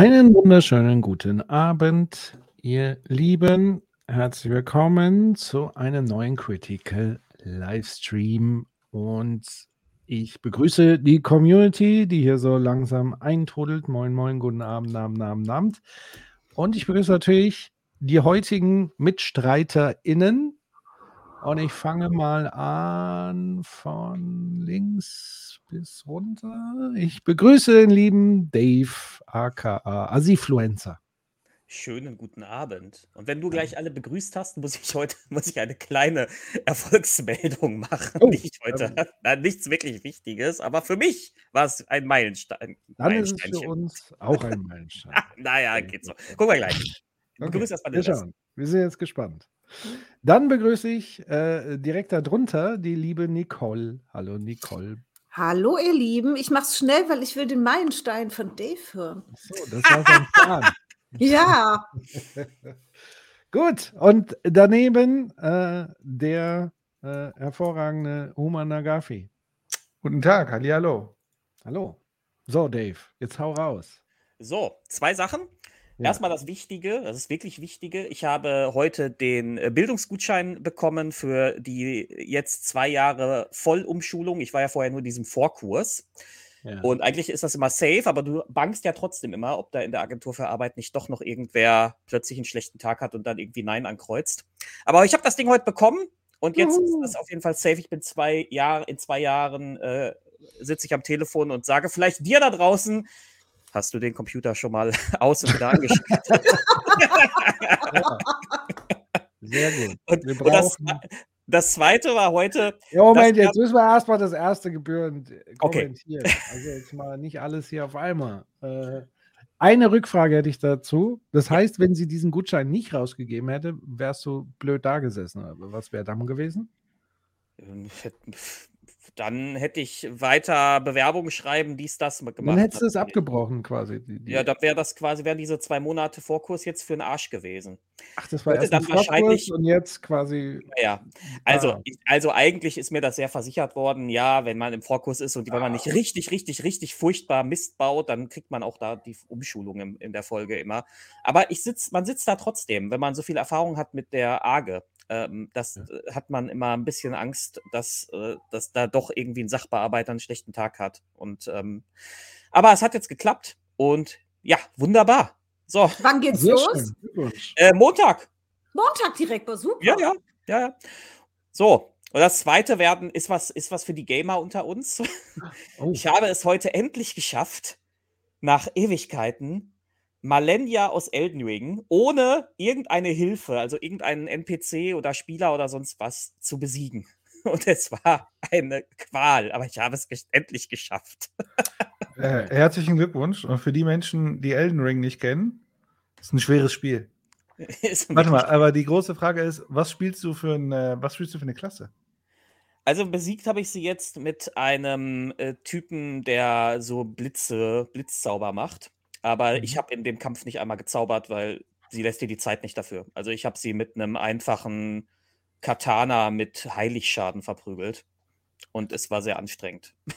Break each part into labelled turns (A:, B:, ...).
A: Einen wunderschönen guten Abend, ihr Lieben. Herzlich willkommen zu einem neuen Critical Livestream. Und ich begrüße die Community, die hier so langsam eintrudelt. Moin, moin, guten Abend, Abend, Abend, Abend. Und ich begrüße natürlich die heutigen MitstreiterInnen. Und ich fange mal an von links bis runter. Ich begrüße den lieben Dave, aka Asifluencer.
B: Schönen guten Abend. Und wenn du gleich alle begrüßt hast, muss ich heute muss ich eine kleine Erfolgsmeldung machen,
A: Oh,
B: die ich heute
A: ähm.
B: Na, nichts wirklich Wichtiges, aber für mich war es ein Meilenstein.
A: Dann ist es für uns auch ein Meilenstein.
B: naja, geht so. Gucken wir gleich.
A: Okay,
B: Begrüß erstmal
A: wir
B: den
A: schauen. Wir sind jetzt gespannt. Dann begrüße ich äh, direkt darunter die liebe Nicole. Hallo Nicole.
C: Hallo, ihr Lieben. Ich mach's schnell, weil ich will den Meilenstein von Dave hören.
A: So, das war sein Plan.
C: Ja,
A: Gut, und daneben äh, der äh, hervorragende Human Nagafi.
D: Guten Tag, hallo.
A: Hallo. So, Dave, jetzt hau raus.
B: So, zwei Sachen.
A: Ja.
B: Erstmal das Wichtige, das ist wirklich Wichtige. Ich habe heute den äh, Bildungsgutschein bekommen für die jetzt zwei Jahre Vollumschulung. Ich war ja vorher nur in diesem Vorkurs.
A: Ja.
B: Und eigentlich ist das immer safe, aber du bangst ja trotzdem immer, ob da in der Agentur für Arbeit nicht doch noch irgendwer plötzlich einen schlechten Tag hat und dann irgendwie Nein ankreuzt. Aber ich habe das Ding heute bekommen und jetzt ist
A: Juhu.
B: das auf jeden Fall safe. Ich bin zwei Jahre, in zwei Jahren äh, sitze ich am Telefon und sage vielleicht dir da draußen, hast du den Computer schon mal aus und wieder angeschaltet?
A: Sehr gut.
B: und,
A: Wir
B: und das,
A: brauchen.
B: das zweite war heute,
A: Ja, Moment, jetzt müssen wir erstmal das erste Gebühren äh,
B: Okay.
A: kommentieren. Also jetzt mal nicht alles hier auf einmal. Äh, eine Rückfrage hätte ich dazu. Das heißt, wenn sie diesen Gutschein nicht rausgegeben hätte, wärst du blöd da gesessen. Aber Was wäre dann gewesen?
B: Dann hätte ich weiter Bewerbungen schreiben, dies, das gemacht.
A: Dann hättest du es abgebrochen quasi. Die, die,
B: Ja, da wäre das quasi, wären diese zwei Monate Vorkurs jetzt für den Arsch gewesen.
A: Ach, das war
B: würde
A: erst
B: dann wahrscheinlich-
A: Vorkurs und jetzt quasi.
B: Ja, also,
A: Ah.
B: ich, also eigentlich ist mir das sehr versichert worden, ja, wenn man im Vorkurs ist und wenn man
A: Ah.
B: nicht richtig, richtig, richtig furchtbar Mist baut, dann kriegt man auch da die Umschulung im, in der Folge immer. Aber ich sitz, man sitzt da trotzdem, wenn man so viel Erfahrung hat mit der AGE. Ähm, das äh, hat man immer ein bisschen Angst, dass, äh, dass da doch irgendwie ein Sachbearbeiter einen schlechten Tag hat. Und ähm, aber es hat jetzt geklappt und ja, wunderbar. So,
C: wann geht's
A: Sehr
C: los?
B: äh, Montag.
C: Montag direkt, war super.
B: Ja, ja, ja, ja. So, und das zweite werden ist was, ist was für die Gamer unter uns.
A: Oh.
B: Ich habe es heute endlich geschafft, nach Ewigkeiten, Malenia aus Elden Ring ohne irgendeine Hilfe, also irgendeinen NPC oder Spieler oder sonst was, zu besiegen. Und es war eine Qual, aber ich habe es endlich geschafft.
D: Äh, herzlichen Glückwunsch. Und für die Menschen, die Elden Ring nicht kennen, ist ein schweres Spiel. Warte mal, aber die große Frage ist, was spielst du für eine, was spielst du für eine Klasse?
B: Also besiegt habe ich sie jetzt mit einem äh, Typen, der so Blitze, Blitzzauber macht. Aber ich habe in dem Kampf nicht einmal gezaubert, weil sie lässt dir die Zeit nicht dafür. Also ich habe sie mit einem einfachen Katana mit Heiligschaden verprügelt. Und es war sehr anstrengend.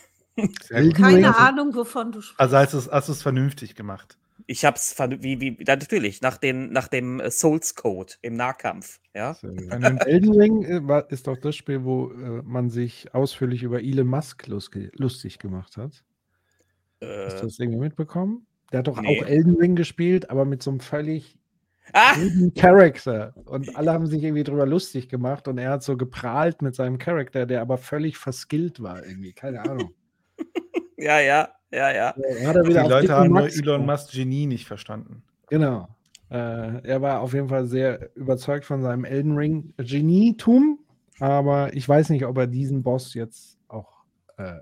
D: Sehr.
C: Keine
A: Ring.
C: Ahnung, wovon du sprichst.
D: Also hast du es hast du's vernünftig gemacht.
B: Ich habe es wie, wie, natürlich, nach, den, nach dem äh, Souls Code im Nahkampf. Ja?
A: Elden Ring äh, war, ist doch das Spiel, wo äh, man sich ausführlich über Elon Musk lustig, gemacht hat. Hast du
B: Äh,
A: das irgendwie mitbekommen? Der hat doch
B: nee.
A: auch Elden Ring gespielt, aber mit so einem völlig
B: ah!
A: guten Charakter. Und alle haben sich irgendwie drüber lustig gemacht und er hat so geprahlt mit seinem Charakter, der aber völlig verskillt war irgendwie. Keine Ahnung.
B: Ja, ja, ja, ja.
A: Ja, hat er
D: Die Leute haben nur Elon. Musk Genie nicht verstanden.
A: Genau. Äh, er war auf jeden Fall sehr überzeugt von seinem Elden Ring Genietum, aber ich weiß nicht, ob er diesen Boss jetzt auch äh,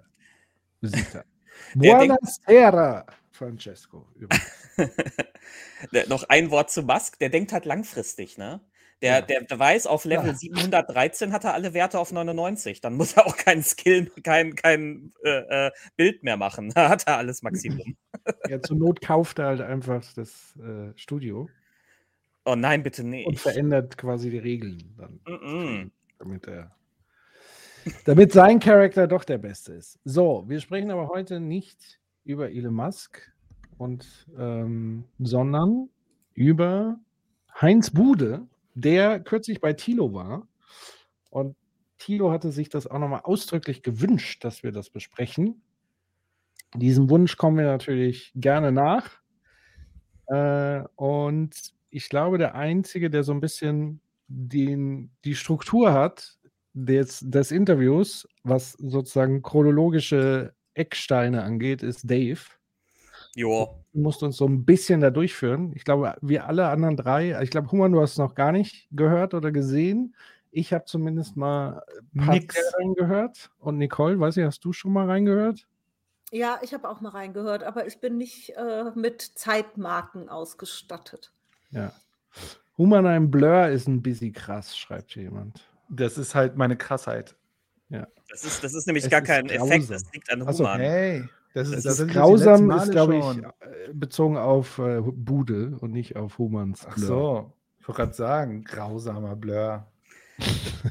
A: besiegt hat.
B: Denkt-
A: Buonasera, Francesco.
B: Noch ein Wort zu Musk, der denkt halt langfristig, ne? Der,
A: Ja.
B: der, der weiß, auf Level
A: Ja.
B: 713 hat er alle Werte auf 99. Dann muss er auch keinen Skill, kein, kein äh, äh, Bild mehr machen. Da hat er alles Maximum.
A: ja, zur Not kauft er halt einfach das äh, Studio
B: Oh nein, bitte
A: und
B: nicht.
A: verändert quasi die Regeln dann,
B: Mm-mm.
A: damit er. Damit sein Charakter doch der beste ist. So, wir sprechen aber heute nicht über Elon Musk und ähm, sondern über Heinz Bude, der kürzlich bei Thilo war. Und Thilo hatte sich das auch nochmal ausdrücklich gewünscht, dass wir das besprechen. Diesem Wunsch kommen wir natürlich gerne nach. Äh, und ich glaube, der Einzige, der so ein bisschen den, die Struktur hat des, des Interviews, was sozusagen chronologische Ecksteine angeht, ist Dave.
B: Jo.
A: Du musst uns so ein bisschen da durchführen. Ich glaube, wir alle anderen drei, ich glaube, Human, du hast es noch gar nicht gehört oder gesehen. Ich habe zumindest mal
D: Nix.
A: partiell reingehört. Und Nicole, weiß ich, hast du schon mal reingehört?
C: Ja, ich habe auch mal reingehört, aber ich bin nicht äh, mit Zeitmarken ausgestattet.
A: Ja. Human ein Blur ist ein bisschen krass, schreibt hier jemand.
D: Das ist halt meine Krassheit.
B: Das ist, das ist nämlich
A: Es
B: gar
A: ist
B: kein Effekt,
A: grausam.
B: das liegt an Human.
D: Hey, das ist,
B: Das
D: das
A: grausam ist, glaube ich, äh, bezogen auf äh, Bude und nicht auf Humans.
D: Ach
A: Blur.
D: so, ich wollte gerade sagen, grausamer Blur.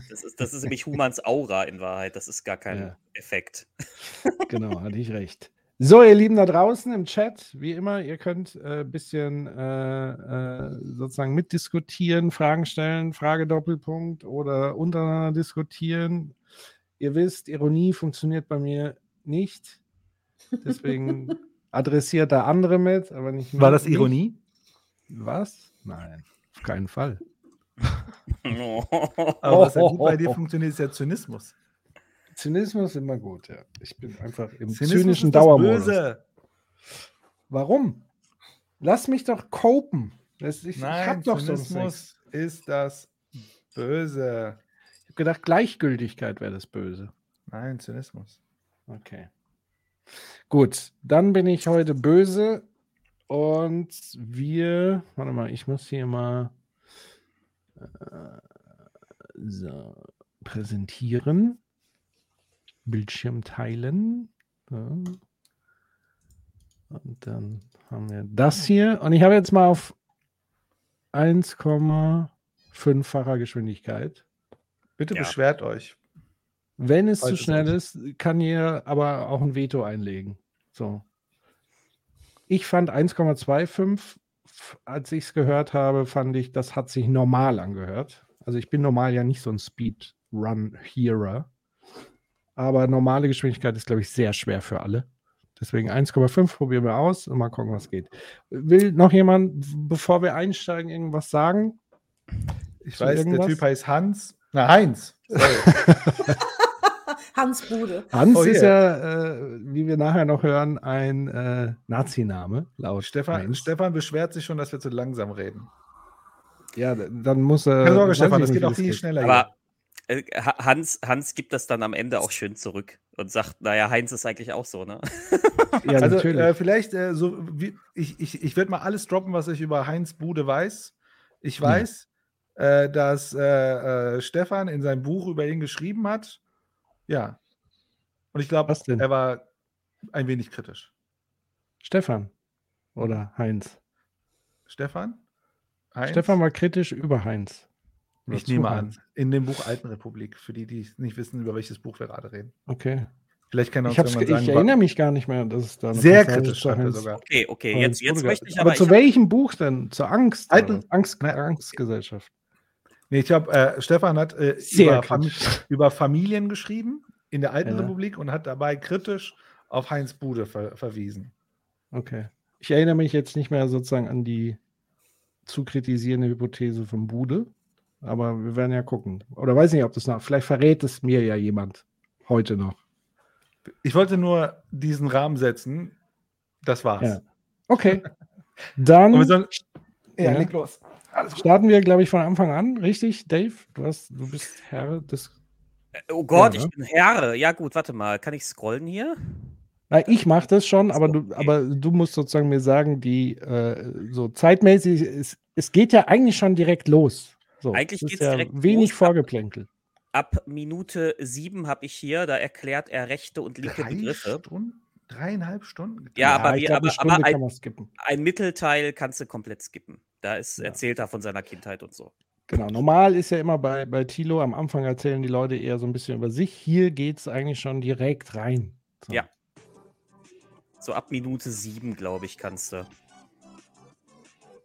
B: Das ist, das ist nämlich Humans Aura in Wahrheit. Das ist gar kein
A: Ja.
B: Effekt.
A: Genau, hatte ich recht. So, ihr Lieben da draußen im Chat, wie immer, ihr könnt ein äh, bisschen äh, äh, sozusagen mitdiskutieren, Fragen stellen, Frage Doppelpunkt oder untereinander diskutieren. Ihr wisst, Ironie funktioniert bei mir nicht. Deswegen adressiert da andere mit, aber nicht
D: War
A: mich-
D: das Ironie?
A: Was? Nein, auf keinen Fall.
D: Aber was ja gut bei dir funktioniert, ist ja Zynismus.
A: Zynismus ist immer gut, ja. Ich bin einfach im
D: Zynismus
A: zynischen Dauermodus.
D: Böse.
A: Warum? Lass mich doch copen. Das, ich ich
D: Nein,
A: hab doch
D: Zynismus ist das Böse.
A: Ich habe gedacht, Gleichgültigkeit wäre das Böse.
D: Nein, Zynismus.
A: Okay. Gut, dann bin ich heute böse und wir, warte mal, ich muss hier mal äh, so, präsentieren. Bildschirm teilen. So. Und dann haben wir das hier. Und ich habe jetzt mal auf 1,5-facher Geschwindigkeit.
D: Bitte
B: Ja.
D: beschwert euch.
A: Wenn es zu schnell
D: ist.
A: kann ihr aber auch ein Veto einlegen. So. Ich fand 1,25, f- als ich es gehört habe, fand ich, das hat sich normal angehört. Also ich bin normal ja nicht so ein Speedrun-Hearer. Aber normale Geschwindigkeit ist, glaube ich, sehr schwer für alle. Deswegen 1,5 probieren wir aus und mal gucken, was geht. Will noch jemand, bevor wir einsteigen, irgendwas sagen?
D: Ich weiß,
A: irgendwas?
D: der Typ heißt Hans. Na, Heinz.
C: Hans Bude.
A: Hans
D: Oh,
A: ist
D: yeah.
A: ja, äh, wie wir nachher noch hören, ein äh, Nazi-Name, laut
D: Stefan,
A: Heinz.
D: Stefan beschwert sich schon, dass wir zu langsam reden.
A: Ja, dann muss er.
D: Keine Sorge, Stefan, das geht auch viel schneller.
B: Aber äh, Ha- Hans, Hans gibt das dann am Ende auch schön zurück und sagt, naja, Heinz ist eigentlich auch so, ne?
A: Ja,
D: also
A: natürlich.
D: äh, vielleicht, äh, so wie, ich, ich, ich werde mal alles droppen, was ich über Heinz Bude weiß. Ich weiß, äh, dass äh, äh, Stefan in seinem Buch über ihn geschrieben hat. Ja. Und ich glaube, er war ein wenig kritisch.
A: Stefan oder Heinz.
D: Stefan? Heinz?
A: Stefan war kritisch über Heinz. Oder
D: ich nehme
A: Heinz.
D: an. In dem Buch Altenrepublik, für die, die nicht wissen, über welches Buch wir gerade reden.
A: Okay.
D: Vielleicht kann er
A: Ich,
D: uns
A: ich
D: sagen,
A: erinnere mich gar nicht mehr, dass es da eine
D: Sehr kritisch sogar.
B: Okay, okay, jetzt, jetzt möchte ich
A: aber
B: aber.
A: zu
B: ich
A: welchem Buch denn? Zur Angst?
D: Alten-?
A: Angst. Angstgesellschaft.
D: Nee, ich glaube, äh, Stefan hat äh,
A: Sehr
D: über, Fam über Familien geschrieben in der Alten
A: Ja.
D: Republik und hat dabei kritisch auf Heinz Bude ver verwiesen.
A: Okay. Ich erinnere mich jetzt nicht mehr sozusagen an die zu kritisierende Hypothese von Bude, aber wir werden ja gucken. Oder weiß nicht, ob das noch, vielleicht verrät es mir ja jemand heute noch.
D: Ich wollte nur diesen Rahmen setzen. Das war's.
A: Ja. Okay. Dann
D: sollen, Ja. leg los. Alles gut.
A: starten wir, glaube ich, von Anfang an. Richtig, Dave? Du, hast, du bist Herr des.
B: Oh Gott,
A: Ja,
B: ich
A: ne?
B: bin Herr. Ja, gut, warte mal. Kann ich scrollen hier?
A: Na, ich mache das schon, aber du, aber du musst sozusagen mir sagen, die äh, so zeitmäßig, es, es geht ja eigentlich schon direkt los. So,
B: Eigentlich
A: es ist
B: geht's
A: ja
B: direkt
A: wenig
B: los,
A: Vorgeplänkel.
B: Ab Minute sieben habe ich hier, da erklärt er rechte und linke
D: Drei
B: Begriffe.
D: Stunden? Dreieinhalb Stunden?
B: Ja, aber,
A: ich
B: wir,
A: glaub,
B: aber, aber
A: kann
B: ein,
A: man skippen.
B: ein Mittelteil kannst du komplett skippen. Da ist,
A: Ja.
B: erzählt er von seiner Kindheit und so.
A: Genau, normal ist ja immer bei, bei Tilo, am Anfang erzählen die Leute eher so ein bisschen über sich. Hier geht es eigentlich schon direkt rein. So.
B: Ja. So ab Minute sieben, glaube ich, kannst du.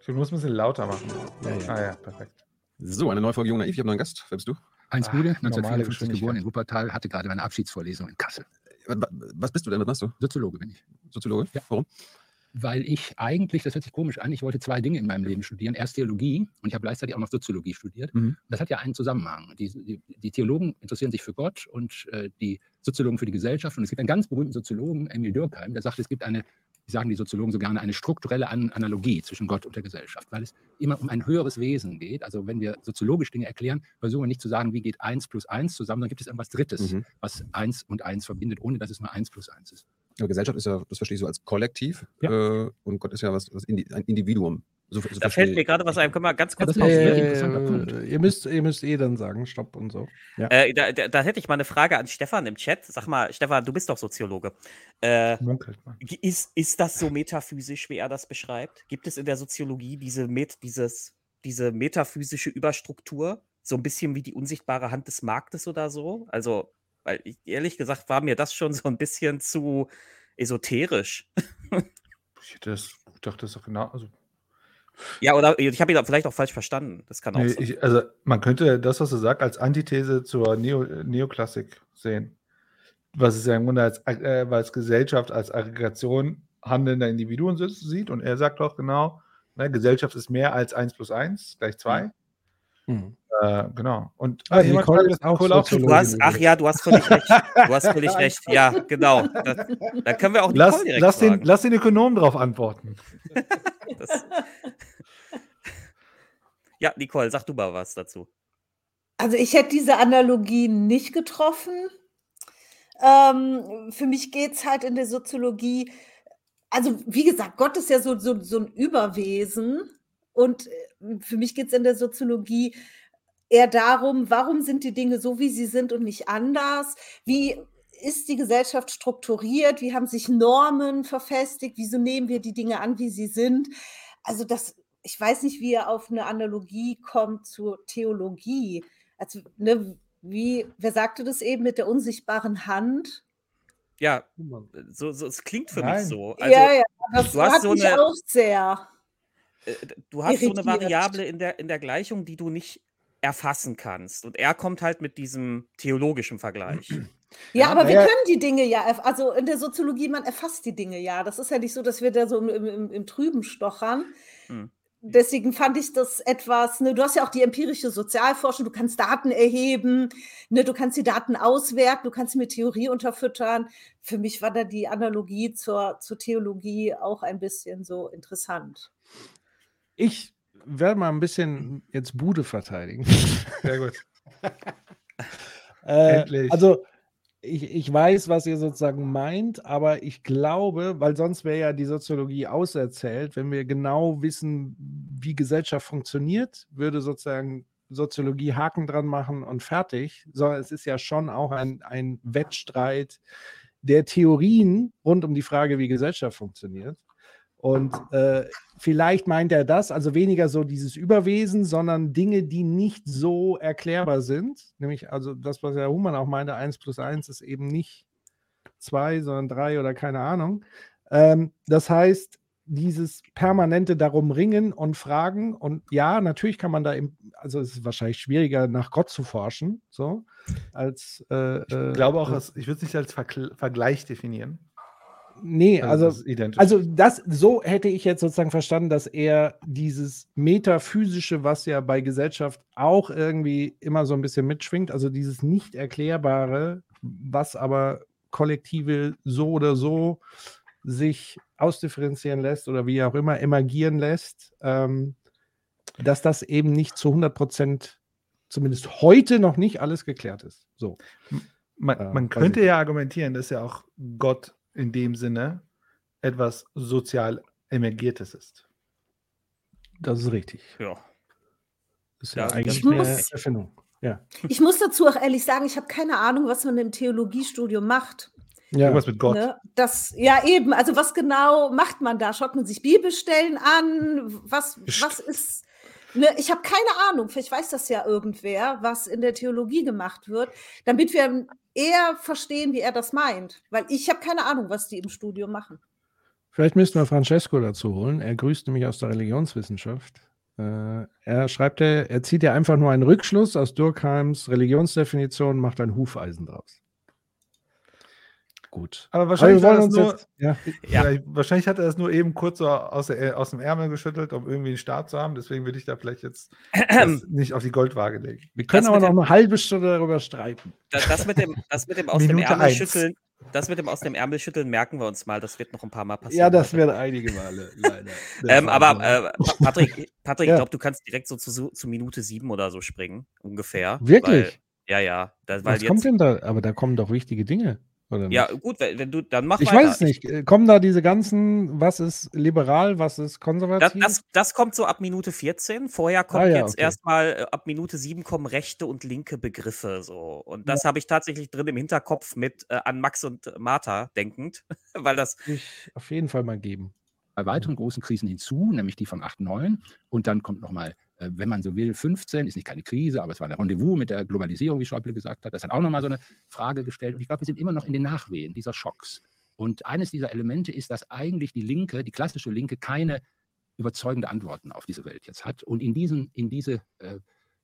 D: Ich muss ein bisschen lauter machen.
A: Ja, ja.
D: Ah ja, perfekt.
E: So, eine neue Folge Jung Naiv. Ich habe noch einen Gast. Wer bist du?
F: Heinz Bude,
D: normale
F: 1954 geboren in Wuppertal, hatte gerade meine Abschiedsvorlesung in Kassel.
E: Wa- Was bist du denn? Was machst du?
F: Soziologe bin ich.
E: Soziologe?
F: Ja.
E: Warum?
F: Weil ich eigentlich, das hört sich komisch an, ich wollte zwei Dinge in meinem Leben studieren. Erst Theologie und ich habe gleichzeitig auch noch Soziologie studiert.
E: Mhm.
F: Das hat ja einen Zusammenhang. Die, die, die Theologen interessieren sich für Gott und äh, die Soziologen für die Gesellschaft. Und es gibt einen ganz berühmten Soziologen, Emil Durkheim, der sagt, es gibt eine, wie sagen die Soziologen so gerne, eine strukturelle An Analogie zwischen Gott und der Gesellschaft, weil es immer um ein höheres Wesen geht. Also wenn wir soziologisch Dinge erklären, versuchen wir nicht zu sagen, wie geht eins plus eins zusammen, dann gibt es irgendwas Drittes,
E: Mhm.
F: was eins und eins verbindet, ohne dass es nur eins plus eins ist.
E: Ja, Gesellschaft ist ja, das verstehe ich so als Kollektiv.
A: Ja.
E: Äh, und Gott ist ja was, was Indi ein Individuum. So, so
B: Da fällt mir gerade was ein. Können wir ganz kurz
F: Punkt.
A: Äh, ihr, müsst, ihr müsst eh dann sagen, Stopp und so. Ja.
B: Äh, da, da, da hätte ich mal eine Frage an Stefan im Chat. Sag mal, Stefan, du bist doch Soziologe. Äh, ist, ist das so metaphysisch, wie er das beschreibt? Gibt es in der Soziologie diese, Met, dieses, diese metaphysische Überstruktur? So ein bisschen wie die unsichtbare Hand des Marktes oder so? Also, weil ich, ehrlich gesagt war mir das schon so ein bisschen zu esoterisch.
D: Ich hätte das, ich dachte das doch genau. Also,
B: Ja, oder ich habe ihn vielleicht auch falsch verstanden. Das kann auch
D: nee,
B: sein.
D: ich, also man könnte das, was du sagst, als Antithese zur Neo, Neoklassik sehen. Was es ja im Grunde als, äh, als Gesellschaft, als Aggregation handelnder Individuen si- sieht. Und er sagt auch genau, ne, Gesellschaft ist mehr als 1 plus 1 gleich 2.
A: Hm.
D: Äh, genau. Und ah,
A: Nicole
D: jemand schreibt,
A: ist auch
D: Nicole auch.
B: Du hast, ach ja, du hast völlig recht. Du hast völlig recht. Ja, genau. Das, da können wir auch Nicole
D: Lass,
B: direkt
D: lass, den, lass den Ökonom drauf antworten.
B: Das, ja, Nicole, sag du mal was dazu.
C: Also ich hätte diese Analogie nicht getroffen. Ähm, für mich geht es halt in der Soziologie, also wie gesagt, Gott ist ja so, so, so ein Überwesen und äh, für mich geht es in der Soziologie eher darum, warum sind die Dinge so, wie sie sind und nicht anders? Wie ist die Gesellschaft strukturiert? Wie haben sich Normen verfestigt? Wieso nehmen wir die Dinge an, wie sie sind? Also das, ich weiß nicht, wie er auf eine Analogie kommt zur Theologie. Also, ne, wie, wer sagte das eben mit der unsichtbaren Hand?
B: Ja, so, so, es klingt für
D: Nein.
B: mich so. Also,
C: ja, ja, das
B: du hast so
C: mich
B: eine-
C: auch sehr.
B: äh, du hast so eine
C: irritiert.
B: Variable in der, in der Gleichung, die du nicht erfassen kannst. Und er kommt halt mit diesem theologischen Vergleich.
C: Ja, aber wir
D: naja.
C: können die Dinge ja, also in der Soziologie, man erfasst die Dinge ja. Das ist ja nicht so, dass wir da so im, im, im, im Trüben stochern.
B: Hm.
C: Deswegen fand ich das etwas, ne, du hast ja auch die empirische Sozialforschung, du kannst Daten erheben, ne, du kannst die Daten auswerten, du kannst sie mit Theorie unterfüttern. Für mich war da die Analogie zur, zur Theologie auch ein bisschen so interessant.
A: Ich werde mal ein bisschen jetzt Bude verteidigen.
D: Sehr gut.
A: Äh,
D: Endlich.
A: Also, ich, ich weiß, was ihr sozusagen meint, aber ich glaube, weil sonst wäre ja die Soziologie auserzählt, wenn wir genau wissen, wie Gesellschaft funktioniert, würde sozusagen Soziologie Haken dran machen und fertig, sondern es ist ja schon auch ein, ein Wettstreit der Theorien rund um die Frage, wie Gesellschaft funktioniert. Und äh, vielleicht meint er das, also weniger so dieses Überwesen, sondern Dinge, die nicht so erklärbar sind. Nämlich, also das, was Herr Humann auch meinte, 1 plus 1 ist eben nicht 2, sondern 3 oder keine Ahnung. Ähm, das heißt, dieses permanente darum ringen und fragen und ja, natürlich kann man da, im, also es ist wahrscheinlich schwieriger nach Gott zu forschen, so als äh,
D: Ich glaube auch, dass, ich würde es nicht als Vergl- Vergleich definieren.
A: Nee, also
D: das ist identisch.
A: Also das, so hätte ich jetzt sozusagen verstanden, dass er dieses Metaphysische, was ja bei Gesellschaft auch irgendwie immer so ein bisschen mitschwingt, also dieses nicht erklärbare, was aber Kollektive so oder so sich ausdifferenzieren lässt oder wie auch immer emergieren lässt, ähm, dass das eben nicht zu 100 Prozent, zumindest heute noch nicht alles geklärt ist. So.
D: Man,
A: Äh,
D: man könnte ja argumentieren, dass ja auch Gott in dem Sinne etwas sozial emergiertes ist.
A: Das ist richtig.
B: Ja.
A: Das ist ja,
B: Ja,
A: eigentlich
C: ich
A: eine Erfindung. Ja.
C: Ich muss dazu auch ehrlich sagen, ich habe keine Ahnung, was man im Theologiestudium macht.
A: ja.
D: Irgendwas mit Gott.
C: Ne? Das, ja, eben. Also, was genau macht man da? Schaut man sich Bibelstellen an? Was, was ist. Ne? Ich habe keine Ahnung, vielleicht weiß das ja irgendwer, was in der Theologie gemacht wird, damit wir eher verstehen, wie er das meint. Weil ich habe keine Ahnung, was die im Studium machen.
A: Vielleicht müssten wir Francesco dazu holen. Er grüßt nämlich aus der Religionswissenschaft. Äh, er schreibt, er, er zieht ja einfach nur einen Rückschluss aus Durkheims Religionsdefinition, macht ein Hufeisen draus. Gut.
D: Aber
A: Aber
D: wahrscheinlich, das
A: uns
D: nur,
A: jetzt. Ja,
B: Ja.
D: wahrscheinlich hat er es nur eben kurz so aus, der, aus dem Ärmel geschüttelt, um irgendwie einen Start zu haben. Deswegen würde ich da vielleicht jetzt das nicht auf die Goldwaage legen.
A: wir können
B: Das
A: aber noch
B: dem-
A: eine halbe Stunde darüber streiten.
B: Das, das mit dem, das mit dem aus dem
D: Minute
B: Ärmel
D: eins.
B: schütteln, das mit dem aus dem Ärmel schütteln merken wir uns mal. Das wird noch ein paar Mal passieren.
A: Ja, das wird einige Male. Leider.
B: Ähm, aber äh, Pa- Patrick, Patrick
A: Ja.
B: ich glaube, du kannst direkt so zu, zu Minute sieben oder so springen, ungefähr.
A: Wirklich?
B: Weil, ja, ja. Da, weil
A: Was
B: jetzt,
A: kommt denn da? Aber da kommen doch wichtige Dinge. Oder
B: Ja, gut, wenn, wenn du, dann mach
A: Ich
B: weiter.
A: weiß es nicht. Äh, Kommen da diese ganzen, was ist liberal, was ist
B: Das,
A: konservativ?
B: das, das kommt so ab Minute 14. Vorher kommt
A: Ah ja,
B: jetzt
A: okay.
B: erstmal äh, ab Minute 7 kommen rechte und linke Begriffe so. Und das habe ich tatsächlich drin im Hinterkopf mit äh, an Max und Martha denkend, weil das
A: ich auf jeden Fall mal geben.
F: bei weiteren großen Krisen hinzu, nämlich die vom 8.9. Und dann kommt nochmal, wenn man so will, 15, ist nicht keine Krise, aber es war ein Rendezvous mit der Globalisierung, wie Schäuble gesagt hat. Das hat auch nochmal so eine Frage gestellt. Und ich glaube, wir sind immer noch in den Nachwehen dieser Schocks. Und eines dieser Elemente ist, dass eigentlich die Linke, die klassische Linke, keine überzeugende Antworten auf diese Welt jetzt hat. Und in, diesen, in, diese, äh,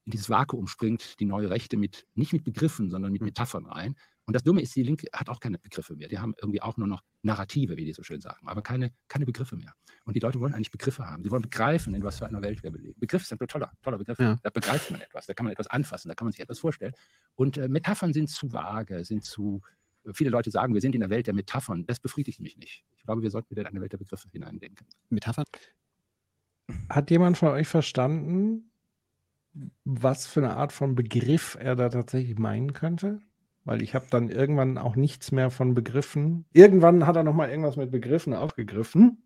F: in dieses Vakuum springt die neue Rechte mit, nicht mit Begriffen, sondern mit Metaphern rein. Und das Dumme ist, die Linke hat auch keine Begriffe mehr. Die haben irgendwie auch nur noch Narrative, wie die so schön sagen, aber keine, keine Begriffe mehr. Und die Leute wollen eigentlich Begriffe haben. Sie wollen begreifen, in was für einer Welt wir leben. Begriff ist ein toller, toller Begriff.
E: Ja.
F: Da begreift man etwas, da kann man etwas anfassen, da kann man sich etwas vorstellen. Und äh, Metaphern sind zu vage, sind zu. Viele Leute sagen, wir sind in der Welt der Metaphern. Das befriedigt mich nicht. Ich glaube, wir sollten wieder in eine Welt der Begriffe hineindenken.
E: Metapher?
A: Hat jemand von euch verstanden, was für eine Art von Begriff er da tatsächlich meinen könnte? Weil ich habe dann irgendwann auch nichts mehr von Begriffen. Irgendwann hat er noch mal irgendwas mit Begriffen aufgegriffen,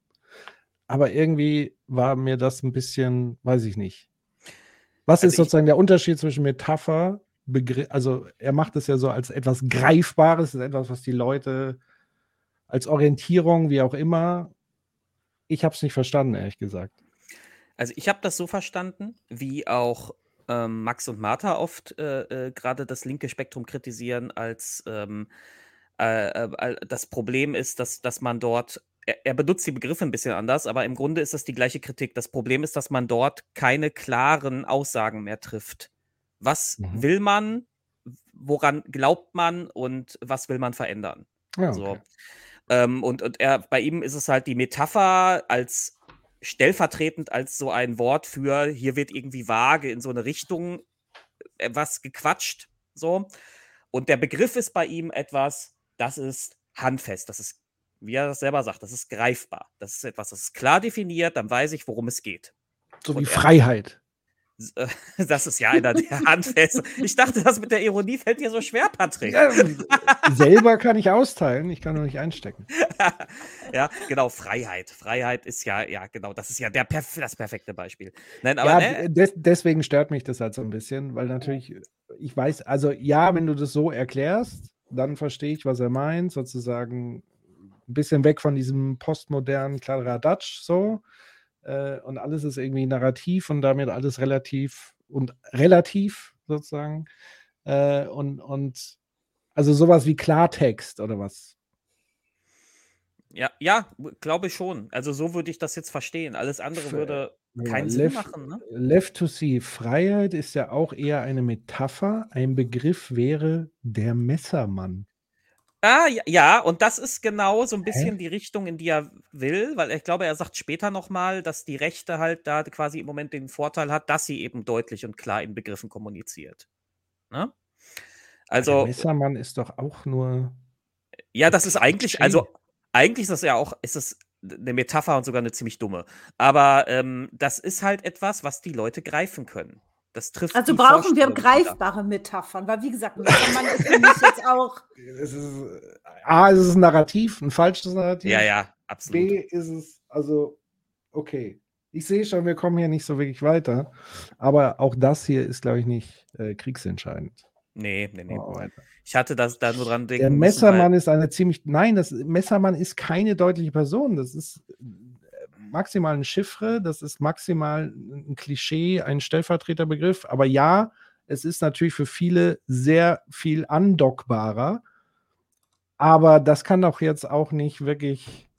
A: aber irgendwie war mir das ein bisschen, weiß ich nicht. Was
B: Also
A: ist sozusagen der Unterschied zwischen Metapher, Begriff, also er macht es ja so als etwas Greifbares, etwas, was die Leute als Orientierung, wie auch immer. Ich habe es nicht verstanden, ehrlich gesagt.
B: Also ich habe das so verstanden, wie auch ähm, Max und Martha oft äh, äh, gerade das linke Spektrum kritisieren, als ähm, äh, äh, das Problem ist, dass, dass man dort, er, er benutzt die Begriffe ein bisschen anders, aber im Grunde ist das die gleiche Kritik. Das Problem ist, dass man dort keine klaren Aussagen mehr trifft. Was
A: Mhm.
B: will man, woran glaubt man und was will man verändern?
A: Ja,
B: So.
A: okay.
B: Ähm, und und er, bei ihm ist es halt die Metapher als stellvertretend als so ein Wort für, hier wird irgendwie vage in so eine Richtung äh, was gequatscht. So. Und der Begriff ist bei ihm etwas, das ist handfest, das ist, wie er das selber sagt, das ist greifbar. Das ist etwas, das ist klar definiert, dann weiß ich, worum es geht.
A: So
B: Und
A: wie Freiheit.
B: Äh, Das ist ja einer der handfest. Ich dachte, das mit der Ironie fällt dir so schwer, Patrick.
A: Ja, selber kann ich austeilen, ich kann nur nicht einstecken.
B: ja, genau, Freiheit. Freiheit ist ja, ja, genau, das ist ja der das perfekte Beispiel. Nein, aber
A: ja,
B: ne,
A: des, deswegen stört mich das halt so ein bisschen, weil natürlich, ich weiß, also ja, wenn du das so erklärst, dann verstehe ich, was er meint, sozusagen ein bisschen weg von diesem postmodernen Kladderadatsch so äh, und alles ist irgendwie narrativ und damit alles relativ und relativ sozusagen äh, und, und also sowas wie Klartext oder was.
B: ja, ja, glaube ich schon. Also so würde ich das jetzt verstehen. Alles andere würde
A: Ja,
B: keinen Sinn
A: left,
B: machen, ne?
A: Left to see, Freiheit ist ja auch eher eine Metapher. Ein Begriff wäre der Messermann.
B: Ah, ja, ja, und das ist genau so ein bisschen die Richtung, in die er will, weil ich glaube, er sagt später nochmal, dass die Rechte halt da quasi im Moment den Vorteil hat, dass sie eben deutlich und klar in Begriffen kommuniziert. Ne?
A: der
B: Also,
A: Messermann ist doch auch nur.
B: ja, das ist eigentlich, also eigentlich ist das ja auch, ist es eine Metapher und sogar eine ziemlich dumme. Aber ähm, das ist halt etwas, was die Leute greifen können. Das trifft
C: Also
B: die
C: brauchen wir greifbare Metaphern, weil wie gesagt, Messermann ist für mich jetzt auch.
A: Es ist, A, ist es ein Narrativ, ein falsches Narrativ.
B: Ja, ja, absolut.
A: B ist es, also, okay. Ich sehe schon, wir kommen hier nicht so wirklich weiter. Aber auch das hier ist, glaube ich, nicht äh, kriegsentscheidend.
B: Nee, nee, nee.
A: Oh.
B: Ich hatte das da nur dran denken
A: Der
B: müssen,
A: Messermann
B: weil-
A: ist eine ziemlich. Nein, das Messermann ist keine deutliche Person. Das ist maximal ein Chiffre, das ist maximal ein Klischee, ein Stellvertreterbegriff. Aber ja, es ist natürlich für viele sehr viel andockbarer. Aber das kann doch jetzt auch nicht wirklich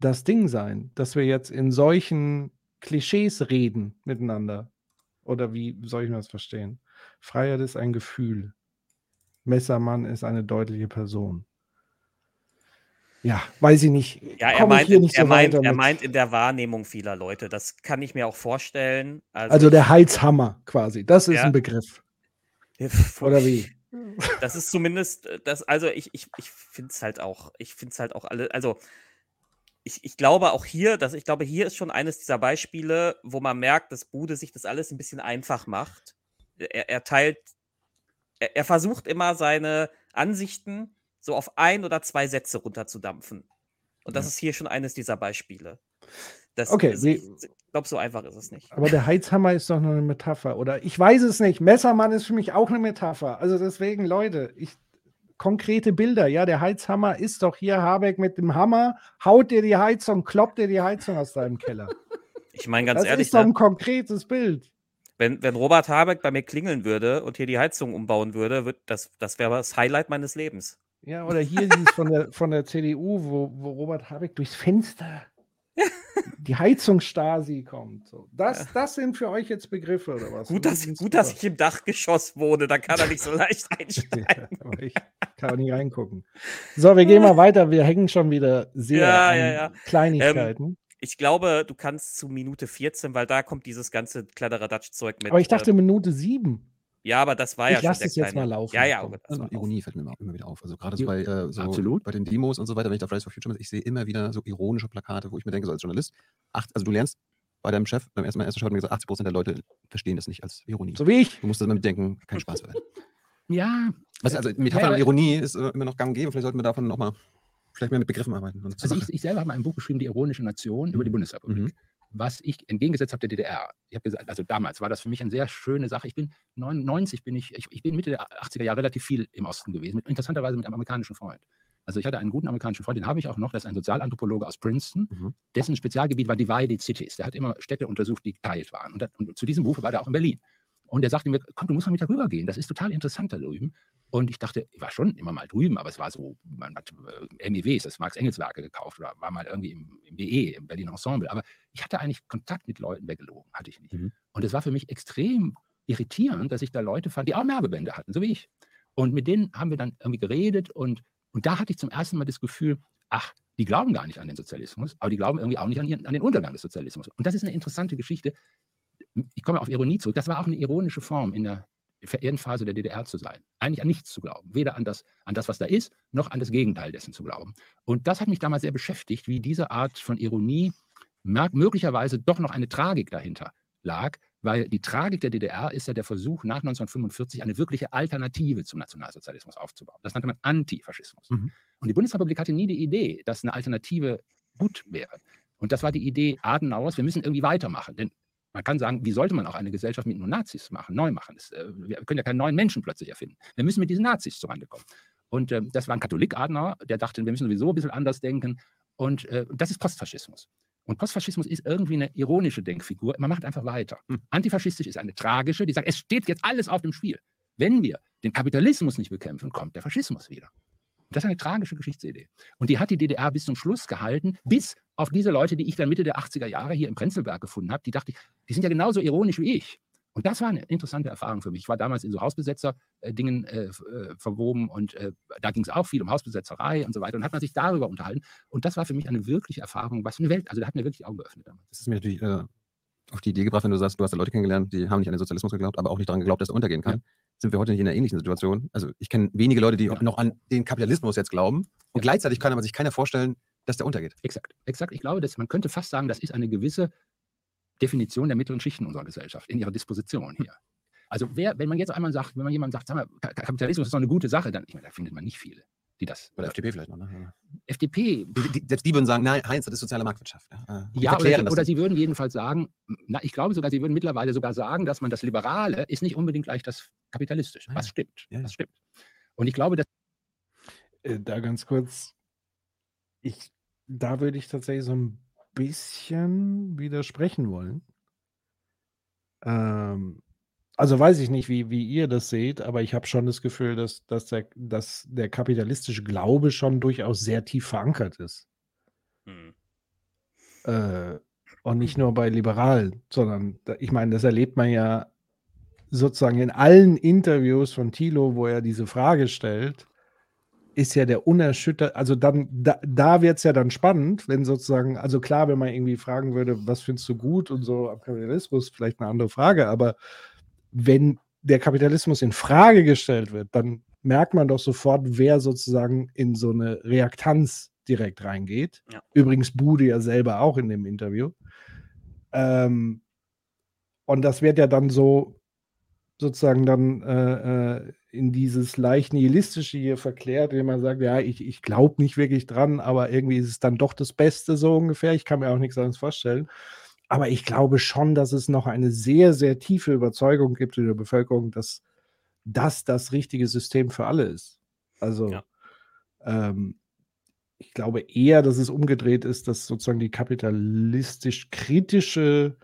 A: das Ding sein, dass wir jetzt in solchen Klischees reden miteinander. Oder wie soll ich das verstehen? Freiheit ist ein Gefühl. Messermann ist eine deutliche Person. Ja, weiß ich nicht.
B: Ja, er meint, in- er,
A: so
B: meint, er meint in der Wahrnehmung vieler Leute. Das kann ich mir auch vorstellen. Also,
A: Also der Heizhammer quasi. Das ist
B: Ja.
A: ein Begriff. Oder wie?
B: Das ist zumindest, äh, das, also ich, ich, ich finde es halt auch, ich finde es halt auch alle, also ich, ich glaube auch hier, dass ich glaube, hier ist schon eines dieser Beispiele, wo man merkt, dass Bude sich das alles ein bisschen einfach macht. Er, er teilt, er, er versucht immer seine Ansichten so auf ein oder zwei Sätze runterzudampfen. Und das
A: Ja.
B: ist hier schon eines dieser Beispiele. Das
A: Okay,
B: ist, ich glaube, so einfach ist es nicht.
A: Aber der Heizhammer ist doch nur eine Metapher. Oder ich weiß es nicht. Messermann ist für mich auch eine Metapher. Also deswegen, Leute, ich, konkrete Bilder. Ja, der Heizhammer ist doch hier Habeck mit dem Hammer, haut dir die Heizung, kloppt dir die Heizung aus deinem Keller.
B: Ich meine ganz
A: das
B: ehrlich,
A: ist doch
B: ne?
A: ein konkretes Bild.
B: Wenn, wenn Robert Habeck bei mir klingeln würde und hier die Heizung umbauen würde, wird das, das wäre das Highlight meines Lebens.
A: Ja, oder hier dieses von der, von der CDU, wo, wo Robert Habeck durchs Fenster die Heizungsstasi kommt. So. Das, das sind für euch jetzt Begriffe oder was?
B: Gut, dass, gut, dass ich im Dachgeschoss wohne, da kann er nicht so leicht einsteigen.
A: Aber ich kann auch nicht reingucken. So, wir gehen mal weiter. Wir hängen schon wieder sehr
B: Ja,
A: an
B: ja, ja.
A: Kleinigkeiten.
B: Ich glaube, du kannst zu Minute 14, weil da kommt dieses ganze Kladderadatsch-Zeug mit.
A: Aber ich dachte
B: äh,
A: Minute sieben.
B: Ja, aber das war
A: ich
B: ja schon
A: lass
B: der
A: es jetzt
B: kleine-
A: mal laufen.
B: Ja, ja, aber das
E: Also Ironie fällt mir immer, immer wieder auf. Also gerade so bei, äh, so
F: absolut.
E: bei den Demos und so weiter, wenn ich da Fridays for Future bin, ich sehe immer wieder so ironische Plakate, wo ich mir denke, so als Journalist, acht, also du lernst bei deinem Chef, beim ersten Mal ersten Show hat mir gesagt, 80 Prozent der Leute verstehen das nicht als Ironie.
A: So wie ich.
E: Du musst das immer mitdenken, kein Spaß werden.
F: Ja,
E: Was, also Metapher
F: Ja,
E: und. Ironie ist äh, immer noch gang und gäbe, vielleicht sollten wir davon nochmal, vielleicht mehr mit Begriffen arbeiten. Und
F: also ich, ich selber habe mal ein Buch geschrieben, Die ironische Nation, über die
E: Mhm.
F: Bundesrepublik.
E: Mhm.
F: Was ich entgegengesetzt habe der DDR. Ich habe gesagt, also damals war das für mich eine sehr schöne Sache. Ich bin 99 bin ich, ich, ich bin Mitte der 80er Jahre relativ viel im Osten gewesen, mit, interessanterweise mit einem amerikanischen Freund. Also ich hatte einen guten amerikanischen Freund, den habe ich auch noch, das ist ein Sozialanthropologe aus Princeton,
E: Mhm.
F: dessen Spezialgebiet war Divided Cities. Der hat immer Städte untersucht, die geteilt waren. Und, das, und zu diesem Buch war er auch in Berlin. Und er sagte mir, komm, du musst mal mit darüber gehen. Das ist total interessant da drüben. Und ich dachte, ich war schon immer mal drüben, aber es war so, man hat äh, MEWs, das Marx-Engels-Werke gekauft oder war mal irgendwie im, im BE, im Berlin Ensemble. Aber ich hatte eigentlich Kontakt mit Leuten weggelogen, hatte ich nicht.
E: Mhm.
F: Und es war für mich extrem irritierend, dass ich da Leute fand, die auch Werbebände hatten, so wie ich. Und mit denen haben wir dann irgendwie geredet und, und da hatte ich zum ersten Mal das Gefühl, ach, die glauben gar nicht an den Sozialismus, aber die glauben irgendwie auch nicht an, ihren, an den Untergang des Sozialismus. Und das ist eine interessante Geschichte. Ich komme auf Ironie zurück. Das war auch eine ironische Form in der Endphase der DDR zu sein. Eigentlich an nichts zu glauben. Weder an das, an das, was da ist, noch an das Gegenteil dessen zu glauben. Und das hat mich damals sehr beschäftigt, wie diese Art von Ironie möglicherweise doch noch eine Tragik dahinter lag, weil die Tragik der DDR ist ja der Versuch, nach 1945 eine wirkliche Alternative zum Nationalsozialismus aufzubauen. Das nannte man Antifaschismus.
E: Mhm.
F: Und die Bundesrepublik hatte nie die Idee, dass eine Alternative gut wäre. Und das war die Idee Adenauers, wir müssen irgendwie weitermachen. Denn man kann sagen, wie sollte man auch eine Gesellschaft mit nur Nazis machen, neu machen? Das, äh, wir können ja keinen neuen Menschen plötzlich erfinden. Wir müssen mit diesen Nazis zurande kommen. Und ähm, das war ein Katholik Adenauer, der dachte, wir müssen sowieso ein bisschen anders denken. Und äh, das ist Postfaschismus. Und Postfaschismus ist irgendwie eine ironische Denkfigur. Man macht einfach weiter.
E: Hm.
F: Antifaschistisch ist eine tragische, die sagt, es steht jetzt alles auf dem Spiel. Wenn wir den Kapitalismus nicht bekämpfen, kommt der Faschismus wieder. Das ist eine tragische Geschichtsidee. Und die hat die DDR bis zum Schluss gehalten, bis auf diese Leute, die ich dann Mitte der 80er Jahre hier im Prenzlberg gefunden habe, die dachte ich, die sind ja genauso ironisch wie ich. Und das war eine interessante Erfahrung für mich. Ich war damals in so Hausbesetzer-Dingen äh, äh, verwoben und äh, da ging es auch viel um Hausbesetzerei und so weiter. Und hat man sich darüber unterhalten. Und das war für mich eine wirkliche Erfahrung, was für eine Welt, also da hat mir wirklich Augen geöffnet damals.
E: Das ist mir natürlich äh, auf die Idee gebracht, wenn du sagst, du hast da Leute kennengelernt, die haben nicht an den Sozialismus geglaubt, aber auch nicht daran geglaubt, dass er untergehen kann. Sind wir heute nicht in einer ähnlichen Situation? Also ich kenne wenige Leute, die
F: Ja.
E: noch an den Kapitalismus jetzt glauben und
F: Ja.
E: gleichzeitig kann aber sich keiner vorstellen, dass der untergeht.
F: Exakt, exakt. Ich glaube, dass man könnte fast sagen, das ist eine gewisse Definition der mittleren Schichten unserer Gesellschaft, in ihrer Disposition hier. Also wer, wenn man jetzt einmal sagt, wenn man jemand sagt, sag mal, Ka- Kapitalismus ist doch eine gute Sache, dann ich meine, da findet man nicht viele, die das.
E: Oder FDP vielleicht noch, ne?
F: FDP,
E: Die, die, selbst die würden sagen, nein, Heinz, das ist soziale Marktwirtschaft. Ja, Äh, die
F: ja, oder,
E: erklären
F: sie-
E: das
F: oder sie würden jedenfalls sagen, na, ich glaube sogar, sie würden mittlerweile sogar sagen, dass man das Liberale ist nicht unbedingt gleich das Kapitalistische.
E: Ah,
F: Was
E: ja.
F: stimmt,
E: Ja, ja.
F: das stimmt. Und ich glaube, dass
A: Äh, da ganz kurz. Ich, da würde ich tatsächlich so ein bisschen widersprechen wollen. Ähm, also weiß ich nicht, wie, wie ihr das seht, aber ich habe schon das Gefühl, dass, dass, der, dass der kapitalistische Glaube schon durchaus sehr tief verankert ist.
B: Hm.
A: Äh, und nicht nur bei Liberalen, sondern ich meine, das erlebt man ja sozusagen in allen Interviews von Thilo, wo er diese Frage stellt, ist ja der unerschüttert, also dann, da, da wird es ja dann spannend, wenn sozusagen, also klar, wenn man irgendwie fragen würde, was findest du gut und so am Kapitalismus, vielleicht eine andere Frage, aber wenn der Kapitalismus in Frage gestellt wird, dann merkt man doch sofort, wer sozusagen in so eine Reaktanz direkt reingeht.
B: Ja.
A: Übrigens Bude ja selber auch in dem Interview. Ähm, und das wird ja dann so sozusagen dann äh, äh, in dieses leicht nihilistische hier verklärt, indem man sagt, ja, ich, ich glaube nicht wirklich dran, aber irgendwie ist es dann doch das Beste so ungefähr. Ich kann mir auch nichts anderes vorstellen. Aber ich glaube schon, dass es noch eine sehr, sehr tiefe Überzeugung gibt in der Bevölkerung, dass das das richtige System für alle ist. Also
B: Ja.
A: ähm, ich glaube eher, dass es umgedreht ist, dass sozusagen die kapitalistisch kritische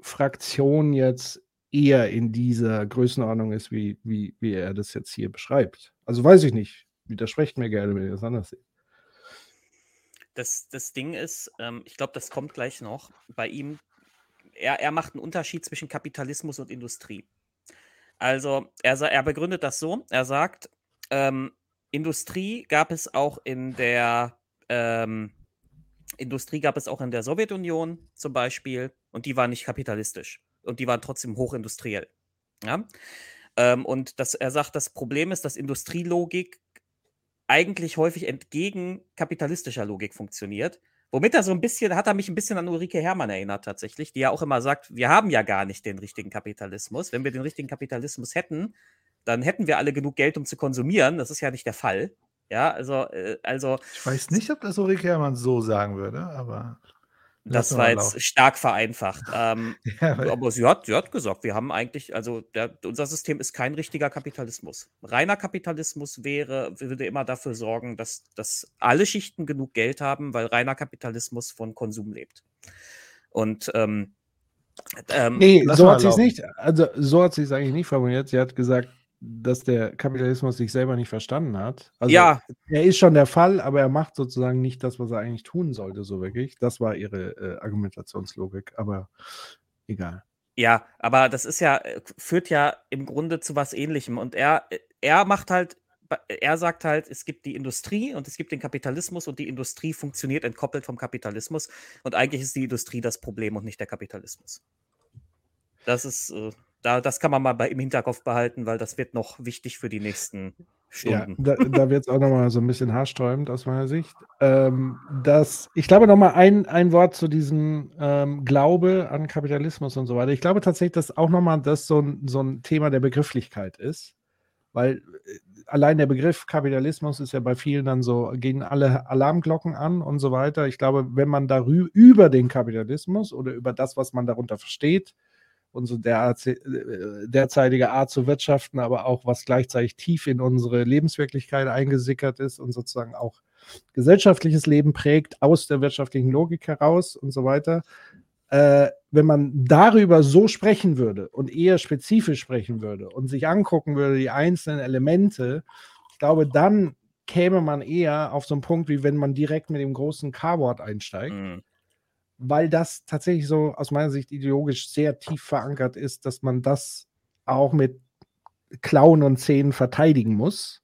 A: Fraktion jetzt eher in dieser Größenordnung ist, wie, wie, wie er das jetzt hier beschreibt. Also weiß ich nicht. Widersprecht mir gerne, wenn ihr das anders seht.
B: Das, das Ding ist, ähm, ich glaube, das kommt gleich noch. Bei ihm, er, er macht einen Unterschied zwischen Kapitalismus und Industrie. Also, er, er begründet das so: er sagt, ähm, Industrie gab es auch in der ähm, Industrie gab es auch in der Sowjetunion zum Beispiel und die war nicht kapitalistisch und die waren trotzdem hochindustriell. Ja? Ähm, und das, er sagt, das Problem ist, dass Industrielogik eigentlich häufig entgegen kapitalistischer Logik funktioniert. Womit er so ein bisschen, hat er mich ein bisschen an Ulrike Herrmann erinnert tatsächlich, die ja auch immer sagt, wir haben ja gar nicht den richtigen Kapitalismus. Wenn wir den richtigen Kapitalismus hätten, dann hätten wir alle genug Geld, um zu konsumieren. Das ist ja nicht der Fall. Ja, also, äh, also
D: Ich weiß nicht, ob das Ulrike Herrmann so sagen würde, aber.
B: Das war jetzt
D: laufen.
B: stark vereinfacht. Ähm,
D: Ja,
B: aber sie hat, sie hat gesagt, wir haben eigentlich, also der, unser System ist kein richtiger Kapitalismus. Reiner Kapitalismus wäre, würde immer dafür sorgen, dass, dass alle Schichten genug Geld haben, weil reiner Kapitalismus von Konsum lebt. Und ähm, ähm,
A: Nee, so hat sie es nicht, also so hat sie es eigentlich nicht formuliert. Sie hat gesagt, dass der Kapitalismus sich selber nicht verstanden hat. Also
B: ja,
A: er ist schon der Fall, aber er macht sozusagen nicht das, was er eigentlich tun sollte, so wirklich. Das war ihre äh, Argumentationslogik, aber egal.
B: Ja, aber das ist ja, äh, führt ja im Grunde zu was ähnlichem. Und er, äh, er macht halt, er sagt halt, es gibt die Industrie und es gibt den Kapitalismus und die Industrie funktioniert entkoppelt vom Kapitalismus. Und eigentlich ist die Industrie das Problem und nicht der Kapitalismus. Das ist, äh, da, das kann man mal bei, im Hinterkopf behalten, weil das wird noch wichtig für die nächsten
A: Ja,
B: Stunden.
A: da, da wird es auch nochmal so ein bisschen haarsträubend aus meiner Sicht. Ähm, das, ich glaube nochmal ein, ein Wort zu diesem ähm, Glaube an Kapitalismus und so weiter. Ich glaube tatsächlich, dass auch nochmal das so ein, so ein Thema der Begrifflichkeit ist. Weil äh, allein der Begriff Kapitalismus ist ja bei vielen dann so, gehen alle Alarmglocken an und so weiter. Ich glaube, wenn man darüber über den Kapitalismus oder über das, was man darunter versteht, unsere äh, derzeitige Art zu wirtschaften, aber auch was gleichzeitig tief in unsere Lebenswirklichkeit eingesickert ist und sozusagen auch gesellschaftliches Leben prägt aus der wirtschaftlichen Logik heraus und so weiter. Äh, wenn man darüber so sprechen würde und eher spezifisch sprechen würde und sich angucken würde, die einzelnen Elemente, ich glaube, dann käme man eher auf so einen Punkt, wie wenn man direkt mit dem großen K-Wort einsteigt
B: Mhm.
A: Weil das tatsächlich so aus meiner Sicht ideologisch sehr tief verankert ist, dass man das auch mit Klauen und Zähnen verteidigen muss,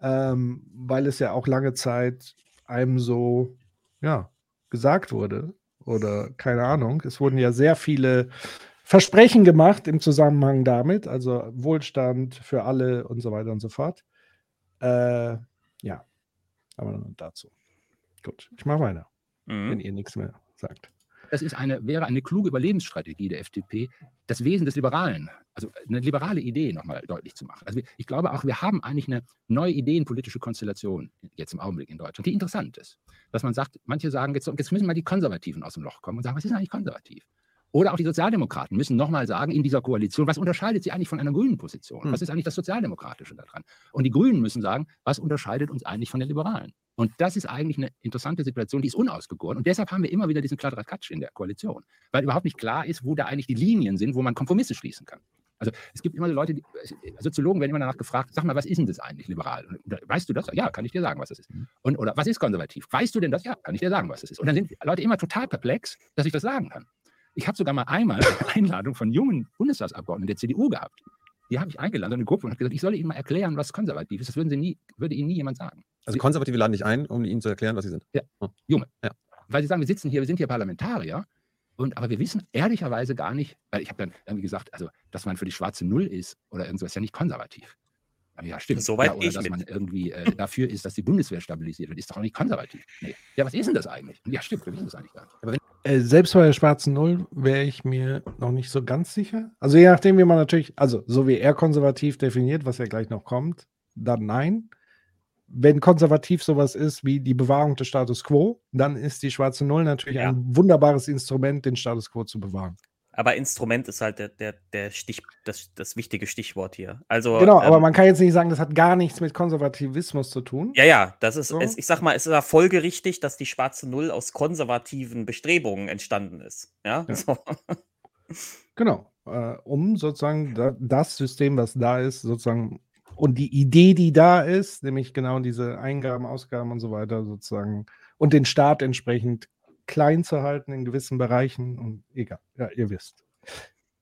A: ähm, weil es ja auch lange Zeit einem so ja, gesagt wurde oder keine Ahnung. Es wurden ja sehr viele Versprechen gemacht im Zusammenhang damit, also Wohlstand für alle und so weiter und so fort. Äh, ja, aber dazu. Gut, ich mache weiter wenn
B: Mhm.
A: ihr nichts mehr sagt.
F: das ist eine, wäre eine kluge Überlebensstrategie der FDP, das Wesen des Liberalen, also eine liberale Idee nochmal deutlich zu machen. Also ich glaube auch, wir haben eigentlich eine neue ideenpolitische Konstellation jetzt im Augenblick in Deutschland, die interessant ist. Dass man sagt, manche sagen, jetzt, jetzt müssen mal die Konservativen aus dem Loch kommen und sagen, was ist eigentlich konservativ? Oder auch die Sozialdemokraten müssen nochmal sagen in dieser Koalition, was unterscheidet sie eigentlich von einer grünen Position?
E: Hm.
F: Was ist eigentlich das Sozialdemokratische daran? Und die Grünen müssen sagen, was unterscheidet uns eigentlich von den Liberalen? Und das ist eigentlich eine interessante Situation, die ist unausgegoren. Und deshalb haben wir immer wieder diesen Kladderadatsch in der Koalition, weil überhaupt nicht klar ist, wo da eigentlich die Linien sind, wo man Kompromisse schließen kann. Also es gibt immer so Leute, die, Soziologen werden immer danach gefragt, sag mal, was ist denn das eigentlich liberal? Weißt du das? Ja, kann ich dir sagen, was das ist. Und, oder was ist konservativ? Weißt du denn das? Ja, kann ich dir sagen, was das ist. Und dann sind Leute immer total perplex, dass ich das sagen kann. Ich habe sogar mal einmal eine Einladung von jungen Bundestagsabgeordneten der CDU gehabt. Die habe ich eingeladen, eine Gruppe, und habe gesagt, ich solle Ihnen mal erklären, was konservativ ist. Das würden Sie nie, würde Ihnen nie jemand sagen.
E: Also Konservative laden dich ein, um ihnen zu erklären, was sie sind.
F: Ja,
E: Hm.
F: Junge.
E: Ja.
F: Weil sie sagen, wir sitzen hier, wir sind hier Parlamentarier, und, aber wir wissen ehrlicherweise gar nicht, weil ich habe dann irgendwie gesagt, also, dass man für die schwarze Null ist oder irgendwas, ist ja nicht konservativ. Ja, stimmt.
B: Soweit
F: ja, oder
B: ich
F: dass
B: mit.
F: man irgendwie äh, dafür ist, dass die Bundeswehr stabilisiert wird, ist doch auch nicht konservativ. Nee. Ja, was ist denn das eigentlich? Ja, stimmt, wir wissen das eigentlich gar nicht.
A: Äh, selbst bei der schwarzen Null wäre ich mir noch nicht so ganz sicher. Also je nachdem, wie man natürlich, also so wie er konservativ definiert, was ja gleich noch kommt, dann nein. Wenn konservativ sowas ist wie die Bewahrung des Status quo, dann ist die schwarze Null natürlich
B: Ja.
A: ein wunderbares Instrument, den Status quo zu bewahren.
B: Aber Instrument ist halt der, der, der Stich, das, das wichtige Stichwort hier. Also,
A: genau, aber
B: ähm,
A: man kann jetzt nicht sagen, das hat gar nichts mit Konservativismus zu tun.
B: Ja, ja, das ist,
A: So.
B: es, ich sag mal, es ist ja folgerichtig, dass die schwarze Null aus konservativen Bestrebungen entstanden ist. Ja,
A: Ja.
B: So.
A: Genau, äh, um sozusagen da, das System, was da ist, sozusagen und die Idee, die da ist, nämlich genau diese Eingaben, Ausgaben und so weiter sozusagen und den Staat entsprechend klein zu halten in gewissen Bereichen und egal, ja, ihr wisst.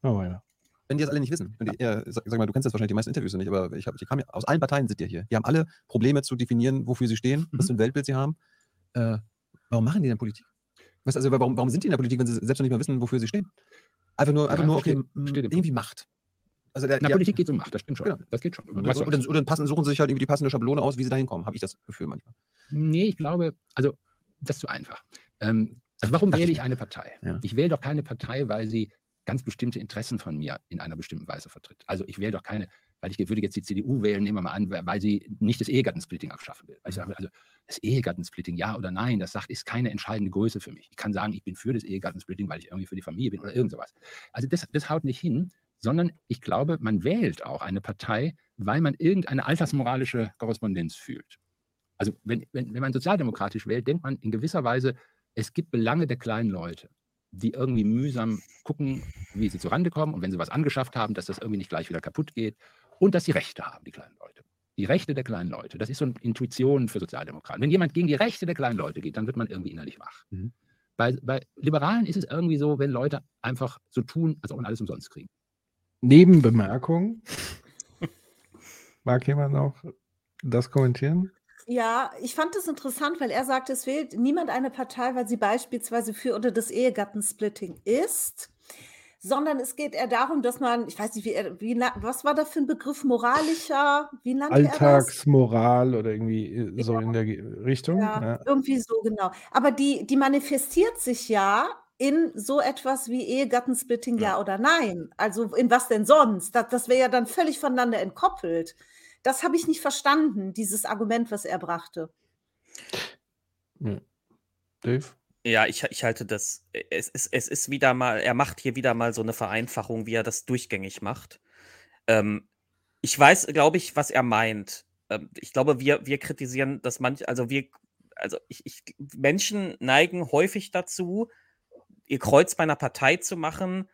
A: Mal weiter.
E: Wenn die das alle nicht wissen, die, ja, sag, sag mal, du kennst jetzt wahrscheinlich die meisten Interviews nicht, aber ich hab, die kamen ja, aus allen Parteien sind die hier. Die haben alle Probleme zu definieren, wofür sie stehen, was für ein Weltbild sie haben. Äh, warum machen die denn Politik? Weißt, du, also, warum, warum sind die in der Politik, wenn sie selbst noch nicht mal wissen, wofür sie stehen? Einfach nur, einfach
F: Ja,
E: nur okay,
F: den
E: irgendwie Macht. Also der,
F: Na,
E: ja,
F: Politik geht um Macht, das stimmt schon.
E: Genau.
F: Das geht schon.
E: Und,
F: Was
E: dann, und dann passen, suchen sie sich halt irgendwie die passende Schablone aus, wie sie da hinkommen, habe ich das Gefühl manchmal.
F: Nee, ich glaube, also das ist zu einfach. Ähm, also warum wähle
E: ich
F: eine Partei?
E: Ja.
F: Ich wähle doch keine Partei, weil sie ganz bestimmte Interessen von mir in einer bestimmten Weise vertritt. Also ich wähle doch keine, weil ich würde jetzt die CDU wählen, nehmen wir mal an, weil sie nicht das Ehegattensplitting abschaffen will. Sage, also das Ehegattensplitting, ja oder nein, das sagt, ist keine entscheidende Größe für mich. Ich kann sagen, ich bin für das Ehegattensplitting, weil ich irgendwie für die Familie bin oder irgend sowas. Also das, das haut nicht hin, sondern ich glaube, man wählt auch eine Partei, weil man irgendeine altersmoralische Korrespondenz fühlt. Also wenn, wenn, wenn man sozialdemokratisch wählt, denkt man in gewisser Weise, es gibt Belange der kleinen Leute, die irgendwie mühsam gucken, wie sie zurande kommen und wenn sie was angeschafft haben, dass das irgendwie nicht gleich wieder kaputt geht und dass sie Rechte haben, die kleinen Leute. Die Rechte der kleinen Leute, das ist so eine Intuition für Sozialdemokraten. Wenn jemand gegen die Rechte der kleinen Leute geht, dann wird man irgendwie innerlich wach.
E: Mhm.
F: Bei, bei Liberalen ist es irgendwie so, wenn Leute einfach so tun, als ob man alles umsonst kriegen.
A: Nebenbemerkung. Mag jemand noch das kommentieren?
C: Ja, ich fand das interessant, weil er sagte, es wählt niemand eine Partei, weil sie beispielsweise für oder das Ehegattensplitting ist, sondern es geht eher darum, dass man, ich weiß nicht, wie, er, wie was war da für ein Begriff, moralischer, wie nannte er das?
A: Alltagsmoral oder irgendwie äh, so in der Richtung.
C: Ja,
A: Ja.
C: irgendwie so, genau. Aber die, die manifestiert sich ja in so etwas wie Ehegattensplitting, ja. oder nein. Also in was denn sonst? Das, das wäre ja dann völlig voneinander entkoppelt. Das habe ich nicht verstanden, dieses Argument, was er brachte.
A: Ja. Dave?
B: Ja, ich, ich halte das. Es ist, es ist wieder mal, er macht hier wieder mal so eine Vereinfachung, wie er das durchgängig macht. Ähm, ich weiß, glaube ich, was er meint. Ähm, ich glaube, wir, wir kritisieren das manch, also wir, also ich, ich, Menschen neigen häufig dazu, ihr Kreuz bei einer Partei zu machen,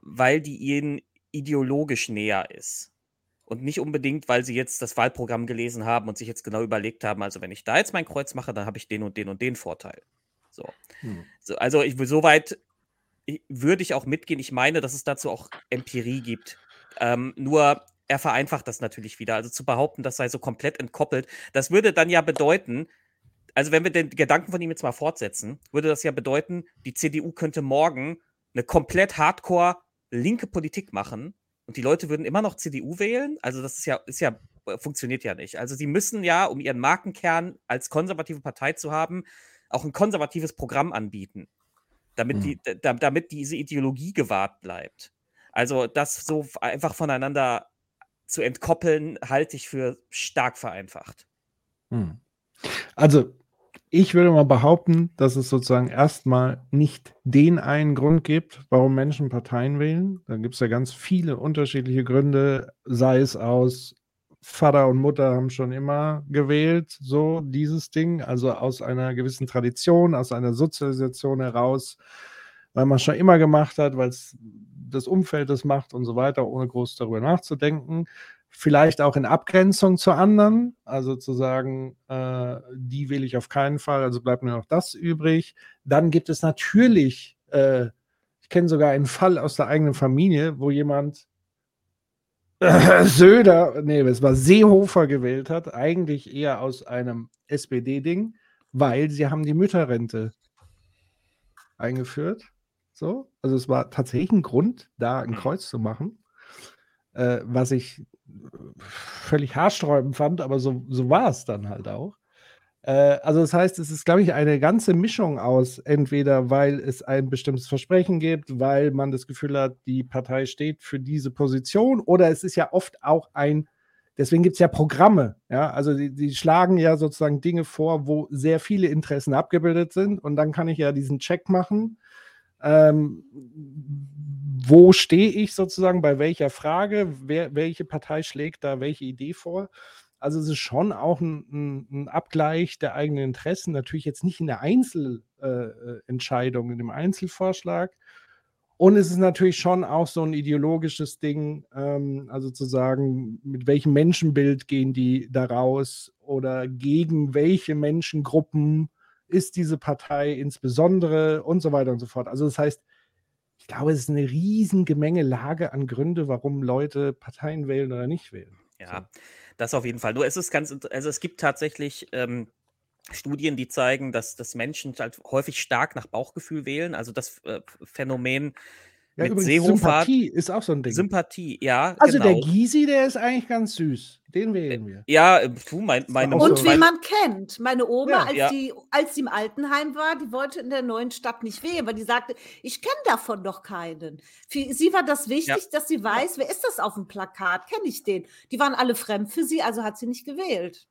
B: weil die ihnen ideologisch näher ist. Und nicht unbedingt, weil sie jetzt das Wahlprogramm gelesen haben und sich jetzt genau überlegt haben, also wenn ich da jetzt mein Kreuz mache, dann habe ich den und den und den Vorteil. So.
A: Hm.
B: so also ich will soweit würde ich auch mitgehen. Ich meine, dass es dazu auch Empirie gibt. Ähm, nur er vereinfacht das natürlich wieder. Also zu behaupten, das sei so komplett entkoppelt, das würde dann ja bedeuten, also wenn wir den Gedanken von ihm jetzt mal fortsetzen, würde das ja bedeuten, die CDU könnte morgen eine komplett hardcore linke Politik machen und die Leute würden immer noch CDU wählen. Also das ist ja, ist ja, äh, funktioniert ja nicht. Also sie müssen ja, um ihren Markenkern als konservative Partei zu haben, auch ein konservatives Programm anbieten. damit, die, da, damit diese Ideologie gewahrt bleibt. Also das so einfach voneinander zu entkoppeln, halte ich für stark vereinfacht.
A: Hm. Also, ich würde mal behaupten, dass es sozusagen erstmal nicht den einen Grund gibt, warum Menschen Parteien wählen. Da gibt es ja ganz viele unterschiedliche Gründe, sei es aus Vater und Mutter haben schon immer gewählt, so dieses Ding, also aus einer gewissen Tradition, aus einer Sozialisation heraus, weil man schon immer gemacht hat, weil es das Umfeld das macht und so weiter, ohne groß darüber nachzudenken vielleicht auch in Abgrenzung zu anderen, also zu sagen, äh, die will ich auf keinen Fall, also bleibt nur noch das übrig. Dann gibt es natürlich, äh, ich kenne sogar einen Fall aus der eigenen Familie, wo jemand Söder, nee, es war Seehofer gewählt hat, eigentlich eher aus einem SPD-Ding, weil sie haben die Mütterrente eingeführt. So, also es war tatsächlich ein Grund, da ein Kreuz zu machen äh, was ich völlig haarsträubend fand, aber so, so war es dann halt auch. Äh, also das heißt, es ist, glaube ich, eine ganze Mischung aus, entweder weil es ein bestimmtes Versprechen gibt, weil man das Gefühl hat, die Partei steht für diese Position, oder es ist ja oft auch ein, deswegen gibt es ja Programme, ja, also die, die schlagen ja sozusagen Dinge vor, wo sehr viele Interessen abgebildet sind und dann kann ich ja diesen Check machen. Ähm, wo stehe ich sozusagen bei welcher Frage, wer, welche Partei schlägt da welche Idee vor. Also es ist schon auch ein, ein, ein Abgleich der eigenen Interessen, natürlich jetzt nicht in der Einzelentscheidung, in dem Einzelvorschlag. Und es ist natürlich schon auch so ein ideologisches Ding, ähm, also zu sagen, mit welchem Menschenbild gehen die da raus oder gegen welche Menschengruppen ist diese Partei insbesondere und so weiter und so fort. Also das heißt, ich glaube, es ist eine riesen Gemengelage an Gründe, warum Leute Parteien wählen oder nicht wählen.
B: Ja, das auf jeden Fall. Nur es ist ganz, also es gibt tatsächlich ähm, Studien, die zeigen, dass, dass Menschen halt häufig stark nach Bauchgefühl wählen. Also das äh, Phänomen
A: Ja,
B: mit
A: übrigens,
B: Seehofer.
A: Sympathie ist auch so ein Ding.
B: Sympathie, ja.
A: also
B: genau.
A: der Gysi, der ist eigentlich ganz süß. Den wählen wir.
B: Ja, äh, du, mein, meine
C: Und
A: so.
C: wie man kennt. Meine Oma,
A: Ja.
C: als,
B: Ja.
C: die, als sie im Altenheim war, die wollte in der neuen Stadt nicht wählen, weil die sagte, ich kenne davon doch keinen. Für sie war das wichtig, dass sie weiß, wer ist das auf dem Plakat? Kenne ich den? Die waren alle fremd für sie, also hat sie nicht gewählt.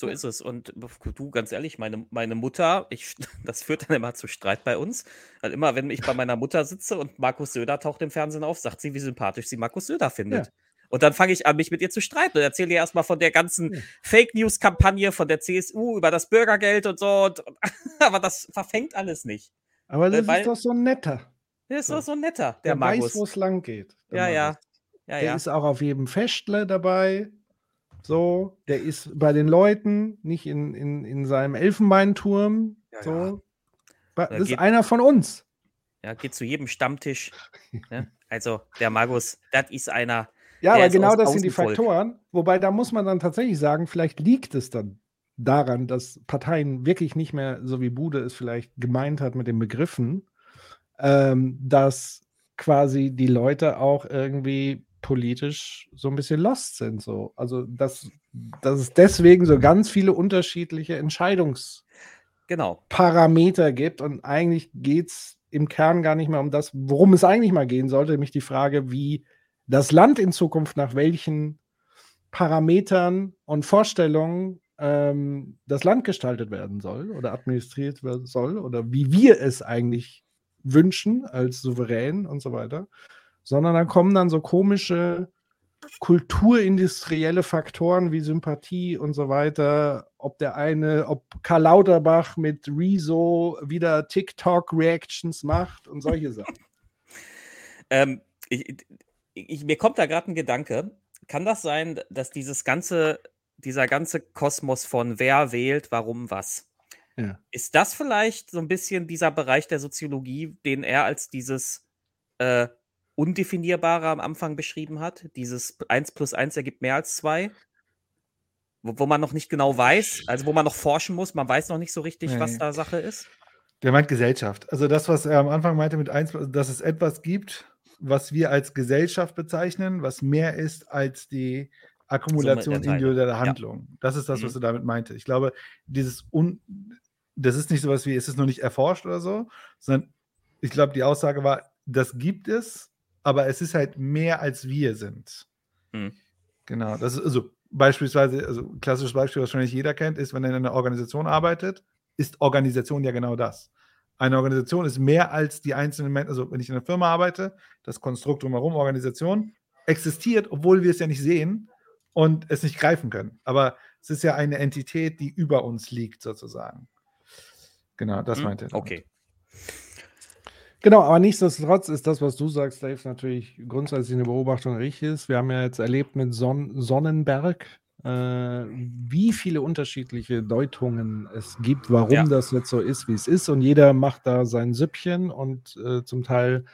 B: So ist es. Und du, ganz ehrlich, meine, meine Mutter, ich, das führt dann immer zu Streit bei uns. Weil immer, wenn ich bei meiner Mutter sitze und Markus Söder taucht im Fernsehen auf, sagt sie, wie sympathisch sie Markus Söder findet.
A: Ja.
B: Und dann fange ich an, mich mit ihr zu streiten und erzähle ihr erstmal von der ganzen
A: Ja.
B: Fake News-Kampagne von der CSU über das Bürgergeld und so. Und, aber das verfängt alles nicht.
A: Aber
B: Äh,
A: das
B: weil-
A: ist doch so ein netter.
B: Der ist
A: So.
B: doch so ein netter, der,
A: Der,
B: Markus.
A: weiß, wo es lang geht.
B: ja, ja, ja,
A: Der
B: ja.
A: ist auch auf jedem Festle dabei. So, der ist bei den Leuten, nicht in, in, in seinem Elfenbeinturm.
B: Ja,
A: so.
B: ja.
A: Das ist einer von uns.
B: ja, geht zu jedem Stammtisch. ne? Also, der Markus, das ist einer.
A: Ja, aber genau das sind die. Faktoren. Wobei da muss man dann tatsächlich sagen, vielleicht liegt es dann daran, dass Parteien wirklich nicht mehr, so wie Bude es vielleicht gemeint hat mit den Begriffen, ähm, dass quasi die Leute auch irgendwie politisch so ein bisschen lost sind. So. Also, dass, dass es deswegen so ganz viele unterschiedliche Entscheidungsparameter
B: Genau.
A: gibt und eigentlich geht es im Kern gar nicht mehr um das, worum es eigentlich mal gehen sollte, nämlich die Frage, wie das Land in Zukunft nach welchen Parametern und Vorstellungen ähm, das Land gestaltet werden soll oder administriert werden soll oder wie wir es eigentlich wünschen als Souverän und so weiter, sondern dann kommen dann so komische kulturindustrielle Faktoren wie Sympathie und so weiter, ob der eine, ob Karl Lauterbach mit Rezo wieder TikTok-Reactions macht und solche Sachen.
B: Ähm, ich, ich, mir kommt da gerade ein Gedanke. Kann das sein, dass dieses ganze, dieser ganze Kosmos von wer wählt, warum, was?
A: Ja.
B: Ist das vielleicht so ein bisschen dieser Bereich der Soziologie, den er als dieses äh, Undefinierbare am Anfang beschrieben hat? Dieses 1 plus 1 ergibt mehr als 2? Wo, wo man noch nicht genau weiß, also wo man noch forschen muss, man weiß noch nicht so richtig, was
D: Nee.
B: da Sache ist.
D: Der meint Gesellschaft. Also das, was er am Anfang meinte mit eins, dass es etwas gibt, was wir als Gesellschaft bezeichnen, was mehr ist als die Akkumulation individueller
B: Ja.
D: Handlungen. Das ist das, was
B: Mhm.
D: er damit meinte. Ich glaube, dieses Un das ist nicht sowas wie, es ist noch nicht erforscht oder so, sondern ich glaube, die Aussage war, das gibt es, aber es ist halt mehr als wir sind.
B: Hm.
D: Genau, das ist also beispielsweise, also klassisches Beispiel, was wahrscheinlich jeder kennt, ist, wenn er in einer Organisation arbeitet, ist Organisation ja genau das. Eine Organisation ist mehr als die einzelnen Menschen, also wenn ich in einer Firma arbeite, das Konstrukt drumherum, Organisation, existiert, obwohl wir es ja nicht sehen und es nicht greifen können. Aber es ist ja eine Entität, die über uns liegt, sozusagen. Genau, das
B: Hm,
D: meinte er.
B: Okay.
A: Genau, aber nichtsdestotrotz ist das, was du sagst, Dave, natürlich grundsätzlich eine Beobachtung richtig ist. Wir haben ja jetzt erlebt mit Son Sonnenberg, äh, wie viele unterschiedliche Deutungen es gibt, warum
B: Ja.
A: das jetzt so ist, wie es ist. Und jeder macht da sein Süppchen und äh, zum Teil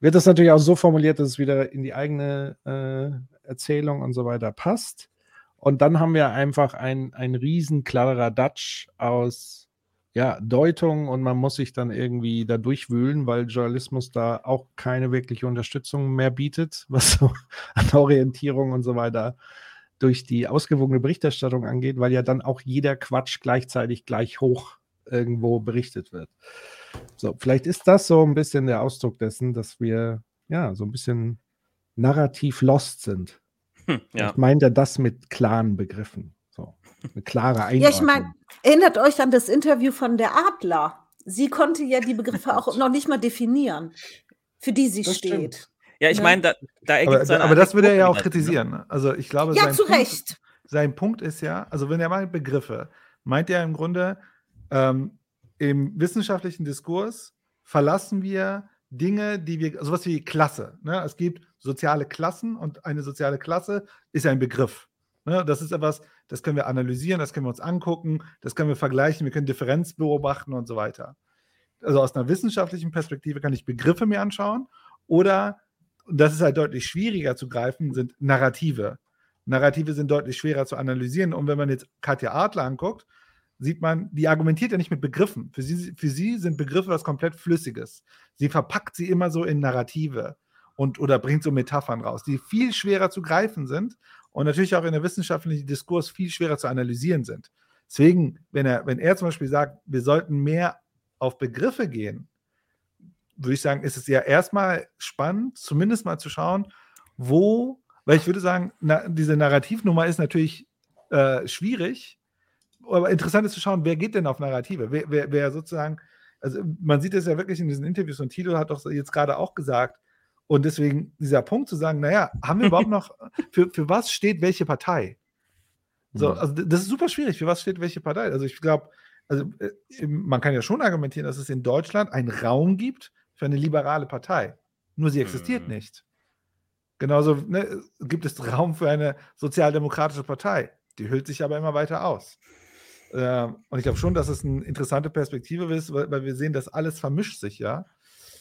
A: wird das natürlich auch so formuliert, dass es wieder in die eigene äh, Erzählung und so weiter passt. Und dann haben wir einfach ein, ein riesen klarer Dutch aus ja, Deutung und man muss sich dann irgendwie da durchwühlen, weil Journalismus da auch keine wirkliche Unterstützung mehr bietet, was so an Orientierung und so weiter durch die ausgewogene Berichterstattung angeht, weil ja dann auch jeder Quatsch gleichzeitig gleich hoch irgendwo berichtet wird. So, vielleicht ist das so ein bisschen der Ausdruck dessen, dass wir ja so ein bisschen narrativ lost sind.
B: Hm, ja.
A: Ich meint er das mit klaren Begriffen. Eine klare Einordnung.
C: Ja, ich meine, erinnert euch an das Interview von der Adler. Sie konnte ja die Begriffe auch noch nicht mal definieren, für die sie
A: Das stimmt.
C: steht.
B: Ja, ich
C: Ne?
B: meine, da, da ergibt
D: Aber, aber das würde er ja auch
B: Sinn,
D: kritisieren. Ne? Also ich glaube,
C: Ja,
D: sein
C: zu
D: Punkt,
C: Recht.
D: sein Punkt ist ja, also wenn er meint Begriffe, meint er im Grunde, ähm, im wissenschaftlichen Diskurs verlassen wir Dinge, die wir, sowas wie Klasse. Ne? Es gibt soziale Klassen und eine soziale Klasse ist ein Begriff. Ne? Das ist etwas, das können wir analysieren, das können wir uns angucken, das können wir vergleichen, wir können Differenz beobachten und so weiter. Also aus einer wissenschaftlichen Perspektive kann ich Begriffe mir anschauen oder, und das ist halt deutlich schwieriger zu greifen, sind Narrative. Narrative sind deutlich schwerer zu analysieren. Und wenn man jetzt Katja Adler anguckt, sieht man, die argumentiert ja nicht mit Begriffen. Für sie, für sie sind Begriffe was komplett Flüssiges. Sie verpackt sie immer so in Narrative und oder bringt so Metaphern raus, die viel schwerer zu greifen sind und natürlich auch in der wissenschaftlichen Diskurs viel schwerer zu analysieren sind. Deswegen, wenn er, wenn er zum Beispiel sagt, wir sollten mehr auf Begriffe gehen, würde ich sagen, ist es ja erstmal spannend, zumindest mal zu schauen, wo, weil ich würde sagen, na, diese Narrativnummer ist natürlich äh, schwierig, aber interessant ist zu schauen, wer geht denn auf Narrative? Wer, wer, wer sozusagen, also man sieht es ja wirklich in diesen Interviews und Tilo hat doch jetzt gerade auch gesagt, und deswegen dieser Punkt zu sagen, naja, haben wir überhaupt noch, für, für was steht welche Partei? So, also das ist super schwierig, für was steht welche Partei? Also ich glaube, also äh, man kann ja schon argumentieren, dass es in Deutschland einen Raum gibt für eine liberale Partei. Nur sie existiert
B: Mhm.
D: nicht. Genauso ne, gibt es Raum für eine sozialdemokratische Partei. Die hüllt sich aber immer weiter aus. Ähm, und ich glaube schon, dass es eine interessante Perspektive ist, weil, weil wir sehen, dass alles vermischt sich, ja.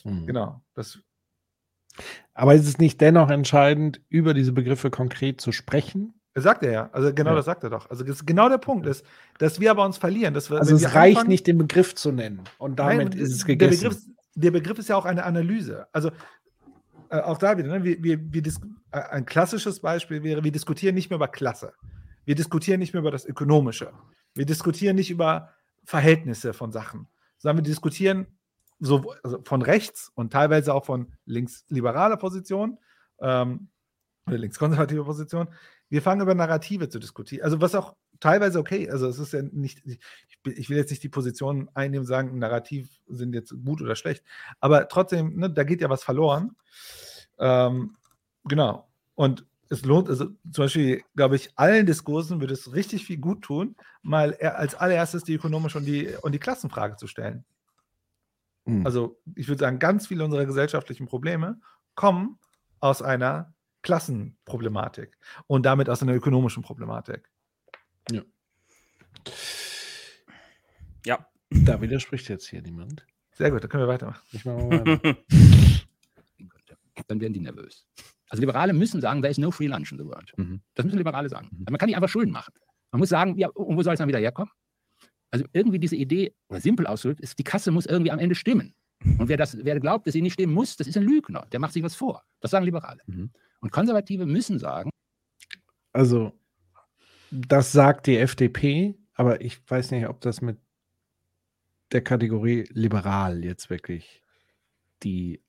A: Mhm.
D: Genau. Das,
A: Aber ist es nicht dennoch entscheidend, über diese Begriffe konkret zu sprechen?
D: sagt er ja. Also genau
A: Ja.
D: das sagt er doch. Also das genau der Punkt ist, dass wir aber uns verlieren. Dass wir,
A: Also es
D: wir
A: reicht
D: anfangen-
A: nicht, den Begriff zu nennen. Und damit
D: Nein,
A: ist es
D: der
A: gegessen.
D: Begriff, der Begriff ist ja auch eine Analyse. Also äh, auch da wieder, ne? wir, wir, wir äh, ein klassisches Beispiel wäre, wir diskutieren nicht mehr über Klasse. Wir diskutieren nicht mehr über das Ökonomische. Wir diskutieren nicht über Verhältnisse von Sachen, sondern wir diskutieren so, also von rechts und teilweise auch von linksliberaler Position ähm, oder linkskonservativer Position. Wir fangen über Narrative zu diskutieren. Also was auch teilweise okay, also es ist ja nicht, ich, will jetzt nicht die Position einnehmen, sagen, Narrativ sind jetzt gut oder schlecht, aber trotzdem, ne, da geht ja was verloren. Ähm, genau. Und es lohnt, also zum Beispiel, glaube ich, allen Diskursen würde es richtig viel gut tun, mal als allererstes die ökonomische und die, und die Klassenfrage zu stellen.
A: Mhm.
D: Also ich würde sagen, ganz viele unserer gesellschaftlichen Probleme kommen aus einer Klassenproblematik und damit aus einer ökonomischen Problematik.
B: Ja.
A: Da widerspricht jetzt hier niemand.
D: Sehr gut, dann können wir weitermachen.
A: Ich mach mal weiter.
F: Dann werden die nervös. Also Liberale müssen sagen, there is no free lunch in the world.
E: Mhm.
F: Das müssen Liberale sagen. Also man kann nicht einfach Schulden machen. Man muss sagen, ja, und wo soll es dann wieder herkommen? Also irgendwie diese Idee, oder simpel ausgedrückt, ist, die Kasse muss irgendwie am Ende stimmen. Und wer, das, wer glaubt, dass sie nicht stimmen muss, das ist ein Lügner. Der macht sich was vor. Das sagen Liberale.
E: Mhm.
F: Und Konservative müssen sagen,
A: Also, das sagt die FDP, aber ich weiß nicht, ob das mit der Kategorie liberal jetzt wirklich die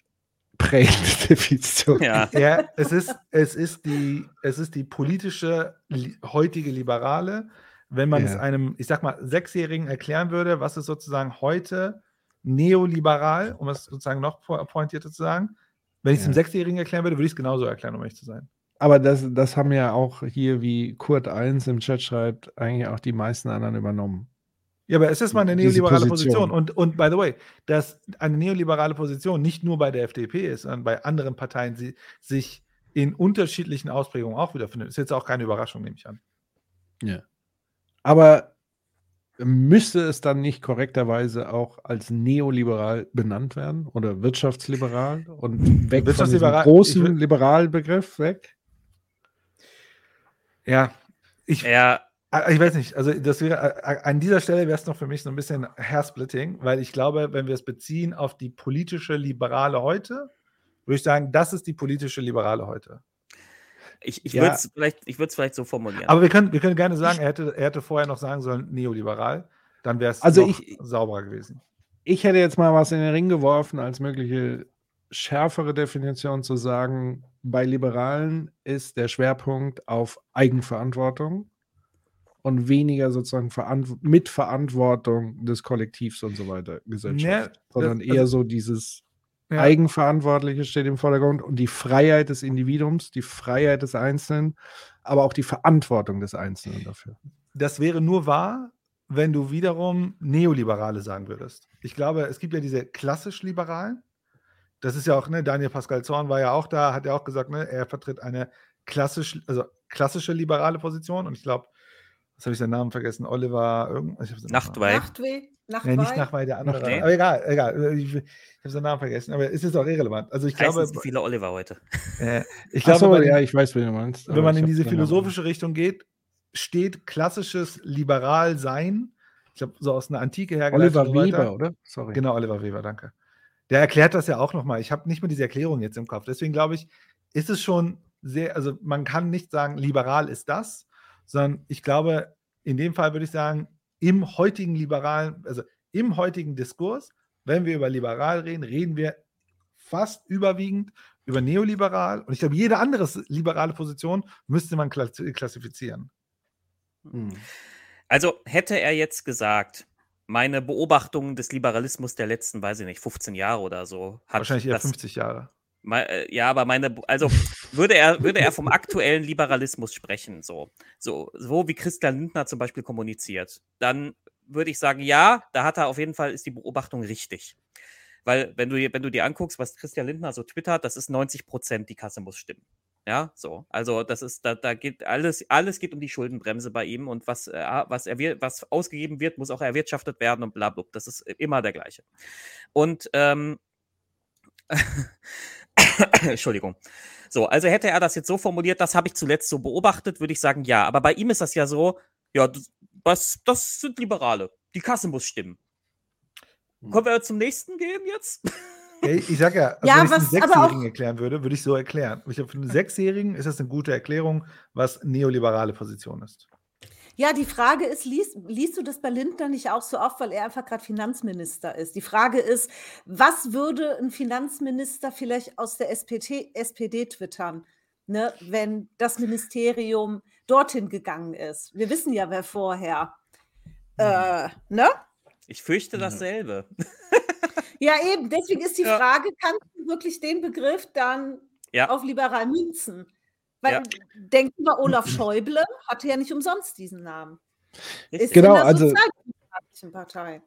A: prägende Definition.
B: Ja.
D: Ja, es ist, es ist, die, es ist die politische li heutige Liberale. Wenn man es
A: Ja.
D: einem, ich sag mal, Sechsjährigen erklären würde, was ist sozusagen heute neoliberal, um es sozusagen noch po- pointierter zu sagen. Wenn ich es
A: Ja.
D: einem Sechsjährigen erklären würde, würde ich es genauso erklären, um ehrlich zu sein.
A: Aber das, das haben ja auch hier, wie Kurt 1 im Chat schreibt, eigentlich auch die meisten anderen übernommen.
D: Ja, aber es ist mal eine neoliberale
A: Position.
D: Position. Und, und by the way, dass eine neoliberale Position nicht nur bei der FDP ist, sondern bei anderen Parteien sie, sich in unterschiedlichen Ausprägungen auch wiederfindet, ist jetzt auch keine Überraschung, nehme ich an.
A: Ja. Aber müsste es dann nicht korrekterweise auch als neoliberal benannt werden oder wirtschaftsliberal und weg von diesem großen
D: würd-
A: Liberalbegriff weg?
D: Ja, ich,
B: Ja,
D: Ah, Ich weiß nicht, also das wäre äh, an dieser Stelle wäre es noch für mich so ein bisschen Hairsplitting, weil ich glaube, wenn wir es beziehen auf die politische Liberale heute, würde ich sagen, das ist die politische Liberale heute.
B: Ich, ich
A: Ja.
B: würde es vielleicht, ich vielleicht so formulieren.
D: Aber wir können, wir können gerne sagen, er hätte, er hätte vorher noch sagen sollen, neoliberal, dann wäre es
A: Also
D: noch
A: ich-
D: sauberer gewesen.
A: Ich hätte jetzt mal was in den Ring geworfen, als mögliche schärfere Definition zu sagen, bei Liberalen ist der Schwerpunkt auf Eigenverantwortung und weniger sozusagen Verantw Mitverantwortung des Kollektivs und so weiter, Gesellschaft,
D: Ja,
A: sondern
D: das-
A: eher
D: also-
A: so dieses
D: Ja.
A: Eigenverantwortliche steht im Vordergrund und die Freiheit des Individuums, die Freiheit des Einzelnen, aber auch die Verantwortung des Einzelnen dafür.
D: Das wäre nur wahr, wenn du wiederum Neoliberale sagen würdest. Ich glaube, es gibt ja diese klassisch Liberalen. Das ist ja auch, ne, Daniel Pascal Zorn war ja auch da, hat ja auch gesagt, ne, er vertritt eine klassisch, also klassische liberale Position. Und ich glaube, was habe ich seinen Namen vergessen? Oliver irgend ich hab seinen Namen-
B: Nachtwey.
C: Nachtweh, Nachtwey.
D: Nee, nicht Nachweih, der andere.
B: Nee.
D: Aber egal, egal. Ich, ich habe seinen Namen vergessen, aber es ist auch irrelevant. Also ich
B: Heißen
D: glaube,
B: es viele Oliver heute.
D: äh, ich glaube,
A: so, ja, ich weiß, wen du meinst.
D: wenn man in diese philosophische Richtung geht, steht klassisches Liberal-Sein, ich glaube, so aus einer Antike hergeleitet.
A: Oliver
D: weiter.
A: Weber, oder? Sorry.
D: Genau, Oliver Weber, danke. Der erklärt das ja auch nochmal. Ich habe nicht mehr diese Erklärung jetzt im Kopf. Deswegen glaube ich, ist es schon sehr, also man kann nicht sagen, liberal ist das, sondern ich glaube, in dem Fall würde ich sagen, im heutigen liberalen, also im heutigen Diskurs, wenn wir über liberal reden, reden wir fast überwiegend über neoliberal. Und ich glaube, jede andere liberale Position müsste man klassi- klassifizieren.
A: Hm.
B: Also hätte er jetzt gesagt, meine Beobachtungen des Liberalismus der letzten, weiß ich nicht, 15 Jahre oder so, hat
D: Wahrscheinlich eher
B: das,
D: 50 Jahre.
B: Äh, Ja, aber meine, also würde er, würde er vom aktuellen Liberalismus sprechen, so, so, so wie Christian Lindner zum Beispiel kommuniziert, dann würde ich sagen, ja, da hat er auf jeden Fall, ist die Beobachtung richtig. Weil, wenn du, wenn du dir anguckst, was Christian Lindner so twittert, das ist 90 Prozent, die Kasse muss stimmen. Ja, so. Also, das ist, da, da geht alles, alles geht um die Schuldenbremse bei ihm und was, äh, was, erwir was ausgegeben wird, muss auch erwirtschaftet werden und bla, bla. Das ist immer der gleiche. Und, ähm, Entschuldigung. So, also hätte er das jetzt so formuliert, das habe ich zuletzt so beobachtet, würde ich sagen, ja. Aber bei ihm ist das ja so, ja, das, was, das sind Liberale. Die Kasse muss stimmen. Können wir zum nächsten gehen jetzt?
D: Ich sag ja, also
C: Ja,
D: wenn ich
C: was
D: einen Sechsjährigen erklären würde, würde ich so erklären. Ich glaube, für einen Sechsjährigen ist das eine gute Erklärung, was neoliberale Position ist.
C: Ja, die Frage ist, liest, liest du das bei Lindner nicht auch so oft, weil er einfach gerade Finanzminister ist? Die Frage ist, was würde ein Finanzminister vielleicht aus der SPD, SPD twittern, ne, wenn das Ministerium dorthin gegangen ist? Wir wissen ja, wer vorher. Äh, ne?
B: Ich fürchte
A: Ja.
B: dasselbe.
C: Ja, eben. Deswegen ist die
B: Ja.
C: Frage, kannst du wirklich den Begriff dann
B: Ja.
C: auf liberal münzen? Weil
B: Ja.
C: denk über Olaf Schäuble, hatte ja nicht umsonst diesen Namen. Ist
A: Genau,
C: in der
A: also-
C: Sozialdemokratischen Partei.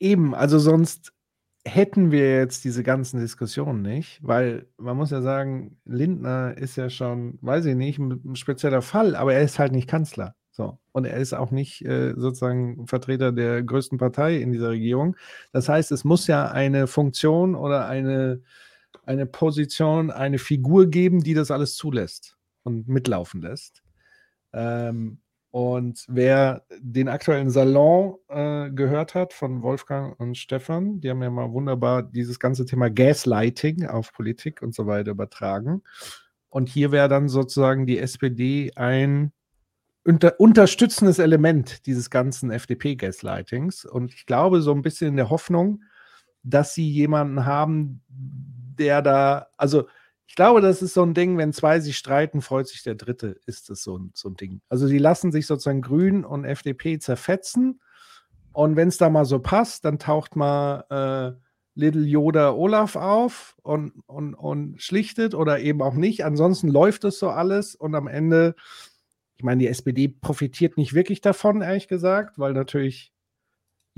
A: Eben, also sonst hätten wir jetzt diese ganzen Diskussionen nicht, weil man muss ja sagen, Lindner ist ja schon, weiß ich nicht, ein, ein spezieller Fall, aber er ist halt nicht Kanzler. So. Und er ist auch nicht äh, sozusagen Vertreter der größten Partei in dieser Regierung. Das heißt, es muss ja eine Funktion oder eine, eine Position, eine Figur geben, die das alles zulässt und mitlaufen lässt. Ähm, und wer den aktuellen Salon äh, gehört hat von Wolfgang und Stefan, die haben ja mal wunderbar dieses ganze Thema Gaslighting auf Politik und so weiter übertragen. Und hier wäre dann sozusagen die SPD ein unter, unterstützendes Element dieses ganzen FDP-Gaslightings. Und ich glaube, so ein bisschen in der Hoffnung, dass sie jemanden haben, der da, also ich glaube, das ist so ein Ding, wenn zwei sich streiten, freut sich der Dritte, ist das so ein, so ein Ding. Also die lassen sich sozusagen Grün und FDP zerfetzen und wenn es da mal so passt, dann taucht mal äh, Little Yoda Olaf auf und, und, und schlichtet oder eben auch nicht. Ansonsten läuft es so alles und am Ende, ich meine, die SPD profitiert nicht wirklich davon, ehrlich gesagt, weil natürlich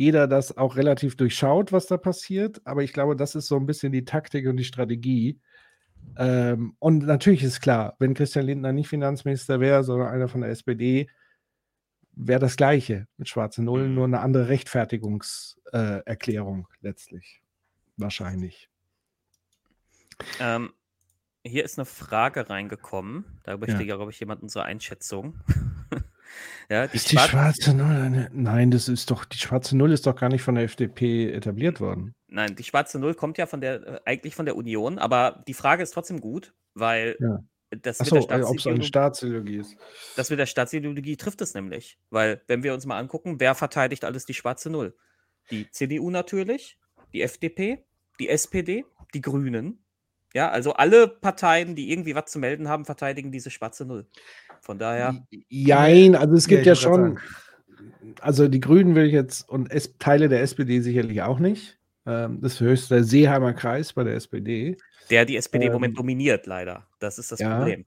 A: jeder das auch relativ durchschaut, was da passiert. Aber ich glaube, das ist so ein bisschen die Taktik und die Strategie. Ähm, und natürlich ist klar, wenn Christian Lindner nicht Finanzminister wäre, sondern einer von der SPD, wäre das Gleiche mit schwarzen Nullen, nur eine andere Rechtfertigungserklärung äh, letztlich. Wahrscheinlich.
B: Ähm, hier ist eine Frage reingekommen. Da möchte,
A: Ja.
B: glaube ich, jemand unsere Einschätzung. Ja, die,
A: Ist die
B: Schwar-
A: schwarze Null eine, Nein, das ist doch, die schwarze Null ist doch gar nicht von der FDP etabliert worden.
B: Nein, die schwarze Null kommt ja von der, äh, eigentlich von der Union, aber die Frage ist trotzdem gut, weil
A: Ja.
B: das, mit
A: Achso,
B: der
A: ob es eine
B: Staatsideologie,
A: Staatsideologie ist.
B: das mit der Staatsideologie trifft es nämlich. Weil, wenn wir uns mal angucken, wer verteidigt alles die schwarze Null? Die CDU natürlich, die FDP, die SPD, die Grünen. Ja, also alle Parteien, die irgendwie was zu melden haben, verteidigen diese schwarze Null. Von daher,
A: Jein, also es gibt
D: Ja,
A: ja, schon, also die Grünen will ich jetzt und es, Teile der SPD sicherlich auch nicht. Ähm, das höchste der Seeheimer Kreis bei der SPD.
B: der die SPD im
A: Ähm,
B: Moment dominiert, leider. Das ist das
A: ja.
B: Problem.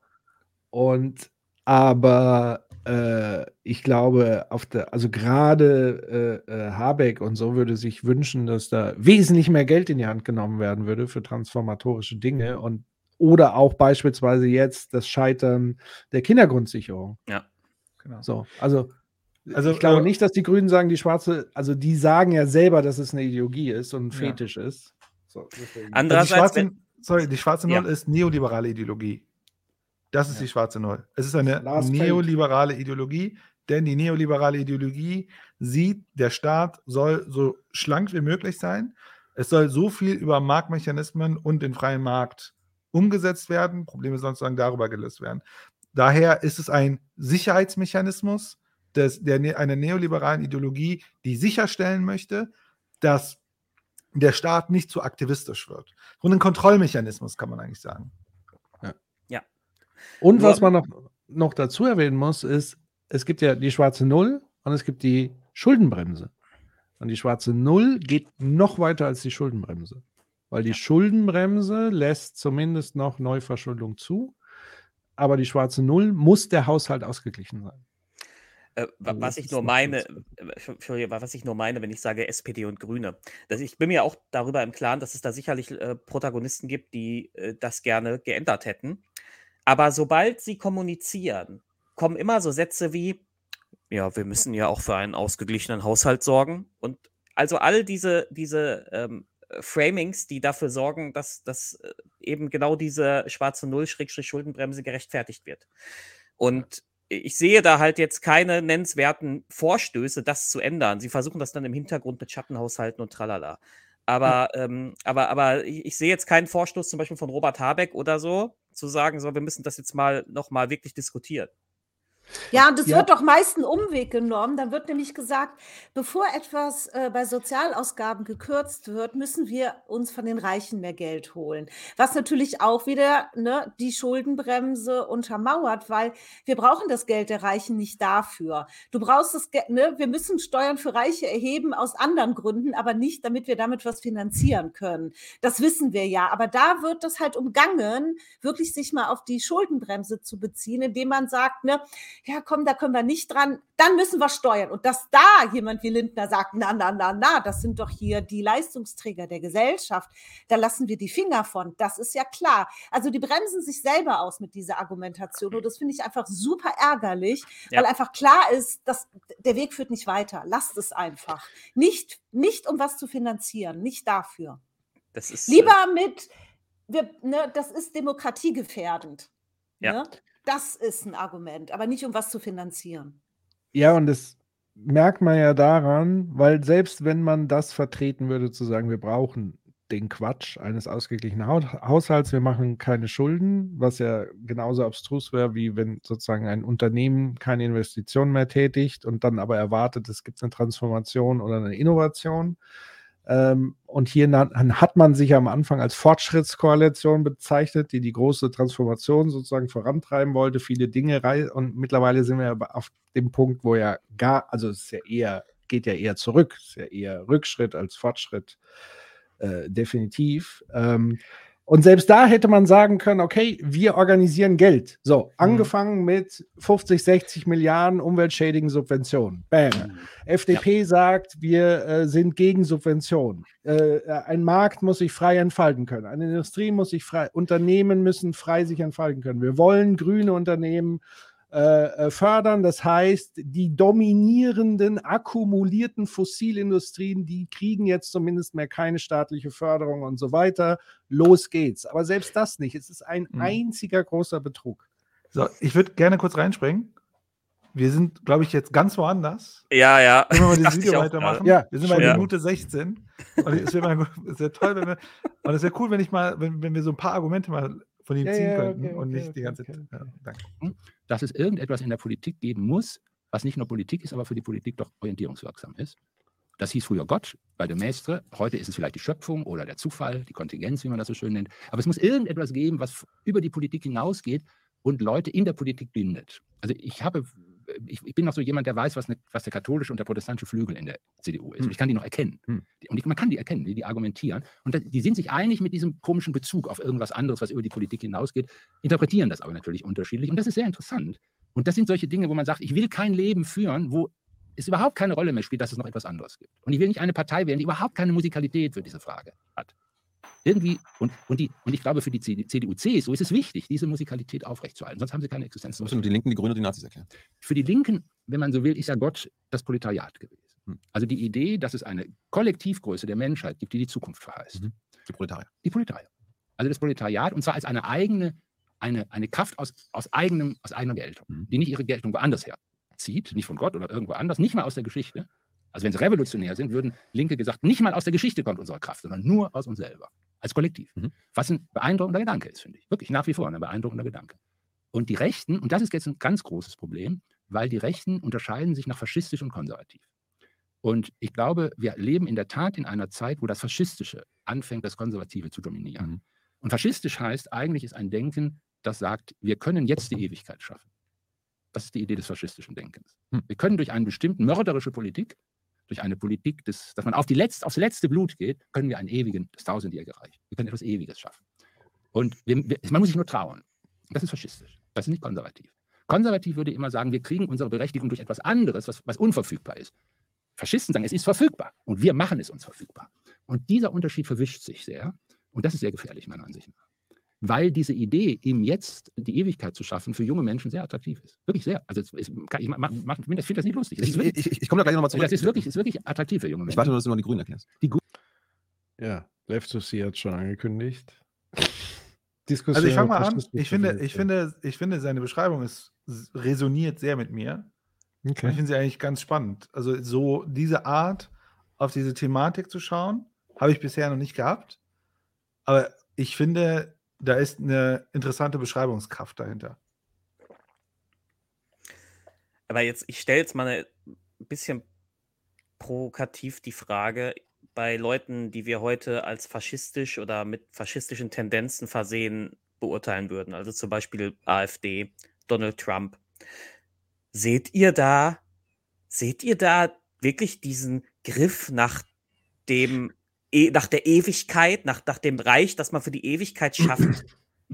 A: Und aber äh, ich glaube, auf der, also gerade äh, äh, Habeck und so würde sich wünschen, dass da wesentlich mehr Geld in die Hand genommen werden würde für transformatorische Dinge und oder auch beispielsweise jetzt das Scheitern der Kindergrundsicherung.
D: Genau.
A: So, also,
D: Also,
A: ich glaube
D: äh,
A: nicht, dass die Grünen sagen, die schwarze, also die sagen ja selber, dass es eine Ideologie ist und ein
D: Ja.
A: Fetisch ist. So.
D: Also
B: Andererseits,
D: schwarze,
B: wenn,
D: sorry, die schwarze Null
B: Ja.
D: ist neoliberale Ideologie. Das ist
A: Ja.
D: die schwarze Null. Es ist eine
A: Last
D: neoliberale Ideologie, denn die neoliberale Ideologie sieht, der Staat soll so schlank wie möglich sein. Es soll so viel über Marktmechanismen und den freien Markt umgesetzt werden. Probleme sollen sozusagen darüber gelöst werden. Daher ist es ein Sicherheitsmechanismus des, der, ne- einer neoliberalen Ideologie, die sicherstellen möchte, dass der Staat nicht zu aktivistisch wird. Und ein Kontrollmechanismus kann man eigentlich sagen.
A: Und
B: Nur-
A: was man noch, noch dazu erwähnen muss, ist, es gibt ja die schwarze Null und es gibt die Schuldenbremse. Und die schwarze Null geht noch weiter als die Schuldenbremse. Weil die Schuldenbremse lässt zumindest noch Neuverschuldung zu. Aber die schwarze Null muss der Haushalt ausgeglichen sein.
B: Äh, wa- was
A: das
B: ich nur meine, was ich nur meine, wenn ich sage SPD und Grüne. Dass ich bin mir auch darüber im Klaren, dass es da sicherlich äh, Protagonisten gibt, die äh, das gerne geändert hätten. Aber sobald sie kommunizieren, kommen immer so Sätze wie, ja, wir müssen ja auch für einen ausgeglichenen Haushalt sorgen. Und also all diese, diese ähm, äh, Framings, die dafür sorgen, dass, dass äh, eben genau diese schwarze Null-Schuldenbremse gerechtfertigt wird. Und ich sehe da halt jetzt keine nennenswerten Vorstöße, das zu ändern. Sie versuchen das dann im Hintergrund mit Schattenhaushalten und tralala. Aber, ähm, aber, aber ich, ich sehe jetzt keinen Vorstoß zum Beispiel von Robert Habeck oder so, zu sagen, so, wir müssen das jetzt mal nochmal wirklich diskutieren.
C: Ja, und es
A: Ja.
C: wird doch meist ein Umweg genommen. Da wird nämlich gesagt, bevor etwas äh, bei Sozialausgaben gekürzt wird, müssen wir uns von den Reichen mehr Geld holen. Was natürlich auch wieder ne, die Schuldenbremse untermauert, weil wir brauchen das Geld der Reichen nicht dafür. Du brauchst das Geld, ne, wir müssen Steuern für Reiche erheben aus anderen Gründen, aber nicht, damit wir damit was finanzieren können. Das wissen wir ja. Aber da wird das halt umgangen, wirklich sich mal auf die Schuldenbremse zu beziehen, indem man sagt, ne, ja komm, da können wir nicht dran, dann müssen wir steuern. Und dass da jemand wie Lindner sagt, na, na, na, na, das sind doch hier die Leistungsträger der Gesellschaft, da lassen wir die Finger von, das ist ja klar. Also die bremsen sich selber aus mit dieser Argumentation und das finde ich einfach super ärgerlich,
B: Ja.
C: weil einfach klar ist, dass der Weg führt nicht weiter. Lasst es einfach. Nicht, nicht um was zu finanzieren, nicht dafür.
B: Das ist, äh,
C: Lieber mit, wir, ne, das ist demokratiegefährdend.
B: Ja.
C: Ne? Das ist ein Argument, aber nicht um was zu finanzieren.
A: Ja, und das merkt man ja daran, weil selbst wenn man das vertreten würde, zu sagen, wir brauchen den Quatsch eines ausgeglichenen Hau- Haushalts, wir machen keine Schulden, was ja genauso abstrus wäre, wie wenn sozusagen ein Unternehmen keine Investitionen mehr tätigt und dann aber erwartet, es gibt eine Transformation oder eine Innovation. Ähm, und hier hat man sich am Anfang als Fortschrittskoalition bezeichnet, die die große Transformation sozusagen vorantreiben wollte, viele Dinge rei und mittlerweile sind wir aber auf dem Punkt, wo ja gar, also es ist ja eher, geht ja eher zurück, es ist ja eher Rückschritt als Fortschritt, äh, definitiv. Ähm, und selbst da hätte man sagen können, okay, wir organisieren Geld. So, angefangen mit 50, 60 Milliarden umweltschädigen Subventionen. Bam. FDP sagt, wir äh, sind gegen Subventionen. Äh, ein Markt muss sich frei entfalten können. Eine Industrie muss sich frei, Unternehmen müssen frei sich entfalten können. Wir wollen grüne Unternehmen äh, äh, fördern. Das heißt, die dominierenden, akkumulierten Fossilindustrien, die kriegen jetzt zumindest mehr keine staatliche Förderung und so weiter. Los geht's. Aber selbst das nicht. Es ist ein
D: Mhm.
A: einziger großer Betrug.
D: So, ich würde gerne kurz reinspringen. Wir sind, glaube ich, jetzt ganz woanders.
B: Ja, ja.
D: Können wir mal
B: ich
D: Video weitermachen?
A: Ja,
D: wir sind bei
B: ja.
D: Minute 16. Und es wäre wäre toll, wenn wir. Und es wäre cool, wenn ich mal, wenn, wenn wir so ein paar Argumente mal von ihm
A: Ja,
D: ziehen
A: ja,
D: könnten
A: okay,
D: und
A: okay,
D: nicht die
A: okay,
D: ganze
A: okay,
D: Zeit. Ja, danke.
F: dass es irgendetwas in der Politik geben muss, was nicht nur Politik ist, aber für die Politik doch orientierungswirksam ist. Das hieß früher Gott bei de Maistre. Heute ist es vielleicht die Schöpfung oder der Zufall, die Kontingenz, wie man das so schön nennt. Aber es muss irgendetwas geben, was über die Politik hinausgeht und Leute in der Politik bindet. Also ich habe, ich, ich bin noch so jemand, der weiß, was, eine, was der katholische und der protestantische Flügel in der CDU ist.
E: Hm.
F: Und ich kann die noch erkennen.
E: Hm.
F: Und ich, man kann die erkennen, die, die argumentieren. Und da, die sind sich einig mit diesem komischen Bezug auf irgendwas anderes, was über die Politik hinausgeht, interpretieren das aber natürlich unterschiedlich. Und das ist sehr interessant. Und das sind solche Dinge, wo man sagt, ich will kein Leben führen, wo es überhaupt keine Rolle mehr spielt, dass es noch etwas anderes gibt. Und ich will nicht eine Partei wählen, die überhaupt keine Musikalität für diese Frage hat. Irgendwie, und, und, die, und ich glaube, für die CDU, CSU ist es wichtig, diese Musikalität aufrechtzuerhalten. Sonst haben sie keine Existenz.
E: Müssen die Linken, die Grünen und die Nazis erklären.
F: Für die Linken, wenn man so will, ist ja Gott das Proletariat gewesen.
E: Hm.
F: Also die Idee, dass es eine Kollektivgröße der Menschheit gibt, die die Zukunft verheißt.
E: Mhm. Die Proletarier.
F: Die Proletarier. Also das Proletariat, und zwar als eine eigene, eine, eine Kraft aus, aus, eigenem, aus eigener Geltung,
E: Mhm.
F: die nicht ihre Geltung woanders her zieht, nicht von Gott oder irgendwo anders, nicht mal aus der Geschichte. Also wenn sie revolutionär sind, würden Linke gesagt, nicht mal aus der Geschichte kommt unsere Kraft, sondern nur aus uns selber, als Kollektiv.
E: Mhm.
F: Was ein beeindruckender Gedanke ist, finde ich. Wirklich nach wie vor ein beeindruckender Gedanke. Und die Rechten, und das ist jetzt ein ganz großes Problem, weil die Rechten unterscheiden sich nach faschistisch und konservativ. Und ich glaube, wir leben in der Tat in einer Zeit, wo das Faschistische anfängt, das Konservative zu dominieren.
E: Mhm.
F: Und faschistisch heißt, eigentlich ist ein Denken, das sagt, wir können jetzt die Ewigkeit schaffen. Das ist die Idee des faschistischen Denkens.
E: Hm.
F: Wir können durch eine bestimmte mörderische Politik, durch eine Politik, des, dass man auf die letzte, aufs letzte Blut geht, können wir einen ewigen, das tausendjährige Reich. Wir können etwas Ewiges schaffen. Und wir, wir, man muss sich nur trauen. Das ist faschistisch. Das ist nicht konservativ. Konservativ würde immer sagen, wir kriegen unsere Berechtigung durch etwas anderes, was, was unverfügbar ist. Faschisten sagen, es ist verfügbar und wir machen es uns verfügbar. Und dieser Unterschied verwischt sich sehr und das ist sehr gefährlich, meiner Ansicht nach. Weil diese Idee, ihm jetzt die Ewigkeit zu schaffen, für junge Menschen sehr attraktiv ist. Wirklich sehr. Also ist, ich ma- finde das, find das nicht lustig. Das
E: Ich,
F: wirklich,
E: ich, ich, ich komme da gleich nochmal zurück.
F: das ist wirklich, ist wirklich attraktiv für junge
E: ich
F: Menschen.
E: warte nur, dass du noch die Grünen erklärst.
A: Ja, Left to See hat schon angekündigt.
D: Also ich fange mal an. Ich finde, ich finde, ich finde, seine Beschreibung ist, resoniert sehr mit mir. Und Ich
A: Okay.
D: finde sie eigentlich ganz spannend. Also so diese Art, auf diese Thematik zu schauen, habe ich bisher noch nicht gehabt. Aber ich finde, da ist eine interessante Beschreibungskraft dahinter.
B: Aber jetzt, ich stelle jetzt mal ein bisschen provokativ die Frage, bei Leuten, die wir heute als faschistisch oder mit faschistischen Tendenzen versehen beurteilen würden, also zum Beispiel AfD, Donald Trump. Seht ihr da, seht ihr da wirklich diesen Griff nach dem, E- nach der Ewigkeit, nach, nach dem Reich, das man für die Ewigkeit schafft?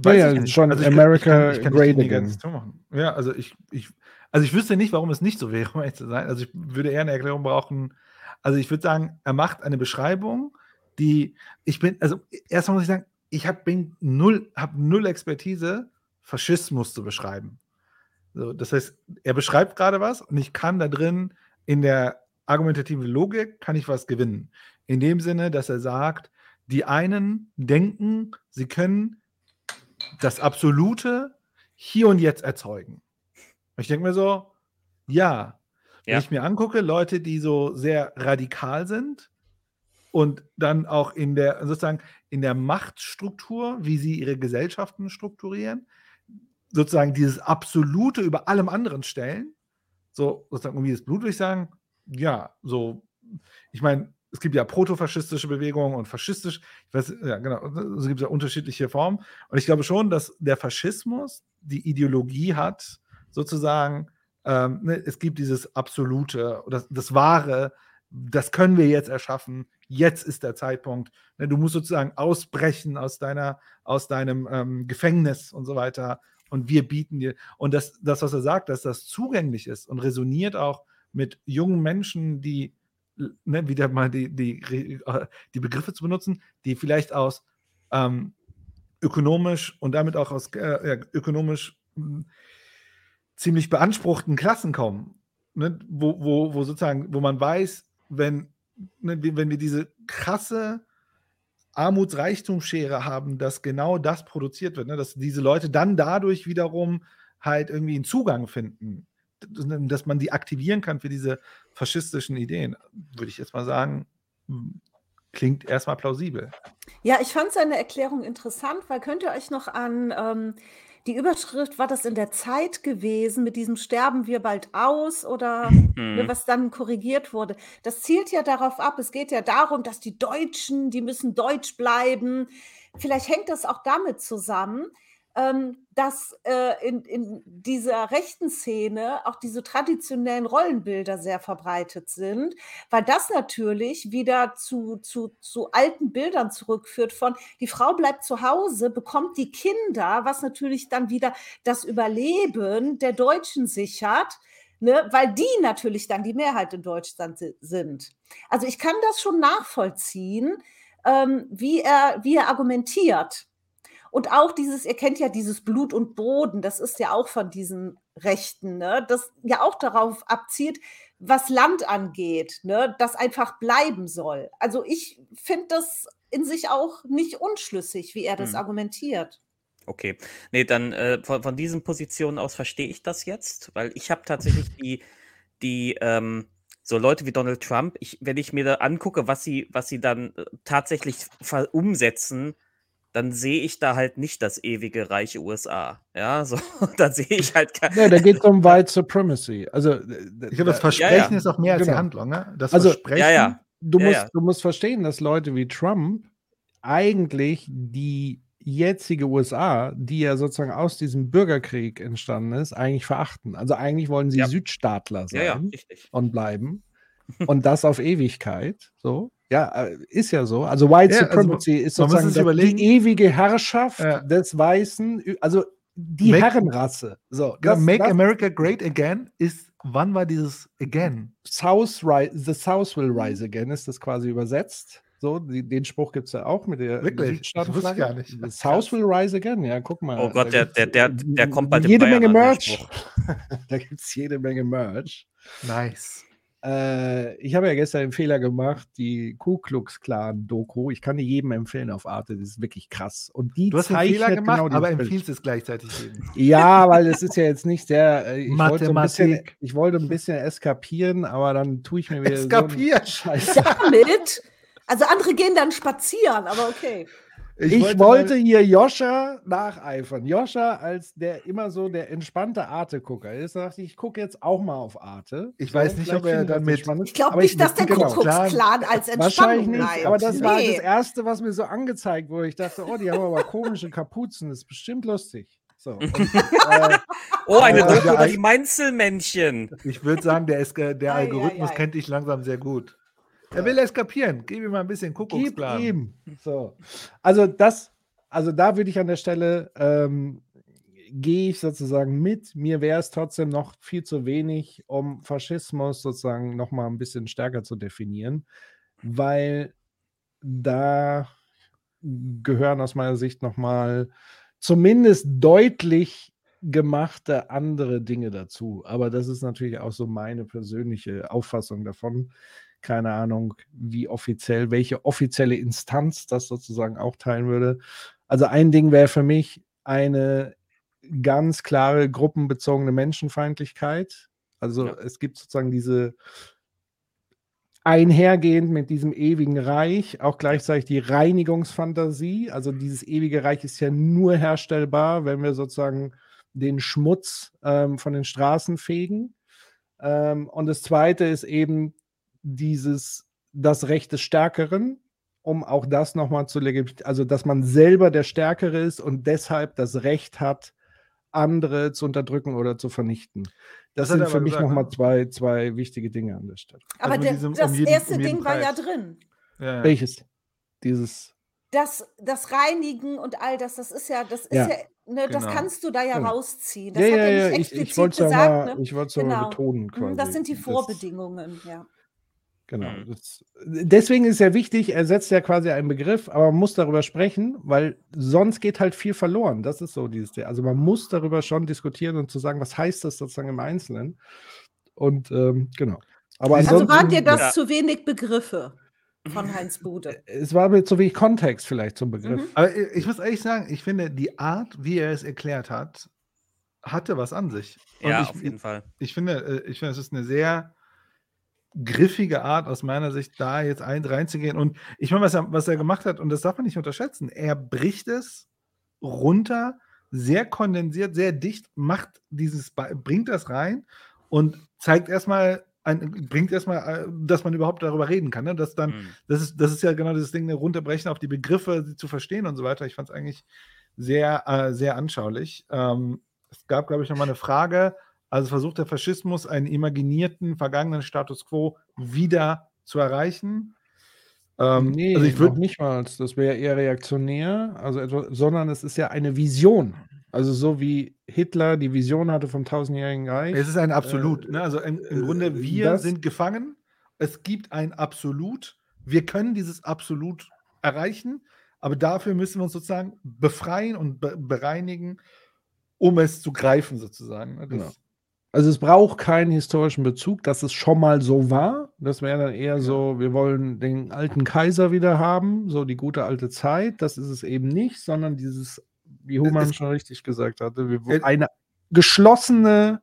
A: Ja, ja,
D: ich nicht.
A: schon
D: ich kann-
A: America
D: ich kann, ich kann
A: great again.
D: machen. Ja, also ich, ich, also ich wüsste nicht, warum es nicht so wäre, um ehrlich zu sein. Also ich würde eher eine Erklärung brauchen. Also ich würde sagen, er macht eine Beschreibung, die ich bin, also erstmal muss ich sagen, ich habe null, hab null Expertise, Faschismus zu beschreiben. So, das heißt, er beschreibt gerade was und ich kann da drin in der argumentativen Logik kann ich was gewinnen. In dem Sinne, dass er sagt, die einen denken, sie können das Absolute hier und jetzt erzeugen. Ich denke mir so, ja, wenn
B: Ja.
D: ich mir angucke, Leute, die so sehr radikal sind und dann auch in der sozusagen in der Machtstruktur, wie sie ihre Gesellschaften strukturieren, sozusagen dieses Absolute über allem anderen stellen, so sozusagen um jedes Blut würde ich sagen, ja, so, ich meine, es gibt ja protofaschistische Bewegungen und faschistisch, ich weiß, ja, genau, es gibt ja unterschiedliche Formen. Und ich glaube schon, dass der Faschismus die Ideologie hat, sozusagen, ähm, ne, es gibt dieses Absolute, das, das Wahre, das können wir jetzt erschaffen, jetzt ist der Zeitpunkt. Ne, du musst sozusagen ausbrechen aus deiner, aus deinem ähm, Gefängnis und so weiter. Und wir bieten dir, und das, das, was er sagt, dass das zugänglich ist und resoniert auch mit jungen Menschen, die ne, wieder mal die, die, äh, die Begriffe zu benutzen, die vielleicht aus ähm, ökonomisch und damit auch aus äh, ökonomisch mh, hm, ziemlich beanspruchten Klassen kommen, ne, wo, wo, wo sozusagen, wo man weiß, wenn, ne, wenn wir diese krasse Armutsreichtumsschere haben, dass genau das produziert wird, ne, dass diese Leute dann dadurch wiederum halt irgendwie einen Zugang finden dass man die aktivieren kann für diese faschistischen Ideen, würde ich jetzt mal sagen, klingt erstmal plausibel.
C: Ja, ich fand seine Erklärung interessant, weil könnt ihr euch noch an ähm, die Überschrift, war das in der Zeit gewesen, mit diesem Sterben wir bald aus oder mhm. was dann korrigiert wurde. Das zielt ja darauf ab, es geht ja darum, dass die Deutschen, die müssen deutsch bleiben. Vielleicht hängt das auch damit zusammen, ähm, dass äh, in, in dieser rechten Szene auch diese traditionellen Rollenbilder sehr verbreitet sind, weil das natürlich wieder zu, zu, zu alten Bildern zurückführt von, die Frau bleibt zu Hause, bekommt die Kinder, was natürlich dann wieder das Überleben der Deutschen sichert. Ne, weil die natürlich dann die Mehrheit in Deutschland sind. Also ich kann das schon nachvollziehen, ähm, wie, er, wie er argumentiert. Und auch dieses, ihr kennt ja dieses Blut und Boden, das ist ja auch von diesen Rechten, ne? das ja auch darauf abzielt, was Land angeht, ne? das einfach bleiben soll. Also ich finde das in sich auch nicht unschlüssig, wie er das hm. argumentiert.
B: Okay, nee, dann äh, von, von diesen Positionen aus verstehe ich das jetzt, weil ich habe tatsächlich die, die ähm, so Leute wie Donald Trump, ich, wenn ich mir da angucke, was sie, was sie dann äh, tatsächlich umsetzen, dann sehe ich da halt nicht das ewige reiche USA. Ja, so, da sehe ich halt
A: kein. Ja, da geht es um White Supremacy. Also,
D: ich glaube, das Versprechen ja, ja. ist auch mehr als genau. die Handlung. Ne? Das
A: also, Versprechen. Ja, ja. Du, musst, du musst verstehen, dass Leute wie Trump eigentlich die jetzige USA, die ja sozusagen aus diesem Bürgerkrieg entstanden ist, eigentlich verachten. Also eigentlich wollen sie Südstaatler sein und bleiben. Und das auf Ewigkeit. So. Ja, äh, ist ja so. Also White ja, also Supremacy also, ist sozusagen die ewige Herrschaft ja. des Weißen, also die make, Herrenrasse. So,
D: das, Make das, America Great Again ist, wann war dieses Again?
A: South The South will rise again ist das quasi übersetzt. So, die, den Spruch gibt es ja auch mit der
D: Wirklich? Das wusste ich gar nicht.
A: The South will rise again, ja, guck mal.
B: Oh Gott, der, der, der, der kommt bald
A: Jede Menge Merch. da gibt es jede Menge Merch.
D: Nice.
A: Äh, ich habe ja gestern den Fehler gemacht, die Ku Klux Klan Doku. Ich kann die jedem empfehlen auf Arte. Das ist wirklich krass. Und die
D: du hast einen Fehler gemacht, genau aber empfiehlst es gleichzeitig jedem.
A: Ja, weil es ist ja jetzt nicht sehr. Äh, ich Wollte ein bisschen, ich wollte ein bisschen eskapieren, aber dann tue ich mir wieder
D: Eskapieren.
C: so Scheiße. Damit? Also andere gehen dann spazieren, aber okay.
A: Ich, ich wollte, wollte hier Joscha nacheifern. Joscha als der immer so der entspannte Arte-Gucker ist, dachte ich, ich gucke jetzt auch mal auf Arte.
D: Ich weiß nicht, ob er dann mit.
C: Ich glaube nicht, dass der genau. Kuckucksklan als Entspannung
A: Wahrscheinlich nicht, bleibt. aber das nee. war das Erste, was mir so angezeigt wurde. Ich dachte, oh, die haben aber komische Kapuzen, das ist bestimmt lustig. So, und,
B: äh, oh, eine Doku über die Mainzelmännchen.
D: Ich würde sagen, der, ist, der Algorithmus kennt dich langsam sehr gut. Er will eskapieren. Gib ihm mal ein bisschen Kuckucksplan. Gib ihm.
A: So. Also das, also da würde ich an der Stelle ähm, gehe ich sozusagen mit. Mir wäre es trotzdem noch viel zu wenig, um Faschismus sozusagen noch mal ein bisschen stärker zu definieren, weil da gehören aus meiner Sicht noch mal zumindest deutlich gemachte andere Dinge dazu. Aber das ist natürlich auch so meine persönliche Auffassung davon keine Ahnung, wie offiziell, welche offizielle Instanz das sozusagen auch teilen würde. Also ein Ding wäre für mich eine ganz klare gruppenbezogene Menschenfeindlichkeit. Also ja. es gibt sozusagen diese einhergehend mit diesem ewigen Reich auch gleichzeitig die Reinigungsfantasie. Also dieses ewige Reich ist ja nur herstellbar, wenn wir sozusagen den Schmutz ähm, von den Straßen fegen. Ähm, und das Zweite ist eben dieses das Recht des Stärkeren, um auch das nochmal zu legitimieren, also dass man selber der Stärkere ist und deshalb das Recht hat, andere zu unterdrücken oder zu vernichten. Das,
D: Das
A: sind für mich nochmal
D: ne?
A: zwei, zwei wichtige Dinge an der Stelle.
C: Aber
D: mit
C: der,
D: diesem um
C: das
D: jeden-
C: erste
D: um
C: Ding war ja
D: Preis.
C: drin.
D: Ja, ja.
A: Welches? Dieses.
C: Das, das Reinigen und all das, das ist ja, das ist
A: Ja.
C: ja, ne, das
D: Genau.
C: kannst du da ja
A: Genau.
C: rausziehen. Das
A: Ja,
C: hat
A: ja,
C: er
A: ja,
C: nicht
A: ich, ich
C: explizit
A: wollte es ja
C: gesagt.
A: mal,
C: ne?
A: ich mal
C: Genau.
A: betonen
C: Mhm,
A: quasi.
C: Das sind die
A: Das-
C: Vorbedingungen, ja.
A: Genau.
B: Mhm.
A: Das, deswegen ist ja wichtig, er setzt ja quasi einen Begriff, aber man muss darüber sprechen, weil sonst geht halt viel verloren. Das ist so dieses, also man muss darüber schon diskutieren und zu sagen, was heißt das sozusagen im Einzelnen. Und ähm, genau. Aber
D: Also
C: Also waren dir das
B: Ja.
C: zu wenig Begriffe von Heinz Bude?
A: es war mir zu wenig Kontext vielleicht zum Begriff.
C: Mhm.
D: Aber ich ich muss ehrlich sagen, ich finde, die Art, wie er es erklärt hat, hatte was an sich. Und
B: Ja,
D: ich,
B: auf jeden Fall.
D: ich finde, äh, ich finde, es ist eine sehr griffige Art aus meiner Sicht, da jetzt ein, reinzugehen. Und ich meine, was er, was er gemacht hat, und das darf man nicht unterschätzen, er bricht es runter, sehr kondensiert, sehr dicht, macht dieses, bringt das rein und zeigt erstmal, ein, bringt erstmal, äh, dass man überhaupt darüber reden kann. Ne? Dass dann,
B: Mhm.
D: das ist, das ist ja genau dieses Ding, ne, runterbrechen auf die Begriffe, sie zu verstehen und so weiter. Ich fand es eigentlich sehr, äh, sehr anschaulich. Ähm, es gab, glaube ich, nochmal eine Frage. Also versucht der Faschismus, einen imaginierten vergangenen Status quo wieder zu erreichen? Ähm,
A: nee,
D: also ich würde
A: nicht mal. Das wäre eher reaktionär, also etwas, sondern es ist ja eine Vision. Also so wie Hitler die Vision hatte vom tausendjährigen Reich.
D: Es ist ein Absolut.
A: Äh,
D: ne? Also im, im
A: äh,
D: Grunde, wir
A: das-
D: sind gefangen. Es gibt ein Absolut. Wir können dieses Absolut erreichen, aber dafür müssen wir uns sozusagen befreien und be bereinigen, um es zu greifen, sozusagen. ne? Das,
A: Genau. Also es braucht keinen historischen Bezug, dass es schon mal so war. Das wäre dann eher so, wir wollen den alten Kaiser wieder haben, so die gute alte Zeit. Das ist es eben nicht, sondern dieses, wie Human
D: es-
A: schon richtig gesagt hatte, wir,
D: Es-
A: eine geschlossene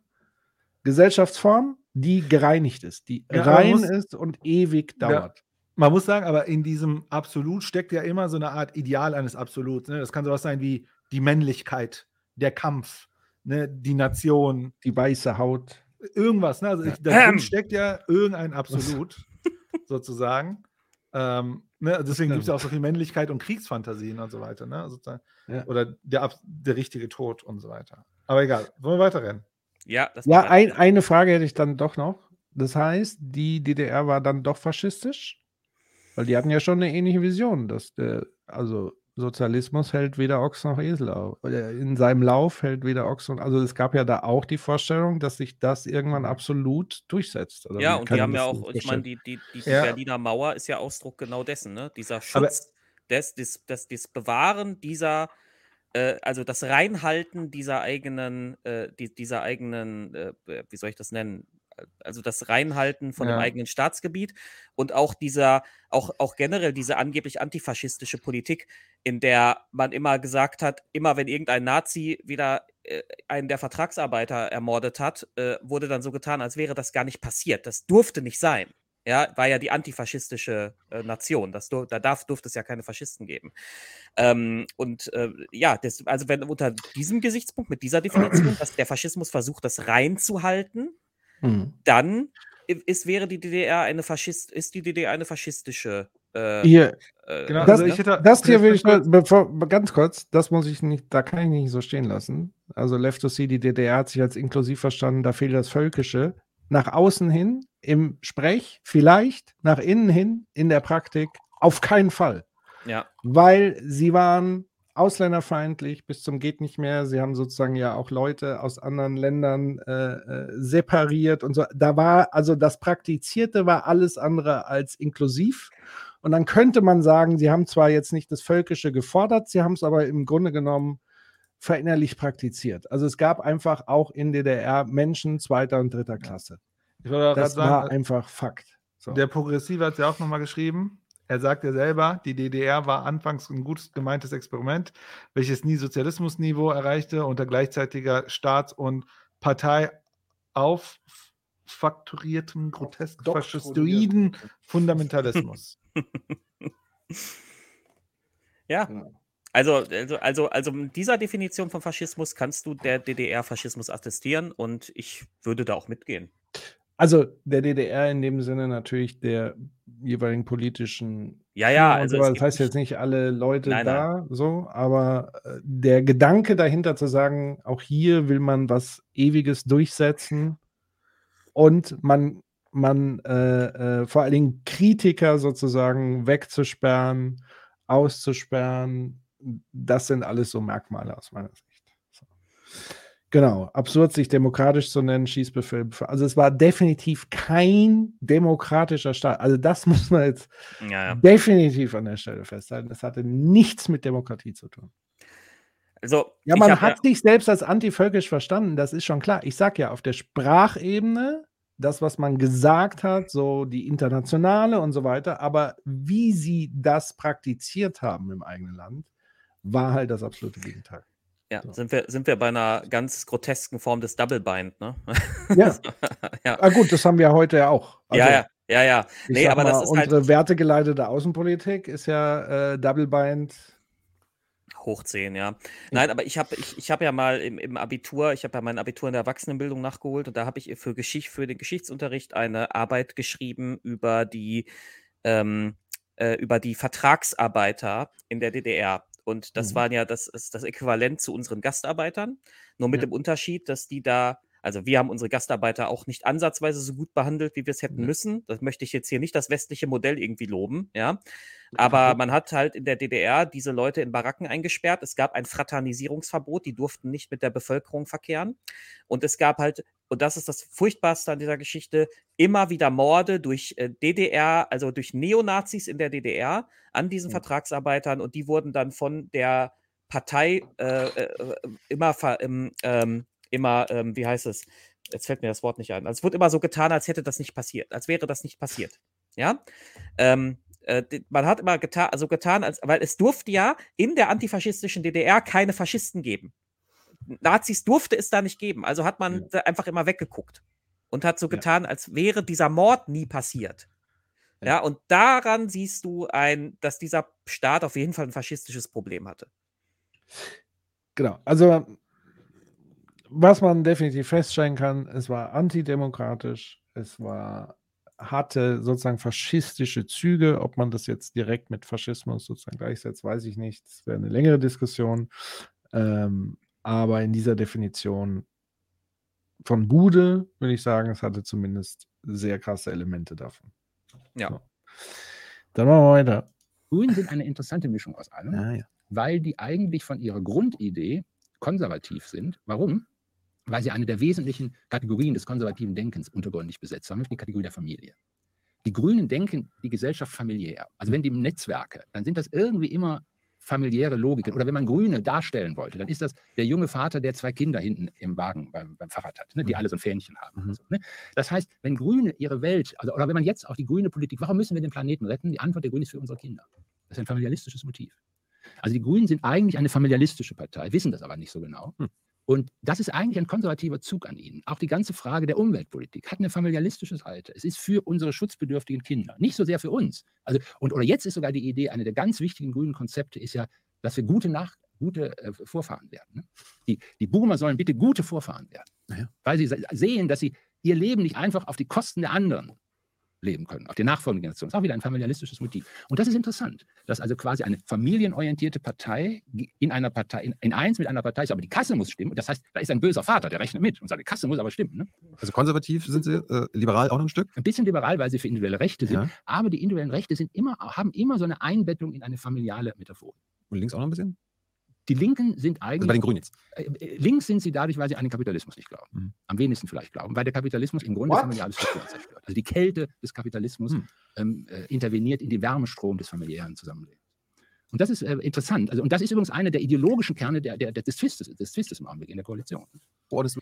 A: Gesellschaftsform, die gereinigt ist, die
D: Ja,
A: rein
D: muss-
A: ist und ewig
D: Ja.
A: dauert.
D: Man muss sagen, aber in diesem Absolut steckt ja immer so eine Art Ideal eines Absoluts. Ne? Das kann sowas sein wie die Männlichkeit, der Kampf, ne? die Nation,
A: Die weiße Haut.
D: irgendwas. Ne? Also ich, da drin steckt ja irgendein Absolut, sozusagen. Ähm, ne? Deswegen gibt es ja auch so viel Männlichkeit und Kriegsfantasien und so weiter. Ne? Sozusagen.
A: Ja.
D: Oder der, der richtige Tod und so weiter. Aber egal, wollen wir weiterrennen?
B: Ja, das
A: Ja, ein, eine Frage hätte ich dann doch noch. Das heißt, die DDR war dann doch faschistisch? Weil die hatten ja schon eine ähnliche Vision, dass der, also Sozialismus hält weder Ochs noch Esel auf. In seinem Lauf hält weder Ochs und, also es gab ja da auch die Vorstellung, dass sich das irgendwann absolut durchsetzt. Oder
B: Ja, und die haben ja
A: das
B: auch, ich meine, die, die, die, die
D: Ja.
B: Berliner Mauer ist ja Ausdruck genau dessen, ne? Dieser Schutz, des, des, des, des Bewahren dieser, äh, also das Reinhalten dieser eigenen, äh, die, dieser eigenen, äh, wie soll ich das nennen? Also das Reinhalten von
D: Ja.
B: dem eigenen Staatsgebiet und auch dieser, auch, auch generell diese angeblich antifaschistische Politik, in der man immer gesagt hat, immer wenn irgendein Nazi wieder äh, einen der Vertragsarbeiter ermordet hat, äh, wurde dann so getan, als wäre das gar nicht passiert. Das durfte nicht sein. Ja, war ja die antifaschistische äh, Nation. Das, da darf, durfte es ja keine Faschisten geben. Ähm, und äh, ja, das, also wenn unter diesem Gesichtspunkt, mit dieser Definition, dass der Faschismus versucht, das reinzuhalten,
A: Hm.
B: dann ist, wäre die DDR eine Faschist, ist die DDR eine faschistische äh,
A: Hier,
B: äh,
D: Genau,
A: das,
D: also ich hätte-
A: das hier will ich
D: ganz
A: nur, bevor, ganz kurz, das muss ich nicht, da kann ich nicht so stehen lassen. Also Left to See, die DDR hat sich als inklusiv verstanden, da fehlt das Völkische. Nach außen hin, im Sprech, vielleicht, nach innen hin, in der Praktik, auf keinen Fall.
B: ja.
A: Weil sie waren ausländerfeindlich bis zum geht nicht mehr. Sie haben sozusagen ja auch Leute aus anderen Ländern äh, äh, separiert und so. Da war, also das Praktizierte war alles andere als inklusiv. Und dann könnte man sagen, sie haben zwar jetzt nicht das Völkische gefordert, sie haben es aber im Grunde genommen verinnerlicht praktiziert. Also es gab einfach auch in DDR Menschen zweiter und dritter Klasse. Das war
D: sagen,
A: einfach Fakt. So.
D: der Progressive hat ja auch nochmal geschrieben. Er sagt ja selber, die DDR war anfangs ein gut gemeintes Experiment, welches nie Sozialismusniveau erreichte, unter gleichzeitiger Staats- und Parteiauffakturiertem, grotesk faschistoiden Fundamentalismus.
B: Ja.
A: Ja.
B: Also, also, also, also mit dieser Definition von Faschismus kannst du der DDR Faschismus attestieren und ich würde da auch mitgehen.
A: Also der DDR in dem Sinne natürlich der jeweiligen politischen
B: Ja, ja, also
A: Das heißt jetzt
B: nicht
A: alle Leute
B: Nein,
A: da so, aber äh, der Gedanke dahinter zu sagen, auch hier will man was Ewiges durchsetzen und man, man äh, äh, vor allen Dingen Kritiker sozusagen wegzusperren, auszusperren, das sind alles so Merkmale aus meiner Sicht. So. Genau, absurd, sich demokratisch zu nennen, Schießbefehl. befehl- Also es war definitiv kein demokratischer Staat. Also das muss man jetzt
B: Ja, ja.
A: definitiv an der Stelle festhalten. Das hatte nichts mit Demokratie zu tun.
B: Also,
A: Ja, man hat sich selbst als antivölkisch verstanden, das ist schon klar. Ich sag ja, auf der Sprachebene, das, was man gesagt hat, so die internationale und so weiter, aber wie sie das praktiziert haben im eigenen Land, war halt das absolute Gegenteil.
B: Ja, sind wir, sind wir bei einer ganz grotesken Form des Double Bind, ne?
A: Ja.
B: ja.
A: Ah, gut, das haben wir heute ja auch.
B: ja,
A: Also,
B: ja, ja, ja.
A: Ich
B: Nee, aber
A: mal,
B: das ist halt
A: unsere wertegeleitete Außenpolitik ist ja äh, Double Bind.
B: hoch 10, ja. Nein, aber ich habe ich, ich hab ja mal im, im Abitur, ich habe ja mein Abitur in der Erwachsenenbildung nachgeholt und da habe ich für, Geschicht, für den Geschichtsunterricht eine Arbeit geschrieben über die, ähm, äh, über die Vertragsarbeiter in der DDR. Und das
A: Mhm.
B: waren ja das, ist das Äquivalent zu unseren Gastarbeitern, nur mit
A: Ja.
B: dem Unterschied, dass die da, also wir haben unsere Gastarbeiter auch nicht ansatzweise so gut behandelt, wie wir es hätten
A: Ja.
B: müssen. Das möchte ich jetzt hier nicht das westliche Modell irgendwie loben, ja. Aber man hat halt in der DDR diese Leute in Baracken eingesperrt. Es gab ein Fraternisierungsverbot, die durften nicht mit der Bevölkerung verkehren. Und es gab halt, und das ist das Furchtbarste an dieser Geschichte, immer wieder Morde durch äh, DDR, also durch Neonazis in der DDR an diesen
A: Mhm.
B: Vertragsarbeitern und die wurden dann von der Partei äh, äh, immer, ver, ähm, ähm, immer ähm, wie heißt es? Jetzt fällt mir das Wort nicht ein. Also es wurde immer so getan, als hätte das nicht passiert, als wäre das nicht passiert. Ja. Ähm, äh, man hat immer getan, also getan, als, weil es durfte ja in der antifaschistischen DDR keine Faschisten geben. Nazis durfte es da nicht geben. Also hat man
A: Ja.
B: einfach immer weggeguckt und hat so
A: Ja.
B: getan, als wäre dieser Mord nie passiert.
A: Ja.
B: Ja, und daran siehst du ein, dass dieser Staat auf jeden Fall ein faschistisches Problem hatte.
A: Genau. Also, was man definitiv feststellen kann, es war antidemokratisch, es war, hatte sozusagen faschistische Züge. Ob man das jetzt direkt mit Faschismus sozusagen gleichsetzt, weiß ich nicht. Das wäre eine längere Diskussion. Ähm, aber in dieser Definition von Bude würde ich sagen, es hatte zumindest sehr krasse Elemente davon.
B: Ja.
A: So. Dann machen wir weiter.
F: Grünen sind eine interessante Mischung aus allem,
E: Ja, ja.
F: weil die eigentlich von ihrer Grundidee konservativ sind. Warum? Weil sie eine der wesentlichen Kategorien des konservativen Denkens untergründig besetzt haben, nämlich die Kategorie der Familie. Die Grünen denken die Gesellschaft familiär. Also wenn die Netzwerke, dann sind das irgendwie immer familiäre Logiken. Oder wenn man Grüne darstellen wollte, dann ist das der junge Vater, der zwei Kinder hinten im Wagen beim, beim Fahrrad hat, ne, die
E: Mhm.
F: alle so ein Fähnchen haben.
E: Mhm.
F: So, ne? Das heißt, wenn Grüne ihre Welt, also, oder wenn man jetzt auch die grüne Politik, warum müssen wir den Planeten retten? Die Antwort der Grünen ist für unsere Kinder. Das ist ein familialistisches Motiv. Also die Grünen sind eigentlich eine familialistische Partei, wissen das aber nicht so genau.
E: Hm.
F: Und das ist eigentlich ein konservativer Zug an ihnen. Auch die ganze Frage der Umweltpolitik hat eine familialistische Seite. Es ist für unsere schutzbedürftigen Kinder, nicht so sehr für uns. Also, und, oder jetzt ist sogar die Idee, eine der ganz wichtigen grünen Konzepte ist ja, dass wir gute, Nach gute äh, Vorfahren werden. Ne? Die, die Boomer sollen bitte gute Vorfahren werden,
E: Ja.
F: weil sie se- sehen, dass sie ihr Leben nicht einfach auf die Kosten der anderen leben können, auf die nachfolgende Generation. Das ist auch wieder ein familialistisches Motiv. Und das ist interessant, dass also quasi eine familienorientierte Partei in einer Partei, in, in eins mit einer Partei ist, aber die Kasse muss stimmen. Das heißt, da ist ein böser Vater, der rechnet mit und sagt, die Kasse muss aber stimmen. Ne?
E: Also konservativ sind sie, äh, liberal auch noch ein Stück.
F: Ein bisschen liberal, weil sie für individuelle Rechte sind,
E: Ja.
F: aber die individuellen Rechte sind immer, haben immer so eine Einbettung in eine familiale Metaphor.
E: Und links auch noch ein bisschen.
F: Die Linken sind
E: Also
F: eigentlich
E: bei den Grünen jetzt.
F: Äh, äh, Links sind sie dadurch, weil sie an den Kapitalismus nicht glauben.
E: Mhm.
F: Am wenigsten vielleicht glauben, weil der Kapitalismus im Grunde
D: What?
F: familiale Strukturen zerstört. Also die Kälte des Kapitalismus
E: Mhm.
F: ähm, äh, interveniert in den Wärmestrom des familiären Zusammenlebens. Und das ist äh, interessant. Also, und das ist übrigens einer der ideologischen Kerne der, der, des, Twistes, des Twistes im Augenblick in der Koalition.
E: Oh, das,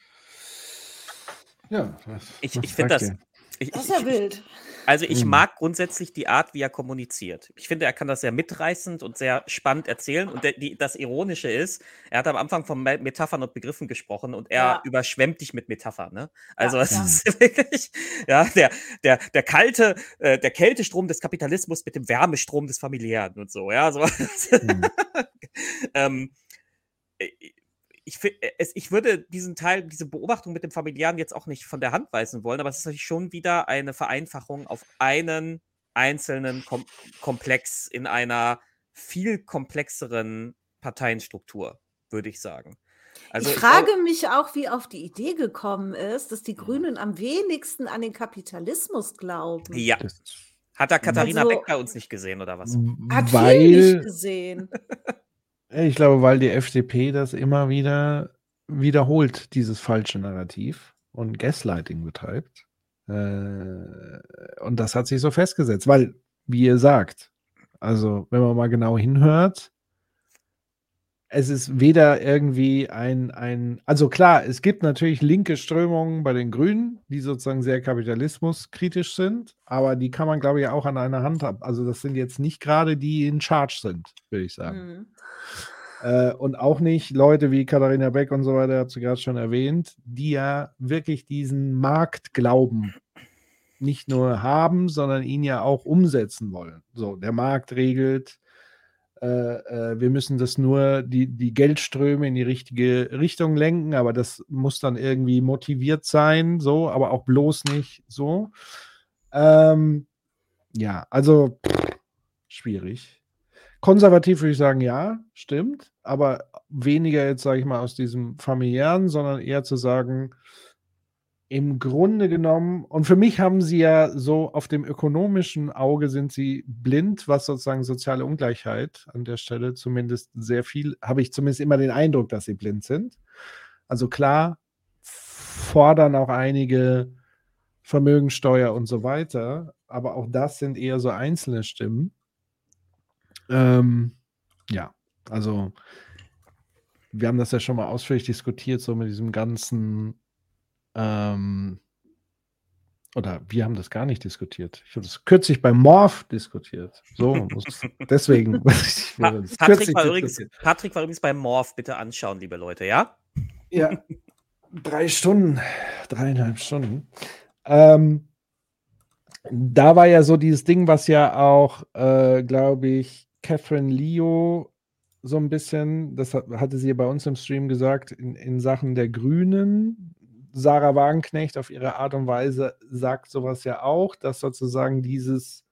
A: Ja,
B: Ich, ich finde das. Ich,
C: Das ist ja
B: ich,
C: wild.
B: Also ich
A: Mhm.
B: mag grundsätzlich die Art, wie er kommuniziert. Ich finde, er kann das sehr mitreißend und sehr spannend erzählen. Und der, die, das Ironische ist, er hat am Anfang von Me- Metaphern und Begriffen gesprochen und er
C: Ja.
B: überschwemmt dich mit Metaphern. Ne? Also
C: Ja,
B: es
C: ja.
B: ist wirklich, ja, der, der, der kalte, äh, der Kältestrom des Kapitalismus mit dem Wärmestrom des Familiären und so. Ja, so.
A: Mhm.
B: ähm, ich- fi- es, ich würde diesen Teil, diese Beobachtung mit dem Familiären jetzt auch nicht von der Hand weisen wollen, aber es ist natürlich schon wieder eine Vereinfachung auf einen einzelnen Kom Komplex in einer viel komplexeren Parteienstruktur, würde ich sagen. Also
C: ich frage mich auch, wie auf die Idee gekommen ist, dass die Grünen am wenigsten an den Kapitalismus glauben.
B: ja, hat da Katharina
C: Also-
B: Beck bei uns nicht gesehen oder was?
C: Hat viel nicht gesehen.
A: ich glaube, weil die FDP das immer wieder wiederholt, dieses falsche Narrativ und Gaslighting betreibt. Äh, und das hat sich so festgesetzt, weil, wie ihr sagt, also wenn man mal genau hinhört, es ist weder irgendwie ein, ein, also klar, es gibt natürlich linke Strömungen bei den Grünen, die sozusagen sehr kapitalismuskritisch sind, aber die kann man, glaube ich, auch an einer Hand haben. Also das sind jetzt nicht gerade die, die in Charge sind, würde ich sagen.
C: Mhm.
A: Äh, und auch nicht Leute wie Katharina Beck und so weiter, hat sie gerade schon erwähnt, die ja wirklich diesen Marktglauben nicht nur haben, sondern ihn ja auch umsetzen wollen. So, der Markt regelt, äh, äh, wir müssen das nur, die, die Geldströme in die richtige Richtung lenken, aber das muss dann irgendwie motiviert sein, so, aber auch bloß nicht so. Ähm, ja, also schwierig. Konservativ würde ich sagen, ja, stimmt, aber weniger jetzt, sage ich mal, aus diesem familiären, sondern eher zu sagen, im Grunde genommen, und für mich haben sie ja so auf dem ökonomischen Auge sind sie blind, was sozusagen soziale Ungleichheit an der Stelle zumindest sehr viel, habe ich zumindest immer den Eindruck, dass sie blind sind. Also klar, fordern auch einige Vermögensteuer und so weiter, aber auch das sind eher so einzelne Stimmen. Ähm, ja, also wir haben das ja schon mal ausführlich diskutiert, so mit diesem ganzen, ähm, oder wir haben das gar nicht diskutiert. Ich habe das kürzlich bei Morph diskutiert. So, muss, deswegen. ich
B: Patrick,
A: kürzlich
B: war übrigens. Patrick war übrigens bei Morph. Bitte anschauen, liebe Leute, ja?
A: Ja, drei Stunden, dreieinhalb Stunden. Ähm, da war ja so dieses Ding, was ja auch, äh, glaube ich, Catherine Leo so ein bisschen, das hat, hatte sie ja bei uns im Stream gesagt, in, in Sachen der Grünen. Sarah Wagenknecht auf ihre Art und Weise sagt sowas ja auch, dass sozusagen dieses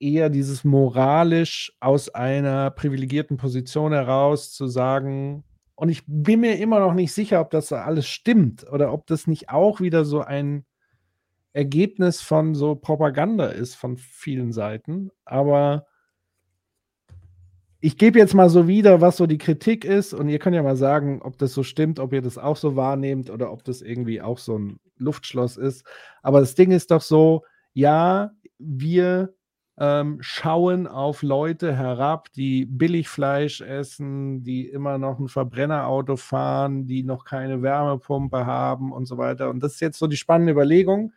A: eher dieses moralisch aus einer privilegierten Position heraus zu sagen, und ich bin mir immer noch nicht sicher, ob das alles stimmt oder ob das nicht auch wieder so ein Ergebnis von so Propaganda ist von vielen Seiten. Aber ich gebe jetzt mal so wieder, was so die Kritik ist, und ihr könnt ja mal sagen, ob das so stimmt, ob ihr das auch so wahrnehmt oder ob das irgendwie auch so ein Luftschloss ist. Aber das Ding ist doch so, ja, wir ähm, schauen auf Leute herab, die Billigfleisch essen, die immer noch ein Verbrennerauto fahren, die noch keine Wärmepumpe haben und so weiter. Und das ist jetzt so die spannende Überlegung.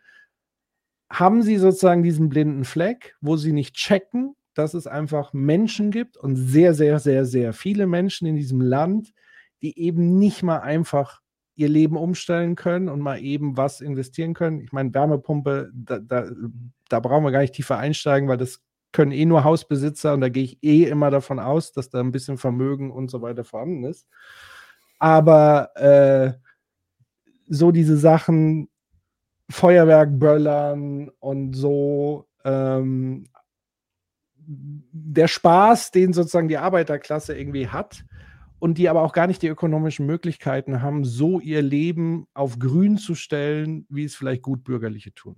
A: Haben sie sozusagen diesen blinden Fleck, wo sie nicht checken, dass es einfach Menschen gibt und sehr, sehr, sehr, sehr viele Menschen in diesem Land, die eben nicht mal einfach ihr Leben umstellen können und mal eben was investieren können. Ich meine, Wärmepumpe, da, da, da brauchen wir gar nicht tiefer einsteigen, weil das können eh nur Hausbesitzer und da gehe ich eh immer davon aus, dass da ein bisschen Vermögen und so weiter vorhanden ist. Aber äh, so diese Sachen, Feuerwerk böllern und so, ähm, der Spaß, den sozusagen die Arbeiterklasse irgendwie hat und die aber auch gar nicht die ökonomischen Möglichkeiten haben, so ihr Leben auf grün zu stellen, wie es vielleicht Gutbürgerliche tun.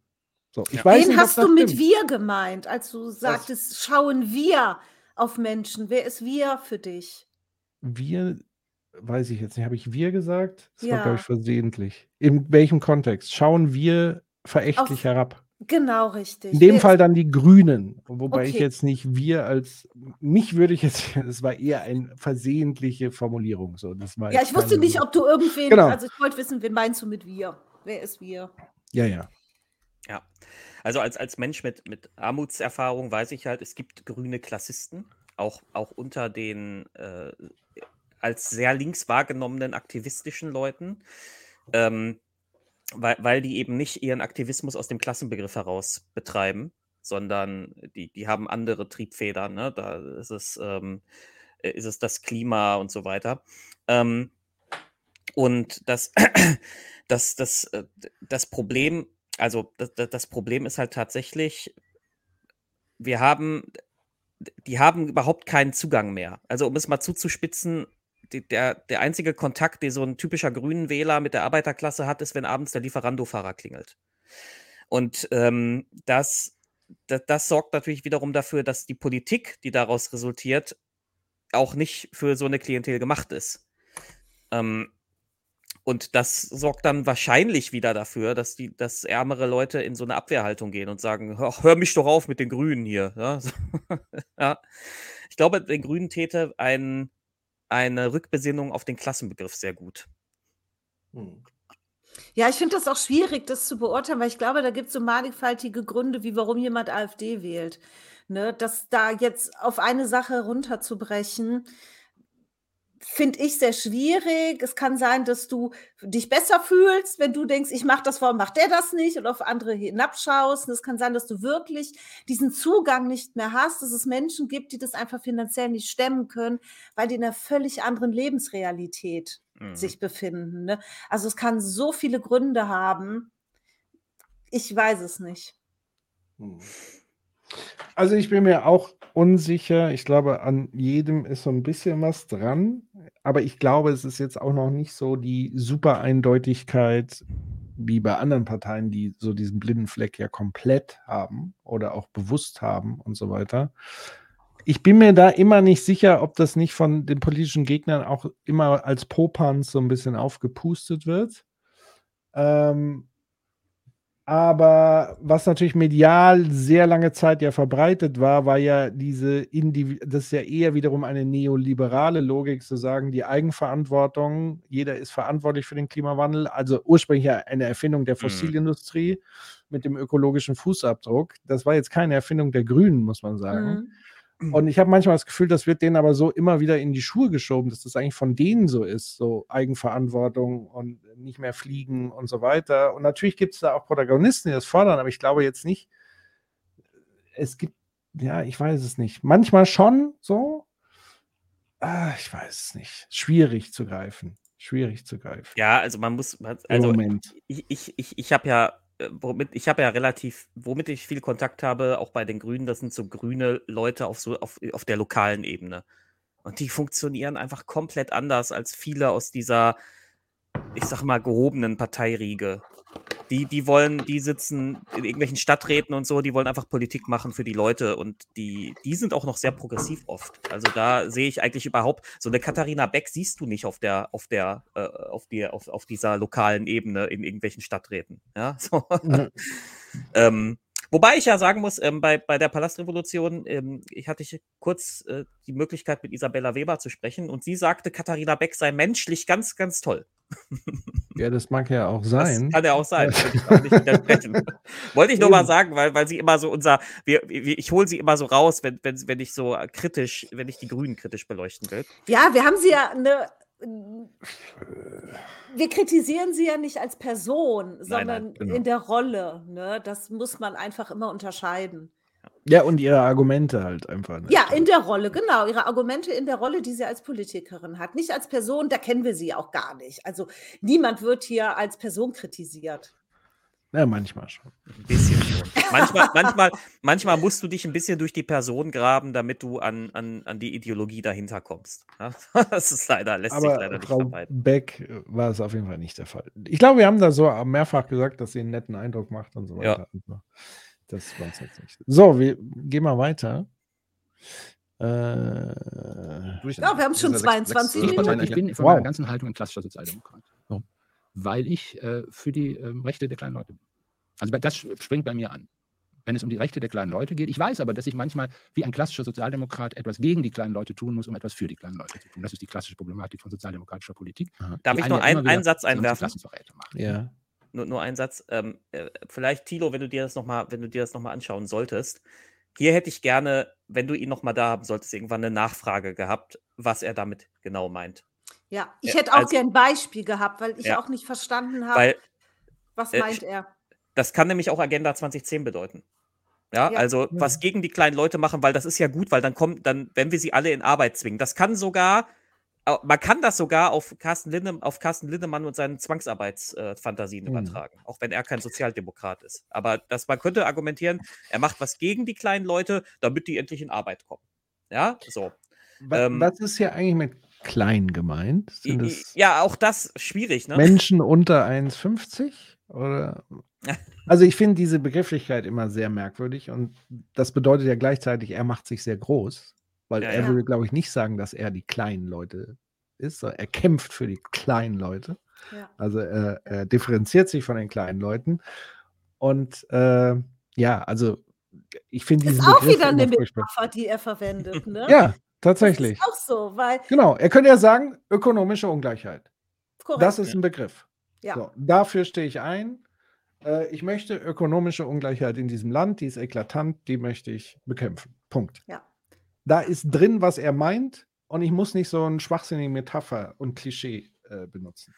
A: So, ich
B: Ja.
A: weiß
C: Wen
A: nicht,
C: hast du mit
A: stimmt.
C: wir gemeint, als du sagtest, schauen wir auf Menschen? Wer ist wir für dich?
A: Wir, weiß ich jetzt nicht, habe ich wir gesagt? Das war,
C: Ja.
A: glaube ich, versehentlich. In welchem Kontext? Schauen wir verächtlich
C: Auf-
A: herab?
C: Genau richtig.
A: In dem Fall dann die Grünen, wobei ich
C: Okay.
A: jetzt nicht wir als, mich würde ich jetzt, es war eher eine versehentliche Formulierung. So, das war
C: ja, ich wusste nicht, ob du irgendwen,
A: Genau.
C: also ich wollte wissen, wen meinst du mit wir? Wer ist wir?
A: Ja, ja.
B: Ja. Also als, als Mensch mit, mit Armutserfahrung weiß ich halt, es gibt grüne Klassisten, auch, auch unter den äh, als sehr links wahrgenommenen aktivistischen Leuten, ähm, weil, weil die eben nicht ihren Aktivismus aus dem Klassenbegriff heraus betreiben, sondern die, die haben andere Triebfedern. Ne? Da ist es, ähm, äh, ist es das Klima und so weiter. Ähm, und das, das, das, äh, das Problem, also das, das Problem ist halt tatsächlich, wir haben, die haben überhaupt keinen Zugang mehr. Also um es mal zuzuspitzen, der, der einzige Kontakt, den so ein typischer grünen Wähler mit der Arbeiterklasse hat, ist, wenn abends der Lieferando-Fahrer klingelt. Und ähm, das, das, das sorgt natürlich wiederum dafür, dass die Politik, die daraus resultiert, auch nicht für so eine Klientel gemacht ist. Ähm, und das sorgt dann wahrscheinlich wieder dafür, dass die, dass ärmere Leute in so eine Abwehrhaltung gehen und sagen, hör, hör mich doch auf mit den Grünen hier. Ja, so, ja. Ich glaube, den Grünen täte ein, eine Rückbesinnung auf den Klassenbegriff sehr gut.
C: Hm. Ja, ich finde das auch schwierig, das zu beurteilen, weil ich glaube, da gibt es so mannigfaltige Gründe, wie warum jemand AfD wählt. Ne, das da jetzt auf eine Sache runterzubrechen, finde ich sehr schwierig. Es kann sein, dass du dich besser fühlst, wenn du denkst, ich mache das, warum macht der das nicht? Und auf andere hinabschaust. Und es kann sein, dass du wirklich diesen Zugang nicht mehr hast, dass es Menschen gibt, die das einfach finanziell nicht stemmen können, weil die in einer völlig anderen Lebensrealität mhm. sich befinden. Ne? Also es kann so viele Gründe haben. Ich weiß es nicht.
A: Mhm. Also ich bin mir auch unsicher. Ich glaube, an jedem ist so ein bisschen was dran. Aber ich glaube, es ist jetzt auch noch nicht so die super Eindeutigkeit wie bei anderen Parteien, die so diesen blinden Fleck ja komplett haben oder auch bewusst haben und so weiter. Ich bin mir da immer nicht sicher, ob das nicht von den politischen Gegnern auch immer als Popanz so ein bisschen aufgepustet wird. Ähm, aber was natürlich medial sehr lange Zeit ja verbreitet war, war ja diese, Indiv das ist ja eher wiederum eine neoliberale Logik zu sagen, die Eigenverantwortung, jeder ist verantwortlich für den Klimawandel, also ursprünglich ja eine Erfindung der mhm. Fossilindustrie mhm. mit dem ökologischen Fußabdruck. Das war jetzt keine Erfindung der Grünen, muss man sagen. Mhm. Und ich habe manchmal das Gefühl, das wird denen aber so immer wieder in die Schuhe geschoben, dass das eigentlich von denen so ist, so Eigenverantwortung und nicht mehr fliegen und so weiter. Und natürlich gibt es da auch Protagonisten, die das fordern, aber ich glaube jetzt nicht, es gibt, ja, ich weiß es nicht. Manchmal schon so. Ah, ich weiß es nicht. Schwierig zu greifen. Schwierig zu greifen.
B: Ja, also man muss, also Moment. ich, ich, ich, ich habe ja womit ich habe ja relativ, womit ich viel Kontakt habe, auch bei den Grünen, das sind so grüne Leute auf so auf, auf der lokalen Ebene. Und die funktionieren einfach komplett anders als viele aus dieser, ich sag mal, gehobenen Parteiriege. Die, die wollen, die sitzen in irgendwelchen Stadträten und so, die wollen einfach Politik machen für die Leute und die, die sind auch noch sehr progressiv oft. Also da sehe ich eigentlich überhaupt, so eine Katharina Beck siehst du nicht auf der, auf der, äh, auf die, auf, auf dieser lokalen Ebene in irgendwelchen Stadträten. Ja, so. Mhm. ähm, Wobei ich ja sagen muss, ähm, bei, bei der Palastrevolution, ähm, ich hatte ich kurz äh, die Möglichkeit, mit Isabella Weber zu sprechen und sie sagte, Katharina Beck sei menschlich ganz, ganz toll.
A: Ja, das mag ja auch sein.
B: Das kann ja auch sein, würde ich auch nicht widersprechen. Wollte ich nur mal sagen, weil, weil sie immer so unser, wir, ich hole sie immer so raus, wenn, wenn, wenn ich so kritisch, wenn ich die Grünen kritisch beleuchten will.
C: Ja, wir haben sie ja eine wir kritisieren sie ja nicht als Person, sondern nein, nein, genau. in der Rolle. Ne? Das muss man einfach immer unterscheiden.
A: Ja, und ihre Argumente halt einfach.
C: Ne? Ja, in der Rolle, genau. Ihre Argumente in der Rolle, die sie als Politikerin hat. Nicht als Person, da kennen wir sie auch gar nicht. Also niemand wird hier als Person kritisiert.
A: Ja, manchmal schon.
B: Ein bisschen schon. manchmal, manchmal, manchmal musst du dich ein bisschen durch die Person graben, damit du an, an, an die Ideologie dahinter kommst. Das ist leider, lässt
A: Aber
B: sich leider
A: Frau nicht vermeiden. Beck äh, war es auf jeden Fall nicht der Fall. Ich glaube, wir haben da so mehrfach gesagt, dass sie einen netten Eindruck macht und so weiter. Ja. Das war es jetzt nicht. So, wir gehen mal weiter.
C: Äh, ja, wir haben schon 22
F: Minuten. Ich bin von wow. meiner ganzen Haltung ein klassischer Sozialdemokrat weil ich äh, für die äh, Rechte der kleinen Leute bin. Also das springt bei mir an. Wenn es um die Rechte der kleinen Leute geht. Ich weiß aber, dass ich manchmal wie ein klassischer Sozialdemokrat etwas gegen die kleinen Leute tun muss, um etwas für die kleinen Leute zu tun. Das ist die klassische Problematik von sozialdemokratischer Politik.
B: Darf ich nur ein, einen Satz einwerfen?
A: Ja.
B: Nur, nur einen Satz. Ähm, äh, vielleicht, Thilo, wenn du dir das nochmal, wenn du dir das nochmal anschauen solltest. Hier hätte ich gerne, wenn du ihn nochmal da haben solltest, irgendwann eine Nachfrage gehabt, was er damit genau meint.
C: Ja, ich hätte auch also, gern ein Beispiel gehabt, weil ich ja. auch nicht verstanden habe, was äh, meint er.
B: Das kann nämlich auch Agenda 2010 bedeuten. Ja, ja, also ja. was gegen die kleinen Leute machen, weil das ist ja gut, weil dann kommt, dann, wenn wir sie alle in Arbeit zwingen, das kann sogar man kann das sogar auf Carsten, Linde, auf Carsten Lindemann und seinen Zwangsarbeitsfantasien
A: Mhm.
B: übertragen, auch wenn er kein Sozialdemokrat ist. Aber das, man könnte argumentieren, er macht was gegen die kleinen Leute, damit die endlich in Arbeit kommen. Ja, so.
A: Wa-
B: Ähm,
A: Was ist hier eigentlich mit klein gemeint? Sind
B: I- i-
A: es
B: Ja, auch das schwierig, ne?
A: Menschen unter 1,50? Oder? Also ich finde diese Begrifflichkeit immer sehr merkwürdig und das bedeutet ja gleichzeitig, er macht sich sehr groß, weil
B: Ja,
A: er
C: ja.
A: würde, glaube ich, nicht sagen, dass er die kleinen Leute ist, sondern er kämpft für die kleinen Leute.
C: Ja.
A: Also er, er differenziert sich von den kleinen Leuten. Und äh, ja, also ich finde
C: Ist
A: diesen
C: auch
A: Begriff
C: wieder eine. Metapher, die er verwendet, ne?
A: Ja,
C: Das
A: tatsächlich.
C: ist auch so, weil,
A: Genau, er könnte ja sagen, ökonomische Ungleichheit.
C: korrekt.
A: Das ist ein Begriff.
C: ja.
A: So, dafür stehe ich ein. Äh, ich möchte ökonomische Ungleichheit in diesem Land, die ist eklatant, die möchte ich bekämpfen. Punkt.
C: Ja.
A: Da ist drin, was er meint, und ich muss nicht so ein schwachsinnige Metapher und Klischee äh, benutzen.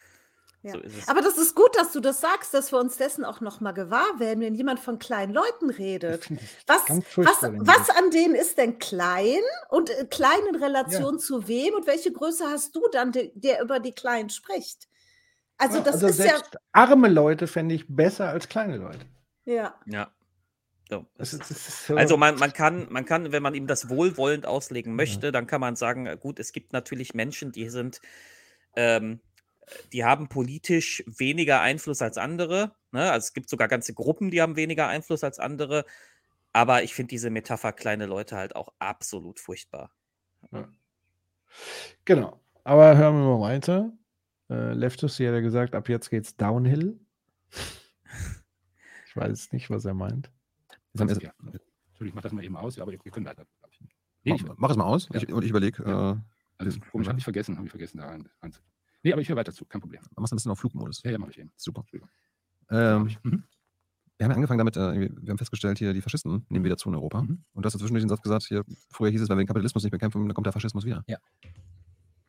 C: Ja.
B: So ist es.
C: Aber das ist gut, dass du das sagst, dass wir uns dessen auch nochmal gewahr werden, wenn jemand von kleinen Leuten redet. Was, was, was an denen ist denn klein und äh, klein in Relation zu wem und welche Größe hast du dann, de, der über die Kleinen spricht? Also
A: Ja,
C: das ist ja,
A: arme Leute fände ich besser als kleine Leute.
C: ja,
B: Ja. So,
A: Das
B: es
A: ist,
B: ist-
A: das ist so,
B: Also man, man, kann, man kann, wenn man ihm das wohlwollend auslegen möchte, dann kann man sagen, äh, gut, es gibt natürlich Menschen, die sind, ähm, die haben politisch weniger Einfluss als andere. Ne? Also es gibt sogar ganze Gruppen, die haben weniger Einfluss als andere. Aber ich finde diese Metapher kleine Leute halt auch absolut furchtbar.
A: Genau. Aber hören wir mal weiter. Äh, Leftus hier hat ja gesagt, ab jetzt geht's downhill. Ich weiß nicht, was er meint.
E: Jetzt
F: Ja. Entschuldigung, ich mach das mal eben aus, aber wir können weiter. ich. Nee,
E: Mach, mach es mal aus.
F: Ja.
E: Ich, und ich überlege,
F: Ja.
E: äh,
F: also, komisch, habe ich vergessen, habe ich vergessen da rein. Nee, aber ich höre weiter zu, kein Problem.
E: machst ein bisschen auf Flugmodus.
F: Ja, ja, mache ich eben.
E: Super. Ähm,
F: ich. Mhm.
E: wir haben ja angefangen damit, äh, wir haben festgestellt, hier die Faschisten nehmen wieder zu in Europa.
F: Mhm.
E: Und du hast zwischendurch den Satz gesagt, hier, früher hieß es, wenn wir den Kapitalismus nicht bekämpfen, dann kommt der Faschismus wieder.
F: Ja.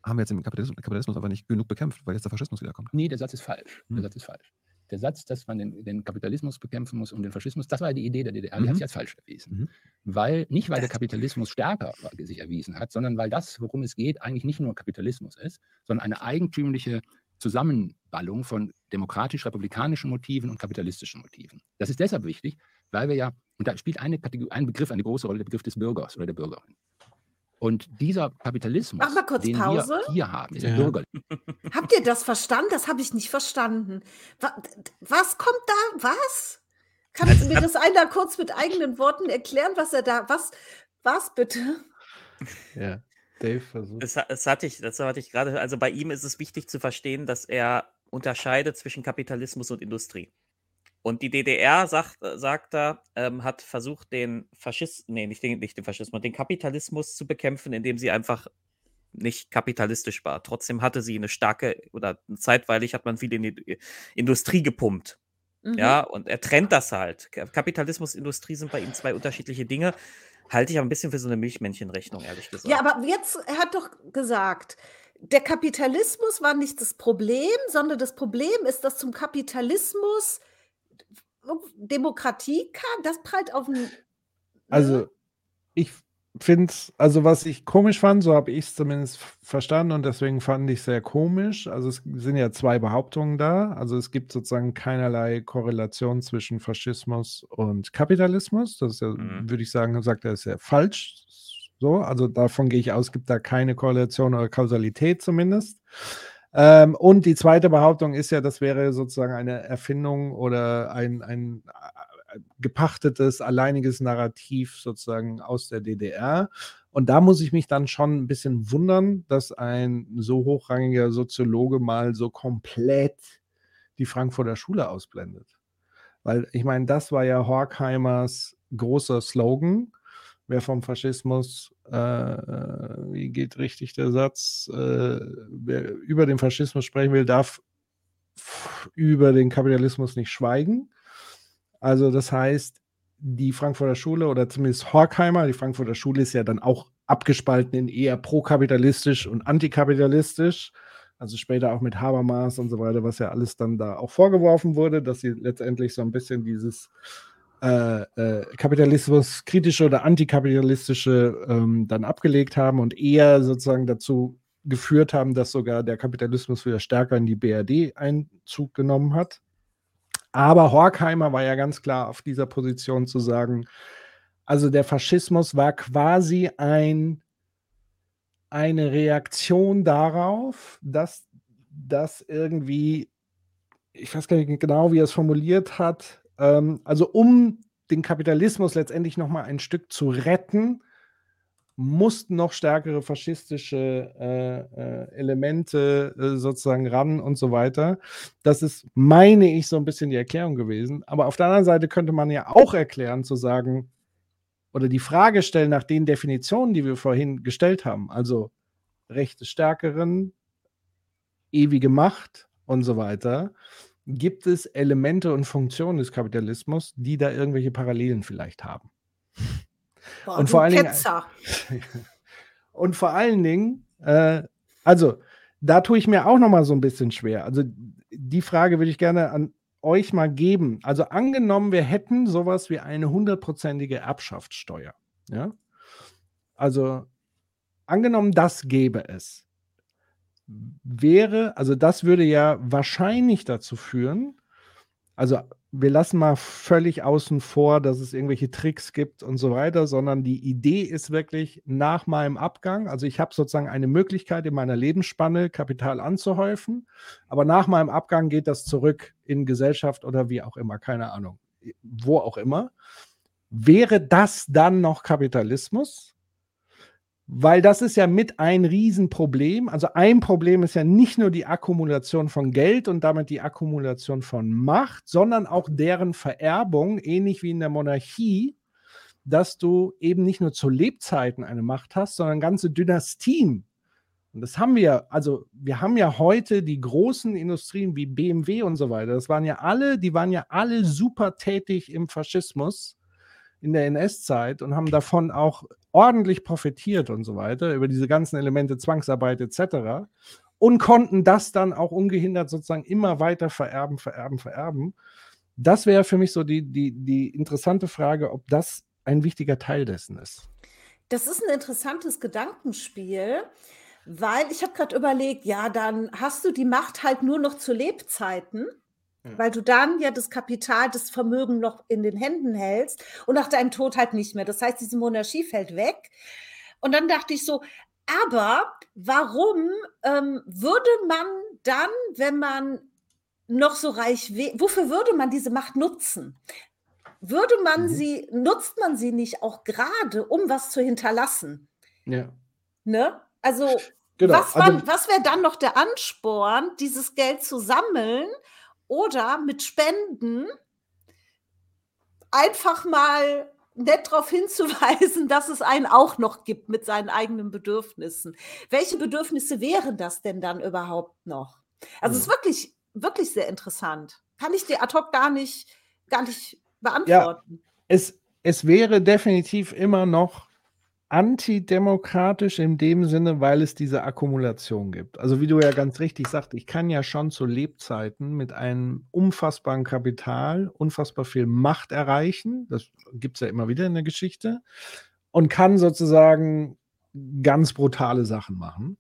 E: Haben wir jetzt den Kapitalismus, Kapitalismus aber nicht genug bekämpft, weil jetzt der Faschismus wiederkommt.
F: Nee, der Satz ist falsch. Der
E: Hm.
F: Satz ist falsch. Der Satz, dass man den, den Kapitalismus bekämpfen muss und den Faschismus, das war die Idee der DDR, die hat
E: Mhm.
F: sich als falsch erwiesen.
E: Mhm.
F: Weil, nicht weil der Kapitalismus stärker sich erwiesen hat, sondern weil das, worum es geht, eigentlich nicht nur Kapitalismus ist, sondern eine eigentümliche Zusammenballung von demokratisch-republikanischen Motiven und kapitalistischen Motiven. Das ist deshalb wichtig, weil wir ja, und da spielt eine Kategorie, ein Begriff eine große Rolle, der Begriff des Bürgers oder der Bürgerin. Und dieser Kapitalismus,
C: Mach mal kurz
F: den
C: Pause.
F: wir hier haben, ist
A: Ja.
F: Bürger.
C: Habt ihr das verstanden? Das habe ich nicht verstanden. Wa- Was kommt da? Was? Kannst du mir das einer kurz mit eigenen Worten erklären, was er da, was, was bitte?
A: Ja. Dave versucht.
B: Das, das hatte ich, das hatte ich gerade. Also bei ihm ist es wichtig zu verstehen, dass er unterscheidet zwischen Kapitalismus und Industrie. Und die DDR, sagt, äh, sagt er, ähm, hat versucht, den Faschismus, nee, nicht den, nicht den Faschismus, den Kapitalismus zu bekämpfen, indem sie einfach nicht kapitalistisch war. Trotzdem hatte sie eine starke, oder zeitweilig hat man viel in die Industrie gepumpt.
C: Mhm.
B: Ja, und er trennt das halt. Ka- Kapitalismus, Industrie sind bei ihm zwei unterschiedliche Dinge. Halte ich aber ein bisschen für so eine Milchmännchenrechnung, ehrlich gesagt.
C: Ja, aber jetzt, er hat doch gesagt, der Kapitalismus war nicht das Problem, sondern das Problem ist, dass zum Kapitalismus Demokratie kam. Das prallt auf den.
A: Also, ich finde es, also was ich komisch fand, so habe ich es zumindest verstanden und deswegen fand ich es sehr komisch. Also es sind ja zwei Behauptungen da. Also es gibt sozusagen keinerlei Korrelation zwischen Faschismus und Kapitalismus. Das ist ja,
B: Mhm.
A: würde ich sagen, sagt er, ist ja falsch. So, also davon gehe ich aus, gibt da keine Korrelation oder Kausalität zumindest. Ähm, und die zweite Behauptung ist ja, das wäre sozusagen eine Erfindung oder ein, ein äh, gepachtetes, alleiniges Narrativ sozusagen aus der DDR. Und da muss ich mich dann schon ein bisschen wundern, dass ein so hochrangiger Soziologe mal so komplett die Frankfurter Schule ausblendet. Weil ich meine, das war ja Horkheimers großer Slogan. Wer vom Faschismus, äh, äh, wie geht richtig der Satz, äh, wer über den Faschismus sprechen will, darf über den Kapitalismus nicht schweigen. Also das heißt, die Frankfurter Schule oder zumindest Horkheimer, die Frankfurter Schule ist ja dann auch abgespalten in eher prokapitalistisch und antikapitalistisch. Also später auch mit Habermas und so weiter, was ja alles dann da auch vorgeworfen wurde, dass sie letztendlich so ein bisschen dieses äh, äh, Kapitalismus kritische oder antikapitalistische ähm, dann abgelegt haben und eher sozusagen dazu geführt haben, dass sogar der Kapitalismus wieder stärker in die BRD Einzug genommen hat. Aber Horkheimer war ja ganz klar auf dieser Position zu sagen, also der Faschismus war quasi ein, eine Reaktion darauf, dass das irgendwie, ich weiß gar nicht genau, wie er es formuliert hat, ähm, also um den Kapitalismus letztendlich nochmal ein Stück zu retten, mussten noch stärkere faschistische äh, äh, Elemente äh, sozusagen ran und so weiter. Das ist, meine ich, so ein bisschen die Erklärung gewesen. Aber auf der anderen Seite könnte man ja auch erklären, zu sagen, oder die Frage stellen nach den Definitionen, die wir vorhin gestellt haben, also Recht des Stärkeren, ewige Macht und so weiter, gibt es Elemente und Funktionen des Kapitalismus, die da irgendwelche Parallelen vielleicht haben.
C: Boah,
A: und, vor allen Dingen, und vor allen Dingen, äh, also da tue ich mir auch noch mal so ein bisschen schwer. Also die Frage würde ich gerne an euch mal geben. Also angenommen, wir hätten sowas wie eine hundertprozentige Erbschaftssteuer. Ja? Also angenommen, das gäbe es. Wäre, also das würde ja wahrscheinlich dazu führen, also wir lassen mal völlig außen vor, dass es irgendwelche Tricks gibt und so weiter, sondern die Idee ist wirklich nach meinem Abgang, also ich habe sozusagen eine Möglichkeit in meiner Lebensspanne Kapital anzuhäufen, aber nach meinem Abgang geht das zurück in Gesellschaft oder wie auch immer, keine Ahnung, wo auch immer. Wäre das dann noch Kapitalismus? Weil das ist ja mit ein Riesenproblem. Also ein Problem ist ja nicht nur die Akkumulation von Geld und damit die Akkumulation von Macht, sondern auch deren Vererbung, ähnlich wie in der Monarchie, dass du eben nicht nur zu Lebzeiten eine Macht hast, sondern ganze Dynastien. Und das haben wir, also wir haben ja heute die großen Industrien wie BMW und so weiter. Das waren ja alle, die waren ja alle super tätig im Faschismus in der NS-Zeit und haben davon auch ordentlich profitiert und so weiter, über diese ganzen Elemente Zwangsarbeit etc. und konnten das dann auch ungehindert sozusagen immer weiter vererben, vererben, vererben. Das wäre für mich so die, die, die interessante Frage, ob das ein wichtiger Teil dessen ist.
C: Das ist ein interessantes Gedankenspiel, weil ich habe gerade überlegt, ja, dann hast du die Macht halt nur noch zu Lebzeiten weil du dann ja das Kapital, das Vermögen noch in den Händen hältst und nach deinem Tod halt nicht mehr. Das heißt, diese Monarchie fällt weg. Und dann dachte ich so, aber warum ähm, würde man dann, wenn man noch so reich wäre, wofür würde man diese Macht nutzen? Würde man mhm. sie, nutzt man sie nicht auch gerade, um was zu hinterlassen?
A: Ja.
C: Ne? Also,
A: Genau,
C: was,
A: also-
C: was wäre dann noch der Ansporn, dieses Geld zu sammeln oder mit Spenden einfach mal nett darauf hinzuweisen, dass es einen auch noch gibt mit seinen eigenen Bedürfnissen. Welche Bedürfnisse wären das denn dann überhaupt noch? Also es ist wirklich, wirklich sehr interessant. Kann ich dir ad hoc gar nicht, gar nicht beantworten.
A: es, es wäre definitiv immer noch antidemokratisch in dem Sinne, weil es diese Akkumulation gibt. Also wie du ja ganz richtig sagst, ich kann ja schon zu Lebzeiten mit einem unfassbaren Kapital unfassbar viel Macht erreichen. Das gibt es ja immer wieder in der Geschichte. Und kann sozusagen ganz brutale Sachen machen.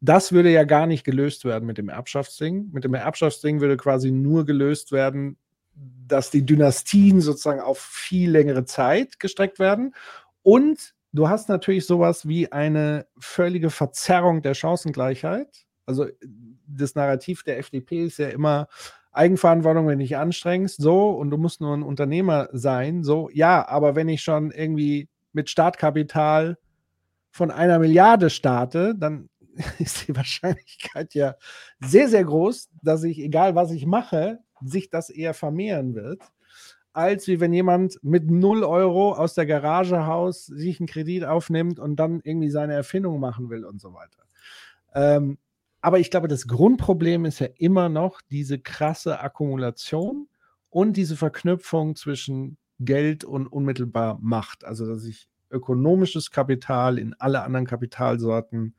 A: Das würde ja gar nicht gelöst werden mit dem Erbschaftsding. Mit dem Erbschaftsding würde quasi nur gelöst werden, dass die Dynastien sozusagen auf viel längere Zeit gestreckt werden. Und du hast natürlich sowas wie eine völlige Verzerrung der Chancengleichheit. Also das Narrativ der FDP ist ja immer Eigenverantwortung, wenn du dich anstrengst, so, und du musst nur ein Unternehmer sein, so, ja, aber wenn ich schon irgendwie mit Startkapital von einer Milliarde starte, dann ist die Wahrscheinlichkeit ja sehr, sehr groß, dass ich, egal was ich mache, sich das eher vermehren wird, als wie wenn jemand mit 0 Euro aus der Garage haus sich einen Kredit aufnimmt und dann irgendwie seine Erfindung machen will und so weiter. Ähm, aber ich glaube, das Grundproblem ist ja immer noch diese krasse Akkumulation und diese Verknüpfung zwischen Geld und unmittelbar Macht. Also, dass ich ökonomisches Kapital in alle anderen Kapitalsorten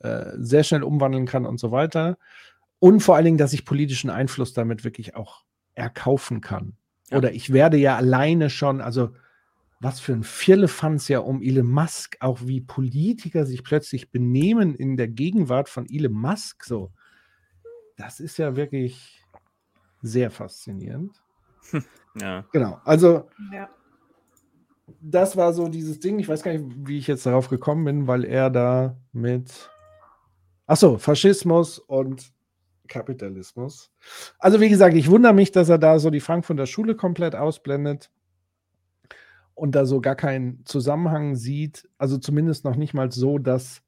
A: äh, sehr schnell umwandeln kann und so weiter. Und vor allen Dingen, dass ich politischen Einfluss damit wirklich auch erkaufen kann.
B: Ja.
A: Oder ich werde ja alleine schon, also was für ein Firlefanz ja um Elon Musk, auch wie Politiker sich plötzlich benehmen in der Gegenwart von Elon Musk, so. Das ist ja wirklich sehr faszinierend.
B: Ja.
A: Genau, also
C: Ja.
A: das war so dieses Ding. Ich weiß gar nicht, wie ich jetzt darauf gekommen bin, weil er da mit. Achso, Faschismus und Kapitalismus. Also, wie gesagt, ich wundere mich, dass er da so die Frankfurter Schule komplett ausblendet und da so gar keinen Zusammenhang sieht. Also, zumindest noch nicht mal so, dass.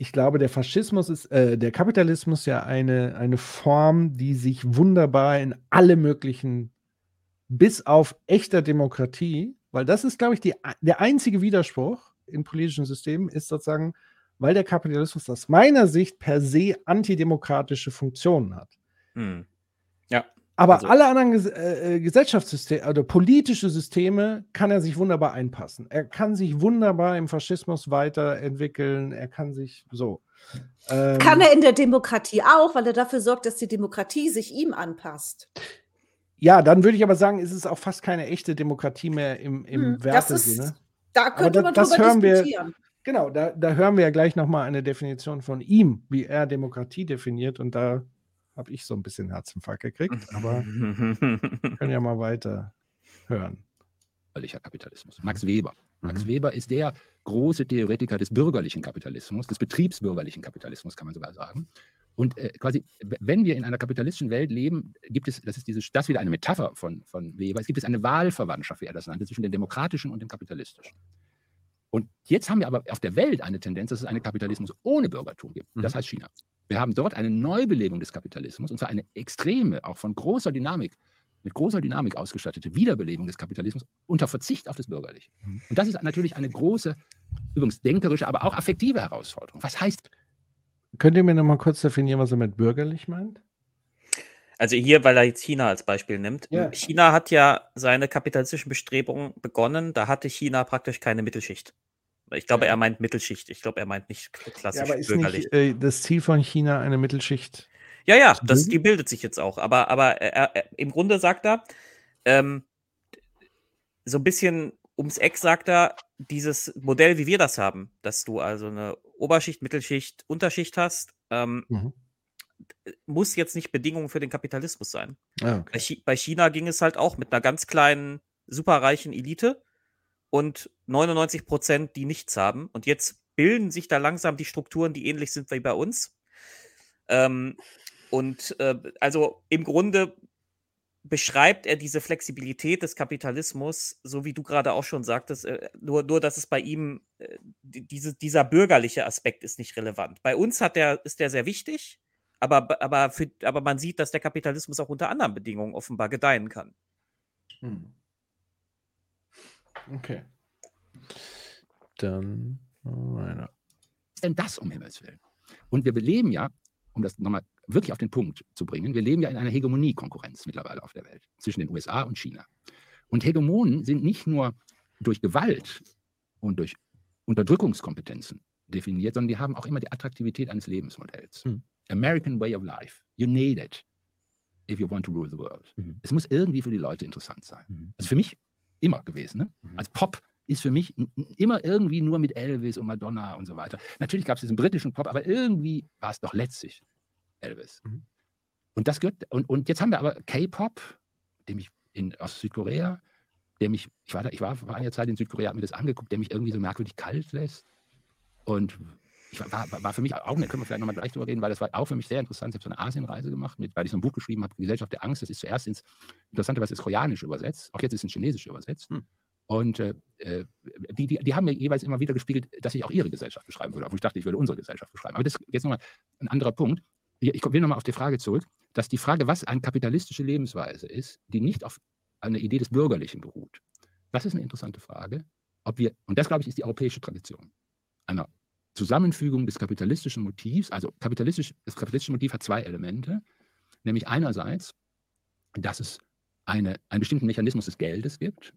A: Ich glaube, der Faschismus ist, äh, der Kapitalismus ja eine, eine Form, die sich wunderbar in alle möglichen bis auf echter Demokratie, weil das ist, glaube ich, die, der einzige Widerspruch in politischen Systemen, ist sozusagen, weil der Kapitalismus aus meiner Sicht per se antidemokratische Funktionen hat.
B: Hm. Ja.
A: Aber
B: Also-
A: alle anderen Ges äh, äh, Gesellschaftssysteme oder politische Systeme kann er sich wunderbar einpassen. Er kann sich wunderbar im Faschismus weiterentwickeln. Er kann sich so. Ähm,
C: Kann er in der Demokratie auch, weil er dafür sorgt, dass die Demokratie sich ihm anpasst.
A: ja, dann würde ich aber sagen, ist es auch fast keine echte Demokratie mehr im, im
C: Hm, das
A: Wertesinne.
C: ist, da könnte
A: da-
C: man
A: das
C: drüber
A: hören wir-
C: diskutieren.
A: Genau, da, da hören wir ja gleich nochmal eine Definition von ihm, wie er Demokratie definiert. Und da habe ich so ein bisschen Herzinfarkt gekriegt. Aber wir können ja mal weiter hören.
F: bürgerlicher Kapitalismus. Max Weber. Max
E: Mhm.
F: Weber ist der große Theoretiker des bürgerlichen Kapitalismus, des betriebsbürgerlichen Kapitalismus, kann man sogar sagen. Und äh, quasi, wenn wir in einer kapitalistischen Welt leben, gibt es, das ist diese, das wieder eine Metapher von, von Weber, es gibt es eine Wahlverwandtschaft, wie er das nannte, zwischen dem demokratischen und dem kapitalistischen. Und jetzt haben wir aber auf der Welt eine Tendenz, dass es einen Kapitalismus ohne Bürgertum gibt. Das heißt China. Wir haben dort eine Neubelebung des Kapitalismus, und zwar eine extreme, auch von großer Dynamik, mit großer Dynamik ausgestattete Wiederbelebung des Kapitalismus unter Verzicht auf das Bürgerliche. Und das ist natürlich eine große, übrigens denkerische, aber auch affektive Herausforderung. Was heißt
A: Könnt ihr mir noch mal kurz definieren, was er mit bürgerlich meint?
B: Also hier, weil er jetzt China als Beispiel nimmt.
A: Ja.
B: China hat ja seine kapitalistischen Bestrebungen begonnen. Da hatte China praktisch keine Mittelschicht. Ich glaube, er meint Mittelschicht. Ich glaube, er meint nicht klassisch
A: Ja, aber ist
B: bürgerlich.
A: nicht äh, das Ziel von China eine Mittelschicht?
B: Ja, ja, das, die bildet sich jetzt auch. Aber, aber er, er, im Grunde sagt er, ähm, so ein bisschen ums Eck sagt er, dieses Modell, wie wir das haben, dass du also eine Oberschicht, Mittelschicht, Unterschicht hast, ähm,
A: Mhm.
B: Muss jetzt nicht Bedingung für den Kapitalismus sein.
A: Ah,
B: Bei,
A: okay.
B: Chi bei China ging es halt auch mit einer ganz kleinen, superreichen Elite und 99 Prozent, die nichts haben. Und jetzt bilden sich da langsam die Strukturen, die ähnlich sind wie bei uns. Ähm, und äh, also im Grunde beschreibt er diese Flexibilität des Kapitalismus, so wie du gerade auch schon sagtest, äh, nur, nur dass es bei ihm, äh, die- diese, dieser bürgerliche Aspekt ist nicht relevant. Bei uns hat der, ist der sehr wichtig, aber, aber, für, aber man sieht, dass der Kapitalismus auch unter anderen Bedingungen offenbar gedeihen kann.
A: Hm. Okay. Dann weiter.
F: ist denn das um Himmels Willen? Und wir leben ja, um das nochmal wirklich auf den Punkt zu bringen, wir leben ja in einer Hegemoniekonkurrenz mittlerweile auf der Welt zwischen den USA und China. Und Hegemonen sind nicht nur durch Gewalt und durch Unterdrückungskompetenzen definiert, sondern die haben auch immer die Attraktivität eines Lebensmodells.
E: Hm.
F: American way of life. You need it if you want to rule the world.
E: Mhm.
F: Es muss irgendwie für die Leute interessant sein.
E: Mhm.
F: Also für mich immer gewesen. Ne?
E: Mhm.
F: Als Pop ist für mich immer irgendwie nur mit Elvis und Madonna und so weiter. Natürlich gab es diesen britischen Pop, aber irgendwie war es doch letztlich Elvis.
E: Mhm.
F: Und das gehört, und, und jetzt haben wir aber K-Pop, dem ich in, aus Südkorea, der mich, ich war da, ich war vor einiger Zeit in Südkorea, habe mir das angeguckt, der mich irgendwie so merkwürdig kalt lässt. Und ich war, war, für mich auch, da können wir vielleicht nochmal gleich drüber reden, weil das war auch für mich sehr interessant. Ich habe so eine Asienreise gemacht, mit, weil ich so ein Buch geschrieben habe, Gesellschaft der Angst. Das ist zuerst ins, interessanterweise ins Koreanische übersetzt, auch jetzt ist es ins Chinesische übersetzt.
E: Hm.
F: Und äh, äh, die, die, die haben mir jeweils immer wieder gespiegelt, dass ich auch ihre Gesellschaft beschreiben würde, obwohl ich dachte, ich würde unsere Gesellschaft beschreiben. Aber das ist jetzt nochmal ein anderer Punkt. Ich ich will nochmal auf die Frage zurück, dass die Frage, was eine kapitalistische Lebensweise ist, die nicht auf einer Idee des Bürgerlichen beruht. Das ist eine interessante Frage. Ob wir, und das, glaube ich, ist die europäische Tradition, einer Zusammenfügung des kapitalistischen Motivs. Also kapitalistisch, das kapitalistische Motiv hat zwei Elemente, nämlich einerseits, dass es eine, einen bestimmten Mechanismus des Geldes gibt.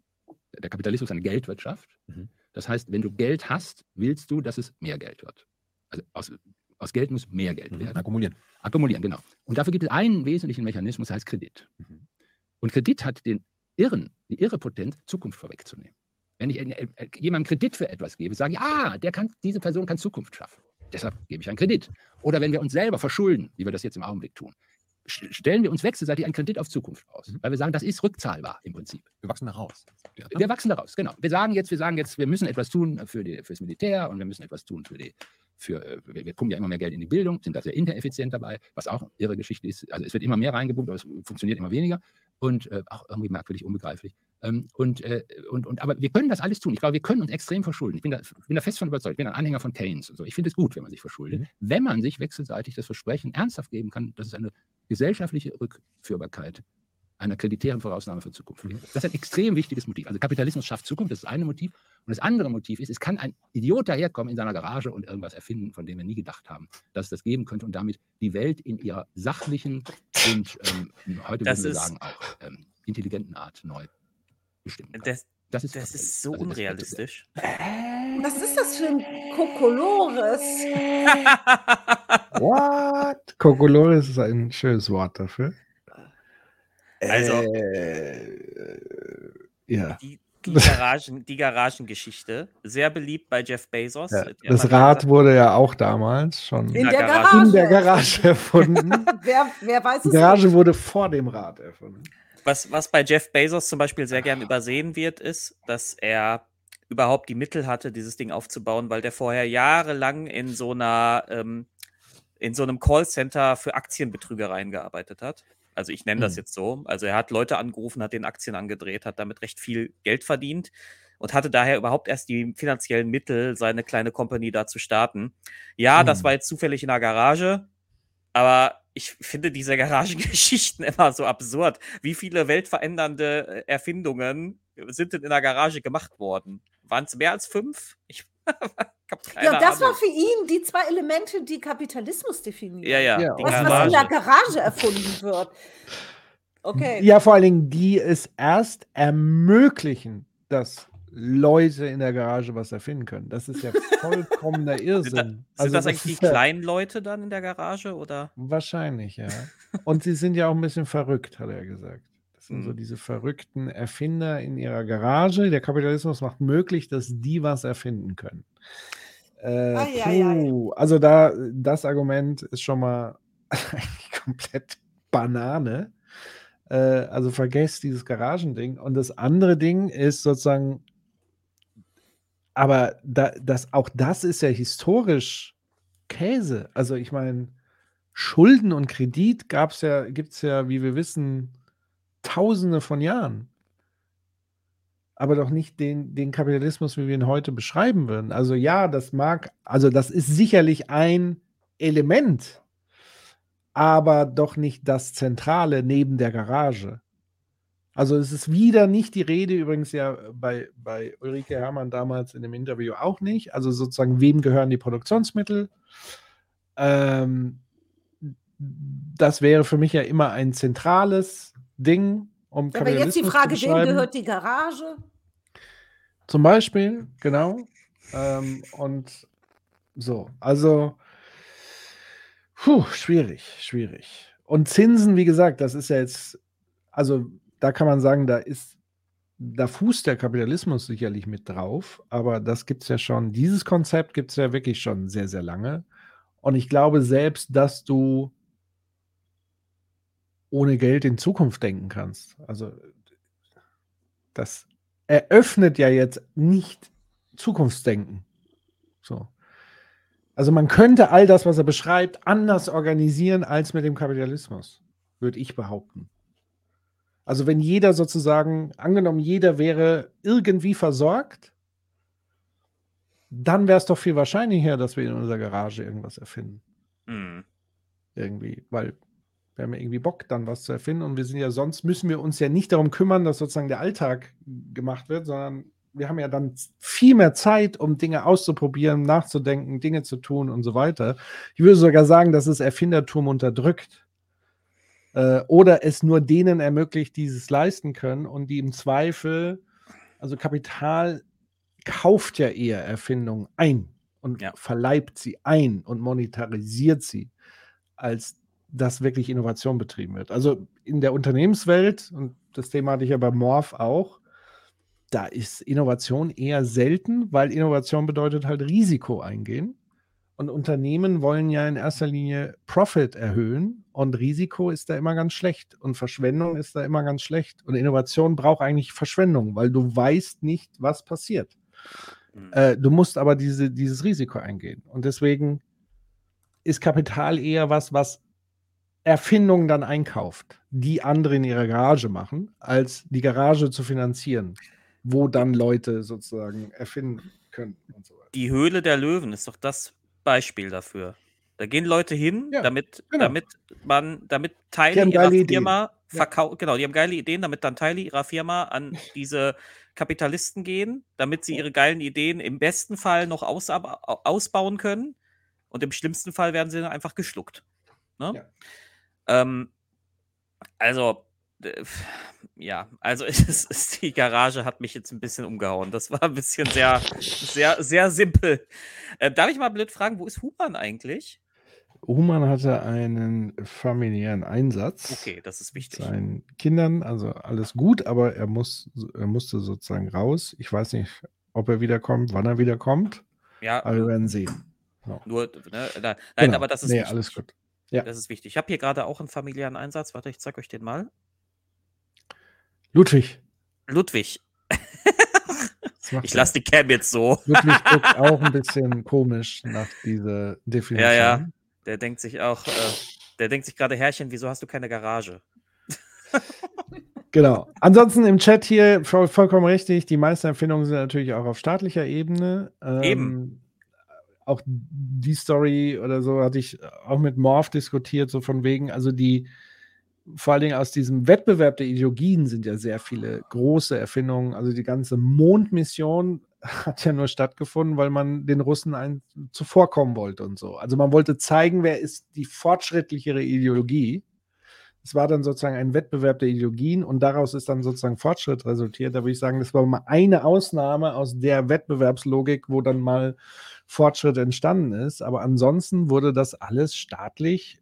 F: Der Kapitalismus ist eine Geldwirtschaft.
E: Mhm.
F: Das heißt, wenn du Geld hast, willst du, dass es mehr Geld wird. Also aus, aus Geld muss mehr Geld
E: Mhm.
F: werden.
E: Akkumulieren.
F: Akkumulieren, genau. Und dafür gibt es einen wesentlichen Mechanismus, der heißt Kredit.
E: Mhm.
F: Und Kredit hat den Irren, die irre Potenz, Zukunft vorwegzunehmen. Wenn ich äh, äh, jemandem Kredit für etwas gebe, sage ich, ah, der kann, diese Person kann Zukunft schaffen. Deshalb gebe ich einen Kredit. Oder wenn wir uns selber verschulden, wie wir das jetzt im Augenblick tun, st- stellen wir uns wechselseitig einen Kredit auf Zukunft aus.
E: Mhm.
F: Weil wir sagen, das ist rückzahlbar im Prinzip.
E: Wir wachsen da raus. Ja.
F: Wir wachsen daraus, genau. Wir sagen jetzt, wir sagen jetzt, wir müssen etwas tun für fürs Militär und wir müssen etwas tun für die, für, äh, wir, wir pumpen ja immer mehr Geld in die Bildung, sind da sehr ineffizient dabei, was auch eine irre Geschichte ist. Also es wird immer mehr reingepumpt, aber es funktioniert immer weniger und äh, auch irgendwie merkwürdig unbegreiflich. Ähm, und, äh, und, und, aber wir können das alles tun. Ich glaube, wir können uns extrem verschulden. Ich bin da, bin da fest von überzeugt. Ich bin ein Anhänger von Keynes und so. Ich finde es gut, wenn man sich verschuldet,
E: Mhm.
F: wenn man sich wechselseitig das Versprechen ernsthaft geben kann, dass es eine gesellschaftliche Rückführbarkeit einer kreditären Vorausnahme für Zukunft gibt. Das ist ein extrem wichtiges Motiv. Also Kapitalismus schafft Zukunft, das ist das eine Motiv. Und das andere Motiv ist, es kann ein Idiot daherkommen in seiner Garage und irgendwas erfinden, von dem wir nie gedacht haben, dass es das geben könnte und damit die Welt in ihrer sachlichen und ähm, heute
B: Das
F: würden wir sagen auch ähm, intelligenten Art neu bestimmen kann.
B: Das,
F: Das ist,
B: das ist so
F: also das-
B: unrealistisch.
C: Was ist das für ein Kokolores?
A: What? Kokolores ist ein schönes Wort dafür.
B: Also-
A: Äh, ja.
B: Die, die, Garagen, die Garagengeschichte, sehr beliebt bei Jeff Bezos.
A: ja. Das Rad
B: gesagt,
A: wurde ja auch damals schon
C: In
B: In
C: der
B: der
C: Garage.
A: in der Garage erfunden.
C: Wer, wer weiß
A: Die
C: es
A: Garage
C: nicht?
A: wurde vor dem Rad erfunden.
B: Was, was bei Jeff Bezos zum Beispiel sehr gern übersehen wird, ist, dass er überhaupt die Mittel hatte, dieses Ding aufzubauen, weil der vorher jahrelang in so einer, ähm, in so einem Callcenter für Aktienbetrügereien gearbeitet hat. Also ich nenne das
A: Mhm.
B: jetzt so. Also er hat Leute angerufen, hat den Aktien angedreht, hat damit recht viel Geld verdient und hatte daher überhaupt erst die finanziellen Mittel, seine kleine Company da zu starten. Ja, das
A: Mhm.
B: war jetzt zufällig in der Garage, aber ich finde diese Garagengeschichten immer so absurd. Wie viele weltverändernde äh, Erfindungen sind denn in der Garage gemacht worden? Waren es mehr als fünf? Ich
C: Ja, das war
B: Ahnung.
C: für ihn die zwei Elemente, die Kapitalismus definieren.
B: Ja, ja.
A: Ja,
C: Das, was in der Garage erfunden wird. Okay.
A: Ja, vor allen Dingen, die es erst ermöglichen, dass Leute in der Garage was erfinden können. Das ist ja vollkommener
B: Sind, da,
A: Irrsinn.
B: sind
A: Also
B: das eigentlich die
A: ja-
B: kleinen Leute dann in der Garage oder?
A: Wahrscheinlich, ja. Und sie sind ja auch ein bisschen verrückt, hat er gesagt. Das sind so
B: Mhm.
A: diese verrückten Erfinder in ihrer Garage. Der Kapitalismus macht möglich, dass die was erfinden können. Äh,
C: Ai, ai, ai.
A: also da, das Argument ist schon mal komplett Banane. Äh, also vergesst dieses Garagending. Und das andere Ding ist sozusagen, aber da, das, auch das ist ja historisch Käse. Also ich meine, Schulden und Kredit gab's ja, gibt es ja, wie wir wissen, tausende von Jahren. Aber doch nicht den, den Kapitalismus, wie wir ihn heute beschreiben würden. Also ja, das mag, also das ist sicherlich ein Element, aber doch nicht das Zentrale neben der Garage. Also es ist wieder nicht die Rede, übrigens ja bei, bei Ulrike Herrmann damals in dem Interview auch nicht. Also sozusagen, wem gehören die Produktionsmittel? Ähm, das wäre für mich ja immer ein zentrales Ding, um
C: Aber jetzt die Frage, wem gehört die Garage?
A: Zum Beispiel, genau. Ähm, und so, also, puh, schwierig, schwierig. Und Zinsen, wie gesagt, das ist ja jetzt, also da kann man sagen, da ist, da fußt der Kapitalismus sicherlich mit drauf, aber das gibt es ja schon, dieses Konzept gibt es ja wirklich schon sehr, sehr lange. Und ich glaube selbst, dass du ohne Geld in Zukunft denken kannst. Also das eröffnet ja jetzt nicht Zukunftsdenken. So. Also man könnte all das, was er beschreibt, anders organisieren als mit dem Kapitalismus, würde ich behaupten. Also wenn jeder sozusagen, angenommen, jeder wäre irgendwie versorgt, dann wäre es doch viel wahrscheinlicher, dass wir in unserer Garage irgendwas erfinden.
B: Hm.
A: Irgendwie, weil wir haben ja irgendwie Bock, dann was zu erfinden. Und wir sind ja, sonst müssen wir uns ja nicht darum kümmern, dass sozusagen der Alltag gemacht wird, sondern wir haben ja dann viel mehr Zeit, um Dinge auszuprobieren, nachzudenken, Dinge zu tun und so weiter. Ich würde sogar sagen, dass es Erfindertum unterdrückt. Äh, oder es nur denen ermöglicht, die es leisten können und die im Zweifel, also Kapital kauft ja eher Erfindungen ein und
B: Ja.
A: verleibt sie ein und monetarisiert sie, als dass wirklich Innovation betrieben wird. Also in der Unternehmenswelt, und das Thema hatte ich ja bei Morph auch. Da ist Innovation eher selten, weil Innovation bedeutet halt Risiko eingehen. Und Unternehmen wollen ja in erster Linie Profit erhöhen und Risiko ist da immer ganz schlecht und Verschwendung ist da immer ganz schlecht. Und Innovation braucht eigentlich Verschwendung, weil du weißt nicht, was passiert.
B: Mhm.
A: Äh, du musst aber diese, dieses Risiko eingehen. Und deswegen ist Kapital eher was, was Erfindungen dann einkauft, die andere in ihrer Garage machen, als die Garage zu finanzieren, wo dann Leute sozusagen erfinden können und so weiter.
B: Die Höhle der Löwen ist doch das Beispiel dafür. Da gehen Leute hin,
A: Ja,
B: damit,
A: genau.
B: damit man, damit Teile ihrer. Firma
A: Ja.
B: verkaufen, genau, die haben geile Ideen, damit dann Teile ihrer Firma an diese Kapitalisten gehen, damit sie ihre geilen Ideen im besten Fall noch ausab- au- ausbauen können und im schlimmsten Fall werden sie dann einfach geschluckt. Ne?
A: Ja.
B: Ähm, also, ja, also ist, die Garage hat mich jetzt ein bisschen umgehauen. Das war ein bisschen sehr, sehr, sehr simpel. Äh, darf ich mal blöd fragen, wo ist Human eigentlich?
A: Human hatte einen familiären Einsatz.
B: Okay, das ist wichtig.
A: seinen Kindern, also alles gut, aber er, muss, er musste sozusagen raus. Ich weiß nicht, ob er wiederkommt, wann er wiederkommt,
B: Ja,
A: aber wir werden sehen.
B: nur, ne, nein,
A: Genau.
B: aber das ist
A: Nee,
B: wichtig.
A: alles gut. Ja.
B: Das ist wichtig. Ich habe hier gerade auch einen familiären Einsatz. Warte, ich zeige euch den mal.
A: Ludwig.
B: Ludwig. Ich lasse die Cam jetzt so.
A: Ludwig guckt auch ein bisschen komisch nach dieser Definition.
B: Ja, ja. Der denkt sich auch, äh, der denkt sich gerade, Herrchen, wieso hast du keine Garage?
A: Genau. Ansonsten im Chat hier voll, vollkommen richtig. Die meisten Empfindungen sind natürlich auch auf staatlicher Ebene. Ähm,
B: Eben.
A: Auch die Story oder so hatte ich auch mit Morph diskutiert, so von wegen, also die, vor allen Dingen aus diesem Wettbewerb der Ideologien sind ja sehr viele große Erfindungen. Also die ganze Mondmission hat ja nur stattgefunden, weil man den Russen ein, zuvorkommen wollte und so. Also man wollte zeigen, wer ist die fortschrittlichere Ideologie. Es war dann sozusagen ein Wettbewerb der Ideologien und daraus ist dann sozusagen Fortschritt resultiert. Da würde ich sagen, das war mal eine Ausnahme aus der Wettbewerbslogik, wo dann mal Fortschritt entstanden ist. Aber ansonsten wurde das alles staatlich,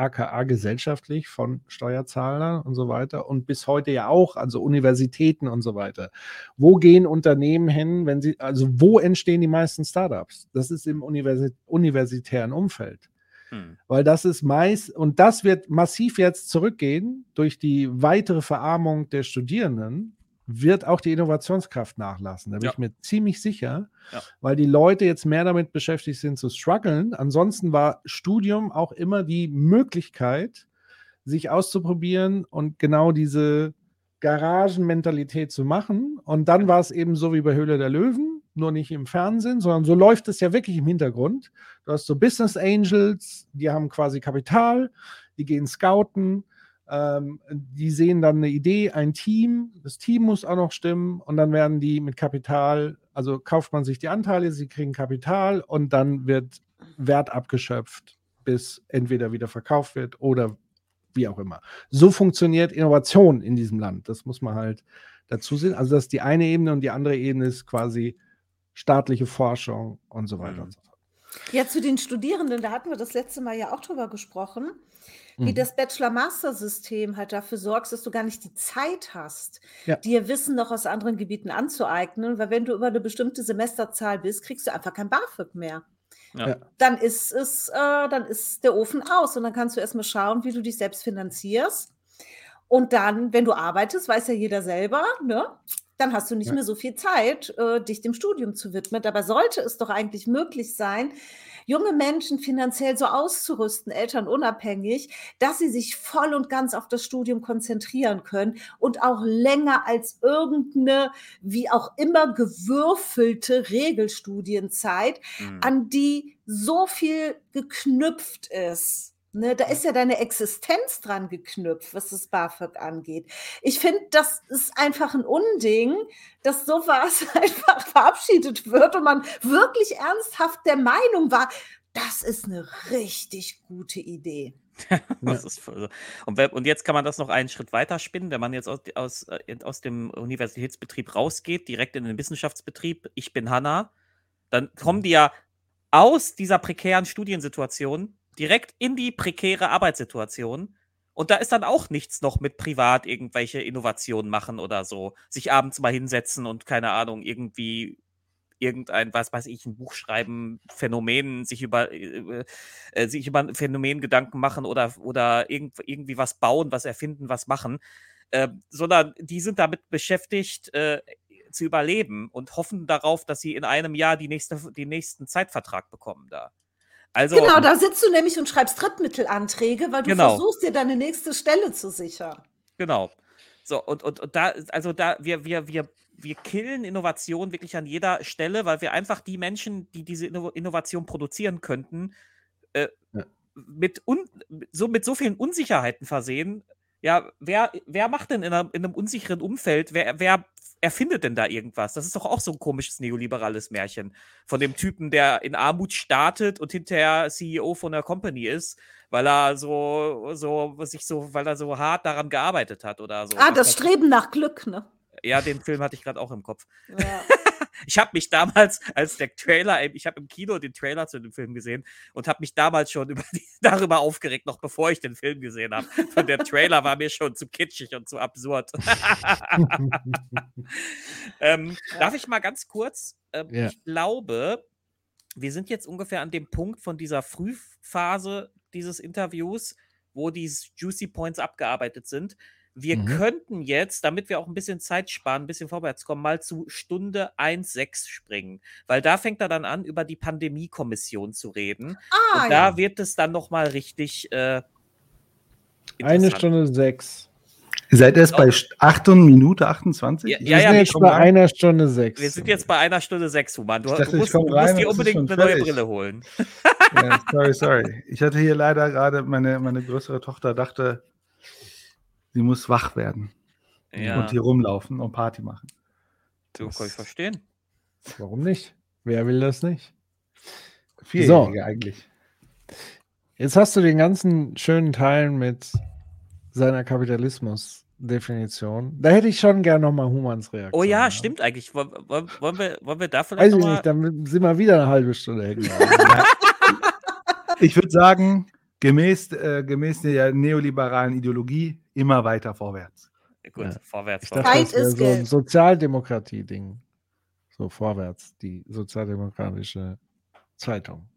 A: aka gesellschaftlich von Steuerzahlern und so weiter und bis heute ja auch, also Universitäten und so weiter. Wo gehen Unternehmen hin, wenn sie, also wo entstehen die meisten Startups? Das ist im Universi universitären Umfeld.
B: Hm.
A: Weil das ist meist, und das wird massiv jetzt zurückgehen durch die weitere Verarmung der Studierenden, wird auch die Innovationskraft nachlassen. Da bin
B: Ja.
A: ich mir ziemlich sicher,
B: Ja.
A: weil die Leute jetzt mehr damit beschäftigt sind zu strugglen. Ansonsten war Studium auch immer die Möglichkeit, sich auszuprobieren und genau diese Garagenmentalität zu machen. Und dann war es eben so wie bei Höhle der Löwen, nur nicht im Fernsehen, sondern so läuft es ja wirklich im Hintergrund. Du hast so Business Angels, die haben quasi Kapital, die gehen scouten, ähm, die sehen dann eine Idee, ein Team, das Team muss auch noch stimmen und dann werden die mit Kapital, also kauft man sich die Anteile, sie kriegen Kapital und dann wird Wert abgeschöpft, bis entweder wieder verkauft wird oder wie auch immer. So funktioniert Innovation in diesem Land. Das muss man halt dazu sehen. Also das ist die eine Ebene und die andere Ebene ist quasi staatliche Forschung und so weiter
B: Mhm.
A: und so fort.
C: Ja, zu den Studierenden, da hatten wir das letzte Mal ja auch drüber gesprochen, wie
A: Mhm.
C: das Bachelor-Master-System halt dafür sorgt, dass du gar nicht die Zeit hast,
A: Ja.
C: dir Wissen noch aus anderen Gebieten anzueignen, weil wenn du über eine bestimmte Semesterzahl bist, kriegst du einfach kein BAföG mehr.
B: Ja.
C: Dann ist es, äh, dann ist der Ofen aus und dann kannst du erstmal schauen, wie du dich selbst finanzierst. Und dann, wenn du arbeitest, weiß ja jeder selber, ne? Dann hast du nicht
A: Ja.
C: mehr so viel Zeit, äh, dich dem Studium zu widmen. Dabei sollte es doch eigentlich möglich sein, junge Menschen finanziell so auszurüsten, elternunabhängig, dass sie sich voll und ganz auf das Studium konzentrieren können und auch länger als irgendeine, wie auch immer gewürfelte Regelstudienzeit,
B: Hm.
C: an die so viel geknüpft ist. Ne, da ist ja deine Existenz dran geknüpft, was das BAföG angeht. Ich finde, das ist einfach ein Unding, dass sowas einfach verabschiedet wird und man wirklich ernsthaft der Meinung war, das ist eine richtig gute Idee.
B: Und, jetzt kann man das noch einen Schritt weiter spinnen, wenn man jetzt aus, aus, äh, aus dem Universitätsbetrieb rausgeht, direkt in den Wissenschaftsbetrieb, ich bin Hanna, dann kommen die ja aus dieser prekären Studiensituation direkt in die prekäre Arbeitssituation. Und da ist dann auch nichts noch mit privat irgendwelche Innovationen machen oder so. Sich abends mal hinsetzen und keine Ahnung, irgendwie irgendein, was weiß ich, ein Buch schreiben, Phänomenen, sich über, äh, äh, sich über ein Phänomen Gedanken machen oder, oder irgend, irgendwie was bauen, was erfinden, was machen. Äh, sondern die sind damit beschäftigt, äh, zu überleben und hoffen darauf, dass sie in einem Jahr die nächste, den nächsten Zeitvertrag bekommen da. Also,
C: genau, da sitzt du nämlich und schreibst Drittmittelanträge, weil du
B: Genau.
C: versuchst, dir deine nächste Stelle zu sichern.
B: Genau. So, und, und, und da, also da, wir, wir, wir, wir killen Innovation wirklich an jeder Stelle, weil wir einfach die Menschen, die diese Inno Innovation produzieren könnten, äh,
E: Ja.
B: mit, un, so, mit so vielen Unsicherheiten versehen. Ja, wer, wer macht denn in einem, in einem unsicheren Umfeld, wer, wer erfindet denn da irgendwas? Das ist doch auch so ein komisches neoliberales Märchen von dem Typen, der in Armut startet und hinterher CEO von der Company ist, weil er so, so, sich so, weil er so hart daran gearbeitet hat oder so.
C: Ah, das Streben nach Glück, ne?
B: Ja, den Film hatte ich gerade auch im Kopf.
C: Ja.
B: Ich habe mich damals, als der Trailer, ich habe im Kino den Trailer zu dem Film gesehen und habe mich damals schon über darüber aufgeregt, noch bevor ich den Film gesehen habe. Und der Trailer war mir schon zu kitschig und zu absurd. ähm, darf ich mal ganz kurz? Ähm,
A: Ja.
B: Ich glaube, wir sind jetzt ungefähr an dem Punkt von dieser Frühphase dieses Interviews, wo die Juicy Points abgearbeitet sind. Wir
A: Mhm.
B: könnten jetzt, damit wir auch ein bisschen Zeit sparen, ein bisschen vorwärts kommen, mal zu Stunde 1.6 springen. Weil da fängt er dann an, über die Pandemiekommission zu reden.
C: Ah,
B: Und da
C: ja.
B: wird es dann nochmal richtig äh,
A: Eine. Stunde sechs.
D: Ihr seid erst bei 8 Minute 28?
B: Ja,
D: Ich
A: Wir
B: ja,
A: sind
B: wir
A: jetzt bei
D: rein.
A: einer Stunde sechs.
B: Wir sind jetzt bei einer Stunde sechs, Human. Du,
D: dachte,
B: du musst, du
D: rein
B: musst dir unbedingt eine neue. Brille holen.
D: Ja, sorry, sorry. Ich hatte hier leider gerade, meine, meine größere Tochter dachte, sie muss wach werden
B: Ja,
D: und hier rumlaufen und Party machen.
B: du kann ich verstehen.
A: Warum nicht? Wer will das nicht?
D: Vierjährige eigentlich.
A: Jetzt hast du den ganzen schönen Teil mit seiner Kapitalismus-Definition. Da hätte ich schon gern nochmal Humans Reaktion.
B: Oh ja,
A: haben.
B: stimmt eigentlich. Wollen, wollen, wir, wollen wir da vielleicht
A: Weiß ich nicht, dann sind wir wieder eine halbe Stunde hängen.
D: Ich würde sagen, gemäß, äh, gemäß der neoliberalen Ideologie immer weiter vorwärts.
B: Gut,
A: Ja.
B: vorwärts.
A: Ich dachte,
C: Zeit
A: das
C: ist
A: so ein. Sozialdemokratie-Ding. So vorwärts, die sozialdemokratische Zeitung.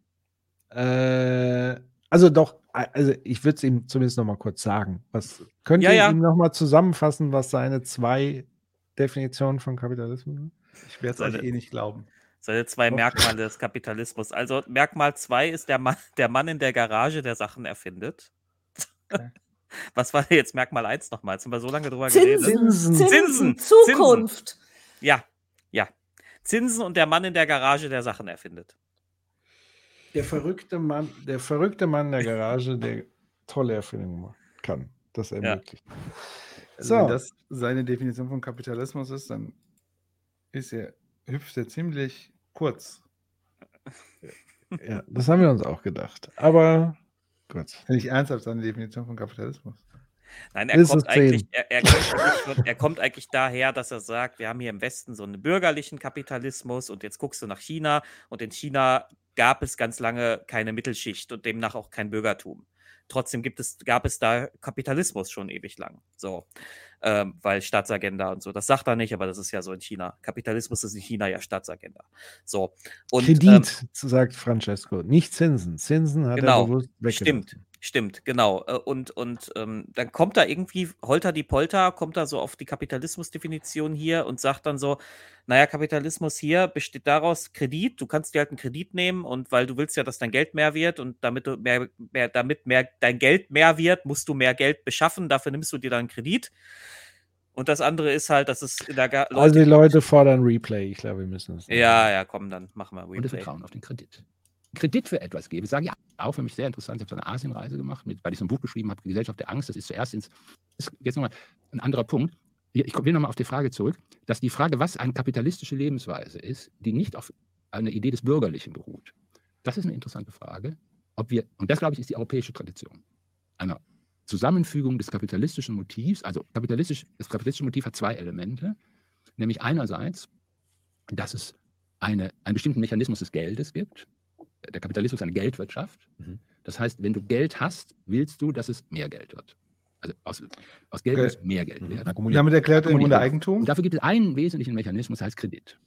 A: Äh, also doch, also ich würde es ihm zumindest noch mal kurz sagen. Was könnt
B: Ja,
A: ihr
B: ja.
A: ihm noch mal zusammenfassen, was seine zwei Definitionen von Kapitalismus sind?
D: Ich werde es euch eh nicht glauben.
B: Seine zwei Merkmale des Kapitalismus. Also Merkmal 2 ist der Mann, der Mann in der Garage, der Sachen erfindet.
D: Okay.
B: Was war jetzt Merkmal 1 nochmal? Jetzt haben wir so lange drüber
C: Zinsen,
B: geredet.
A: Zinsen.
C: Zinsen,
B: Zinsen,
C: Zukunft.
B: Ja, ja. Zinsen und der Mann in der Garage, der Sachen erfindet.
A: Der verrückte Mann, der verrückte Mann in der Garage, der tolle Erfindungen machen kann. Das ermöglicht.
D: Also
A: So.
D: Wenn das seine Definition von Kapitalismus ist, dann ist er, hüpft er ziemlich kurz.
A: Ja, das haben wir uns auch gedacht. Aber gut.
D: Nicht ernsthaft seine Definition von Kapitalismus.
B: Nein, er kommt, eigentlich, er, er, kommt er kommt eigentlich daher, dass er sagt, wir haben hier im Westen so einen bürgerlichen Kapitalismus und jetzt guckst du nach China und in China gab es ganz lange keine Mittelschicht und demnach auch kein Bürgertum. Trotzdem gibt es, gab es da Kapitalismus schon ewig lang. So, ähm, weil Staatsagenda und so. Das sagt er nicht, aber das ist ja so in China. Kapitalismus ist in China ja Staatsagenda. So. Und,
A: Kredit,
B: ähm,
A: sagt Francesco. Nicht Zinsen. Zinsen hat
B: Genau,
A: er bewusst weggelassen.
B: Stimmt, stimmt, genau. Äh, Und, und ähm, dann kommt da irgendwie, Holter die Polter, kommt da so auf die Kapitalismusdefinition hier und sagt dann so, naja, Kapitalismus hier besteht daraus Kredit, du kannst dir halt einen Kredit nehmen und weil du willst ja, dass dein Geld mehr wird und damit du mehr, mehr, damit mehr dein Geld mehr wird, musst du mehr Geld beschaffen, dafür nimmst du dir dann einen Kredit. Und das andere ist halt, dass es in der Ga
A: Also die Leute fordern Replay. Ich glaube, wir müssen es.
B: Ja, ja, komm, dann machen wir
F: und das
B: Replay.
F: Vertrauen auf den Kredit. Kredit für etwas gebe. Sage ja, auch für mich sehr interessant. Ich habe so eine Asienreise gemacht, mit, weil ich so ein Buch geschrieben habe, Gesellschaft der Angst. Das ist zuerst ins. Ist jetzt nochmal ein anderer Punkt. Ich will nochmal auf die Frage zurück, dass die Frage, was eine kapitalistische Lebensweise ist, die nicht auf einer Idee des Bürgerlichen beruht. Das ist eine interessante Frage. Ob wir, und das, glaube ich, ist die europäische Tradition. Einer Zusammenfügung des kapitalistischen Motivs, also kapitalistisch, das kapitalistische Motiv hat zwei Elemente, nämlich einerseits, dass es eine, einen bestimmten Mechanismus des Geldes gibt. Der Kapitalismus ist eine Geldwirtschaft.
E: Mhm.
F: Das heißt, wenn du Geld hast, willst du, dass es mehr Geld wird. Also aus, aus Geld
D: Okay.
F: muss mehr Geld werden.
E: Akkumuliert.
D: Damit erklärt er im Grunde. Eigentum.
F: Und dafür gibt es einen wesentlichen Mechanismus, heißt Kredit.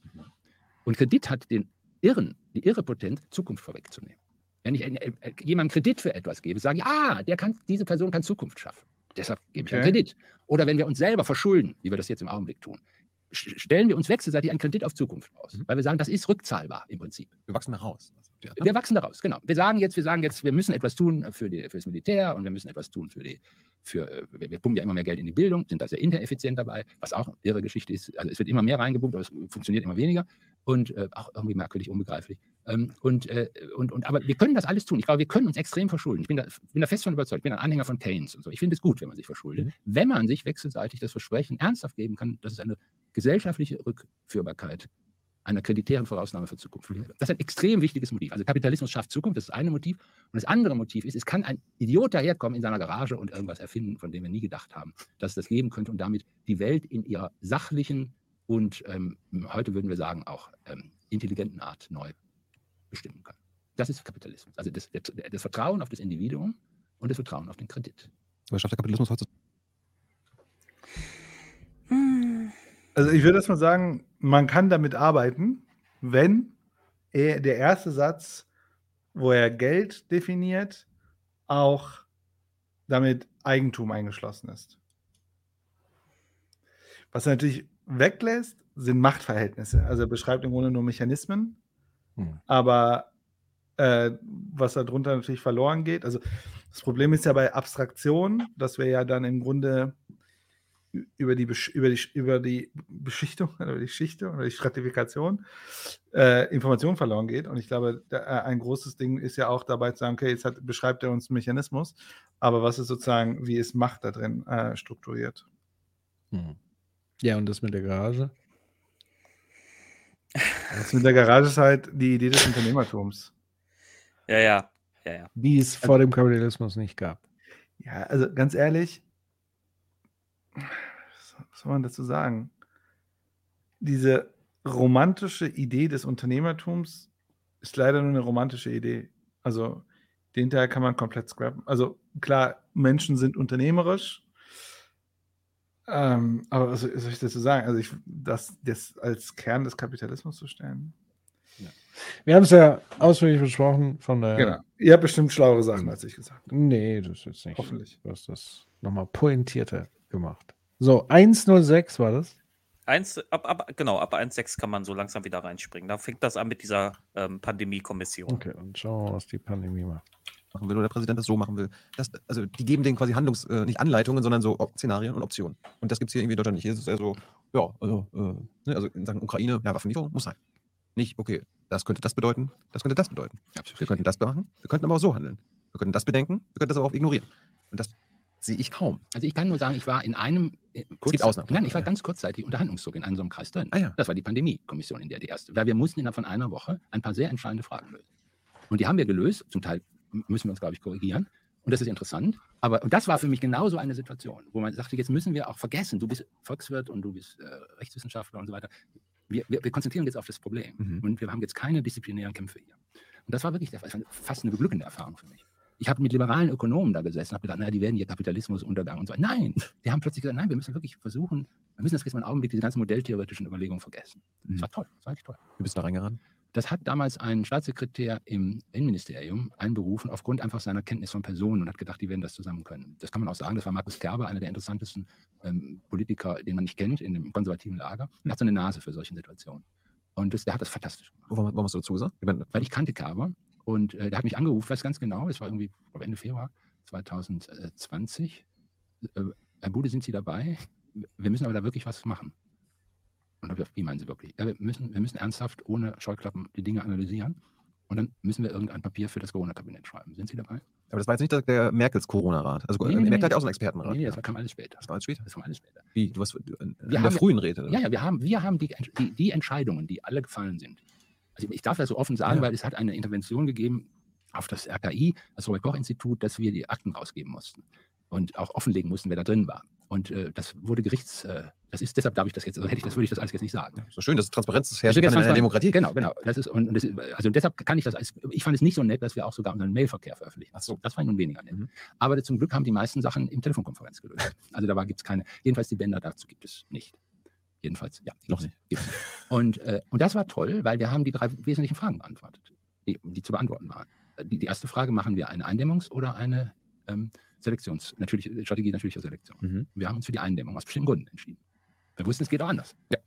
F: Und Kredit hat den Irren, die irre Potenz, Zukunft vorwegzunehmen. Wenn ich äh, äh, jemandem Kredit für etwas gebe, sage ich, ah, der kann, diese Person kann Zukunft schaffen. Deshalb gebe ich einen
D: Okay.
F: Kredit. Oder wenn wir uns selber verschulden, wie wir das jetzt im Augenblick tun, stellen wir uns wechselseitig einen Kredit auf Zukunft aus.
E: Mhm.
F: Weil wir sagen, das ist rückzahlbar im Prinzip.
E: Wir wachsen da raus. Ja?
F: Wir wachsen daraus, genau. Wir sagen jetzt, wir sagen jetzt, wir müssen etwas tun für, die, für das Militär und wir müssen etwas tun für die, für, äh, wir, wir pumpen ja immer mehr Geld in die Bildung, sind da sehr ineffizient dabei, was auch eine irre Geschichte ist. Also es wird immer mehr reingepumpt, aber es funktioniert immer weniger und äh, auch irgendwie merkwürdig unbegreiflich. Ähm, und, äh, und, und, aber wir können das alles tun. Ich glaube, wir können uns extrem verschulden. Ich bin da, bin da fest von überzeugt. Ich bin ein Anhänger von Keynes und so. Ich finde es gut, wenn man sich verschuldet.
E: Mhm.
F: Wenn man sich wechselseitig das Versprechen ernsthaft geben kann, dass es eine gesellschaftliche Rückführbarkeit einer kreditären Vorausnahme für Zukunft gäbe. Das ist ein extrem wichtiges Motiv. Also Kapitalismus schafft Zukunft, das ist das eine Motiv. Und das andere Motiv ist, es kann ein Idiot daherkommen in seiner Garage und irgendwas erfinden, von dem wir nie gedacht haben, dass es das geben könnte und damit die Welt in ihrer sachlichen und ähm, heute würden wir sagen auch ähm, intelligenten Art neu bestimmen kann. Das ist Kapitalismus. Also das, das, das Vertrauen auf das Individuum und das Vertrauen auf den Kredit.
E: Was schafft der Kapitalismus heutzutage?
D: Also ich würde erst mal sagen, man kann damit arbeiten, wenn er, der erste Satz, wo er Geld definiert, auch damit Eigentum eingeschlossen ist. Was natürlich weglässt, sind Machtverhältnisse. Also er beschreibt im Grunde nur Mechanismen,
A: Hm.
D: aber äh, was darunter natürlich verloren geht. Also das Problem ist ja bei Abstraktion, dass wir ja dann im Grunde über die, Besch über die, über die Beschichtung oder die Schichte oder die Stratifikation äh, Information verloren geht. Und ich glaube, da, äh, ein großes Ding ist ja auch dabei zu sagen, okay, jetzt hat, beschreibt er uns einen Mechanismus, aber was ist sozusagen, wie ist Macht da drin äh, strukturiert?
A: Hm. Ja, und das mit der Garage?
D: Das mit der Garage ist halt die Idee des Unternehmertums.
B: Ja, ja, ja, ja.
A: Die es vor dem Kapitalismus nicht gab.
D: Ja, also ganz ehrlich, was soll man dazu sagen? Diese romantische Idee des Unternehmertums ist leider nur eine romantische Idee. Also den Teil kann man komplett scrappen. Also klar, Menschen sind unternehmerisch, ähm, aber was soll ich dazu sagen? Also ich, das, das als Kern des Kapitalismus zu stellen.
A: Wir haben es ja ausführlich besprochen von der.
D: Genau. Ihr habt bestimmt schlauere Sachen als ich gesagt.
A: Nee, das ist jetzt nicht.
D: Hoffentlich.
A: Du hast das nochmal pointierter gemacht. So, 106 war das.
B: Eins, ab, ab, genau, ab 1,6 kann man so langsam wieder reinspringen. Da fängt das an mit dieser ähm, Pandemie-Kommission.
A: Okay, und schauen wir mal, was die Pandemie macht.
E: Machen will oder der Präsident das so machen will. Das, also die geben denen quasi Handlungs-, äh, nicht Anleitungen, sondern so Szenarien und Optionen. Und das gibt es hier irgendwie in Deutschland nicht. Hier ist es eher so, ja, also, äh, ne, also in Sachen Ukraine, ja, Waffenlieferung muss sein. Nicht, okay, das könnte das bedeuten, das könnte das bedeuten. Wir könnten das machen, wir könnten aber auch so handeln. Wir könnten das bedenken, wir könnten das aber auch ignorieren. Und das sehe ich kaum.
F: Also ich kann nur sagen, ich war in einem äh, kurz,
E: gibt Ausnahmen.
F: Nein, ich war ganz kurzzeitig unter Handlungsdruck in einem so einem Kreis drin.
E: Ah ja.
F: Das war die Pandemie-Kommission, in der die erste. Weil wir mussten innerhalb von einer Woche ein paar sehr entscheidende Fragen lösen. Und die haben wir gelöst. Zum Teil müssen wir uns, glaube ich, korrigieren. Und das ist interessant. Aber und das war für mich genauso eine Situation, wo man sagte, jetzt müssen wir auch vergessen, du bist Volkswirt und du bist äh, Rechtswissenschaftler und so weiter. Wir, wir, wir konzentrieren uns jetzt auf das Problem.
E: Mhm.
F: Und wir haben jetzt keine disziplinären Kämpfe hier. Und das war wirklich der, das war fast eine beglückende Erfahrung für mich. Ich habe mit liberalen Ökonomen da gesessen und habe gedacht, naja, die werden hier Kapitalismus untergang und so. Nein, die haben plötzlich gesagt, nein, wir müssen wirklich versuchen, wir müssen das jetzt mal einen Augenblick diese ganzen modelltheoretischen Überlegungen vergessen. Das
E: Mhm.
F: war toll, das war wirklich toll.
E: Wie bist du da reingeraten?
F: Das hat damals ein Staatssekretär im Innenministerium einberufen, aufgrund einfach seiner Kenntnis von Personen und hat gedacht, die werden das zusammen können. Das kann man auch sagen, das war Markus Kerber, einer der interessantesten ähm, Politiker, den man nicht kennt, in dem konservativen Lager. Er hat so eine Nase für solche Situationen. Und das, der hat das fantastisch gemacht.
E: Warum, warum hast du dazu gesagt?
F: Weil ich kannte Kerber und äh, der hat mich angerufen, weiß ganz genau, es war irgendwie Ende Februar 2020. Äh, Herr Bude, sind Sie dabei? Wir müssen aber da wirklich was machen. Und gesagt, wie meinen Sie wirklich? Ja, wir, müssen, wir müssen ernsthaft ohne Scheuklappen die Dinge analysieren und dann müssen wir irgendein Papier für das Corona-Kabinett schreiben. Sind Sie dabei?
E: aber das war jetzt nicht der, Merkels Corona-Rat. Also
F: Nee,
E: äh,
F: nee, nee,
E: Merkel hat
F: nee.
E: ja auch so einen Expertenrat.
F: Nee, nee, das kam alles später.
E: das war alles später.
F: Das kam alles später.
E: Wie, du hast äh, in
F: Wir
E: der
F: haben-
E: frühen Rede. oder?
F: Ja, ja, wir haben, wir haben die, die, die Entscheidungen, die alle gefallen sind. Also ich darf das so offen sagen,
E: Ja.
F: weil es hat eine Intervention gegeben auf das RKI, das Robert-Koch-Institut, dass wir die Akten rausgeben mussten und auch offenlegen mussten, wer da drin war. Und äh, das wurde Gerichts, äh, das ist deshalb darf ich das jetzt, also hätte ich das, würde ich das alles jetzt nicht sagen.
E: So schön, dass Transparenz das kann in einer
F: transparent.
E: Demokratie.
F: Genau, genau. Das ist, und, und das, also deshalb kann ich das als, ich fand es nicht so nett, dass wir auch sogar unseren Mailverkehr veröffentlichen.
E: Ach so.
F: Das fand ich nun weniger nett.
E: Mhm.
F: Aber zum Glück haben die meisten Sachen im Telefonkonferenz gelöst. Also da gibt es keine, jedenfalls die Bänder dazu gibt es nicht. Jedenfalls, ja.
E: Noch nicht.
F: Gibt's. Und, äh, und das war toll, weil wir haben die drei wesentlichen Fragen beantwortet, die, die zu beantworten waren. Die, die erste Frage, machen wir eine Eindämmungs- oder eine ähm, Selektions-, natürlich, Strategie natürlicher Selektion.
E: Mhm.
F: Wir haben uns für die Eindämmung aus bestimmten Gründen entschieden. Wir wussten, es geht auch anders. Ja.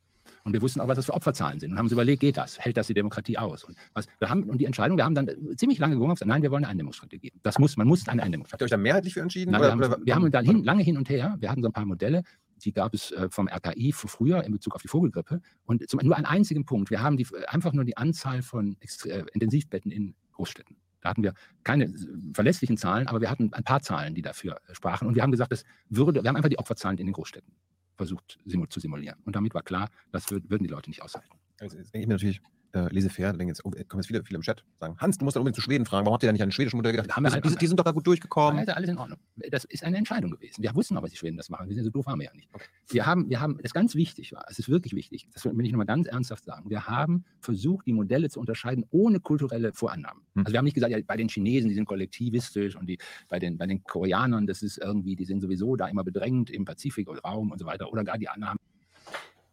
F: Und wir wussten auch, was das für Opferzahlen sind und haben uns überlegt, geht das? Hält das die Demokratie aus? Und, was, wir haben, und die Entscheidung, wir haben dann ziemlich lange gerungen und gesagt, nein, wir wollen eine Eindämmungsstrategie. Das muss, man muss eine
E: Habt ihr
F: Eindämmungsstrategie.
E: euch da mehrheitlich für entschieden?
F: Nein, wir,
E: Oder-
F: haben,
E: oder-
F: wir haben dann hin, lange hin und her, wir hatten so ein paar Modelle, die gab es äh, vom RKI früher in Bezug auf die Vogelgrippe. Und zum, nur einen einzigen Punkt, wir haben die, einfach nur die Anzahl von Extre- äh, Intensivbetten in Großstädten. Da hatten wir keine äh, verlässlichen Zahlen, aber wir hatten ein paar Zahlen, die dafür äh, sprachen. Und wir haben gesagt, das würde, wir haben einfach die Opferzahlen in den Großstädten versucht zu simulieren. Und damit war klar, das würd, würden die Leute nicht aushalten.
E: Also jetzt denke ich mir natürlich, äh, lese fair, denke jetzt, oh, kommen jetzt viele, viele im Chat, sagen, Hans, du musst dann unbedingt zu Schweden fragen, warum habt ihr da nicht an ein schwedisches Modell gedacht?
F: Haben wir
E: die,
F: halt-
E: die, die sind doch da gut durchgekommen.
F: Also alles in Ordnung. Das ist eine Entscheidung gewesen. Wir wussten aber, dass die Schweden das machen. Wir sind so doof waren wir ja nicht. Wir haben, wir haben, das ganz wichtig war, es ist wirklich wichtig, das will ich nochmal ganz ernsthaft sagen, wir haben versucht, die Modelle zu unterscheiden ohne kulturelle Vorannahmen.
E: Hm.
F: Also wir haben nicht gesagt, ja, bei den Chinesen, die sind kollektivistisch und die, bei, den, bei den Koreanern, das ist irgendwie, die sind sowieso da immer bedrängt im Pazifikraum und so weiter. Oder gar die anderen haben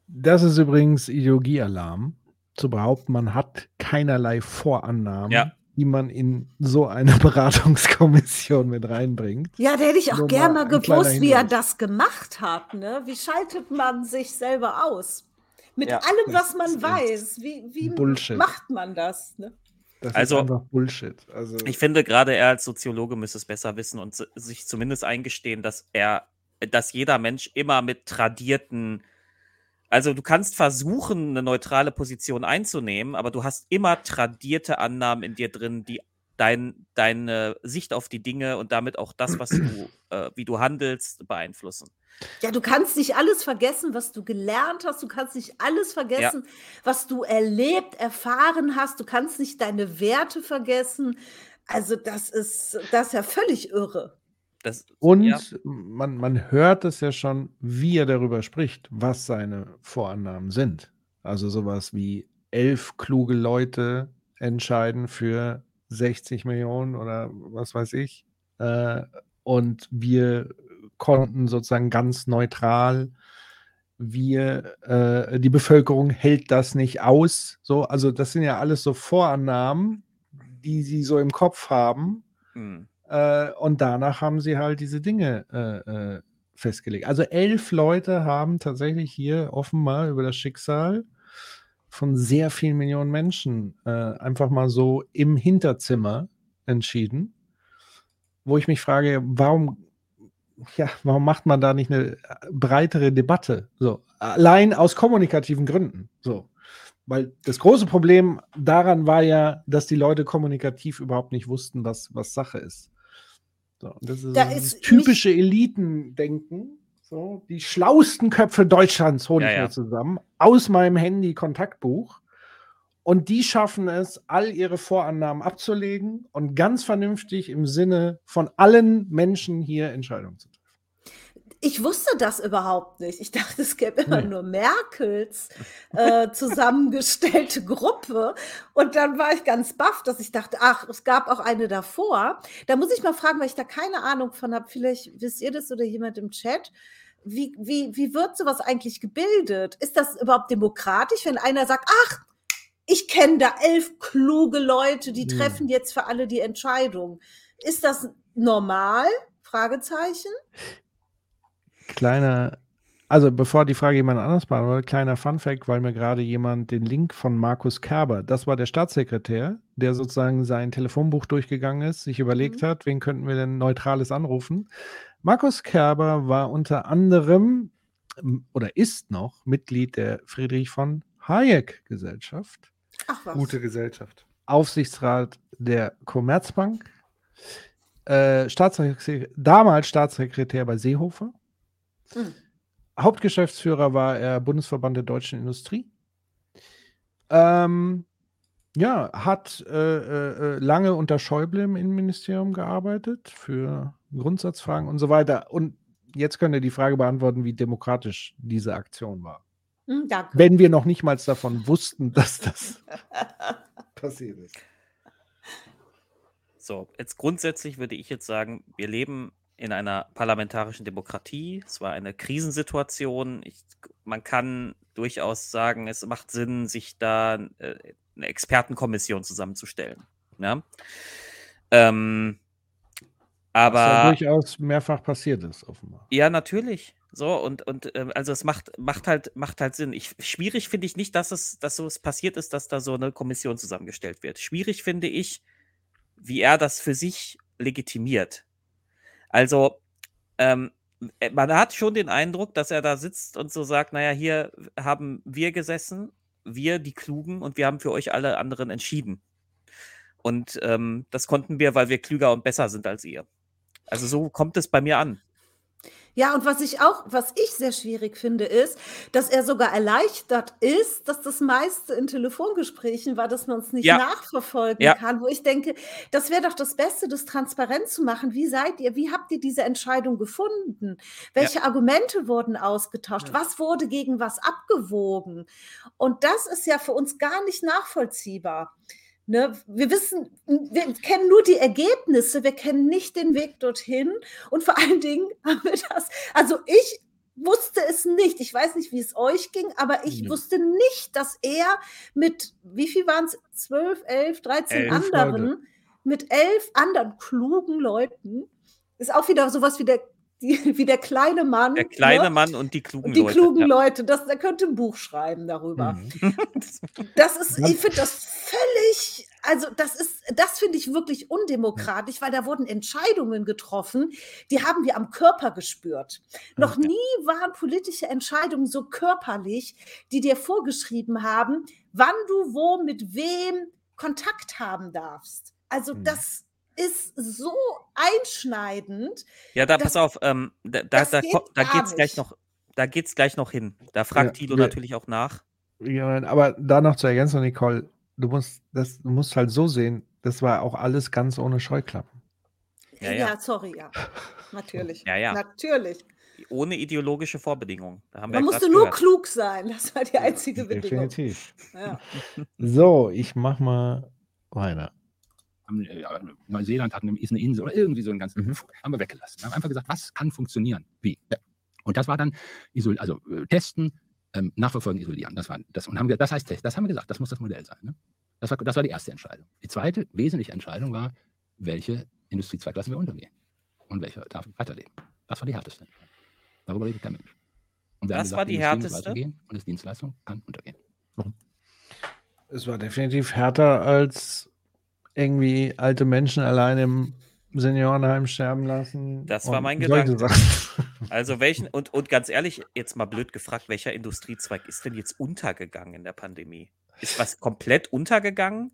A: Das ist übrigens Ideologiealarm, zu behaupten, man hat keinerlei Vorannahmen,
B: Ja.
A: die man in so eine Beratungskommission mit reinbringt.
C: Ja, da hätte ich auch
A: Nur
C: gern
A: mal
C: gewusst, wie er das gemacht hat. Ne? Wie schaltet man sich selber aus? Mit
B: Ja.
C: allem, was man weiß. Wie, wie
A: Bullshit.
C: macht man das? Ne?
A: Das
B: Also-
A: ist einfach Bullshit. Also,
B: Ich finde, gerade er als Soziologe müsste es besser wissen und si- sich zumindest eingestehen, dass er, dass jeder Mensch immer mit tradierten, also du kannst versuchen, eine neutrale Position einzunehmen, aber du hast immer tradierte Annahmen in dir drin, die dein, deine Sicht auf die Dinge und damit auch das, was du, äh, wie du handelst, beeinflussen.
C: Ja, du kannst nicht alles vergessen, was du gelernt hast. Du kannst nicht alles vergessen, was du erlebt, erfahren hast. Du kannst nicht deine Werte vergessen. Also das ist, das ist ja völlig irre.
B: Das,
A: und
B: ja,
A: man, man hört es ja schon, wie er darüber spricht, was seine Vorannahmen sind. Also sowas wie elf kluge Leute entscheiden für 60 Millionen oder was weiß ich. Äh, und wir konnten sozusagen ganz neutral, wir, äh, die Bevölkerung hält das nicht aus. So, also das sind ja alles so Vorannahmen, die sie so im Kopf haben.
B: hm.
A: Äh, und danach haben sie halt diese Dinge äh, äh, festgelegt. Also elf Leute haben tatsächlich hier offenbar über das Schicksal von sehr vielen Millionen Menschen äh, einfach mal so im Hinterzimmer entschieden, wo ich mich frage, warum, ja, warum macht man da nicht eine breitere Debatte? So, allein aus kommunikativen Gründen. So. Weil das große Problem daran war ja, dass die Leute kommunikativ überhaupt nicht wussten, was, was Sache ist. So, und das ist,
C: Da ist
A: typische Elitendenken. So, die schlauesten Köpfe Deutschlands hole
B: Ja,
A: ich
B: ja.
A: mir zusammen aus meinem Handy-Kontaktbuch. Und die schaffen es, all ihre Vorannahmen abzulegen und ganz vernünftig im Sinne von allen Menschen hier Entscheidungen zu treffen.
C: Ich wusste das überhaupt nicht. Ich dachte, es gäbe immer
A: Nee.
C: nur Merkels äh, zusammengestellte Gruppe. Und dann war ich ganz baff, dass ich dachte, ach, es gab auch eine davor. Da muss ich mal fragen, weil ich da keine Ahnung von habe. Vielleicht wisst ihr das oder jemand im Chat. Wie, wie, wie wird sowas eigentlich gebildet? Ist das überhaupt demokratisch, wenn einer sagt, ach, ich kenne da elf kluge Leute, die
A: Hm.
C: treffen jetzt für alle die Entscheidung. Ist das normal? Fragezeichen.
A: Kleiner, also bevor die Frage jemand anders beantwortet, kleiner Funfact, weil mir gerade jemand den Link von Markus Kerber, das war der Staatssekretär, der sozusagen sein Telefonbuch durchgegangen ist, sich überlegt
C: Mhm.
A: hat, wen könnten wir denn Neutrales anrufen. Markus Kerber war unter anderem oder ist noch Mitglied der Friedrich von Hayek Gesellschaft,
C: Ach was.
D: Gute Gesellschaft.
A: Aufsichtsrat der Commerzbank, äh, Staatssekretär, damals Staatssekretär bei Seehofer.
C: Hm.
A: Hauptgeschäftsführer war er Bundesverband der deutschen Industrie. Ähm, ja, hat äh, äh, äh, lange unter Schäuble im Innenministerium gearbeitet für Grundsatzfragen und so weiter. Und jetzt könnt ihr die Frage beantworten, wie demokratisch diese Aktion war.
C: Hm, danke.
A: Wenn wir noch nicht mal davon wussten, dass das passiert ist.
B: So, jetzt grundsätzlich würde ich jetzt sagen, wir leben in einer parlamentarischen Demokratie. Es war eine Krisensituation. Ich, man kann durchaus sagen, es macht Sinn, sich da äh, eine Expertenkommission zusammenzustellen. Ja? Ähm,
A: Was ja
B: aber
A: durchaus mehrfach passiert ist, offenbar.
B: ja, natürlich. So, und, und ähm, also es macht, macht halt, macht halt Sinn. Ich, schwierig finde ich nicht, dass es, dass so es passiert ist, dass da so eine Kommission zusammengestellt wird. Schwierig finde ich, wie er das für sich legitimiert. Also, ähm, äh, man hat schon den Eindruck, dass er da sitzt und so sagt, naja, hier haben wir gesessen, wir die Klugen, und wir haben für euch alle anderen entschieden. Und ähm, das konnten wir, weil wir klüger und besser sind als ihr. Also so kommt es bei mir an.
C: Ja, und was ich auch, was ich sehr schwierig finde, ist, dass er sogar erleichtert ist, dass das meiste in Telefongesprächen war, dass man es nicht
B: Ja.
C: nachverfolgen
B: Ja.
C: kann, wo ich denke, das wäre doch das Beste, das transparent zu machen. Wie seid ihr, wie habt ihr diese Entscheidung gefunden? Welche Argumente wurden ausgetauscht? Was wurde gegen was abgewogen? Und das ist ja für uns gar nicht nachvollziehbar. Ne, wir wissen, wir kennen nur die Ergebnisse, wir kennen nicht den Weg dorthin. Und vor allen Dingen haben wir das, also ich wusste es nicht. Ich weiß nicht, wie es euch ging, aber ich
A: Nee.
C: wusste nicht, dass er mit, wie viel waren es? 12, 11, 13
B: Elf
C: anderen, mit elf anderen klugen Leuten, ist auch wieder sowas wie der, die, wie der kleine Mann.
B: Der kleine
C: ne?
B: Mann und die klugen
C: Und die
B: Leute.
C: klugen
B: ja.
C: Leute, das, der könnte ein Buch schreiben darüber.
A: Mhm.
C: Das ist, ich finde das völlig, also das ist, das finde ich wirklich undemokratisch, weil da wurden Entscheidungen getroffen, die haben wir am Körper gespürt. Noch
A: Ja.
C: nie waren politische Entscheidungen so körperlich, die dir vorgeschrieben haben, wann du wo mit wem Kontakt haben darfst. Also
A: Mhm.
C: das ist so einschneidend.
B: Ja, da pass auf, ähm, da, da, da,
C: geht
B: da geht's gleich noch, da geht's gleich noch hin. Da fragt
A: Ja,
B: Tilo
A: wir-
B: natürlich auch nach.
A: Ja, aber da noch zur Ergänzung, Nicole, du musst, das, du musst halt so sehen, das war auch alles ganz ohne Scheuklappen.
B: Ja,
C: Ja,
B: ja.
C: sorry, ja. Natürlich.
B: Ja, ja.
C: Natürlich.
B: Ohne ideologische Vorbedingungen. Da haben wir
C: Man musste nur
B: gehört.
C: klug sein. Das war die einzige Bedingung.
A: Definitiv.
C: Ja.
A: So, ich mach mal weiter.
F: Haben, äh, ja, Neuseeland hat eine, ist eine Insel oder irgendwie so einen ganzen,
A: Mhm.
F: haben wir weggelassen. Wir haben einfach gesagt, was kann funktionieren? Wie? Ja. Und das war dann also äh, testen, ähm, nachverfolgen, isolieren. Das war das und haben wir, das heißt Test, das haben wir gesagt, das muss das Modell sein. Ne? Das, war, das war die erste Entscheidung. Die zweite wesentliche Entscheidung war, welche Industriezweig lassen wir untergehen und welche darf weiterleben. Das war die härteste. Entscheidung. Darüber redet kein Mensch. Und
B: Das war die
F: Industrie
B: härteste?
F: weitergehen Und das Dienstleistung kann untergehen.
A: Es war definitiv härter als irgendwie alte Menschen allein im Seniorenheim sterben lassen.
B: Das war mein Gedanke. Also welchen, und, und ganz ehrlich, jetzt mal blöd gefragt, welcher Industriezweig ist denn jetzt untergegangen in der Pandemie? Ist was komplett untergegangen?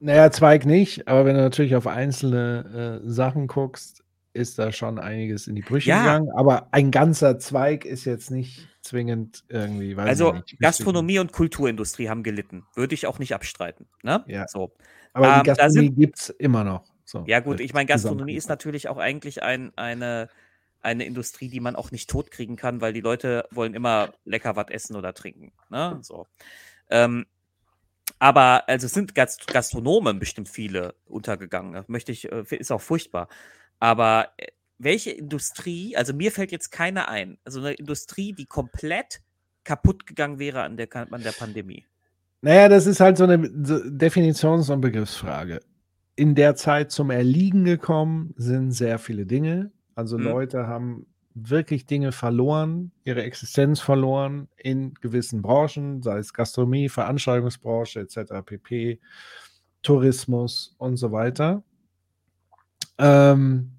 A: Naja, Zweig nicht, aber wenn du natürlich auf einzelne äh, Sachen guckst, ist da schon einiges in die Brüche
B: Ja.
A: gegangen. Aber ein ganzer Zweig ist jetzt nicht zwingend irgendwie.
B: Also Gastronomie und Kulturindustrie haben gelitten. Würde ich auch nicht abstreiten. Ne?
A: Ja.
B: So.
A: Aber
B: Ähm,
A: die Gastronomie gibt es immer noch. So,
B: Ja gut, ich meine, Gastronomie ist natürlich auch eigentlich ein, eine, eine Industrie, die man auch nicht totkriegen kann, weil die Leute wollen immer lecker was essen oder trinken. Ne? So. Ähm, aber also es sind Gast Gastronomen bestimmt viele untergegangen. Das möchte ich, äh, ist auch furchtbar. Aber äh, welche Industrie, also mir fällt jetzt keine ein, also eine Industrie, die komplett kaputt gegangen wäre an der, an der Pandemie.
A: Naja, das ist halt so eine Definitions- und Begriffsfrage. In der Zeit zum Erliegen gekommen sind sehr viele Dinge. Also
B: Mhm.
A: Leute haben wirklich Dinge verloren, ihre Existenz verloren in gewissen Branchen, sei es Gastronomie, Veranstaltungsbranche etc., pp, Tourismus und so weiter. Ähm,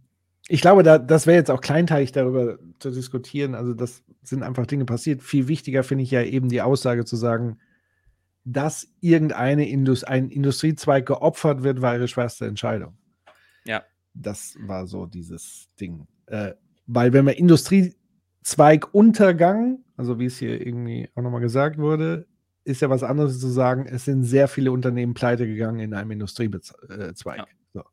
A: ich glaube, da, das wäre jetzt auch kleinteilig darüber zu diskutieren. Also das sind einfach Dinge passiert. Viel wichtiger finde ich ja eben die Aussage zu sagen, dass irgendeine Indus ein Industriezweig geopfert wird, war ihre schwerste Entscheidung.
B: Ja.
A: Das war so dieses Ding. Äh, weil wenn man Industriezweig Untergang, also wie es hier irgendwie auch nochmal gesagt wurde, ist ja was anderes zu sagen, es sind sehr viele Unternehmen pleite gegangen in einem Industriezweig.
B: Ja.
A: So.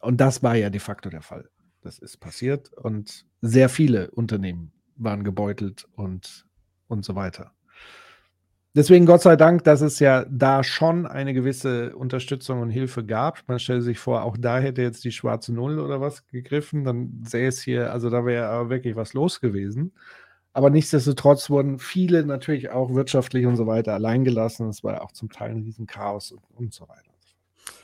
A: Und das war ja de facto der Fall. Das ist passiert und sehr viele Unternehmen waren gebeutelt und, und so weiter. Deswegen Gott sei Dank, dass es ja da schon eine gewisse Unterstützung und Hilfe gab. Man stellt sich vor, auch da hätte jetzt die schwarze Null oder was gegriffen, dann sähe es hier, also da wäre wirklich was los gewesen. Aber nichtsdestotrotz wurden viele natürlich auch wirtschaftlich und so weiter alleingelassen. Es war auch zum Teil ein Riesenchaos und, und so weiter.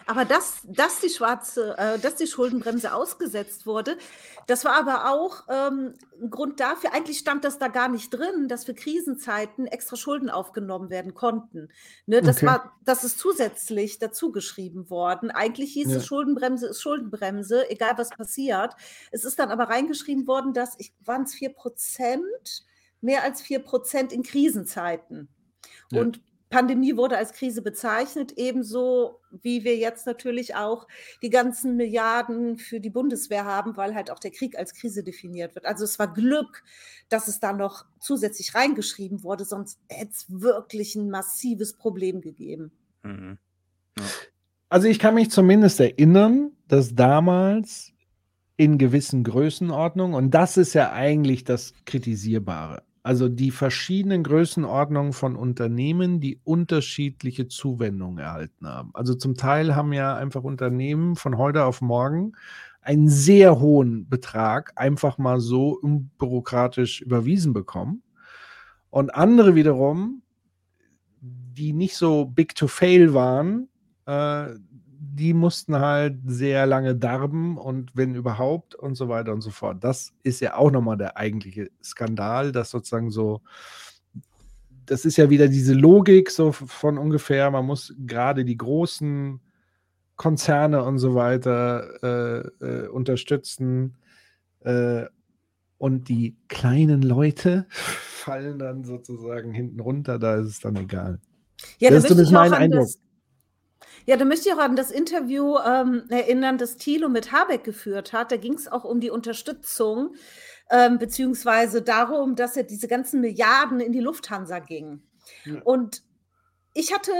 C: Aber dass, dass, die schwarze, äh, dass die Schuldenbremse ausgesetzt wurde, das war aber auch ähm, ein Grund dafür, eigentlich stand das da gar nicht drin, dass für Krisenzeiten extra Schulden aufgenommen werden konnten. Ne, das,
A: Okay.
C: war, das ist zusätzlich dazu geschrieben worden. Eigentlich hieß
A: Ja.
C: es, Schuldenbremse ist Schuldenbremse, egal was passiert. Es ist dann aber reingeschrieben worden, dass, waren es 4 Prozent, mehr als 4 Prozent in Krisenzeiten.
A: Ja.
C: Und Pandemie wurde als Krise bezeichnet, ebenso wie wir jetzt natürlich auch die ganzen Milliarden für die Bundeswehr haben, weil halt auch der Krieg als Krise definiert wird. Also es war Glück, dass es da noch zusätzlich reingeschrieben wurde, sonst hätte es wirklich ein massives Problem gegeben.
B: Mhm.
A: Also ich kann mich zumindest erinnern, dass damals in gewissen Größenordnungen, und das ist ja eigentlich das Kritisierbare, also die verschiedenen Größenordnungen von Unternehmen, die unterschiedliche Zuwendungen erhalten haben. Also zum Teil haben ja einfach Unternehmen von heute auf morgen einen sehr hohen Betrag einfach mal so unbürokratisch überwiesen bekommen. Und andere wiederum, die nicht so big to fail waren, äh, die mussten halt sehr lange darben und wenn überhaupt und so weiter und so fort. Das ist ja auch nochmal der eigentliche Skandal, dass sozusagen so, das ist ja wieder diese Logik so von ungefähr, man muss gerade die großen Konzerne und so weiter äh, äh, unterstützen äh, und die kleinen Leute fallen dann sozusagen hinten runter, da ist es dann egal.
C: Ja,
A: Das
C: da
A: ist zumindest mein Eindruck.
C: das, ja, da möchte ich auch an das Interview ähm, erinnern, das Thilo mit Habeck geführt hat. Da ging es auch um die Unterstützung, ähm, beziehungsweise darum, dass ja diese ganzen Milliarden in die Lufthansa gingen.
A: Ja.
C: Und ich hatte,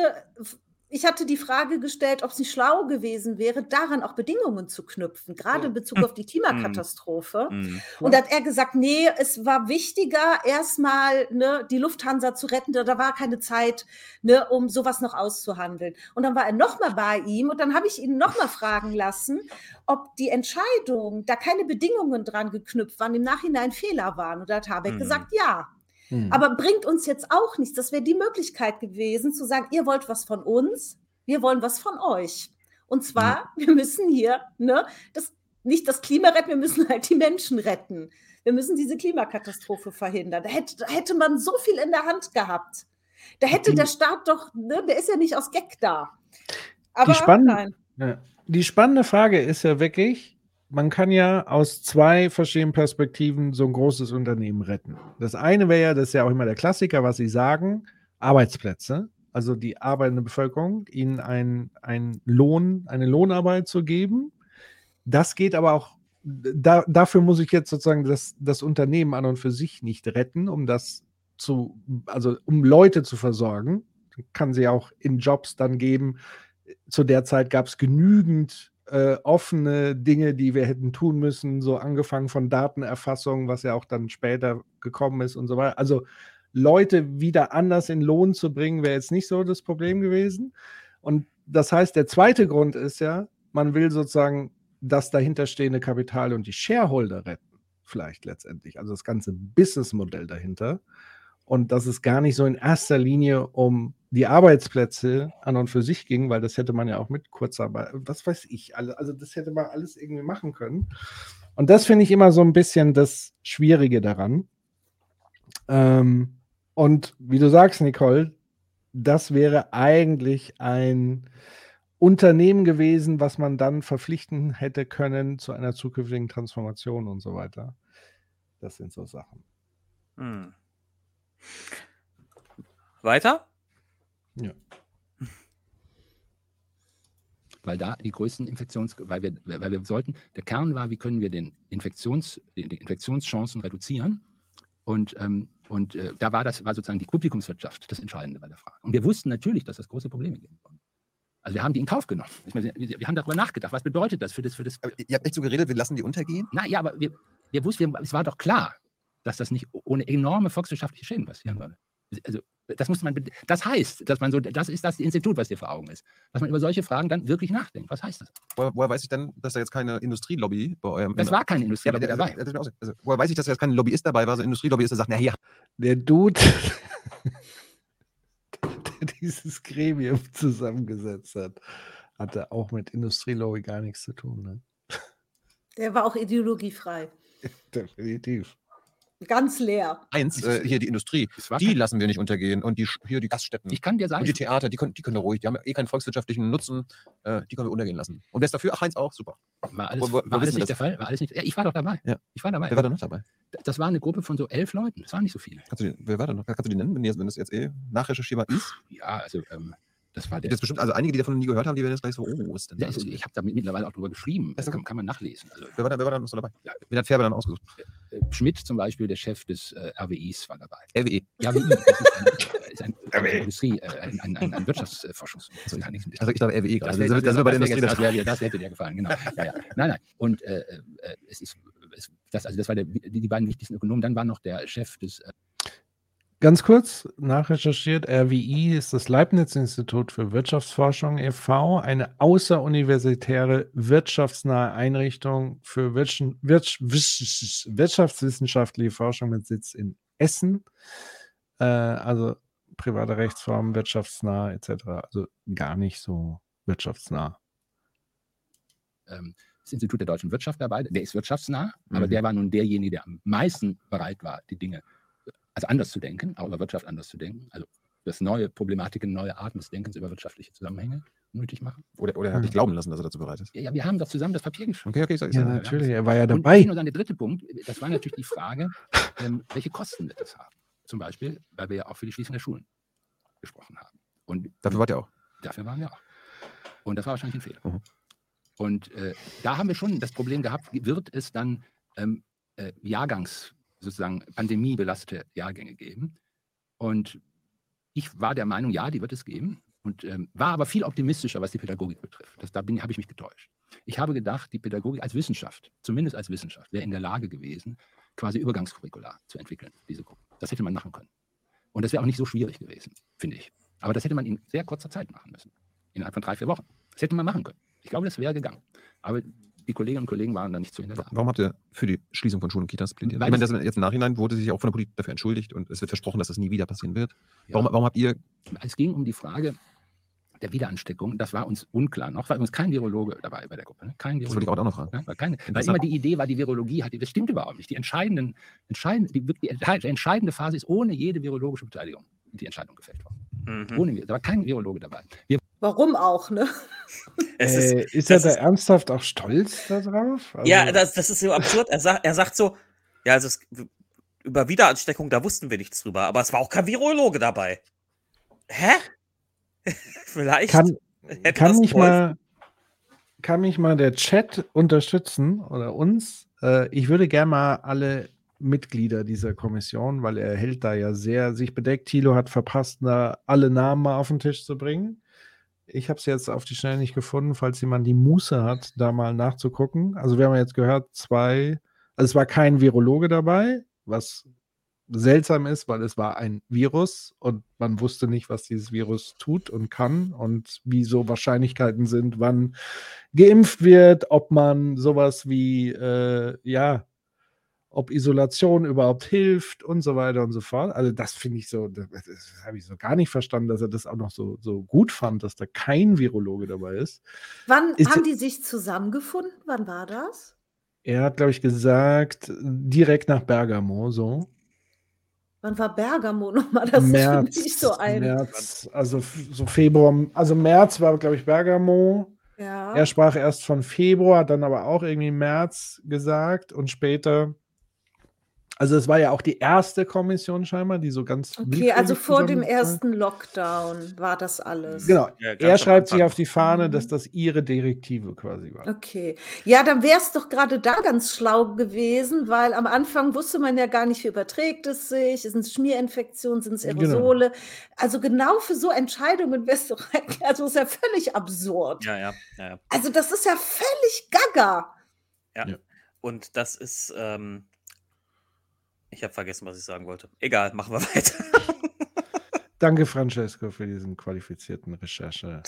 C: ich hatte die Frage gestellt, ob es nicht schlau gewesen wäre, daran auch Bedingungen zu knüpfen, gerade in Bezug auf die Klimakatastrophe.
B: Mhm.
C: Und da hat er gesagt, nee, es war wichtiger, erstmal ne, die Lufthansa zu retten. Da da war keine Zeit, ne, um sowas noch auszuhandeln. Und dann war er nochmal bei ihm und dann habe ich ihn nochmal fragen lassen, ob die Entscheidung, da keine Bedingungen dran geknüpft waren, im Nachhinein Fehler waren. Und da hat Habeck
B: Mhm.
C: gesagt, ja.
A: Hm.
C: Aber bringt uns jetzt auch nichts. Das wäre die Möglichkeit gewesen, zu sagen, ihr wollt was von uns, wir wollen was von euch. Und zwar, wir müssen hier ne, das, nicht das Klima retten, wir müssen halt die Menschen retten. Wir müssen diese Klimakatastrophe verhindern. Da hätte, da hätte man so viel in der Hand gehabt. Da hätte
A: Die-
C: der Staat doch, ne, der ist ja nicht aus Gag da. Aber
A: spann-
C: nein.
A: Die spannende Frage ist ja wirklich, man kann ja aus zwei verschiedenen Perspektiven so ein großes Unternehmen retten. Das eine wäre ja, das ist ja auch immer der Klassiker, was Sie sagen, Arbeitsplätze, also die arbeitende Bevölkerung, ihnen ein, ein Lohn, eine Lohnarbeit zu geben. Das geht aber auch, da, dafür muss ich jetzt sozusagen das, das Unternehmen an und für sich nicht retten, um das zu, also um Leute zu versorgen. Kann sie auch in Jobs dann geben, zu der Zeit gab es genügend äh, offene Dinge, die wir hätten tun müssen, so angefangen von Datenerfassung, was ja auch dann später gekommen ist und so weiter. Also Leute wieder anders in Lohn zu bringen, wäre jetzt nicht so das Problem gewesen. Und das heißt, der zweite Grund ist ja, man will sozusagen das dahinterstehende Kapital und die Shareholder retten, vielleicht letztendlich. Also das ganze Businessmodell dahinter. Und dass es gar nicht so in erster Linie um die Arbeitsplätze an und für sich ging, weil das hätte man ja auch mit Kurzarbeit, was weiß ich, also das hätte man alles irgendwie machen können. Und das finde ich immer so ein bisschen das Schwierige daran. Ähm, und wie du sagst, Nicole, das wäre eigentlich ein Unternehmen gewesen, was man dann verpflichten hätte können zu einer zukünftigen Transformation und so weiter. Das sind so Sachen.
B: Hm. Weiter?
A: Ja.
F: weil da die größten Infektions, weil wir, weil wir sollten, der Kern war, wie können wir den Infektions, die Infektionschancen reduzieren? Und, ähm, und äh, da war das, war sozusagen die Publikumswirtschaft das Entscheidende bei der Frage. Und wir wussten natürlich, dass das große Probleme geben wird. Also wir haben die in Kauf genommen. Ich meine, wir, wir haben darüber nachgedacht. Was bedeutet das für das? Für das
E: Aber ihr habt echt so geredet, wir lassen die untergehen?
F: na ja, aber wir, wir wussten, wir, es war doch klar, dass das nicht ohne enorme volkswirtschaftliche Schäden passieren würde. Also das muss man, das heißt, dass man so, das ist das Institut, was dir vor Augen ist, dass man über solche Fragen dann wirklich nachdenkt. Was heißt das?
E: Woher, woher weiß ich denn, dass da jetzt keine Industrielobby bei eurem.
F: Das war keine Industrie
E: ja, aber der,
F: dabei.
E: der, der, also, woher weiß ich, dass da jetzt kein Lobbyist dabei war, so ein Industrielobbyist, der sagt, na hier,
A: Der Dude, der dieses Gremium zusammengesetzt hat, hatte auch mit Industrielobby gar nichts zu tun. Ne?
C: Der war auch ideologiefrei.
A: Definitiv.
C: Ganz leer.
E: eins, äh, hier die Industrie, die lassen wir nicht untergehen. Und die, hier die Gaststätten.
F: ich kann dir sagen,
E: Und die Theater, die können, die können ruhig, die haben ja eh keinen volkswirtschaftlichen Nutzen, äh, die können wir untergehen lassen. Und wer ist dafür? Ach, Heinz auch, super.
F: war alles,
E: Wo- wo- wo
F: war alles nicht
E: das?
F: der Fall. War alles nicht, ja, ich war doch dabei.
E: Ja.
F: Ich war dabei.
E: Wer war da noch dabei?
F: Das war eine Gruppe von so elf Leuten. Das waren nicht so viele.
E: Kannst du die, wer war da noch? Kannst du die nennen, wenn, die jetzt, wenn das jetzt eh nachrecherchierbar ist?
F: Ja, also ähm, das war der.
E: Jetzt bestimmt, also einige, die davon noch nie gehört haben, die werden jetzt gleich so, oh, ist denn
F: Ja,
E: da?
F: also ich habe da mittlerweile auch drüber geschrieben. Das kann, kann man nachlesen. Also,
E: Wer war da, wer war da noch so dabei?
F: Ja.
E: Wen hat Färber dann ausgesucht?
F: äh, Schmidt zum Beispiel, der Chef des äh, RWIs, war dabei.
E: RWE.
F: Ja, wie das ist ein, ist ein, eine Industrie, äh, ein, ein, ein, ein Wirtschaftsforschungs.
E: Also ich dachte RWE gerade.
F: Das,
E: Da
F: wär-
E: sind wir- da sind wir bei der
F: das,
E: Industrie.
F: das, wär das hätte dir gefallen, genau. Ja, ja. Nein, nein. Und äh, äh, es ist, es, das, also das war der, die, die beiden wichtigsten Ökonomen. Dann war noch der Chef des äh,
A: Ganz kurz nachrecherchiert, RWI ist das Leibniz-Institut für Wirtschaftsforschung e.V., eine außeruniversitäre wirtschaftsnahe Einrichtung für wirtschaftswissenschaftliche Forschung mit Sitz in Essen. Äh, also private Rechtsform, wirtschaftsnah etc. Also gar nicht so wirtschaftsnah.
F: ähm, das Institut der deutschen Wirtschaft dabei. Der ist wirtschaftsnah, aber
E: Mhm.
F: der war nun derjenige, der am meisten bereit war, die Dinge also anders zu denken, auch über Wirtschaft anders zu denken. Also dass neue Problematiken, neue Arten des Denkens über wirtschaftliche Zusammenhänge nötig machen.
E: Oder, oder er hat dich glauben lassen, dass er dazu bereit ist.
F: Ja, ja, wir haben doch zusammen das Papier geschrieben.
E: Okay, okay, sag ich
A: Ja,
E: sag-
A: natürlich, er war ja
F: Und
A: dabei.
F: nicht nur dann der dritte Punkt, das war natürlich die Frage, ähm, welche Kosten wird das haben? Zum Beispiel, weil wir ja auch für die Schließung der Schulen gesprochen haben. Und
E: Dafür wart ihr auch.
F: Dafür waren wir auch. Und das war wahrscheinlich ein Fehler.
E: Mhm.
F: Und äh, da haben wir schon das Problem gehabt, wird es dann ähm, äh, Jahrgangs, sozusagen pandemiebelastete Jahrgänge geben? Und ich war der Meinung, ja, die wird es geben. Und ähm, war aber viel optimistischer, was die Pädagogik betrifft. Das, da habe ich mich getäuscht. Ich habe gedacht, die Pädagogik als Wissenschaft, zumindest als Wissenschaft, wäre in der Lage gewesen, quasi Übergangskurrikular zu entwickeln, diese Gruppe. Das hätte man machen können. Und das wäre auch nicht so schwierig gewesen, finde ich. Aber das hätte man in sehr kurzer Zeit machen müssen. Innerhalb von drei, vier Wochen. Das hätte man machen können. Ich glaube, das wäre gegangen. Aber die Kolleginnen und Kollegen waren da nicht zu in der Lage.
E: Warum habt ihr für die Schließung von Schulen und Kitas plädiert?
F: Weil
E: ich meine, das jetzt im Nachhinein wurde sich auch von der Politik dafür entschuldigt und es wird versprochen, dass das nie wieder passieren wird.
F: Ja.
E: Warum, warum habt ihr,
F: Es ging um die Frage der Wiederansteckung. Das war uns unklar noch, weil uns kein Virologe dabei bei der Gruppe. Ne? Kein
E: das wollte ich auch noch fragen.
F: Ja, weil, keine, weil immer die Idee war, die Virologie hat, das stimmt überhaupt nicht. Die, entscheidenden, entscheidende, die, die entscheidende Phase ist ohne jede virologische Beteiligung die Entscheidung gefällt worden.
B: Mhm.
F: Ohne, da war kein Virologe dabei. Wir
C: Warum auch, ne?
B: Es
A: äh,
B: ist,
A: ist er da
B: ist-
A: ernsthaft auch stolz darauf? Also,
B: ja, das, das ist so absurd. Er sagt, er sagt so, ja, also es, über Wiederansteckung, da wussten wir nichts drüber, aber es war auch kein Virologe dabei. Hä? Vielleicht
A: kann,
B: hätte
A: kann,
B: das
A: mich
B: geholfen.
A: mal, kann mich mal der Chat unterstützen oder uns? Äh, ich würde gerne mal alle Mitglieder dieser Kommission, weil er hält da ja sehr sich bedeckt. Thilo hat verpasst, da alle Namen mal auf den Tisch zu bringen. Ich habe es jetzt auf die Schnelle nicht gefunden, falls jemand die Muße hat, da mal nachzugucken. Also wir haben jetzt gehört, zwei, also es war kein Virologe dabei, was seltsam ist, weil es war ein Virus und man wusste nicht, was dieses Virus tut und kann und wie so Wahrscheinlichkeiten sind, wann geimpft wird, ob man sowas wie, äh, ja, ob Isolation überhaupt hilft und so weiter und so fort. Also das finde ich so, das, das habe ich so gar nicht verstanden, dass er das auch noch so, so gut fand, dass da kein Virologe dabei ist.
C: Wann
A: Ist-
C: haben die sich zusammengefunden? Wann war das?
A: Er hat, glaube ich, gesagt, direkt nach Bergamo, so.
C: Wann war Bergamo nochmal? Das ist für mich so ein.
A: März, also so Februar, also März war, glaube ich, Bergamo.
C: Ja.
A: Er sprach erst von Februar, dann aber auch irgendwie März gesagt und später, Also es war ja auch die erste Kommission scheinbar, die so ganz
C: Okay, also vor dem ersten Lockdown war das alles.
A: Genau.
B: Ja,
A: er schreibt sich auf die Fahne,
C: Mhm.
A: dass das ihre Direktive quasi war.
C: Okay. Ja, dann wäre es doch gerade da ganz schlau gewesen, weil am Anfang wusste man ja gar nicht, wie überträgt es sich, sind es Schmierinfektionen, sind es
A: Genau.
C: Aerosole. Also genau für so Entscheidungen wäre es doch, also ist ja völlig absurd.
B: Ja, ja, ja. ja.
C: Also das ist ja völlig gaga.
B: Ja.
A: Ja.
B: Und das ist, ähm, ich habe vergessen, was ich sagen wollte. Egal, machen wir weiter.
A: Danke, Francesco, für diesen qualifizierten Recherche.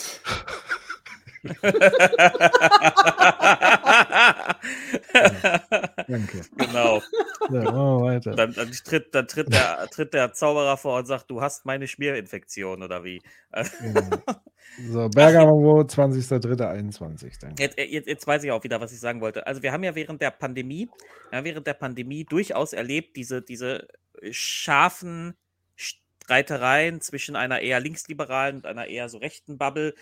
A: Danke.
B: genau.
A: Machen wir weiter.
B: Dann, dann, tritt, dann tritt, der, tritt der Zauberer vor und sagt, du hast meine Schmierinfektion oder wie?
A: Genau. So, Bergamo, 20.03.21. Danke.
B: Jetzt, jetzt, jetzt weiß ich auch wieder, was ich sagen wollte. Also wir haben ja während der Pandemie, ja, während der Pandemie durchaus erlebt, diese, diese scharfen Streitereien zwischen einer eher linksliberalen und einer eher so rechten Bubble,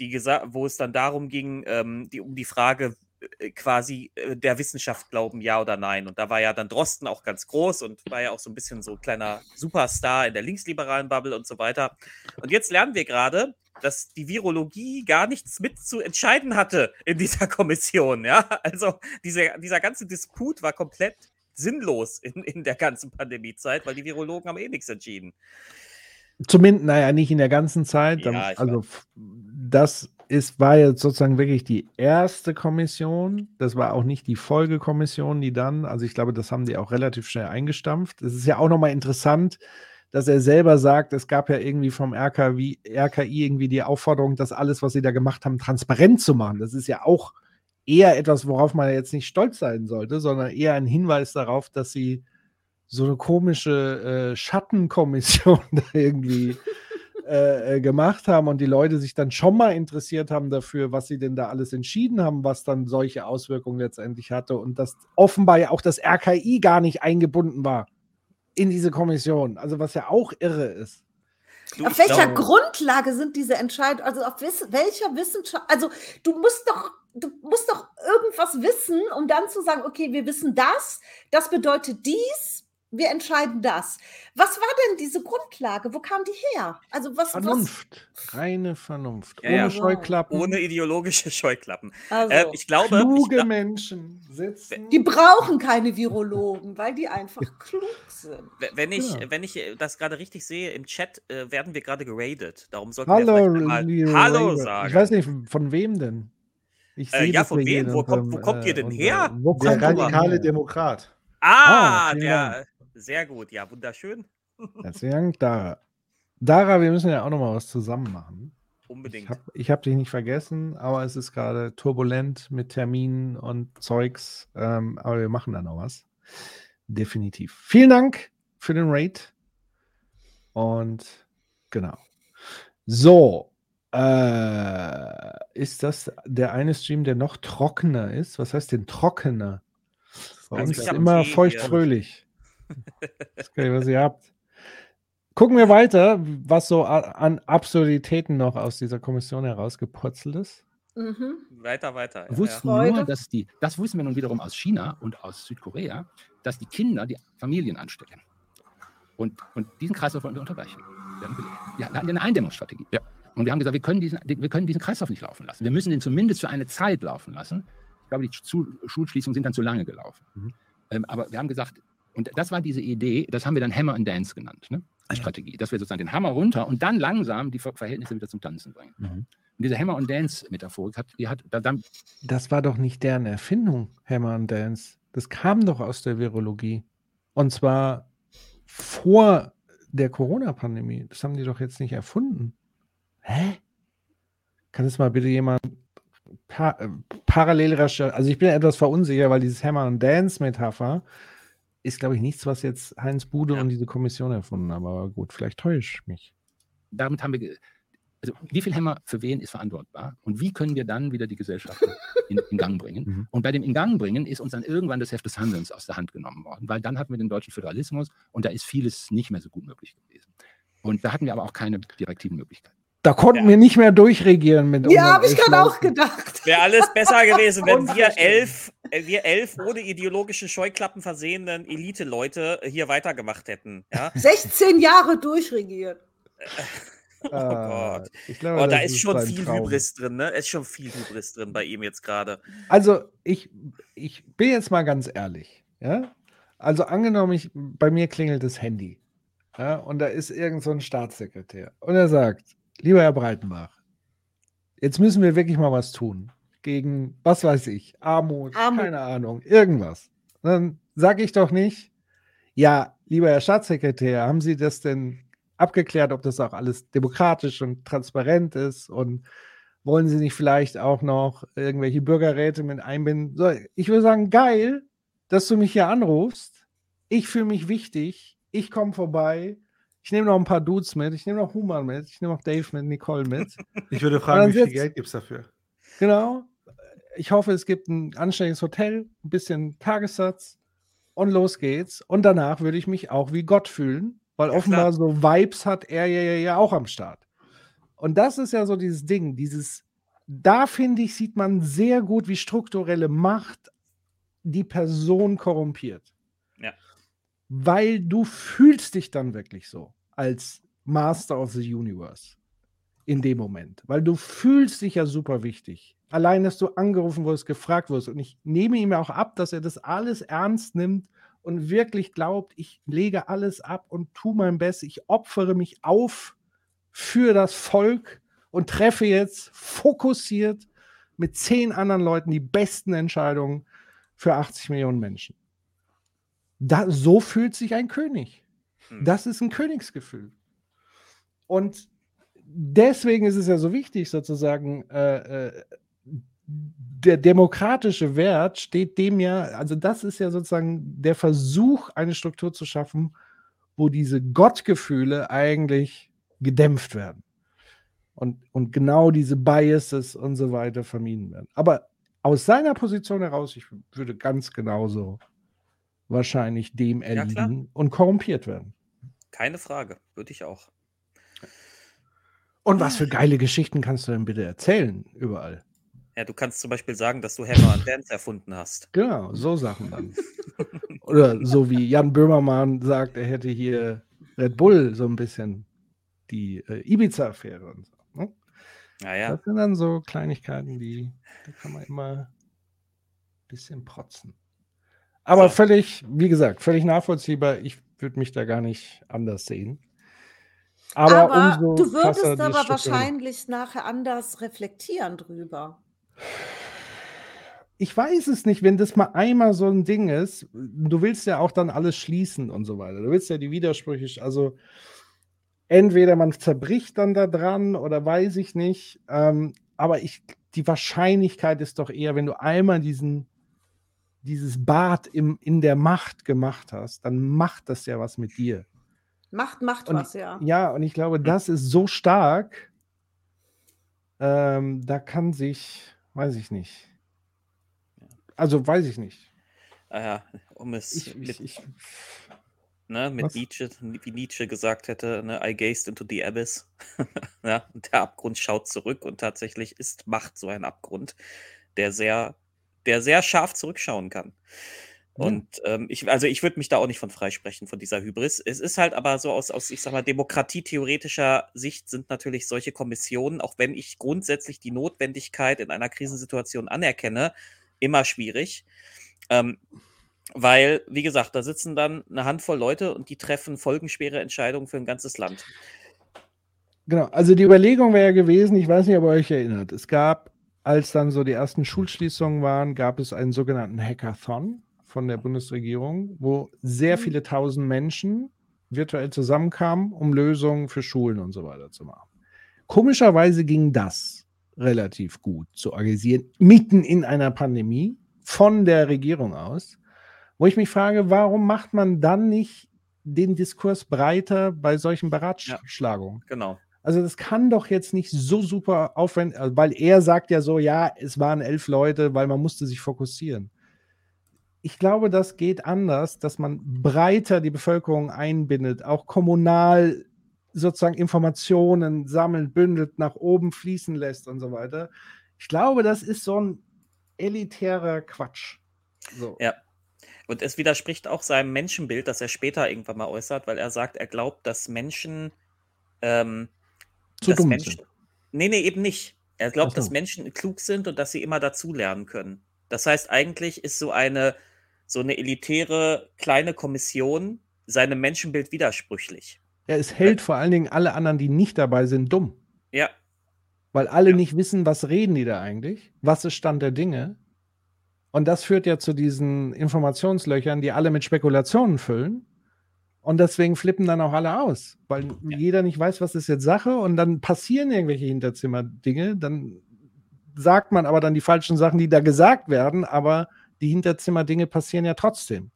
B: die gesa- wo es dann darum ging, ähm, die, um die Frage äh, quasi äh, der Wissenschaft glauben, ja oder nein. Und da war ja dann Drosten auch ganz groß und war ja auch so ein bisschen so ein kleiner Superstar in der linksliberalen Bubble und so weiter. Und jetzt lernen wir gerade, dass die Virologie gar nichts mit zu entscheiden hatte in dieser Kommission. Ja, also diese, dieser ganze Disput war komplett sinnlos in, in der ganzen Pandemiezeit, weil die Virologen haben eh nichts entschieden.
A: Zumindest, naja, nicht in der ganzen Zeit.
B: Ja,
A: also das ist, war jetzt sozusagen wirklich die erste Kommission. Das war auch nicht die Folgekommission, die dann, also ich glaube, das haben die auch relativ schnell eingestampft. Es ist ja auch nochmal interessant, dass er selber sagt, es gab ja irgendwie vom RKI, RKI irgendwie die Aufforderung, das alles, was sie da gemacht haben, transparent zu machen. Das ist ja auch eher etwas, worauf man jetzt nicht stolz sein sollte, sondern eher ein Hinweis darauf, dass sie so eine komische äh, Schattenkommission da irgendwie äh, äh, gemacht haben und die Leute sich dann schon mal interessiert haben dafür, was sie denn da alles entschieden haben, was dann solche Auswirkungen letztendlich hatte und dass offenbar ja auch das RKI gar nicht eingebunden war in diese Kommission. Also was ja auch irre ist.
B: Du,
C: Auf welcher
B: glaube-
C: Grundlage sind diese Entscheidungen? Also auf wiss welcher Wissenschaft? Also du musst doch, du musst doch irgendwas wissen, um dann zu sagen, okay, wir wissen das, das bedeutet dies, wir entscheiden das. Was war denn diese Grundlage? Wo kam die her? Also was?
A: Vernunft, reine Vernunft,
B: Ja,
A: ohne
B: ja.
A: Scheuklappen,
B: Ohne ideologische Scheuklappen.
C: Was? Also,
B: Äh, ich glaube, ich
A: kluge
B: gla-
A: Menschen sitzen.
C: die brauchen keine Virologen, weil die einfach klug sind.
B: wenn ich,
A: Ja.
B: wenn ich äh, das gerade richtig sehe, im Chat äh, werden wir gerade geradet. Darum sollten
A: Hallo,
B: wir vielleicht mal Hallo sagen.
A: Ich weiß nicht, von wem denn? Ich
B: Äh,
A: sehe
B: ja,
A: das
B: von wem? Wo kommt- wo kommt ihr denn
A: unser-
B: her?
A: Wo
D: Der radikale? Demokrat.
B: Ah,
A: Ah,
B: der. Sehr gut, ja, wunderschön.
A: Herzlichen Dank, Dara. Dara, wir müssen ja auch noch mal was zusammen machen. Ich
B: Unbedingt.
A: habe ich hab dich nicht vergessen, aber es ist gerade turbulent mit Terminen und Zeugs. Ähm, aber wir machen da noch was. Definitiv. Vielen Dank für den Raid. Und genau. So. Äh, ist das der eine Stream, der noch trockener ist? Was heißt denn trockener? Bei uns
B: ich
A: ist immer feuchtfröhlich. Das ist gar nicht, was ihr habt. Gucken wir weiter, was so an Absurditäten noch aus dieser Kommission herausgepurzelt ist.
C: Mhm.
B: Weiter, weiter. Ja,
F: wussten
B: ja.
F: Nur, dass die, das wussten wir nun wiederum aus China und aus Südkorea, dass die Kinder die Familien anstecken. Und, und diesen Kreislauf wollen wir unterbrechen. Wir haben, wir hatten eine Eindämmungsstrategie. Und wir haben gesagt, wir können, diesen, wir können diesen Kreislauf nicht laufen lassen. Wir müssen den zumindest für eine Zeit laufen lassen. Ich glaube, die Zu Schulschließungen sind dann zu lange gelaufen.
A: Mhm.
F: Ähm, aber wir haben gesagt, und das war diese Idee, das haben wir dann Hammer and Dance genannt, ne?
A: Ah
F: die Strategie, dass wir sozusagen den Hammer runter und dann langsam die Ver Verhältnisse wieder zum Tanzen bringen.
A: Mhm.
F: Und diese Hammer and Dance Metaphorik hat, die hat, da, dann,
A: Das war doch nicht deren Erfindung, Hammer and Dance. Das kam doch aus der Virologie. Und zwar vor der Corona-Pandemie. Das haben die doch jetzt nicht erfunden. Hä? Kann das mal bitte jemand pa äh, parallel recherchieren? Also ich bin etwas verunsicher, weil dieses Hammer and Dance-Metapher ist, glaube ich, nichts, was jetzt Heinz Bude
B: Ja.
A: und diese Kommission erfunden haben. Aber gut, vielleicht täusche ich mich.
F: damit haben wir, also wie viel Hämmer für wen ist verantwortbar und wie können wir dann wieder die Gesellschaft in, in Gang bringen?
A: Mhm.
F: Und bei dem In Gang bringen ist uns dann irgendwann das Heft des Handelns aus der Hand genommen worden, weil dann hatten wir den deutschen Föderalismus und da ist vieles nicht mehr so gut möglich gewesen. Und da hatten wir aber auch keine direktiven Möglichkeiten.
A: Da konnten
B: Ja.
A: wir nicht mehr durchregieren mit
C: Ja,
A: unseren
C: habe ich gerade auch gedacht.
B: Wäre alles besser gewesen, wenn wir elf äh, wir elf ohne ideologische Scheuklappen versehenen Elite-Leute hier weitergemacht hätten. Ja?
C: 16 Jahre durchregiert.
B: Oh
A: Ah,
B: Gott.
A: Ich glaube,
B: Oh, da
A: das
B: ist schon viel
A: Traum.
B: Hybris drin, ne? Ist schon viel Hybris drin bei ihm jetzt gerade.
A: Also, ich, ich bin jetzt mal ganz ehrlich. Ja? Also, angenommen, ich, bei mir klingelt das Handy. Ja? Und da ist irgend so ein Staatssekretär. Und er sagt: Lieber Herr Breitenbach, jetzt müssen wir wirklich mal was tun. Gegen, was weiß ich, Armut,
C: Armut.
A: keine Ahnung, irgendwas. Dann sage ich doch nicht: Ja, lieber Herr Staatssekretär, haben Sie das denn abgeklärt, ob das auch alles demokratisch und transparent ist und wollen Sie nicht vielleicht auch noch irgendwelche Bürgerräte mit einbinden? So, ich würde sagen, geil, dass du mich hier anrufst. Ich fühle mich wichtig. Ich komme vorbei. Ich nehme noch ein paar Dudes mit. Ich nehme noch Human mit. Ich nehme noch Dave mit, Nicole mit.
D: Ich würde fragen, wie viel Geld gibt es dafür?
A: Genau. Ich hoffe, es gibt ein anständiges Hotel, ein bisschen Tagessatz und los geht's. Und danach würde ich mich auch wie Gott fühlen, weil
B: Ja,
A: offenbar
B: klar.
A: so Vibes hat er ja, ja, ja auch am Start. Und das ist ja so dieses Ding, dieses, da finde ich, sieht man sehr gut, wie strukturelle Macht die Person korrumpiert.
B: Ja.
A: Weil du fühlst dich dann wirklich so als Master of the Universe in dem Moment, weil du fühlst dich ja super wichtig. Allein, dass du angerufen wurdest, gefragt wurdest. Und ich nehme ihm auch ab, dass er das alles ernst nimmt und wirklich glaubt, ich lege alles ab und tue mein Bestes. Ich opfere mich auf für das Volk und treffe jetzt fokussiert mit zehn anderen Leuten die besten Entscheidungen für 80 Millionen Menschen. Da, so fühlt sich ein König.
B: Hm.
A: Das ist ein Königsgefühl. Und deswegen ist es ja so wichtig, sozusagen, äh, äh, der demokratische Wert steht dem ja, also das ist ja sozusagen der Versuch, eine Struktur zu schaffen, wo diese Gottgefühle eigentlich gedämpft werden. Und, und genau diese Biases und so weiter vermieden werden. Aber aus seiner Position heraus, ich würde ganz genauso wahrscheinlich dem
B: Ja,
A: erliegen und korrumpiert werden.
B: Keine Frage. Würde ich auch.
A: Und was für geile Geschichten kannst du denn bitte erzählen überall?
B: Ja, du kannst zum Beispiel sagen, dass du Hammer and Dance erfunden hast.
A: Genau, so Sachen dann. Oder so wie Jan Böhmermann sagt, er hätte hier Red Bull so ein bisschen die äh, Ibiza-Affäre und so. Ne?
B: Naja,
A: Das sind dann so Kleinigkeiten, die da kann man immer ein bisschen protzen. Aber
B: So.
A: völlig, wie gesagt, völlig nachvollziehbar. Ich würde mich da gar nicht anders sehen. Aber,
C: Aber,
A: umso
C: du würdest aber wahrscheinlich nachher anders reflektieren drüber.
A: ich weiß es nicht, wenn das mal einmal so ein Ding ist, du willst ja auch dann alles schließen und so weiter. Du willst ja die Widersprüche, also entweder man zerbricht dann da dran oder weiß ich nicht. Ähm, aber ich, die Wahrscheinlichkeit ist doch eher, wenn du einmal diesen, dieses Bad im, in der Macht gemacht hast, dann macht das ja was mit dir.
C: Macht, macht
A: Und-
C: was, ja.
A: Ja, und ich glaube, das ist so stark, ähm, da kann sich, weiß ich nicht. Also weiß ich nicht.
B: äh, um es
A: Ich,
B: mit,
A: ich, ich,
B: ne, mit
A: was?
B: Nietzsche, wie Nietzsche gesagt hätte, ne, I gazed into the abyss. ja, und der Abgrund schaut zurück und tatsächlich ist Macht so ein Abgrund, der sehr, der sehr scharf zurückschauen kann.
A: Ja.
B: Und ähm, ich, also ich würde mich da auch nicht von freisprechen, von dieser Hybris. Es ist halt aber so aus, aus, ich sag mal, demokratietheoretischer Sicht sind natürlich solche Kommissionen, auch wenn ich grundsätzlich die Notwendigkeit in einer Krisensituation anerkenne, immer schwierig. Ähm, weil, wie gesagt, da sitzen dann eine Handvoll Leute und die treffen folgenschwere Entscheidungen für ein ganzes Land.
A: Genau, also die Überlegung wäre ja gewesen, ich weiß nicht, ob ihr euch erinnert, es gab, als dann so die ersten Schulschließungen waren, gab es einen sogenannten Hackathon von der Bundesregierung, wo sehr
C: Mhm.
A: viele tausend Menschen virtuell zusammenkamen, um Lösungen für Schulen und so weiter zu machen. Komischerweise ging das relativ gut zu organisieren, mitten in einer Pandemie von der Regierung aus, wo ich mich frage, warum macht man dann nicht den Diskurs breiter bei solchen Beratschlagungen?
B: Genau.
A: Also das kann doch jetzt nicht so super aufwendig, also weil er sagt ja so, ja, es waren elf Leute, weil man musste sich fokussieren. Ich glaube, das geht anders, dass man breiter die Bevölkerung einbindet, auch kommunal sozusagen Informationen sammelt, bündelt, nach oben fließen lässt und so weiter. Ich glaube, das ist so ein elitärer Quatsch. So.
B: Ja. Und es widerspricht auch seinem Menschenbild, das er später irgendwann mal äußert, weil er sagt, er glaubt, dass Menschen. Ähm,
A: Zu dumm
B: Menschen
A: sind.
B: Nee, nee, eben nicht. Er glaubt,
A: so.
B: dass Menschen klug sind und dass sie immer dazulernen können. Das heißt, eigentlich ist so eine, so eine elitäre kleine Kommission seinem Menschenbild widersprüchlich.
A: Ja, es hält vor allen Dingen alle anderen, die nicht dabei sind, dumm.
B: Ja,
A: Weil alle
B: Ja.
A: nicht wissen, was reden die da eigentlich? Was ist Stand der Dinge? Und das führt ja zu diesen Informationslöchern, die alle mit Spekulationen füllen. Und deswegen flippen dann auch alle aus, weil jeder nicht weiß, was ist jetzt Sache. Und dann passieren irgendwelche Hinterzimmerdinge. Dann sagt man aber dann die falschen Sachen, die da gesagt werden. Aber die Hinterzimmerdinge passieren ja trotzdem.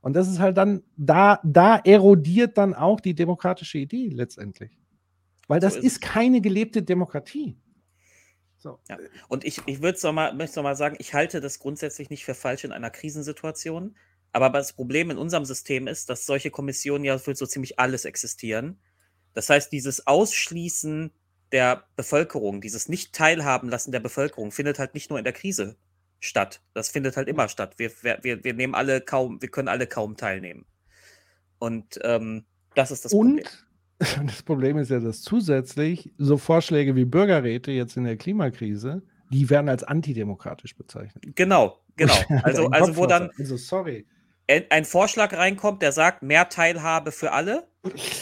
A: Und das ist halt dann, da, da erodiert dann auch die demokratische Idee letztendlich. Weil
B: So
A: das
B: ist
A: ist
B: es.
A: keine gelebte Demokratie. So.
B: Ja. Und ich, ich würde noch mal, möchte noch mal sagen, ich halte das grundsätzlich nicht für falsch in einer Krisensituation. Aber das Problem in unserem System ist, dass solche Kommissionen ja für so ziemlich alles existieren. Das heißt, dieses Ausschließen der Bevölkerung, dieses Nicht-Teilhaben lassen der Bevölkerung, findet halt nicht nur in der Krise statt. Das findet halt immer statt. Wir, wir, wir nehmen alle kaum, wir können alle kaum teilnehmen. Und ähm, das ist das
A: Und
B: Problem.
A: das Problem ist ja, dass zusätzlich so Vorschläge wie Bürgerräte jetzt in der Klimakrise, die werden als antidemokratisch bezeichnet.
B: Genau, genau. Also,
A: Ein
B: also wo dann.
A: Also sorry.
B: Ein Vorschlag reinkommt, der sagt, mehr Teilhabe für alle.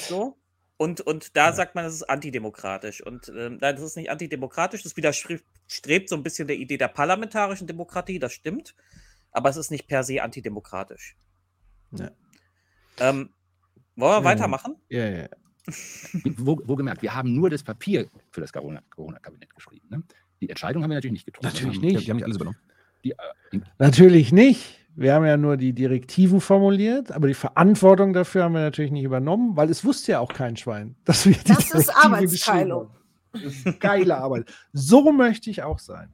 B: So. Und, und da sagt man, das ist antidemokratisch. Und ähm, nein, das ist nicht antidemokratisch, das widerstrebt so ein bisschen der Idee der parlamentarischen Demokratie, das stimmt. Aber es ist nicht per se antidemokratisch.
A: Ja.
B: Ähm, wollen wir
A: Ja.
B: weitermachen?
A: Ja, ja.
F: Wo, wo gemerkt, wir haben nur das Papier für das Corona- Corona-Kabinett geschrieben. Ne? Die Entscheidung haben wir natürlich nicht getroffen.
A: Natürlich nicht.
E: Die haben nicht alles übernommen.
F: Die, äh,
A: Natürlich nicht. Wir haben ja nur die Direktiven formuliert, aber die Verantwortung dafür haben wir natürlich nicht übernommen, weil es wusste ja auch kein Schwein, dass wir die
C: Das ist
A: Direktive
C: Arbeitsteilung.
A: ist geile Arbeit. So möchte ich auch sein.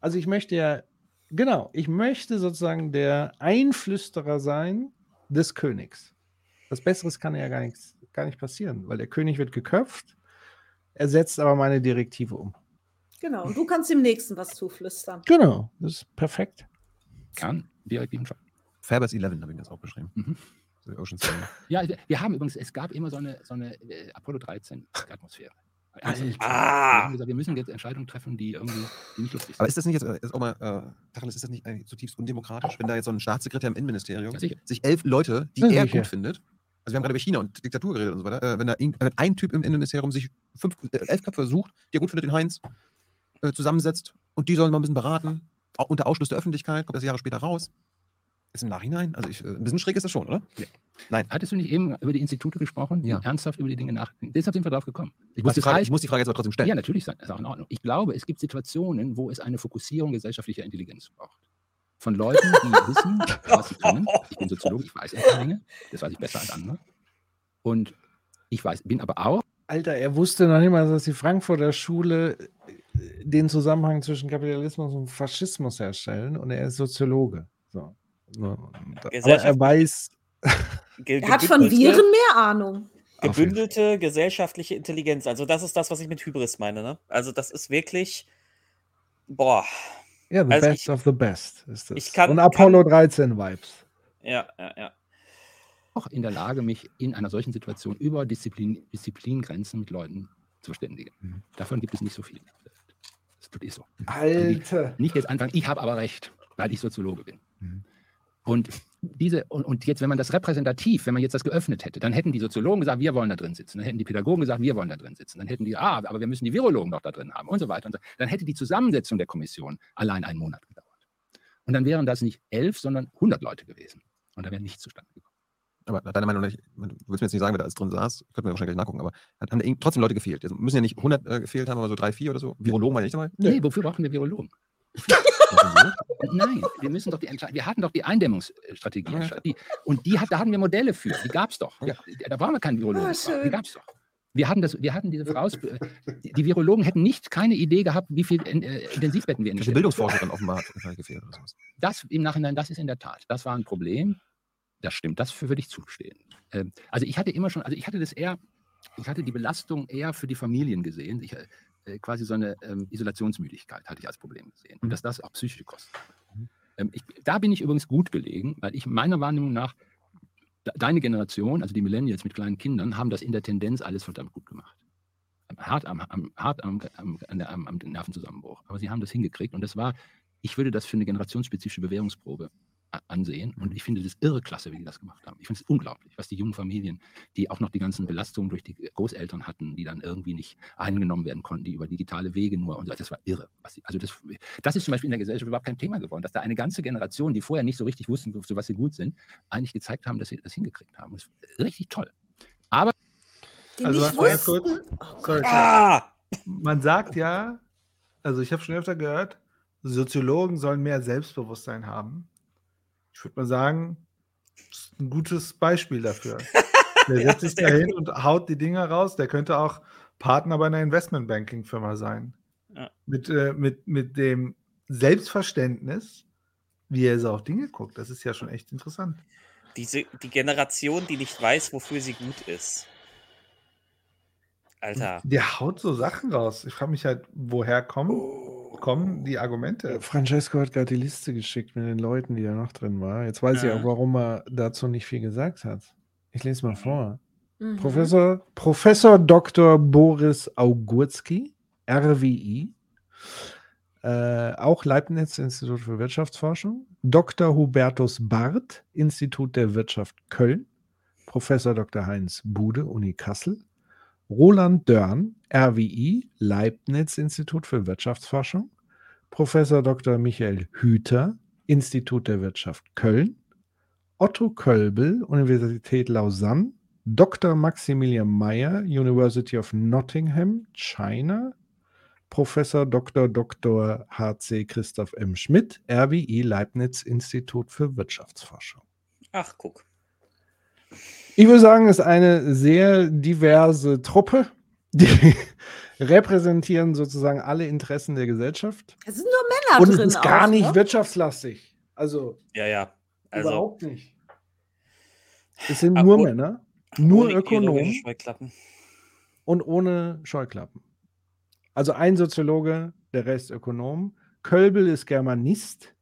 A: Also ich möchte ja, genau, ich möchte sozusagen der Einflüsterer sein des Königs. Was Besseres kann ja gar, nichts, gar nicht passieren, weil der König wird geköpft, er setzt aber meine Direktive um.
C: Genau. Und du kannst dem Nächsten was zuflüstern.
A: Genau, das ist perfekt.
F: kann Direktiven ver-
E: Fairbass 11 habe ich das auch geschrieben.
F: Mhm.
E: So Ocean's Eleven.
F: Ja, wir- haben übrigens, es gab immer so eine, so eine äh, Apollo 13 Atmosphäre. Ernsthaft.
B: Ah.
F: Wir haben gesagt, wir müssen jetzt Entscheidungen treffen, die irgendwie die nicht lustig sind.
E: Aber ist das nicht jetzt, äh, ist auch mal, äh, Tacheles, ist das nicht zutiefst undemokratisch, wenn da jetzt so ein Staatssekretär im Innenministerium
F: Ja,
E: sich elf Leute, die
A: Ja,
E: er
A: sicher.
E: gut findet, also wir haben gerade über China und Diktatur geredet und so weiter, äh, wenn da wenn ein Typ im Innenministerium sich fünf, äh, elf Köpfe sucht, die er gut findet, den Heinz, äh, zusammensetzt und die sollen mal ein bisschen beraten, unter Ausschluss der Öffentlichkeit, kommt das Jahre später raus. Ist im Nachhinein, also ich, äh, ein bisschen schräg ist das schon, oder?
F: Hattest du nicht eben über die Institute gesprochen, die
E: Ja.
F: ernsthaft über die Dinge nachdenken? Deshalb sind wir drauf gekommen.
E: Ich muss,
F: das
E: Frage, ich muss die Frage jetzt aber trotzdem stellen.
F: Ja, natürlich sein, ist auch in Ordnung. Ich glaube, es gibt Situationen, wo es eine Fokussierung gesellschaftlicher Intelligenz braucht. Von Leuten, die wissen, was sie können. Ich bin Soziologe, ich weiß ein paar Dinge, das weiß ich besser als andere. Und ich weiß, bin aber auch,
A: Alter, er wusste noch nicht mal, dass die Frankfurter Schule den Zusammenhang zwischen Kapitalismus und Faschismus herstellen und er ist Soziologe. So. Aber er weiß,
C: Er hat von Viren mehr Ahnung.
B: Gebündelte gesellschaftliche Intelligenz. Also, das ist das, was ich mit Hybris meine. Ne? Also, das ist wirklich. Boah.
A: ja, the
B: Also
A: best
B: ich-
A: of the best ist das.
B: ich kann-
A: und Apollo 13 Vibes.
B: Ja, ja, ja.
F: auch in der Lage, mich in einer solchen Situation über Disziplin, Disziplingrenzen mit Leuten zu verständigen.
E: Mhm.
F: Davon gibt es nicht so viel. Das ist wirklich so.
A: Alter.
F: Nicht jetzt anfangen, ich habe aber recht, weil ich Soziologe bin.
E: Mhm.
F: Und diese, und, und jetzt, wenn man das repräsentativ, wenn man jetzt das geöffnet hätte, dann hätten die Soziologen gesagt, wir wollen da drin sitzen. Dann hätten die Pädagogen gesagt, wir wollen da drin sitzen. Dann hätten die, ah, aber wir müssen die Virologen doch da drin haben und so weiter. Und so. Dann hätte die Zusammensetzung der Kommission allein einen Monat gedauert. Und dann wären das nicht elf, sondern 100 Leute gewesen. Und da wäre nichts zustande gekommen.
E: Aber nach deiner Meinung nach, du willst mir jetzt nicht sagen, wer da alles drin saß, könnten wir wahrscheinlich gleich nachgucken, aber hat- haben da trotzdem Leute gefehlt. Also müssen ja nicht 100 äh, gefehlt haben, aber so drei, vier oder so. Virologen war nicht dabei.
F: Nee, wofür brauchen wir Virologen? Nein, wir müssen doch die Entscheidung. Wir hatten doch die Eindämmungsstrategie.
E: Ja.
F: Und die hat, da hatten wir Modelle für. Die gab es doch.
E: Ja.
F: Da brauchen wir keinen Virologen.
C: Ah,
F: Die gab es doch. Wir hatten, das, wir hatten diese Voraus die, Virologen hätten nicht keine Idee gehabt, wie viel äh, Intensivbetten wir in
E: Die Bildungsforscherin offenbar hat gefehlt oder sowas.
F: das im Nachhinein, das ist in der Tat, das war ein Problem. Das stimmt, das würde ich zustehen. Ähm, also ich hatte immer schon, also ich hatte das eher, ich hatte die Belastung eher für die Familien gesehen. Ich, äh, quasi so eine ähm, Isolationsmüdigkeit hatte ich als Problem gesehen. Und dass das auch psychische Kosten. hat. Ähm, ich, da bin ich übrigens gut gelegen, weil ich meiner Wahrnehmung nach, de- deine Generation, also die Millennials mit kleinen Kindern, haben das in der Tendenz alles verdammt gut gemacht. Hart am, am, hart am, am, am, am Nervenzusammenbruch. Aber sie haben das hingekriegt und das war, ich würde das für eine generationsspezifische Bewährungsprobe ansehen. Und ich finde das irre klasse, wie die das gemacht haben. Ich finde es unglaublich, was die jungen Familien, die auch noch die ganzen Belastungen durch die Großeltern hatten, die dann irgendwie nicht eingenommen werden konnten, die über digitale Wege nur und so, das war irre. Also das, das ist zum Beispiel in der Gesellschaft überhaupt kein Thema geworden, dass da eine ganze Generation, die vorher nicht so richtig wussten, für was sie gut sind, eigentlich gezeigt haben, dass sie das hingekriegt haben. Das ist richtig toll. Aber
C: Die
D: Also
C: nicht
D: was ganz kurz.
C: Oh
D: sorry.
B: Ah!
D: man sagt ja, also ich habe schon öfter gehört, Soziologen sollen mehr Selbstbewusstsein haben. Ich würde mal sagen, das ist ein gutes Beispiel dafür. Der setzt sich
B: sehr
D: dahin und haut die Dinger raus. Der könnte auch Partner bei einer Investmentbanking-Firma sein.
B: Ja.
D: Mit, äh, mit, mit dem Selbstverständnis, wie er so auf Dinge guckt. Das ist ja schon echt interessant.
B: Diese, die Generation, die nicht weiß, wofür sie gut ist. Alter.
D: Der haut so Sachen raus. Ich frage mich halt, woher kommen,
B: Oh.
D: Kommen die Argumente?
A: Francesco hat gerade die Liste geschickt mit den Leuten, die da noch drin war. Jetzt weiß ich
B: Ja.
A: auch, warum er dazu nicht viel gesagt hat. Ich lese mal vor.
C: Mhm.
A: Professor, Professor Dr. Boris Augurski, RWI, äh, auch Leibniz Institut für Wirtschaftsforschung, Dr. Hubertus Barth, Institut der Wirtschaft Köln, Professor Dr. Heinz Bude, Uni Kassel, Roland Dörn, RWI, Leibniz Institut für Wirtschaftsforschung, Professor Dr. Michael Hüter, Institut der Wirtschaft Köln, Otto Kölbel, Universität Lausanne, Dr. Maximilian Mayer, University of Nottingham, China, Professor Dr. Dr. HC Christoph M. Schmidt, RWI Leibniz Institut für Wirtschaftsforschung.
B: Ach, guck.
A: Ich würde sagen, es ist eine sehr diverse Truppe. Die repräsentieren sozusagen alle Interessen der Gesellschaft.
C: Es sind nur Männer
A: Und es
C: drin
A: ist gar
C: auch,
A: nicht
C: ne?
A: wirtschaftslastig. Also,
B: Ja, ja. Also,
A: überhaupt nicht. Es sind
B: Ah,
A: nur
B: oh-
A: Männer, nur
B: ohne ideologische
A: Ökonomen und ohne Scheuklappen. Also ein Soziologe, der Rest Ökonom. Kölbel ist Germanist.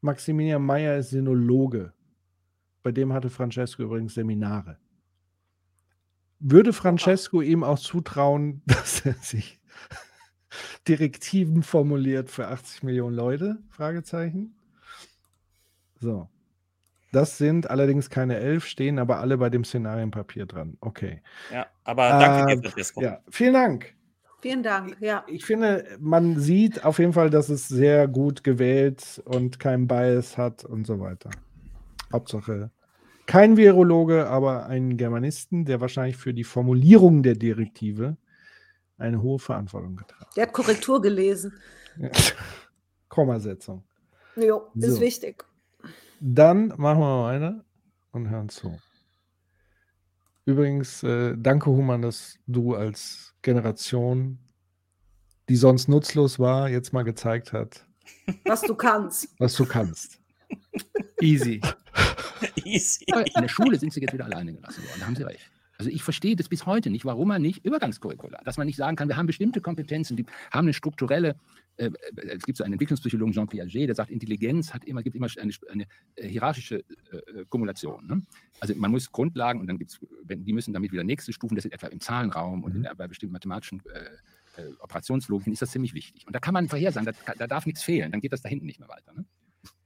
A: Maximilian Mayer ist Sinologe. Bei dem hatte Francesco übrigens Seminare. Würde Francesco ihm auch zutrauen, dass er sich Direktiven formuliert für 80 Millionen Leute? Fragezeichen. So. Das sind allerdings keine elf, stehen aber alle bei dem Szenarienpapier dran. Okay.
B: Ja, aber danke
A: Äh,
B: dir, Francesco.
A: Ja, vielen Dank.
C: Vielen Dank, ja.
A: Ich finde, man sieht auf jeden Fall, dass es sehr gut gewählt und keinen Bias hat und so weiter. Hauptsache kein Virologe, aber einen Germanisten, der wahrscheinlich für die Formulierung der Direktive eine hohe Verantwortung getragen
C: Der hat Korrektur gelesen.
A: hat. Kommasetzung.
C: Jo, ist
A: So.
C: wichtig.
A: Dann machen wir weiter und hören zu. Übrigens, äh, danke Human, dass du als Generation, die sonst nutzlos war, jetzt mal gezeigt hat,
C: Was du kannst.
A: was du kannst.
D: Easy.
B: Easy.
F: In der Schule sind sie jetzt wieder alleine gelassen worden. Da haben sie recht. Also ich verstehe das bis heute nicht, warum man nicht Übergangskurricula, dass man nicht sagen kann, wir haben bestimmte Kompetenzen, die haben eine strukturelle, äh, äh, es gibt so einen Entwicklungspsychologen, Jean Piaget, der sagt, Intelligenz hat immer, gibt immer eine, eine äh, hierarchische äh, äh, Kumulation. Ne? Also man muss Grundlagen und dann gibt es, die müssen damit wieder nächste Stufen, das ist etwa im Zahlenraum und in, bei bestimmten mathematischen äh, äh, Operationslogiken ist das ziemlich wichtig. Und da kann man vorhersagen, da, da darf nichts fehlen, dann geht das da hinten nicht mehr weiter. Ne?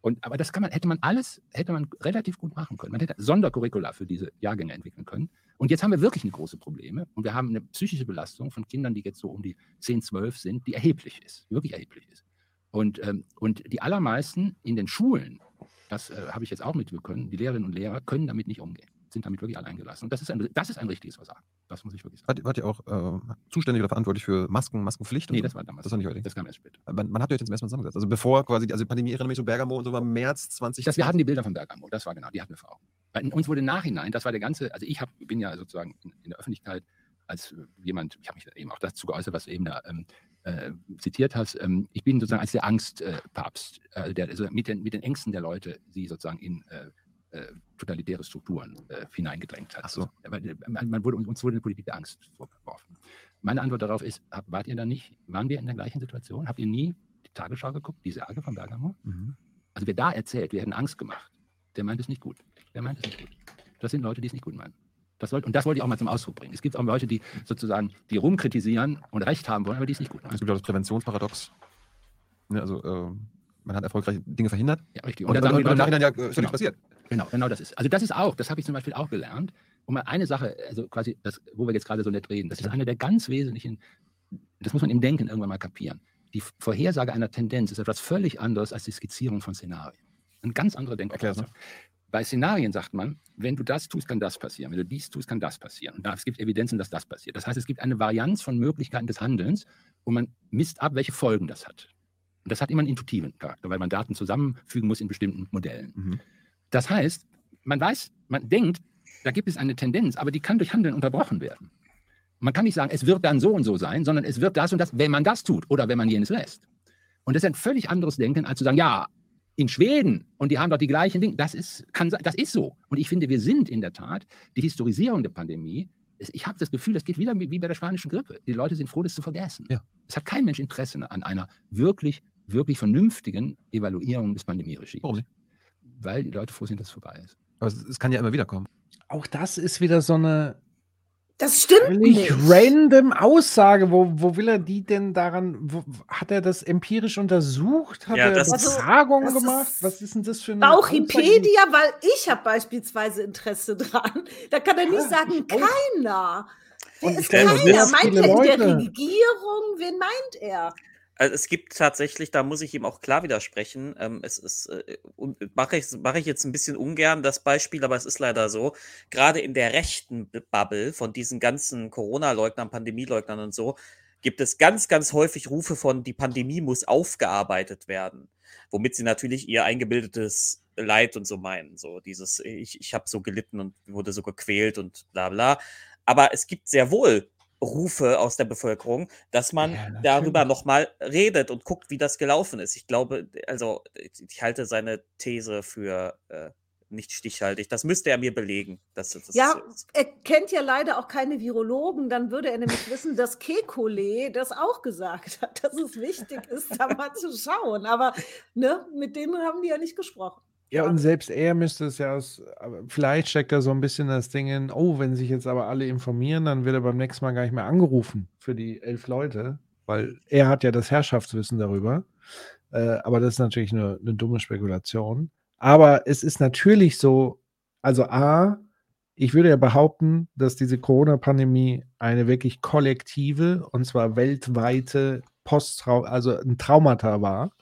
F: Und, aber das kann man, hätte man alles, hätte man relativ gut machen können. Man hätte Sondercurricula für diese Jahrgänge entwickeln können. Und jetzt haben wir wirklich eine große Probleme. Und wir haben eine psychische Belastung von Kindern, die jetzt so um die 10, 12 sind, die erheblich ist, wirklich erheblich ist. Und, ähm, und die allermeisten in den Schulen, das äh, habe ich jetzt auch mitbekommen, die Lehrerinnen und Lehrer können damit nicht umgehen, sind damit wirklich allein gelassen. Und das ist ein, das ist ein richtiges Versagen. Das muss ich wirklich sagen.
E: Wart, ihr auch äh, zuständig oder verantwortlich für Masken, Maskenpflicht?
F: Nee,
E: so?
F: das war damals.
E: Das war nicht heute.
F: Das kam erst später.
E: Man, man hat ja jetzt zum ersten Mal zusammengesetzt. Also bevor quasi, also die Pandemie erinnere mich so Bergamo und so war März 20.
F: Das, wir hatten die Bilder von Bergamo, das war genau, die hatten wir vor Augen. Weil uns wurde im Nachhinein, das war der ganze, also ich hab, bin ja sozusagen in, in der Öffentlichkeit als jemand, ich habe mich eben auch dazu geäußert, was du eben da ähm, äh, zitiert hast, ähm, ich bin sozusagen als der Angstpapst, äh, der also mit, den, mit den Ängsten der Leute, sie sozusagen in äh, totalitäre Strukturen äh, hineingedrängt hat.
E: So.
F: Weil, äh, man, wurde, uns wurde eine Politik der Angst vorgeworfen. Meine Antwort darauf ist, wart ihr da nicht, waren wir in der gleichen Situation? Habt ihr nie die Tagesschau geguckt, die Sage von Bergamo?
E: Mhm.
F: Also Also wer da erzählt, wir hätten Angst gemacht, der meint es nicht gut. Der meint es nicht gut. Das sind Leute, die es nicht gut meinen. Das wollte, und das wollte ich auch mal zum Ausdruck bringen. Es gibt auch Leute, die sozusagen, die rumkritisieren und Recht haben wollen, aber die es nicht gut meinen.
E: Es gibt auch das Präventionsparadox. Ne, also äh, man hat erfolgreich Dinge verhindert.
F: Ja, richtig.
E: Und,
F: dann
E: und,
F: sagen die
E: und im
F: Leute,
E: Nachhinein ja äh, ist
F: Genau.
E: nichts passiert.
F: Genau, genau das ist. Also das ist auch, das habe ich zum Beispiel auch gelernt. Und mal eine Sache, also quasi, das, wo wir jetzt gerade so nett reden, das ist eine der ganz wesentlichen, das muss man im Denken irgendwann mal kapieren. Die Vorhersage einer Tendenz ist etwas völlig anderes als die Skizzierung von Szenarien. Eine ganz andere
E: Erklär's
F: Denkweise. Bei Szenarien sagt man, wenn du das tust, kann das passieren. Wenn du dies tust, kann das passieren. Und da- es gibt Evidenzen, dass das passiert. Das heißt, es gibt eine Varianz von Möglichkeiten des Handelns und man misst ab, welche Folgen das hat. Und das hat immer einen intuitiven Charakter, weil man Daten zusammenfügen muss in bestimmten Modellen.
E: Mhm.
F: Das heißt, man weiß, man denkt, da gibt es eine Tendenz, aber die kann durch Handeln unterbrochen werden. Man kann nicht sagen, es wird dann so und so sein, sondern es wird das und das, wenn man das tut oder wenn man jenes lässt. Und das ist ein völlig anderes Denken, als zu sagen, ja, in Schweden und die haben doch die gleichen Dinge. Das ist, kann, das ist so. Und ich finde, wir sind in der Tat, die Historisierung der Pandemie, ich habe das Gefühl, das geht wieder wie wie bei der spanischen Grippe. Die Leute sind froh, das zu vergessen.
E: Ja.
F: Es hat kein Mensch Interesse an einer wirklich, wirklich vernünftigen Evaluierung des Pandemieregimes.
E: Warum nicht?
F: Weil die Leute froh sind, dass es vorbei ist.
E: Aber es, es kann ja immer wieder kommen.
A: Auch das ist wieder so eine
C: Das stimmt nicht.
A: random Aussage. Wo, wo will er die denn daran? Wo, hat er das empirisch untersucht? Hat
B: Ja,
A: er
B: das ist-
A: Befragungen
C: das
A: gemacht?
C: ist
A: Was ist denn das für eine Aussage?
C: Bauchipedia, weil ich habe beispielsweise Interesse dran. Da kann er nicht
A: Ja,
C: sagen,
A: ich auch.
C: keiner.
A: Und
C: Wer
A: ich
C: ist keiner? Meint er in der
A: Leute.
C: Regierung? Wen meint er?
B: Also es gibt tatsächlich, da muss ich ihm auch klar widersprechen. Ähm, es ist, äh, und mache ich, mache ich jetzt ein bisschen ungern das Beispiel, aber es ist leider so. Gerade in der rechten Bubble von diesen ganzen Corona-Leugnern, Pandemieleugnern und so, gibt es ganz, ganz häufig Rufe von, die Pandemie muss aufgearbeitet werden. Womit sie natürlich ihr eingebildetes Leid und so meinen. So dieses, ich, ich habe so gelitten und wurde so gequält und bla bla. Aber es gibt sehr wohl Rufe aus der Bevölkerung, dass man
A: Ja,
B: darüber nochmal redet und guckt, wie das gelaufen ist. Ich glaube, also ich halte seine These für äh, nicht stichhaltig. Das müsste er mir belegen. Dass, das
C: Ja,
B: ist.
C: er kennt ja leider auch keine Virologen. Dann würde er nämlich wissen, dass Kekulé das auch gesagt hat, dass es wichtig ist, da mal zu schauen. Aber ne, mit denen haben die ja nicht gesprochen.
A: Ja, und selbst er müsste es ja aus, vielleicht steckt da so ein bisschen das Ding in, oh, wenn sich jetzt aber alle informieren, dann wird er beim nächsten Mal gar nicht mehr angerufen für die elf Leute, weil er hat ja das Herrschaftswissen darüber. Äh, aber das ist natürlich eine, eine dumme Spekulation. Aber es ist natürlich so, also A, ich würde ja behaupten, dass diese Corona-Pandemie eine wirklich kollektive und zwar weltweite Posttrau also ein Traumata war,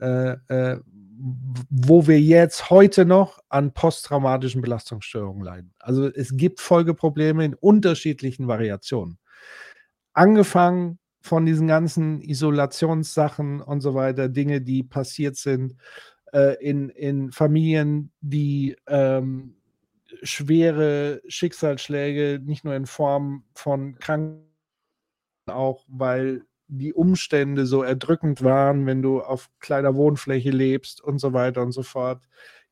A: äh, äh, wo wir jetzt heute noch an posttraumatischen Belastungsstörungen leiden. Also es gibt Folgeprobleme in unterschiedlichen Variationen. Angefangen von diesen ganzen Isolationssachen und so weiter, Dinge, die passiert sind äh, in, in Familien, die ähm, schwere Schicksalsschläge, nicht nur in Form von Krankheiten, auch weil die Umstände so erdrückend waren, wenn du auf kleiner Wohnfläche lebst und so weiter und so fort.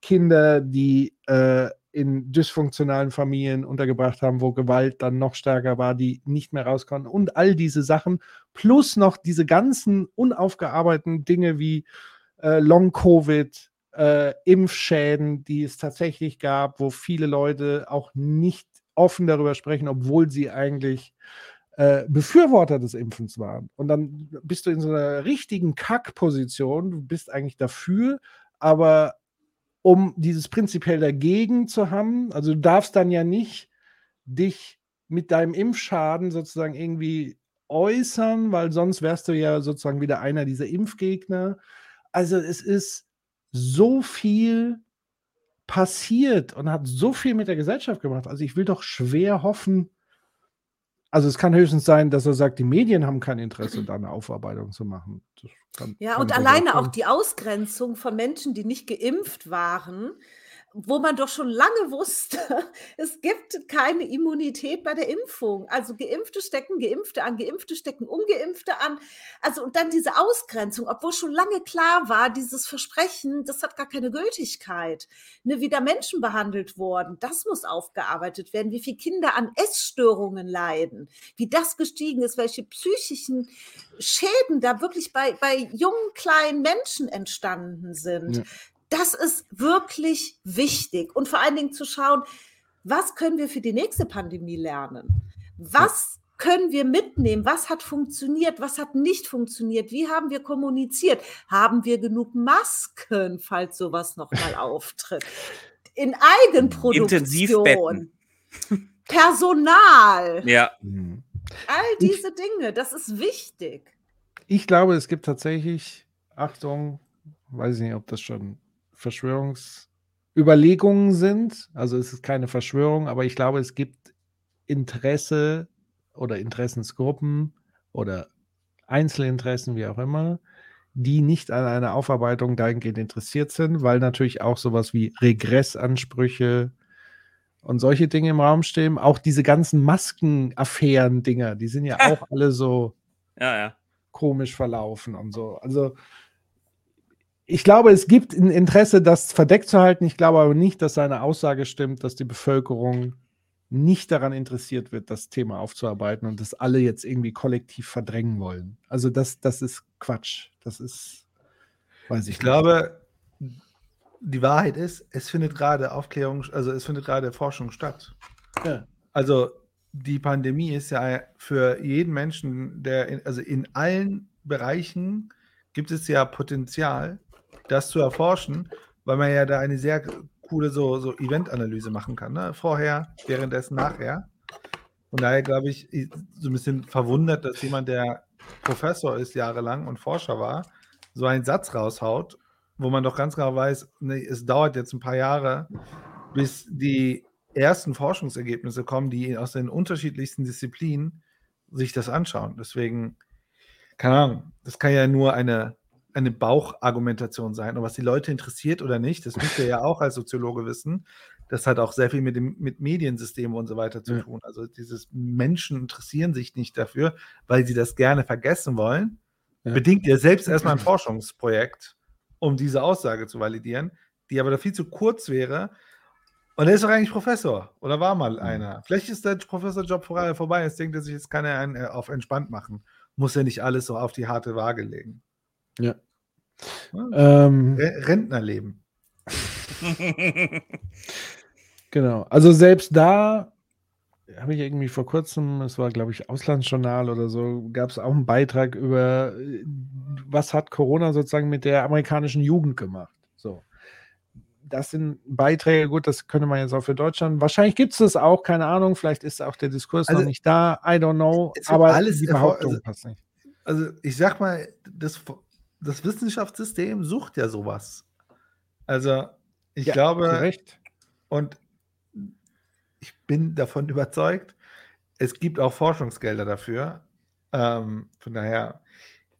A: Kinder, die äh, in dysfunktionalen Familien untergebracht haben, wo Gewalt dann noch stärker war, die nicht mehr raus konnten und all diese Sachen, plus noch diese ganzen unaufgearbeiteten Dinge wie äh, Long-Covid, äh, Impfschäden, die es tatsächlich gab, wo viele Leute auch nicht offen darüber sprechen, obwohl sie eigentlich äh, Befürworter des Impfens waren. Und dann bist du in so einer richtigen Kackposition, du bist eigentlich dafür, aber um dieses prinzipiell dagegen zu haben, also du darfst dann ja nicht dich mit deinem Impfschaden sozusagen irgendwie äußern, weil sonst wärst du ja sozusagen wieder einer dieser Impfgegner. Also es ist so viel passiert und hat so viel mit der Gesellschaft gemacht. Also ich will doch schwer hoffen, also es kann höchstens sein, dass er sagt, die Medien haben kein Interesse, da eine Aufarbeitung zu machen. Kann,
C: Ja,
A: kann
C: und alleine auch die Ausgrenzung von Menschen, die nicht geimpft waren, wo man doch schon lange wusste, es gibt keine Immunität bei der Impfung. Also Geimpfte stecken Geimpfte an, Geimpfte stecken Ungeimpfte an. Also und dann diese Ausgrenzung, obwohl schon lange klar war, dieses Versprechen, das hat gar keine Gültigkeit. Ne, wie da Menschen behandelt wurden, das muss aufgearbeitet werden. Wie viele Kinder an Essstörungen leiden, wie das gestiegen ist, welche psychischen Schäden da wirklich bei, bei jungen, kleinen Menschen entstanden sind.
A: Ja.
C: Das ist wirklich wichtig. Und vor allen Dingen zu schauen, was können wir für die nächste Pandemie lernen? Was können wir mitnehmen? Was hat funktioniert? Was hat nicht funktioniert? Wie haben wir kommuniziert? Haben wir genug Masken, falls sowas nochmal auftritt? In Eigenproduktion.
B: Intensivbetten.
C: Personal.
B: Ja.
A: Mhm.
C: All diese Dinge, das ist wichtig.
A: Ich glaube, es gibt tatsächlich, Achtung, weiß ich nicht, ob das schon Verschwörungsüberlegungen sind. Also es ist keine Verschwörung, aber ich glaube, es gibt Interesse oder Interessensgruppen oder Einzelinteressen, wie auch immer, die nicht an einer Aufarbeitung dahingehend interessiert sind, weil natürlich auch sowas wie Regressansprüche und solche Dinge im Raum stehen. Auch diese ganzen Maskenaffären-Dinger, die sind ja auch alle so
B: Ja, ja.
A: komisch verlaufen und so. Also ich glaube, es gibt ein Interesse, das verdeckt zu halten. Ich glaube aber nicht, dass seine Aussage stimmt, dass die Bevölkerung nicht daran interessiert wird, das Thema aufzuarbeiten und das alle jetzt irgendwie kollektiv verdrängen wollen. Also das, das ist Quatsch. Das ist, weiß ich,
D: Ich glaube, die Wahrheit ist, es findet gerade Aufklärung, also es findet gerade Forschung statt.
A: Ja.
D: Also die Pandemie ist ja für jeden Menschen, der in, also in allen Bereichen gibt es ja Potenzial, das zu erforschen, weil man ja da eine sehr coole so, so Event-Analyse machen kann. Ne? Vorher, währenddessen, nachher. Von daher glaube ich, ich- so ein bisschen verwundert, dass jemand, der Professor ist jahrelang und Forscher war, so einen Satz raushaut, wo man doch ganz genau weiß, nee, es dauert jetzt ein paar Jahre, bis die ersten Forschungsergebnisse kommen, die aus den unterschiedlichsten Disziplinen sich das anschauen. Deswegen, keine Ahnung, das kann ja nur eine, eine Bauchargumentation sein. Und was die Leute interessiert oder nicht, das müsst ihr ja auch als Soziologe wissen. Das hat auch sehr viel mit dem mit Mediensystemen und so weiter zu
A: Ja.
D: tun. Also dieses Menschen interessieren sich nicht dafür, weil sie das gerne vergessen wollen.
A: Ja.
D: Bedingt ihr selbst erstmal ein Forschungsprojekt, um diese Aussage zu validieren, die aber da viel zu kurz wäre. Und er ist doch eigentlich Professor oder war mal einer. Vielleicht ist der Professorjob vor- vorbei. Jetzt denkt er sich, jetzt kann er einen äh, auf entspannt machen. Muss er nicht alles so auf die harte Waage legen.
A: Ja.
D: Ja,
A: Ähm,
D: Re- Rentnerleben.
A: Genau. Also selbst da habe ich irgendwie vor kurzem, es war glaube ich Auslandsjournal oder so, gab es auch einen Beitrag über, äh, was hat Corona sozusagen mit der amerikanischen Jugend gemacht. So. Das sind Beiträge, gut, das könnte man jetzt auch für Deutschland. Wahrscheinlich gibt es das auch, keine Ahnung, vielleicht ist auch der Diskurs
D: Also,
A: noch nicht da, I don't know, aber
D: alles
A: die Behauptung
D: also-
A: passt nicht.
D: Also ich sag mal, das, das Wissenschaftssystem sucht ja sowas. Also ich
A: Ja,
D: glaube,
A: Recht.
D: und ich bin davon überzeugt, es gibt auch Forschungsgelder dafür. Ähm, von daher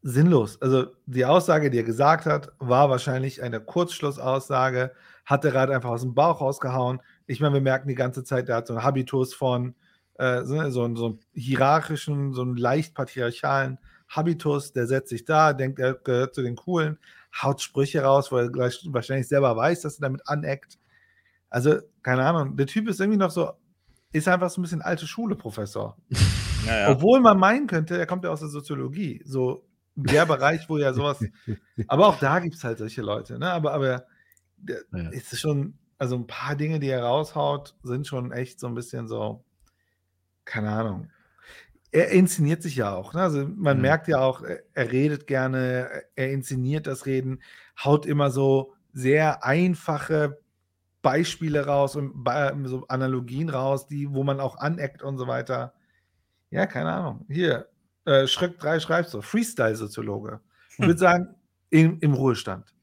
D: sinnlos. Also die Aussage, die er gesagt hat, war wahrscheinlich eine Kurzschlussaussage, hat er gerade einfach aus dem Bauch rausgehauen. Ich meine, wir merken die ganze Zeit, der hat so einen Habitus von äh, so, so, so einen hierarchischen, so einen leicht patriarchalen Habitus, der setzt sich da, denkt, er gehört zu den Coolen, haut Sprüche raus, weil er gleich wahrscheinlich selber weiß, dass er damit aneckt. Also, keine Ahnung, der Typ ist irgendwie noch so, ist einfach so ein bisschen alte Schule-Professor.
B: Ja, ja.
D: Obwohl man meinen könnte, er kommt ja aus der Soziologie, so der Bereich, wo ja sowas, aber auch da gibt es halt solche Leute, ne? Aber, aber der,
A: Ja.
D: es ist schon, also ein paar Dinge, die er raushaut, sind schon echt so ein bisschen so, keine Ahnung. Er inszeniert sich ja auch. Ne? Also man
A: Mhm.
D: merkt ja auch, er, redet gerne, er inszeniert das Reden, haut immer so sehr einfache Beispiele raus und so Analogien raus, die, wo man auch aneckt und so weiter. Ja, keine Ahnung. Hier, äh, Schröck 3 schreibt so, Freestyle-Soziologe. Ich würde sagen, im, im Ruhestand.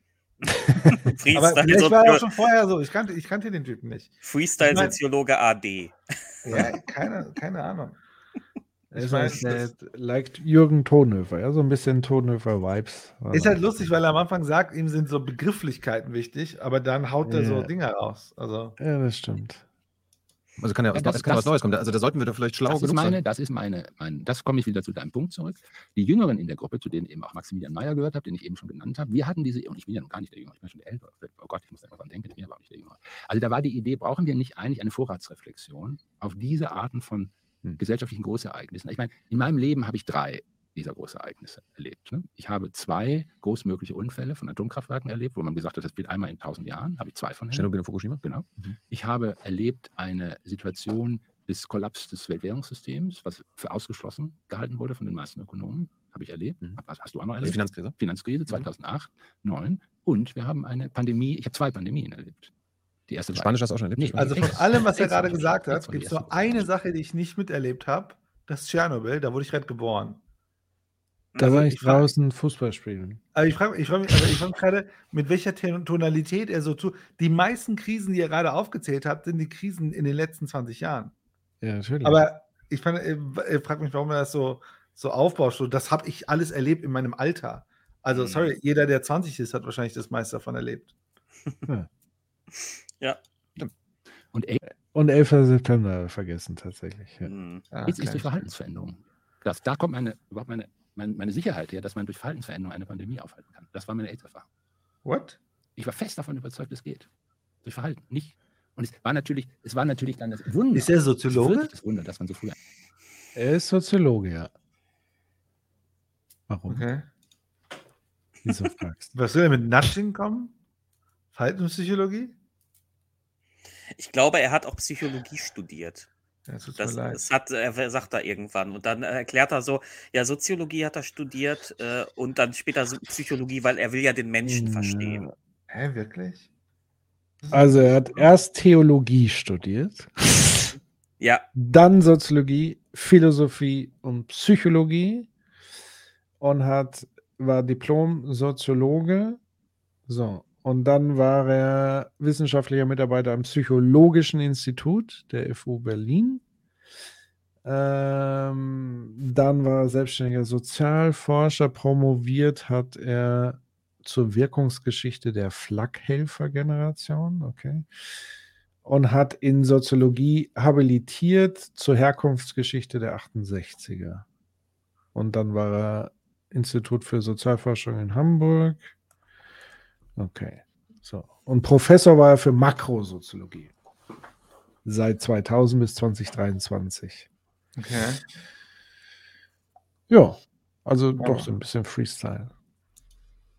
D: Aber vielleicht war er auch schon vorher so. Ich kannte, ich kannte den Typen nicht.
B: Freestyle-Soziologe AD.
D: Ja, keine, keine Ahnung. Ich
A: ist
D: meine,
A: halt,
D: das-
A: äh, liked Jürgen Tonhöfer, ja, so ein bisschen Tonhöfer-Vibes.
D: Ist halt lustig, weil er am Anfang sagt, ihm sind so Begrifflichkeiten wichtig, aber dann haut er so
A: Ja.
D: Dinger raus. Also,
A: Ja, das stimmt.
E: Also kann ja,
F: Ja,
E: was,
F: das-
E: kann ja was
F: das-
E: Neues kommen. Also da sollten wir doch vielleicht schlau
F: Das ist
E: genug
F: meine,
E: sein.
F: das ist meine, mein, das komme ich wieder zu deinem Punkt zurück. Die Jüngeren in der Gruppe, zu denen eben auch Maximilian Mayer gehört habe, den ich eben schon genannt habe, wir hatten diese, und ich bin ja noch gar nicht der Jüngere, ich bin schon der Ältere. Oh Gott, ich muss da immer dran denken, ich bin aber auch nicht der Jüngere. Also da war die Idee, brauchen wir nicht eigentlich eine Vorratsreflexion auf diese Arten von
E: Hm.
F: gesellschaftlichen Großereignissen? Ich meine, in meinem Leben habe ich drei dieser Großereignisse erlebt. Ne? Ich habe zwei großmögliche Unfälle von Atomkraftwerken erlebt, wo man gesagt hat, das wird einmal in tausend Jahren, habe ich zwei von
E: Tschernobyl und Fukushima?
F: Genau.
E: Mhm.
F: Ich habe erlebt eine Situation des Kollaps des Weltwährungssystems, was für ausgeschlossen gehalten wurde von den meisten Ökonomen. Habe ich erlebt.
E: Mhm.
F: Was hast du auch noch
E: Also
F: erlebt?
E: Finanzkrise?
F: Finanzkrise 2008, 2009. Und wir haben eine Pandemie, ich habe zwei Pandemien erlebt. Die erste war-
E: Spanisch hast du auch schon erlebt?
F: Nee,
D: Also von allem, was er gerade gesagt hat, gibt es nur eine Sache, die ich nicht miterlebt habe. Das ist Tschernobyl, da wurde ich gerade geboren.
A: Da
D: Also
A: war ich
D: ich
A: draußen Fußball spielen.
D: Aber ich frage ich frag mich, aber ich frag mich gerade, mit welcher Ton- Tonalität er so zu. Die meisten Krisen, die er gerade aufgezählt hat, sind die Krisen in den letzten 20 Jahren.
A: Ja, natürlich.
D: Aber ich, fand, äh, äh, frag mich, warum er das so, so aufbaut. So, das habe ich alles erlebt in meinem Alter. Also,
B: Mhm.
D: sorry, jeder, der 20 ist, hat wahrscheinlich das meiste davon erlebt.
B: Ja.
F: Und AIDS
A: Und 11. September vergessen tatsächlich. Ja.
B: Mhm.
D: Ah,
F: ist
D: okay.
F: durch Verhaltensveränderung. Das, da kommt meine, überhaupt meine, meine, meine Sicherheit her, dass man durch Verhaltensveränderung eine Pandemie aufhalten kann. Das war meine AIDS-Erfahrung.
D: What?
F: Ich war fest davon überzeugt, es geht. Durch Verhalten, nicht. Und es war natürlich, es war natürlich dann das Wunder.
D: Ist er
F: das
D: Soziologe?
F: wirklich das Wunder, dass man so früh
A: Er ist Soziologe, ja. Warum?
D: Okay.
A: Wieso fragst du?
D: Was will er mit Nudging kommen? Verhaltenspsychologie?
B: Ich glaube, er hat auch Psychologie studiert.
D: Ja,
B: Das, das hat, er sagt er irgendwann. Und dann erklärt er so, ja, Soziologie hat er studiert äh, und dann später so Psychologie, weil er will ja den Menschen verstehen.
D: Hä, wirklich?
A: Also er hat erst Theologie studiert,
B: Ja,
A: dann Soziologie, Philosophie und Psychologie und hat, war Diplom-Soziologe. So, und dann war er wissenschaftlicher Mitarbeiter am Psychologischen Institut der FU Berlin. Ähm, dann war er selbstständiger Sozialforscher, promoviert hat er zur Wirkungsgeschichte der Flakhelfer-Generation, okay. Und hat in Soziologie habilitiert zur Herkunftsgeschichte der 68er. Und dann war er Institut für Sozialforschung in Hamburg. Okay. So. Und Professor war er für Makrosoziologie. Seit 2000 bis 2023.
D: Okay.
A: Ja, also
D: Ja.
A: doch so ein bisschen Freestyle.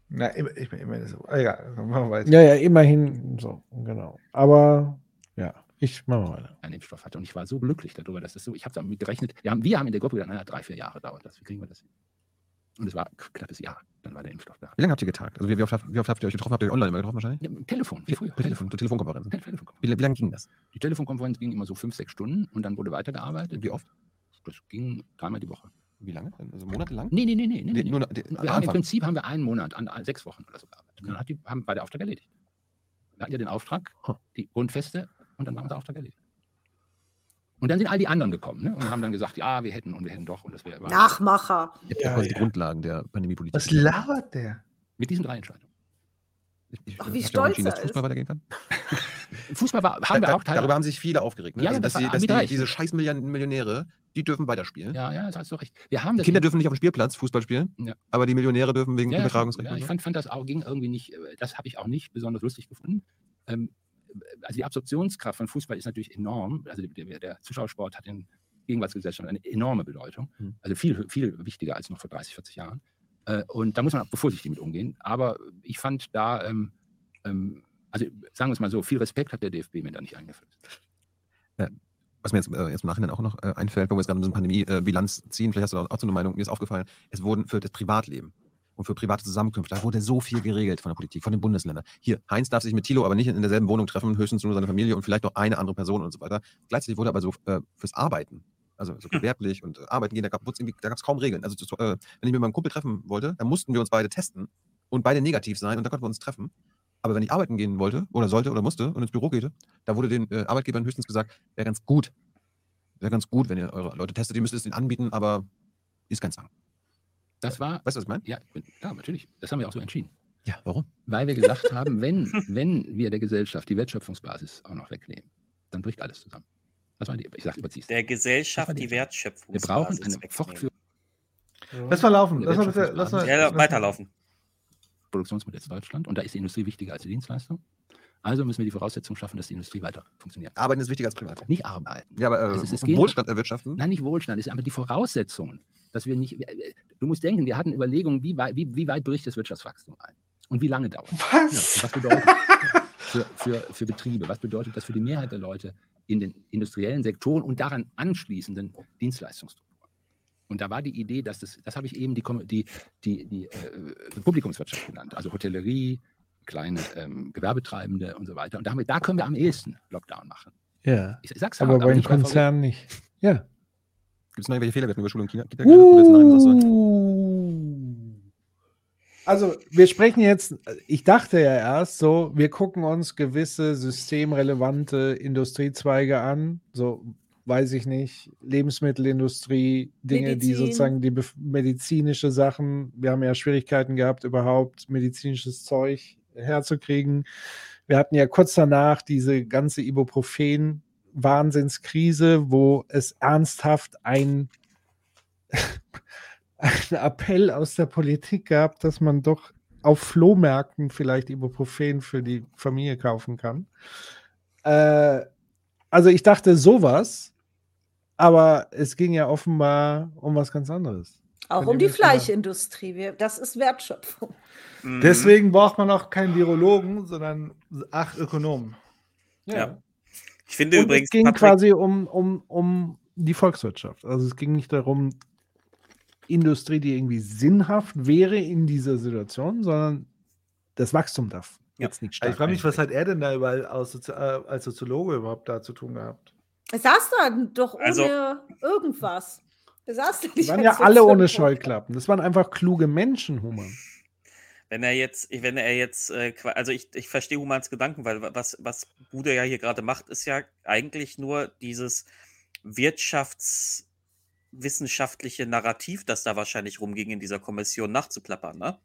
D: Na, immer, ich bin immer so. Ah, Egal, machen wir weiter.
A: Ja, ja, immerhin so, genau. Aber ja, ich mache mal weiter.
F: einen Impfstoff hatte. Und ich war so glücklich darüber, dass das so, ich habe damit gerechnet, wir haben, wir haben in der Gruppe gedacht, naja, drei, vier Jahre dauert das. Wie kriegen wir das hin? Und es war ein knappes Jahr. Dann war der Impfstoff da.
E: Wie lange habt ihr getagt? Also wie, wie, oft, habt- wie oft habt ihr euch getroffen? Habt ihr euch online immer getroffen wahrscheinlich?
F: Ja, Telefon, wie früher.
E: Telefon, zur Telefonkonferenzen.
F: Telefonkonferenz.
E: Wie, wie lange ging das?
F: Die Telefonkonferenz ging immer so fünf, sechs Stunden und dann wurde weitergearbeitet.
E: Wie oft?
F: Das ging dreimal die Woche.
E: Wie lange? Also monatelang?
F: Nee, nee, nee, nee. nee,
E: Nee, nur die,
F: Wir haben Im Prinzip haben wir einen Monat, an, sechs Wochen oder so gearbeitet. Und dann hat die, haben, war der Auftrag erledigt. Wir hatten ja den Auftrag, die Grundfeste, und dann war unser Auftrag erledigt. Und dann sind all die anderen gekommen ne? und haben dann gesagt, ja, wir hätten und wir hätten doch und das wäre überhaupt-
C: Nachmacher.
E: Habt ja quasi die Grundlagen der Pandemiepolitik.
D: Was labert der?
F: mit diesen drei Entscheidungen.
E: Ich, ich,
C: Ach, wie stolz
E: entschieden, dass
C: er
E: Fußball
C: ist.
E: weitergehen kann?
F: Fußball war, haben
E: Da-
F: wir auch
E: da, darüber haben sich viele aufgeregt. Ne?
F: Ja,
E: also,
F: das
E: dass
F: war
E: sie, dass die, diese scheiß Million- Millionäre, die dürfen weiterspielen.
F: Ja, ja, das hast du recht. Wir haben
E: Die
F: das
E: Kinder dürfen nicht auf dem Spielplatz Fußball spielen,
F: Ja.
E: aber die Millionäre dürfen wegen
F: ja, ja,
E: Übertragungsrecht.
F: ja, ich fand, fand das auch, ging irgendwie nicht, äh, das habe ich auch nicht besonders lustig gefunden. Ähm, also die Absorptionskraft von Fußball ist natürlich enorm. Also der, der Zuschauersport hat in Gegenwartsgesellschaft eine enorme Bedeutung.
E: Mhm.
F: Also viel, viel wichtiger als noch vor 30, 40 Jahren. Äh, und da muss man auch vorsichtig mit umgehen. Aber ich fand da, ähm, ähm, also sagen wir es mal so, viel Respekt hat der DFB mir da nicht eingeflößt.
E: Was mir jetzt, äh, jetzt im Nachhinein auch noch äh, einfällt, wo wir jetzt gerade eine Pandemie-Bilanz ziehen, vielleicht hast du auch so eine Meinung, mir ist aufgefallen, es wurden für das Privatleben und für private Zusammenkünfte, da wurde so viel geregelt von der Politik, von den Bundesländern. Hier, Heinz darf sich mit Thilo aber nicht in derselben Wohnung treffen, höchstens nur seine Familie und vielleicht noch eine andere Person und so weiter. Gleichzeitig wurde aber so äh, fürs Arbeiten, also so gewerblich und äh, arbeiten gehen, da gab es kaum Regeln. Also äh, wenn ich mit meinem Kumpel treffen wollte, dann mussten wir uns beide testen und beide negativ sein und dann konnten wir uns treffen. Aber wenn ich arbeiten gehen wollte oder sollte oder musste und ins Büro geht, da wurde den äh, Arbeitgebern höchstens gesagt, wäre ganz gut. Wäre ganz gut, wenn ihr eure Leute testet. Ihr müsst es ihnen anbieten, aber ist kein Zwang.
F: Das war,
E: Weißt du, was ich meine?
F: ja, klar, natürlich. Das haben wir auch so entschieden.
E: Ja, warum?
F: Weil wir gesagt haben, wenn, wenn wir der Gesellschaft die Wertschöpfungsbasis auch noch wegnehmen, dann bricht alles zusammen. Das war die, ich sage, überziehst.
B: der Gesellschaft die
F: die-
B: Wertschöpfung.
F: Wir brauchen eine Fortführung
D: Lass mal laufen. Lass mal bitte. Lass mal.
B: Ja,
D: lass mal-
B: weiterlaufen.
F: Produktionsmodells Deutschland und da ist die Industrie wichtiger als die Dienstleistung. Also müssen wir die Voraussetzungen schaffen, dass die Industrie weiter funktioniert.
E: Arbeiten ist wichtiger als privat.
F: Nicht arbeiten.
E: Ja, aber äh,
F: Es ist- es
E: Wohlstand erwirtschaften.
F: Nein, nicht Wohlstand, es sind aber die Voraussetzungen, dass wir nicht. Du musst denken, wir hatten Überlegungen, wie weit, wie, wie weit bricht das Wirtschaftswachstum ein? Und wie lange dauert es? Ja,
D: Was?
F: was bedeutet für, für, für Betriebe? Was bedeutet das für die Mehrheit der Leute in den industriellen Sektoren und daran anschließenden Dienstleistungsstrukturen? Und da war die Idee, dass das, das habe ich eben die, die, die, die äh, Publikumswirtschaft genannt, also Hotellerie, kleine ähm, Gewerbetreibende und so weiter. Und damit, da können wir am ehesten Lockdown machen.
A: Ja.
F: Ich, ich sag's
A: Aber
F: hart,
A: bei den. Konzernen nicht. Ja.
E: Gibt es noch irgendwelche Fehler bei Überschulung China? Kita du?
A: Uh. Also, wir sprechen jetzt, ich dachte ja erst so, wir gucken uns gewisse systemrelevante Industriezweige an, so weiß ich nicht, Lebensmittelindustrie, Dinge, die
C: Medizin.
A: sozusagen die medizinische Sachen, wir haben ja Schwierigkeiten gehabt, überhaupt medizinisches Zeug herzukriegen. Wir hatten ja kurz danach diese ganze Ibuprofen-Wahnsinnskrise, wo es ernsthaft ein einen Appell aus der Politik gab, dass man doch auf Flohmärkten vielleicht Ibuprofen für die Familie kaufen kann. Äh, also ich dachte sowas, aber es ging ja offenbar um was ganz anderes.
C: Auch um die Fleischindustrie. Wir- Das ist Wertschöpfung.
B: Mhm.
D: Deswegen braucht man auch keinen Virologen, sondern acht Ökonomen.
B: Ja. Ich finde
A: Und
B: übrigens,
A: es ging
B: Patrick,
A: quasi um, um, um die Volkswirtschaft. Also es ging nicht darum, Industrie, die irgendwie sinnhaft wäre in dieser Situation, sondern das Wachstum darf
B: Ja.
A: jetzt nicht
D: Ich
A: stark
D: frage mich, was hat er denn da überall Sozi äh, als Soziologe überhaupt da zu tun gehabt?
C: Er saß da doch ohne
B: Also-
C: irgendwas. Er saß da
A: Die waren ja alle ohne. Scheuklappen. Das waren einfach kluge Menschen, Human.
B: wenn er jetzt, wenn er jetzt, äh, also ich, ich verstehe Humans Gedanken, weil wa- was, was Bude ja hier gerade macht, ist ja eigentlich nur dieses wirtschaftswissenschaftliche Narrativ, das da wahrscheinlich rumging in dieser Kommission nachzuplappern. Ne?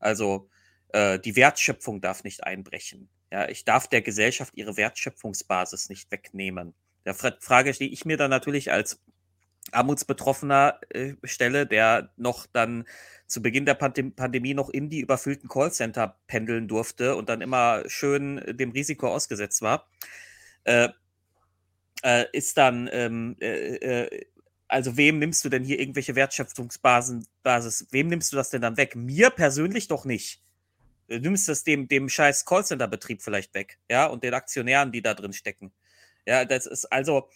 B: Also äh, die Wertschöpfung darf nicht einbrechen. Ja, ich darf der Gesellschaft ihre Wertschöpfungsbasis nicht wegnehmen. Der Fra Frage, die ich mir dann natürlich als Armutsbetroffener äh, stelle, der noch dann zu Beginn der Pandem Pandemie noch in die überfüllten Callcenter pendeln durfte und dann immer schön äh, dem Risiko ausgesetzt war, äh, äh, ist dann, ähm, äh, äh, also wem nimmst du denn hier irgendwelche Wertschöpfungsbasen, Basis, wem nimmst du das denn dann weg? Mir persönlich doch nicht. Du nimmst das dem, dem scheiß Callcenter-Betrieb vielleicht weg, ja, und den Aktionären, die da drin stecken. Ja, das ist also,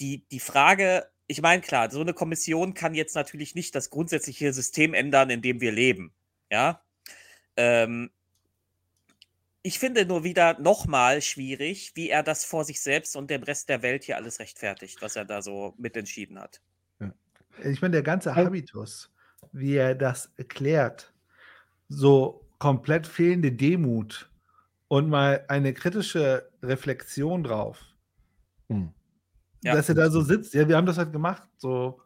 B: die, die Frage, ich meine, klar, so eine Kommission kann jetzt natürlich nicht das grundsätzliche System ändern, in dem wir leben. Ja. Ähm, ich finde nur wieder nochmal schwierig, wie er das vor sich selbst und dem Rest der Welt hier alles rechtfertigt, was er da so mitentschieden hat.
D: Ich meine, der ganze Habitus, wie er das erklärt, so komplett fehlende Demut und mal eine kritische Reflexion drauf,
A: Hm.
B: Ja.
D: dass er da so sitzt. Ja, wir haben das halt gemacht. So.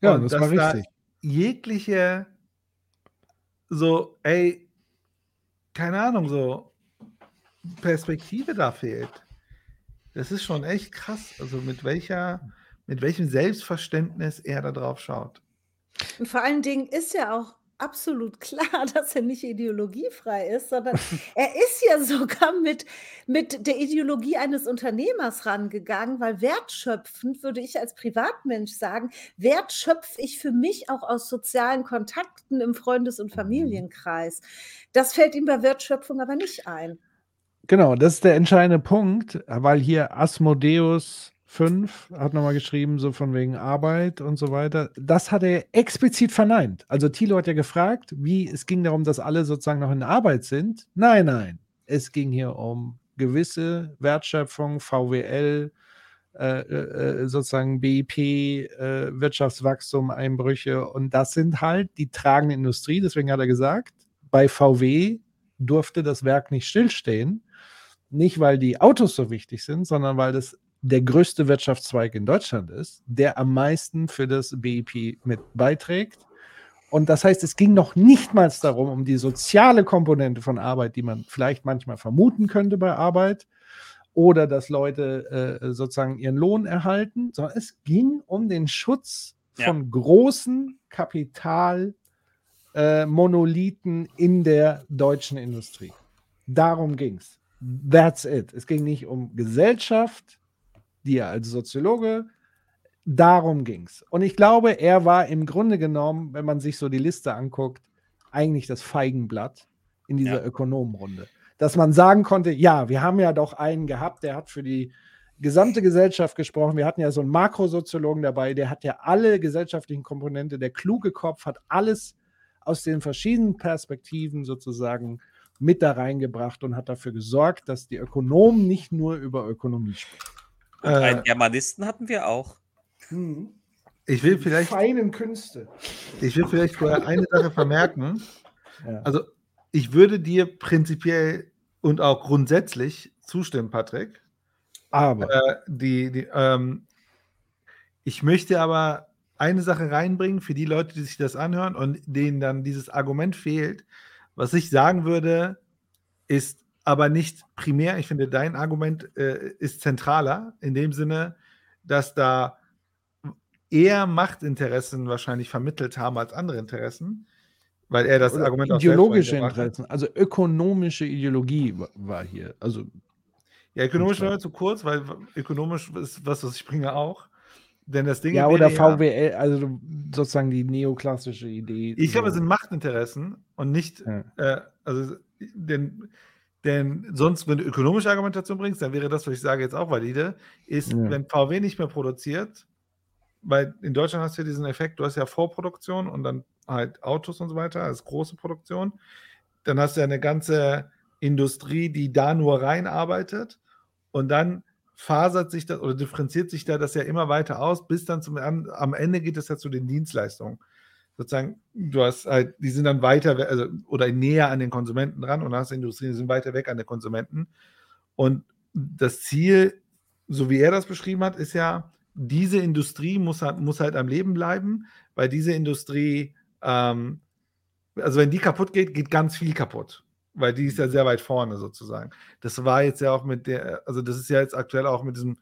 A: Ja,
D: Und
A: das
D: dass
A: war
D: da
A: richtig.
D: Jegliche, so, ey, keine Ahnung, so Perspektive da fehlt. Das ist schon echt krass. Also mit welcher, mit welchem Selbstverständnis er da drauf schaut.
C: Und vor allen Dingen ist ja auch absolut klar, dass er nicht ideologiefrei ist, sondern er ist ja sogar mit, mit der Ideologie eines Unternehmers rangegangen, weil wertschöpfend, würde ich als Privatmensch sagen, Wert schöpfe ich für mich auch aus sozialen Kontakten im Freundes- und Familienkreis. Das fällt ihm bei Wertschöpfung aber nicht ein.
A: Genau, das ist der entscheidende Punkt, weil hier Asmodeus 5 hat nochmal geschrieben, so von wegen Arbeit und so weiter. Das hat er explizit verneint. Also Thilo hat ja gefragt, wie es ging darum, dass alle sozusagen noch in Arbeit sind. Nein, nein. Es ging hier um gewisse Wertschöpfung, VWL, äh, äh, sozusagen BIP, äh, Wirtschaftswachstum, Einbrüche. Und das sind halt die tragende Industrie. Deswegen hat er gesagt, bei VW durfte das Werk nicht stillstehen. Nicht, weil die Autos so wichtig sind, sondern weil das der größte Wirtschaftszweig in Deutschland ist, der am meisten für das BIP mit beiträgt. Und das heißt, es ging noch nicht mal darum, um die soziale Komponente von Arbeit, die man vielleicht manchmal vermuten könnte bei Arbeit, oder dass Leute äh, sozusagen ihren Lohn erhalten, sondern es ging um den Schutz
B: Ja.
A: von großen Kapitalmonolithen äh, in der deutschen Industrie. Darum ging's. That's it. Es ging nicht um Gesellschaft, die er als Soziologe, darum ging's. Und ich glaube, er war im Grunde genommen, wenn man sich so die Liste anguckt, eigentlich das Feigenblatt in dieser
B: Ja.
A: Ökonomenrunde. Dass man sagen konnte, ja, wir haben ja doch einen gehabt, der hat für die gesamte Gesellschaft gesprochen. Wir hatten ja so einen Makrosoziologen dabei, der hat ja alle gesellschaftlichen Komponente, der kluge Kopf hat alles aus den verschiedenen Perspektiven sozusagen mit da reingebracht und hat dafür gesorgt, dass die Ökonomen nicht nur über Ökonomie sprechen.
B: Und einen Germanisten hatten wir auch.
D: Ich will vielleicht,
A: Feinen Künste.
D: ich will vielleicht vorher eine Sache vermerken.
A: Ja.
D: Also, ich würde dir prinzipiell und auch grundsätzlich zustimmen, Patrick.
A: Aber
D: Äh, die, die, ähm, ich möchte aber eine Sache reinbringen für die Leute, die sich das anhören und denen dann dieses Argument fehlt. Was ich sagen würde, ist aber nicht primär. Ich finde, dein Argument äh, ist zentraler in dem Sinne, dass da eher Machtinteressen wahrscheinlich vermittelt haben als andere Interessen, weil er das
A: Oder
D: Argument
A: ideologische. Interessen, also ökonomische Ideologie wa- war hier. Also
D: Ja, ökonomisch war zu kurz, weil ökonomisch ist was, was ich bringe auch. Denn das Ding
A: ja, oder
D: ja-
A: VWL, also sozusagen die neoklassische Idee.
D: Ich glaube, es sind Machtinteressen und nicht,
A: Ja.
D: äh, also, denn, denn sonst, wenn du ökonomische Argumentation bringst, dann wäre das, was ich sage, jetzt auch valide, ist,
A: Ja.
D: wenn VW nicht mehr produziert, weil in Deutschland hast du ja diesen Effekt, du hast ja Vorproduktion und dann halt Autos und so weiter, als große Produktion, dann hast du ja eine ganze Industrie, die da nur reinarbeitet und dann fasert sich das oder differenziert sich da das ja immer weiter aus, bis dann zum am am Ende geht es ja zu den Dienstleistungen. Sozusagen, du hast halt, die sind dann weiter, we- also oder näher an den Konsumenten dran und hast Industrien, die sind weiter weg an den Konsumenten. Und das Ziel, so wie er das beschrieben hat, ist ja, diese Industrie muss halt, muss halt am Leben bleiben, weil diese Industrie, ähm, also wenn die kaputt geht, geht ganz viel kaputt, weil die ist ja sehr weit vorne sozusagen. Das war jetzt ja auch mit der, also das ist ja jetzt aktuell auch mit diesem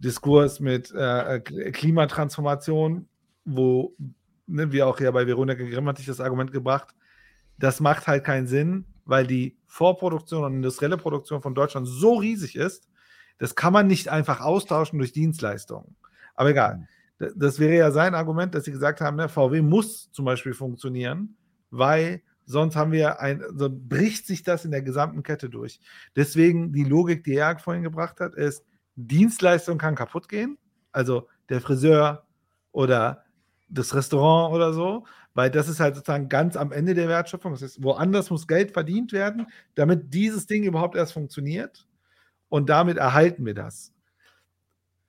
D: Diskurs mit äh, Klimatransformation, wo ne, wir auch ja bei Veronika Grimm hatte ich das Argument gebracht, das macht halt keinen Sinn, weil die Vorproduktion und industrielle Produktion von Deutschland so riesig ist, das kann man nicht einfach austauschen durch Dienstleistungen. Aber egal. Das wäre ja sein Argument, dass sie gesagt haben, ne, VW muss zum Beispiel funktionieren, weil sonst haben wir ein, so bricht sich das in der gesamten Kette durch. Deswegen die Logik, die er vorhin gebracht hat, ist, Dienstleistung kann kaputt gehen, also der Friseur oder das Restaurant oder so, weil das ist halt sozusagen ganz am Ende der Wertschöpfung. Das heißt, woanders muss Geld verdient werden, damit dieses Ding überhaupt erst funktioniert. Und damit erhalten wir das.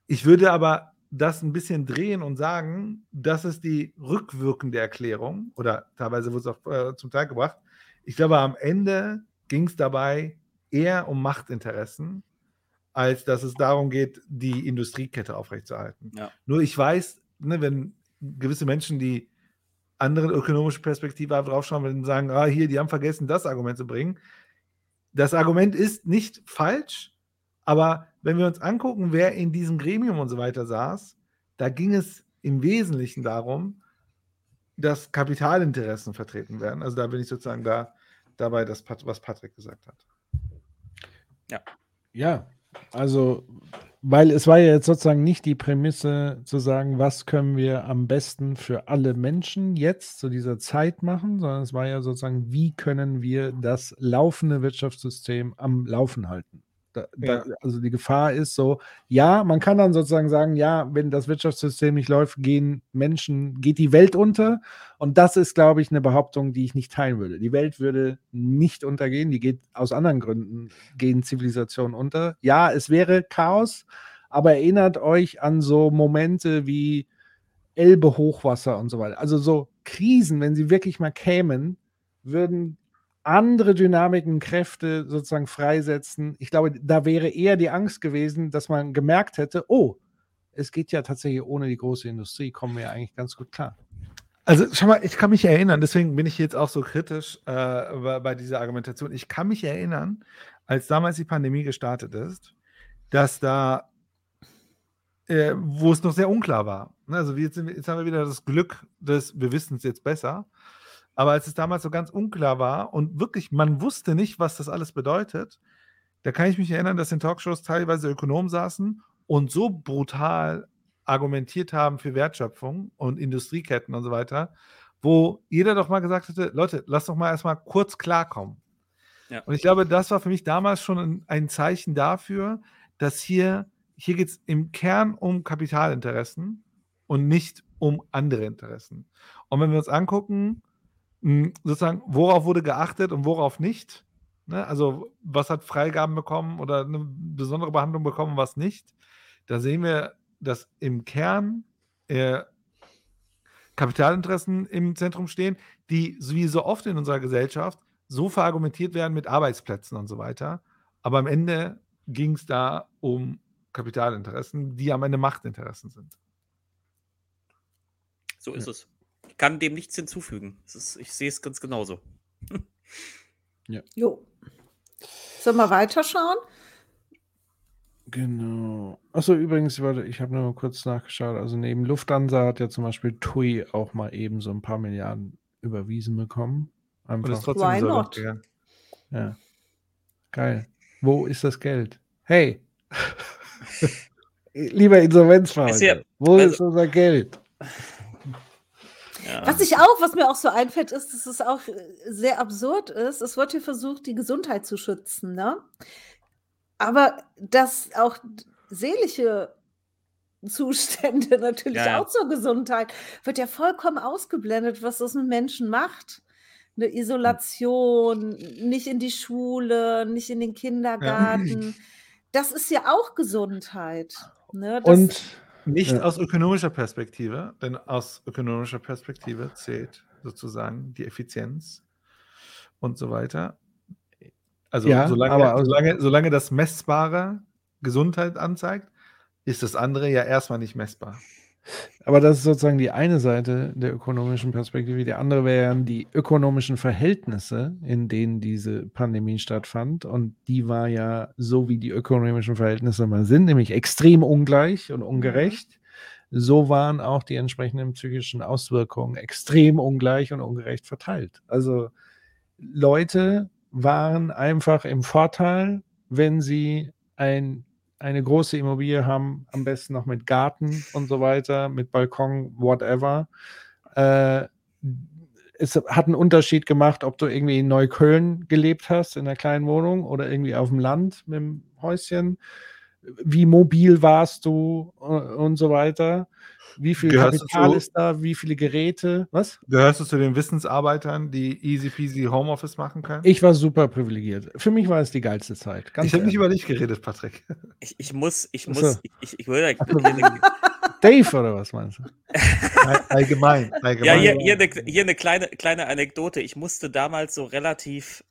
D: Ich würde aber das ein bisschen drehen und sagen, das ist die rückwirkende Erklärung oder teilweise wurde es auch äh, zum Teil gebracht. Ich glaube, am Ende ging es dabei eher um Machtinteressen, als dass es darum geht, die Industriekette aufrechtzuerhalten.
B: Ja.
D: Nur ich weiß, ne, wenn gewisse Menschen, die andere ökonomische Perspektive draufschauen, wenn sie sagen, ah, hier, die haben vergessen, das Argument zu bringen. Das Argument ist nicht falsch, aber wenn wir uns angucken, wer in diesem Gremium und so weiter saß, da ging es im Wesentlichen darum, dass Kapitalinteressen vertreten werden. Also da bin ich sozusagen da dabei, das, was Patrick gesagt hat.
A: Ja, also, weil es war ja jetzt sozusagen nicht die Prämisse zu sagen, was können wir am besten für alle Menschen jetzt zu dieser Zeit machen, sondern es war ja sozusagen, wie können wir das laufende Wirtschaftssystem am Laufen halten. Da, da, also die Gefahr ist so, ja, man kann dann sozusagen sagen, ja, wenn das Wirtschaftssystem nicht läuft, gehen Menschen, geht die Welt unter. Und das ist, glaube ich, eine Behauptung, die ich nicht teilen würde. Die Welt würde nicht untergehen, die geht aus anderen Gründen, gehen Zivilisationen unter. Ja, es wäre Chaos, aber erinnert euch an so Momente wie Elbe-Hochwasser und so weiter. Also so Krisen, wenn sie wirklich mal kämen, würden andere Dynamiken, Kräfte sozusagen freisetzen. Ich glaube, da wäre eher die Angst gewesen, dass man gemerkt hätte, oh, es geht ja tatsächlich ohne die große Industrie, kommen wir ja eigentlich ganz gut klar.
D: Also, schau mal, ich kann mich erinnern, deswegen bin ich jetzt auch so kritisch äh, bei, dieser Argumentation. Ich kann mich erinnern, als damals die Pandemie gestartet ist, dass da, äh, wo es noch sehr unklar war. Ne, Also, jetzt, jetzt haben wir wieder das Glück, dass wir wissen es jetzt besser. Aber als es damals so ganz unklar war und wirklich man wusste nicht, was das alles bedeutet, da kann ich mich erinnern, dass in Talkshows teilweise Ökonomen saßen und so brutal argumentiert haben für Wertschöpfung und Industrieketten und so weiter, wo jeder doch mal gesagt hätte, Leute, lass doch mal erstmal kurz klarkommen.
B: Ja.
D: Und ich glaube, das war für mich damals schon ein, ein Zeichen dafür, dass hier, hier geht es im Kern um Kapitalinteressen und nicht um andere Interessen. Und wenn wir uns angucken, mh, sozusagen, worauf wurde geachtet und worauf nicht, ne? also was hat Freigaben bekommen oder eine besondere Behandlung bekommen, was nicht, da sehen wir, dass im Kern äh, Kapitalinteressen im Zentrum stehen, die wie so oft in unserer Gesellschaft so verargumentiert werden mit Arbeitsplätzen und so weiter. Aber am Ende ging es da um Kapitalinteressen, die am Ende Machtinteressen sind.
B: So ist es. Ich kann dem nichts hinzufügen. Ist, ich sehe es ganz genauso.
C: Jo. Sollen wir weiterschauen?
A: Genau. Achso, übrigens, ich habe nur mal kurz nachgeschaut. Also neben Lufthansa hat ja zum Beispiel TUI auch mal eben so ein paar Milliarden überwiesen bekommen.
D: Und ist
A: Einfach.
D: trotzdem
C: Why not?
A: Ja. Geil. Wo ist das Geld? Hey! Lieber Insolvenzverwalter,
B: ja-
A: wo
B: also-
A: ist unser Geld?
B: Ja.
C: Was ich auch, was mir auch so einfällt, ist, dass es auch äh, sehr absurd ist. Es wird hier versucht, die Gesundheit zu schützen, ne? Aber dass auch seelische Zustände natürlich
B: Ja, ja.
C: auch zur Gesundheit wird ja vollkommen ausgeblendet, was das mit Menschen macht. Eine Isolation, nicht in die Schule, nicht in den Kindergarten. Das ist ja auch Gesundheit. Ne? Das,
A: Und
D: Nicht
A: Ja.
D: aus ökonomischer Perspektive, denn aus ökonomischer Perspektive zählt sozusagen die Effizienz und so weiter. Also
A: Ja,
D: solange,
A: aber
D: solange, solange das Messbare Gesundheit anzeigt, ist das andere ja erstmal nicht messbar.
A: Aber das ist sozusagen die eine Seite der ökonomischen Perspektive. Die andere wären die ökonomischen Verhältnisse, in denen diese Pandemie stattfand. Und die war ja so, wie die ökonomischen Verhältnisse mal sind, nämlich extrem ungleich und ungerecht. So waren auch die entsprechenden psychischen Auswirkungen extrem ungleich und ungerecht verteilt. Also Leute waren einfach im Vorteil, wenn sie ein eine große Immobilie haben, am besten noch mit Garten und so weiter, mit Balkon, whatever. Äh, es hat einen Unterschied gemacht, ob du irgendwie in Neukölln gelebt hast, in einer kleinen Wohnung oder irgendwie auf dem Land mit dem Häuschen. Wie mobil warst du äh, und so weiter? Wie viel
D: Gehörst
A: Kapital
D: zu-
A: ist da? Wie viele Geräte? Was?
D: Gehörst du zu den Wissensarbeitern, die easy peasy Homeoffice machen können?
A: Ich war super privilegiert. Für mich war es die geilste Zeit. Ganz
D: ich habe nicht über dich geredet, Patrick.
B: Ich, ich muss, ich muss,
A: so.
B: ich, ich, ich würde
A: Dave oder was meinst du?
D: All- Allgemein. allgemein.
B: ja, hier, hier, eine, hier eine kleine, kleine Anekdote. Ich musste damals so relativ,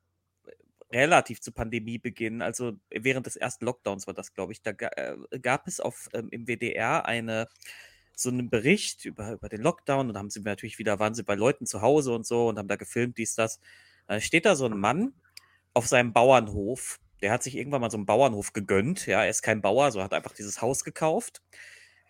B: relativ zu Pandemiebeginn, also während des ersten Lockdowns war das, glaube ich, da äh, gab es auf, ähm, im WDR eine, so einen Bericht über, über den Lockdown und haben sie natürlich wieder, waren sie bei Leuten zu Hause und so und haben da gefilmt, dies, das. Da steht da so ein Mann auf seinem Bauernhof. Der hat sich irgendwann mal so einen Bauernhof gegönnt. Ja, er ist kein Bauer, so hat einfach dieses Haus gekauft.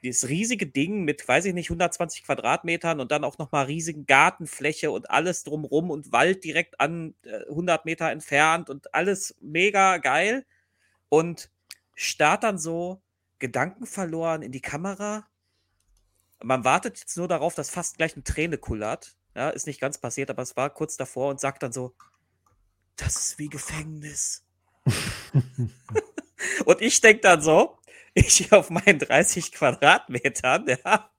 B: Dieses riesige Ding mit, weiß ich nicht, 120 Quadratmetern und dann auch nochmal riesigen Gartenfläche und alles drumrum und Wald direkt an äh, 100 Meter entfernt und alles mega geil. Und starrt dann so gedankenverloren in die Kamera. Man wartet jetzt nur darauf, dass fast gleich eine Träne kullert. Ja, ist nicht ganz passiert, aber es war kurz davor und sagt dann so, das ist wie Gefängnis. und ich denke dann so, ich auf meinen 30 Quadratmetern, ja.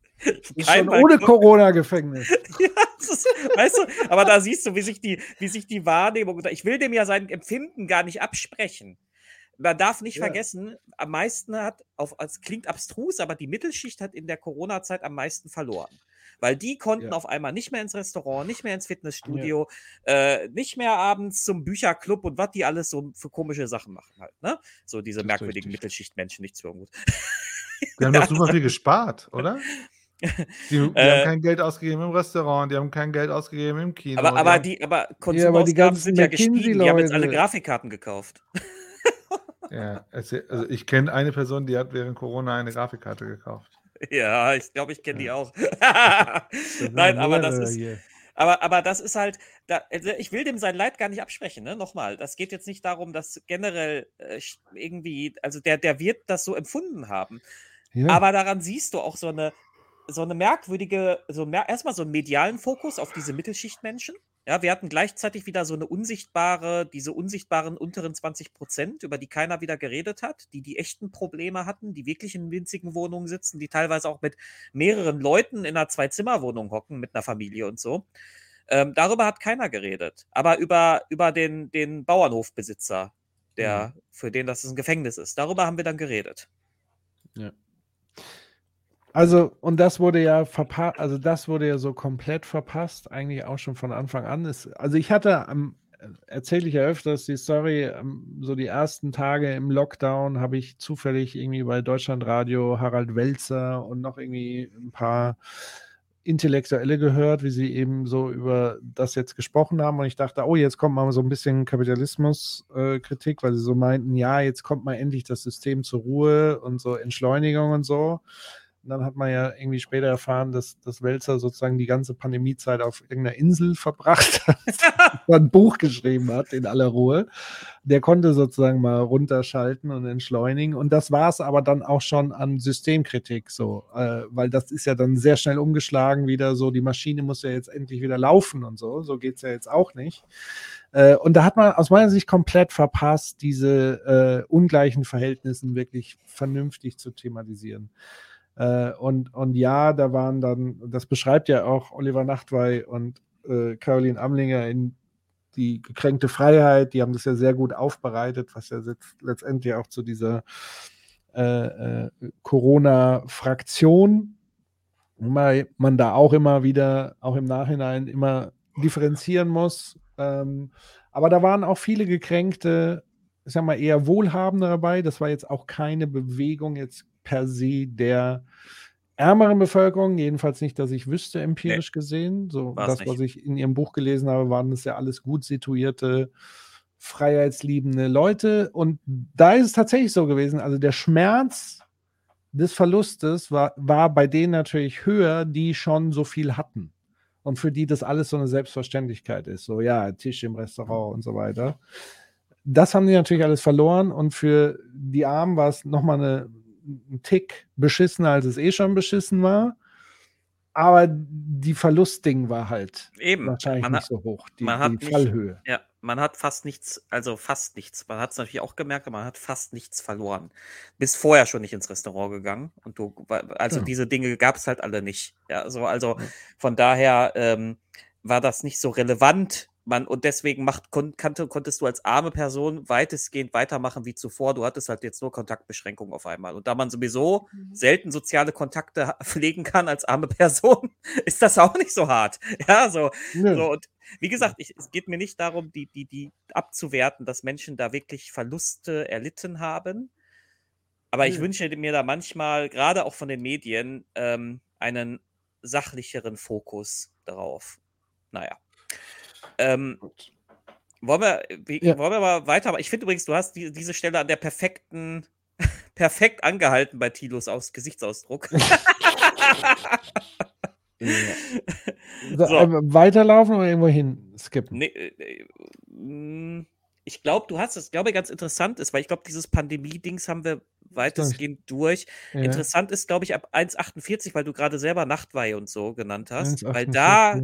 A: Schon ohne Corona-Gefängnis.
B: ja, ist, weißt du, aber da siehst du, wie sich die, wie sich die Wahrnehmung, ich will dem ja sein Empfinden gar nicht absprechen. Man darf nicht
A: Ja.
B: vergessen, am meisten hat, auf, es klingt abstrus, aber die Mittelschicht hat in der Corona-Zeit am meisten verloren. Weil die konnten
A: Ja.
B: auf einmal nicht mehr ins Restaurant, nicht mehr ins Fitnessstudio, äh, nicht mehr abends zum Bücherclub und was die alles so für komische Sachen machen halt. Ne? So diese
A: Das
B: merkwürdigen. Mittelschichtmenschen, nicht so gut.
D: Die haben doch super viel gespart, oder? Die, die haben
B: Äh,
D: kein Geld ausgegeben im Restaurant, die haben kein Geld ausgegeben im Kino.
B: Aber, aber
D: haben-
B: die, aber
A: Ja, aber
B: Konsumausgaben sind ja gestiegen. Die haben jetzt alle. Grafikkarten gekauft.
D: Ja, erzähl- also ich kenne eine Person, die hat während Corona eine Grafikkarte gekauft.
B: Ja, ich glaube, ich kenne die auch. Nein,
A: sind
B: aber das ist,
A: hier.
B: Aber, aber das ist halt, da, also ich will dem sein Leid gar nicht absprechen, ne? Nochmal, das geht jetzt nicht darum, dass generell äh, irgendwie, also der, der wird das so empfunden haben.
A: Ja.
B: Aber daran siehst du auch so eine, so eine merkwürdige, so mer erstmal so einen medialen Fokus auf diese Mittelschichtmenschen. Ja, wir hatten gleichzeitig wieder so eine unsichtbare, diese unsichtbaren unteren 20 Prozent, über die keiner wieder geredet hat, die die echten Probleme hatten, die wirklich in winzigen Wohnungen sitzen, die teilweise auch mit mehreren Leuten in einer Zwei-Zimmer-Wohnung hocken, mit einer Familie und so. Ähm, darüber hat keiner geredet. Aber über, über den, den Bauernhofbesitzer, der, für den das ein Gefängnis ist, darüber haben wir dann geredet.
A: Also, und das wurde ja verpasst, also das wurde ja so komplett verpasst, eigentlich auch schon von Anfang an. Es, also ich hatte am, erzähle ich ja öfters die Story, ähm, so die ersten Tage im Lockdown habe ich zufällig irgendwie bei Deutschlandradio Harald Welzer und noch irgendwie ein paar Intellektuelle gehört, wie sie eben so über das jetzt gesprochen haben. Und ich dachte, oh, jetzt kommt mal so ein bisschen Kapitalismus-Kritik, weil sie so meinten, ja, jetzt kommt mal endlich das System zur Ruhe und so Entschleunigung und so. Und dann hat man ja irgendwie später erfahren, dass, dass Welzer sozusagen die ganze Pandemiezeit auf irgendeiner Insel verbracht hat, ein Buch geschrieben hat in aller Ruhe. Der konnte sozusagen mal runterschalten und entschleunigen. Und das war es aber dann auch schon an Systemkritik so, äh, weil das ist ja dann sehr schnell umgeschlagen wieder so, die Maschine muss ja jetzt endlich wieder laufen und so. So geht es ja jetzt auch nicht. Äh, und da hat man aus meiner Sicht komplett verpasst, diese äh, ungleichen Verhältnissen wirklich vernünftig zu thematisieren. Äh, und, und ja, da waren dann, das beschreibt ja auch Oliver Nachtwey und äh, Caroline Amlinger in die gekränkte Freiheit, die haben das ja sehr gut aufbereitet, was ja letzt, letztendlich auch zu dieser äh, äh, Corona-Fraktion, weil man da auch immer wieder, auch im Nachhinein immer differenzieren muss. Ähm, aber da waren auch viele gekränkte, ich sag mal, eher Wohlhabende dabei. Das war jetzt auch keine Bewegung jetzt per se der ärmeren Bevölkerung, jedenfalls nicht, dass ich wüsste, empirisch gesehen. So das, was
B: nicht.
A: ich in ihrem Buch gelesen habe, waren das ja alles gut situierte, freiheitsliebende Leute. Und da ist es tatsächlich so gewesen. Also der Schmerz des Verlustes war, war bei denen natürlich höher, die schon so viel hatten. Und für die das alles so eine Selbstverständlichkeit ist. So, ja, Tisch im Restaurant und so weiter. Das haben die natürlich alles verloren. Und für die Armen war es nochmal eine, ein Tick beschissener, als es eh schon beschissen war. Aber die Verlustding war halt
B: Eben.
A: wahrscheinlich
B: Man
A: nicht
B: hat-
A: so hoch, die,
B: man hat
A: die
B: nicht-
A: Fallhöhe.
B: Ja, man hat fast nichts, also fast nichts. Man hat es natürlich auch gemerkt, aber man hat fast nichts verloren. Bist vorher schon nicht ins Restaurant gegangen und du, also
A: Ja.
B: diese Dinge gab es halt alle nicht. Ja, so, also von daher ähm, war das nicht so relevant. Man, und deswegen macht, kon, kannte, konntest du als arme Person weitestgehend weitermachen wie zuvor. Du hattest halt jetzt nur Kontaktbeschränkungen auf einmal. Und da man sowieso selten soziale Kontakte pflegen kann als arme Person, ist das auch nicht so hart. Ja, so,
A: Nö.
B: so, und wie gesagt, ich, es geht mir nicht darum, die, die, die abzuwerten, dass Menschen da wirklich Verluste erlitten haben. Aber ich wünsche mir da manchmal, gerade auch von den Medien, ähm, einen sachlicheren Fokus darauf. Naja. Ähm, wollen, wir, wie,
A: Ja.
B: wollen wir mal weiter? Ich finde übrigens, du hast die, diese Stelle an der perfekten, perfekt angehalten bei Tilos aus Gesichtsausdruck.
A: So,
B: So.
A: Weiterlaufen oder irgendwo hin skippen?
B: Nee, äh, äh, mm, ich glaube, du hast es, glaube ich, ganz interessant ist, weil ich glaube, dieses Pandemie-Dings haben wir weitestgehend durch.
A: Ja.
B: Interessant ist, glaube ich, ab 1,48, weil du gerade selber Nachtweihe und so genannt hast. Weil
A: 1,48.
B: da,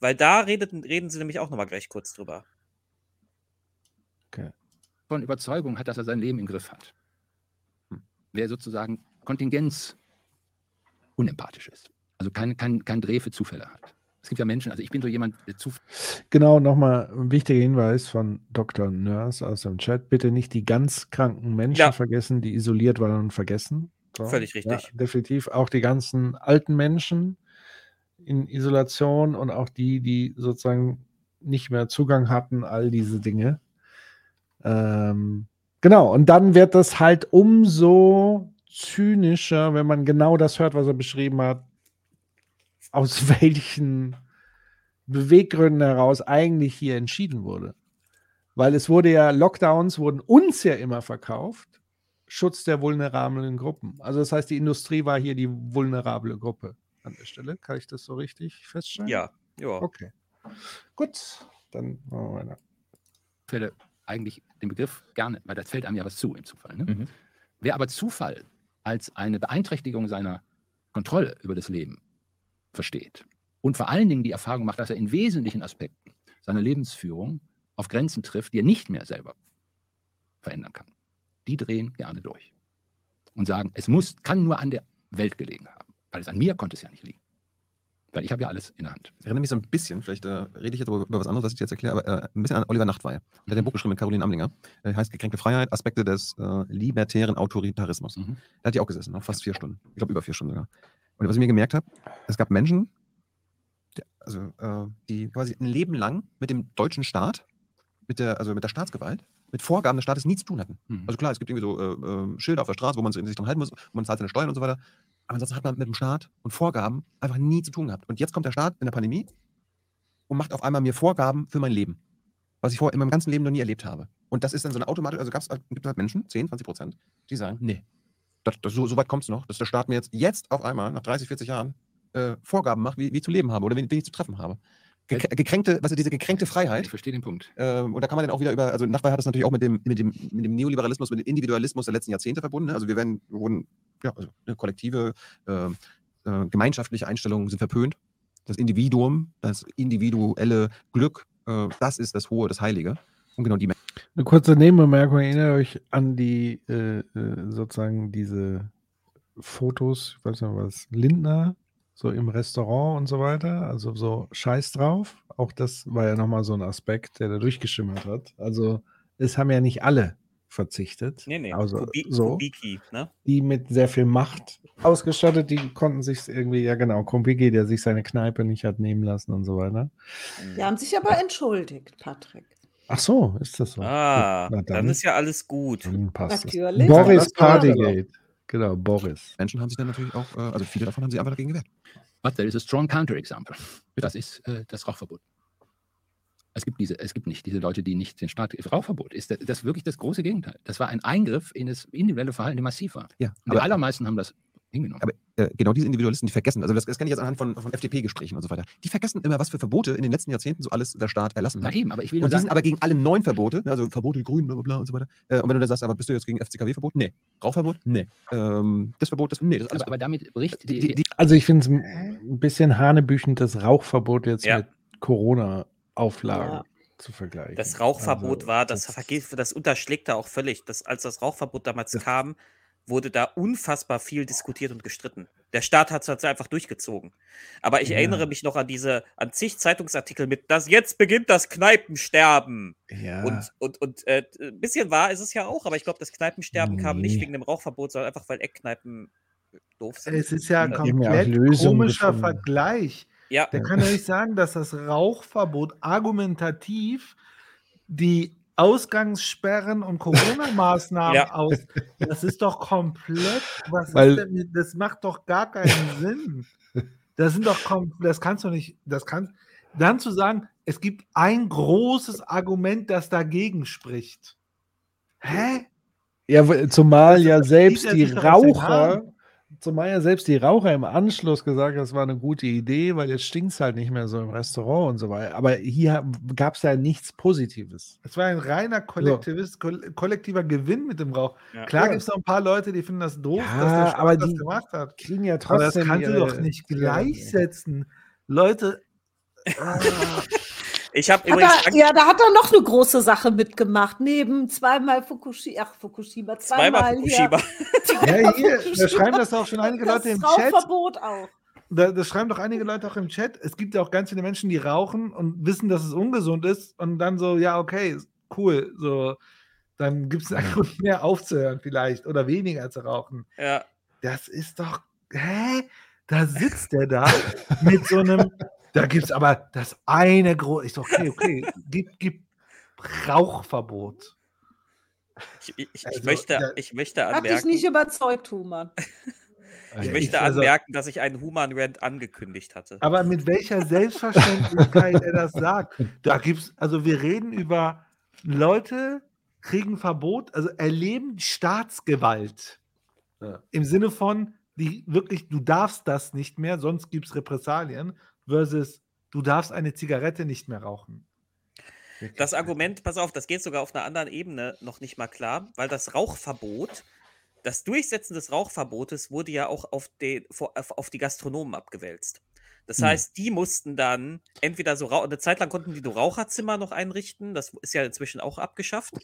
B: weil da redet, reden sie nämlich auch nochmal gleich kurz drüber.
F: von Überzeugung hat, dass er sein Leben im Griff hat. Wer sozusagen Kontingenz unempathisch ist. Also kein, kein, kein Dreh für Zufälle hat. Es gibt ja Menschen, also ich bin so jemand, der zu
A: Genau, nochmal ein wichtiger Hinweis von Dr. Nurse aus dem Chat. Bitte nicht die ganz kranken Menschen
B: Ja.
A: vergessen, die isoliert waren und vergessen. So,
B: Völlig richtig.
A: Ja, definitiv. Auch die ganzen alten Menschen in Isolation und auch die, die sozusagen nicht mehr Zugang hatten, all diese Dinge. Ähm, genau, und dann wird das halt umso zynischer, wenn man genau das hört, was er beschrieben hat, aus welchen Beweggründen heraus eigentlich hier entschieden wurde. Weil es wurde ja, Lockdowns wurden uns ja immer verkauft, Schutz der vulnerablen Gruppen. Also das heißt, die Industrie war hier die vulnerable Gruppe an der Stelle. Kann ich das so richtig feststellen?
B: Ja, ja.
A: Okay. Gut, dann machen wir weiter.
F: Fälle eigentlich den Begriff gerne, weil das fällt einem ja was zu im Zufall. Ne?
E: Mhm.
F: Wer aber Zufall als eine Beeinträchtigung seiner Kontrolle über das Leben versteht und vor allen Dingen die Erfahrung macht, dass er in wesentlichen Aspekten seiner Lebensführung auf Grenzen trifft, die er nicht mehr selber verändern kann, die drehen gerne durch und sagen, es muss, kann nur an der Welt gelegen haben, weil es an mir konnte es ja nicht liegen. Weil ich habe ja alles in der Hand.
E: Ich erinnere mich so ein bisschen, vielleicht äh, rede ich jetzt über, über was anderes, was ich jetzt erkläre, aber äh, ein bisschen an Oliver Nachtwey. Der hat ein Buch geschrieben mit Caroline Amlinger. Äh, heißt Gekränkte Freiheit, Aspekte des äh, libertären Autoritarismus.
F: Mhm.
E: Da hat die auch gesessen, noch fast vier Stunden. Ich glaube, über vier Stunden sogar. Und was ich mir gemerkt habe, es gab Menschen, die, also, äh, die quasi ein Leben lang mit dem deutschen Staat, mit der, also mit der Staatsgewalt, mit Vorgaben des Staates nie zu tun hatten.
F: Mhm.
E: Also klar, es gibt irgendwie so äh, Schilder auf der Straße, wo man sich dran halten muss, wo man zahlt seine Steuern und so weiter. Aber ansonsten hat man mit dem Staat und Vorgaben einfach nie zu tun gehabt. Und jetzt kommt der Staat in der Pandemie und macht auf einmal mir Vorgaben für mein Leben, was ich vorher in meinem ganzen Leben noch nie erlebt habe. Und das ist dann so eine automatische, also gab's, gibt es halt Menschen, 10, 20 Prozent, die sagen, nee, das, das, so, so weit kommt es noch, dass der Staat mir jetzt, jetzt auf einmal, nach 30, 40 Jahren, äh, Vorgaben macht, wie, wie ich zu leben habe oder wen, wen ich zu treffen habe. Gekrä- Gekränkte, was ist diese gekränkte Freiheit?
F: Ich verstehe den Punkt.
E: Ähm, und da kann man dann auch wieder über, also Nachbar hat das natürlich auch mit dem, mit dem, mit dem Neoliberalismus, mit dem Individualismus der letzten Jahrzehnte verbunden. Also wir werden, wir wurden, ja, also eine kollektive, äh, äh, gemeinschaftliche Einstellungen sind verpönt. Das Individuum, das individuelle Glück, äh, das ist das Hohe, das Heilige. Und genau die Menschen.
A: Eine kurze Nebenbemerkung, erinnert euch an die äh, äh, sozusagen diese Fotos, ich weiß nicht was, Lindner, so im Restaurant und so weiter, also so Scheiß drauf. Auch das war ja nochmal so ein Aspekt, der da durchgeschimmert hat. Also es haben ja nicht alle verzichtet.
B: Nee, nee.
A: Also
B: Kubi
A: so,
B: Kubiki, ne?
A: die mit sehr viel Macht ausgestattet, die konnten sich irgendwie, ja genau, Kumpigi, der sich seine Kneipe nicht hat nehmen lassen und so weiter.
C: Die haben sich aber entschuldigt, Patrick.
A: Ach so, ist das so?
B: Ah,
A: na
B: dann ist ja alles gut.
A: dann passt
C: Natürlich.
A: es. Boris Partygate. Genau, Boris.
E: Menschen haben sich dann natürlich auch, äh, also viele davon haben sich einfach dagegen gewehrt.
F: But there is a strong counterexample. Das ist äh, das Rauchverbot. Es gibt, diese, es gibt nicht diese Leute, die nicht den Staat. Rauchverbot ist das, das wirklich das große Gegenteil. Das war ein Eingriff in das individuelle Verhalten, der massiv war.
E: Ja,
F: Und die
E: aber,
F: allermeisten haben das hingenommen.
E: aber äh, genau diese Individualisten, die vergessen, also das, das kenne ich jetzt anhand von, von FDP-Gesprächen und so weiter, die vergessen immer, was für Verbote in den letzten Jahrzehnten so alles der Staat erlassen
F: Na
E: hat.
F: eben, aber ich will nur
E: Und die
F: sagen,
E: sind aber gegen alle neuen Verbote, ne, also Verbote die Grünen, bla bla bla und so weiter. Äh, und wenn du dann sagst, aber bist du jetzt gegen FCKW-Verbot? Nee. Rauchverbot? Nee. Ähm, das Verbot, das, nee, das
F: aber, aber damit bricht
E: die,
F: die,
E: die,
A: Also ich finde es ein bisschen hanebüchend, das Rauchverbot jetzt
B: Ja.
A: mit Corona-Auflagen
C: Ja.
A: zu vergleichen.
B: Das Rauchverbot
A: Also,
B: war, das, vergeht, das unterschlägt da auch völlig. Das, als das Rauchverbot damals kam, wurde da unfassbar viel diskutiert und gestritten. Der Staat hat es einfach durchgezogen. Aber ich
A: Ja.
B: erinnere mich noch an diese, an zig Zeitungsartikel mit, das jetzt beginnt das Kneipensterben.
A: Ja,
B: Und, und, und äh, ein bisschen wahr ist es ja auch, aber ich glaube, das Kneipensterben kam nicht
A: Nee.
B: wegen dem Rauchverbot, sondern einfach, weil Eckkneipen doof sind.
D: Es ist ja ein komplett komischer
A: gefunden.
D: Vergleich.
B: Ja,
D: Der kann ja nicht sagen, dass das Rauchverbot argumentativ die Ausgangssperren und Corona-Maßnahmen
B: Ja.
D: aus. Das ist doch komplett. Was
A: Weil-
D: ist denn das macht doch gar keinen Sinn. Das sind doch das kannst du nicht. Das kann dann zu sagen, es gibt ein großes Argument, das dagegen spricht. Hä?
A: ja zumal
D: Das-
A: ja selbst die Raucher. Zumal ja selbst die Raucher im Anschluss gesagt haben, das war eine gute Idee, weil jetzt stinkt es halt nicht mehr so im Restaurant und so weiter. Aber hier gab es ja nichts Positives.
D: Es war ein reiner kollektives, koll- kollektiver Gewinn mit dem Rauch.
B: Ja.
D: Klar
A: Ja.
D: gibt es noch ein paar Leute, die finden das doof,
A: Ja,
D: dass der Staat
A: aber
D: das
A: die-
D: gemacht hat.
A: Kriegen ja
D: Aber das
A: trotzdem.
D: kannst du doch nicht
A: Ja,
D: gleichsetzen. Leute, ah,
B: ich habe übrigens.
C: er, ja, da hat er noch eine große Sache mitgemacht. Neben zweimal Fukushima, ach, Fukushima, zweimal,
B: Zweimal Fukushima.
C: Hier,
D: ja, hier, da schreiben das auch schon einige
C: das
D: Leute im Chat.
C: Rauchverbot auch.
D: Da, das schreiben doch einige Leute auch im Chat. Es gibt ja auch ganz viele Menschen, die rauchen und wissen, dass es ungesund ist und dann so, ja, okay, cool, so. Dann gibt es einen Grund mehr aufzuhören vielleicht oder weniger zu rauchen.
B: Ja.
D: Das ist doch, hä? Da sitzt der da mit so einem, da gibt es aber das eine große, ich so, okay, okay, gib, gib Rauchverbot.
B: Ich, ich, ich,
D: Also,
B: möchte,
D: da-
B: ich möchte
C: Hat dich
B: anmerken,
C: nicht überzeugt, Human.
B: ich
D: Ja,
B: möchte
D: ich- also-
B: anmerken, dass ich einen Human Rant angekündigt hatte.
D: Aber mit welcher Selbstverständlichkeit er das sagt. Da gibt's, also wir reden über Leute kriegen Verbot, also erleben Staatsgewalt.
E: Ja.
D: Im Sinne von, die wirklich, du darfst das nicht mehr, sonst gibt es Repressalien, versus du darfst eine Zigarette nicht mehr rauchen.
B: Das Argument, pass auf, das geht sogar auf einer anderen Ebene noch nicht mal klar, weil das Rauchverbot, das Durchsetzen des Rauchverbotes wurde ja auch auf die, auf die Gastronomen abgewälzt. Das
A: Hm.
B: heißt, die mussten dann entweder so, eine Zeit lang konnten die nur Raucherzimmer noch einrichten, das ist ja inzwischen auch abgeschafft.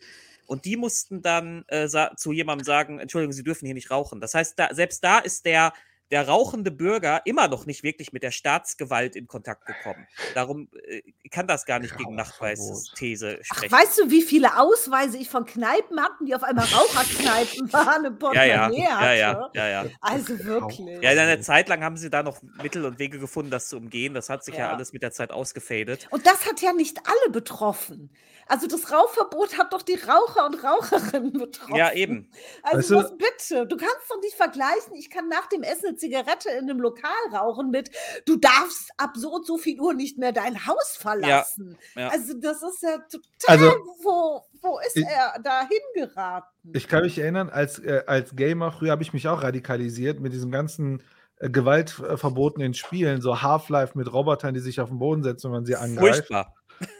B: Und die mussten dann äh, zu jemandem sagen, Entschuldigung, Sie dürfen hier nicht rauchen. Das heißt, da, selbst da ist der, der rauchende Bürger immer noch nicht wirklich mit der Staatsgewalt in Kontakt gekommen. Darum äh, kann das gar nicht gegen Nachweis These
C: Ach,
B: sprechen.
C: weißt du, wie viele Ausweise ich von Kneipen hatten, die auf einmal Raucherkneipen waren, im
B: ja, ja,
C: Portemonnaie
B: ja,
C: hatte?
B: ja, ja, ja.
C: Also wirklich.
B: Ja, in einer Zeit lang haben sie da noch Mittel und Wege gefunden, das zu umgehen. Das hat sich ja,
C: Ja.
B: alles mit der Zeit ausgefadet.
C: Und das hat ja nicht alle betroffen. Also das Rauchverbot hat doch die Raucher und Raucherinnen betroffen.
B: Ja, eben.
C: Also
D: Weißt du-
C: was bitte? Du kannst doch nicht vergleichen, ich kann nach dem Essen eine Zigarette in einem Lokal rauchen mit, du darfst ab so und so viel Uhr nicht mehr dein Haus verlassen.
B: ja.
C: Also das ist ja total,
D: Also-
C: wo, wo ist
D: Ich-
C: er dahin geraten?
D: Ich kann mich erinnern, als, äh, als Gamer, früher habe ich mich auch radikalisiert mit diesem ganzen äh, Gewaltverboten in Spielen, so Half-Life mit Robotern, die sich auf den Boden setzen, wenn man sie angreift.
B: Furchtbar.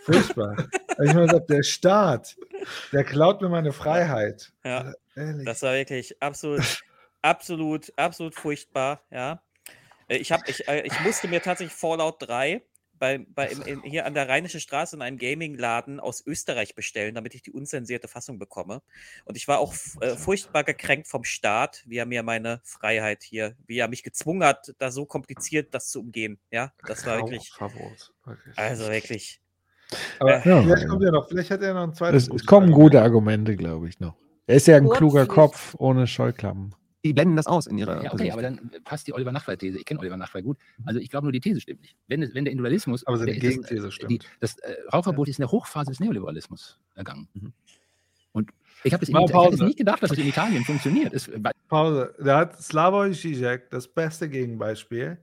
D: Furchtbar. Ich gesagt, der Staat, der klaut mir meine Freiheit.
B: Ja,
D: Ehrlich.
B: das war wirklich absolut, absolut, absolut furchtbar. Ja. Äh, Ich, hab, ich, äh, ich musste mir tatsächlich Fallout 3 bei, bei, in, hier an der Rheinische Straße in einem Gaming-Laden aus Österreich bestellen, damit ich die unzensierte Fassung bekomme. Und ich war auch äh, furchtbar gekränkt vom Staat, wie er mir meine Freiheit hier, wie er mich gezwungen hat, da so kompliziert das zu umgehen. Ja, das war wirklich. also wirklich.
D: Aber
A: Ja.
D: vielleicht kommt er noch, vielleicht hat er noch ein zweites.
A: Es, es kommen
D: Argument.
A: gute Argumente, glaube ich, noch. Er ist ja ein kluger
C: Kurzsicht.
A: Kopf ohne Scheuklappen.
E: Die blenden das aus in ihrer.
F: Ja, okay,
E: Position.
F: aber dann passt die Oliver Nachtwey-These. Ich kenne Oliver Nachtwey gut. Also ich glaube nur, die These stimmt nicht. Wenn, wenn der Individualismus.
D: Aber seine
F: das,
D: Gegenthese
F: äh,
D: stimmt.
F: Die, das äh, Rauchverbot ist in der Hochphase des Neoliberalismus ergangen.
E: Mhm.
F: Und ich habe es
D: Pause.
F: nicht gedacht, dass es in Italien funktioniert. Es,
D: Pause. Da hat Slavoj Žižek das beste Gegenbeispiel,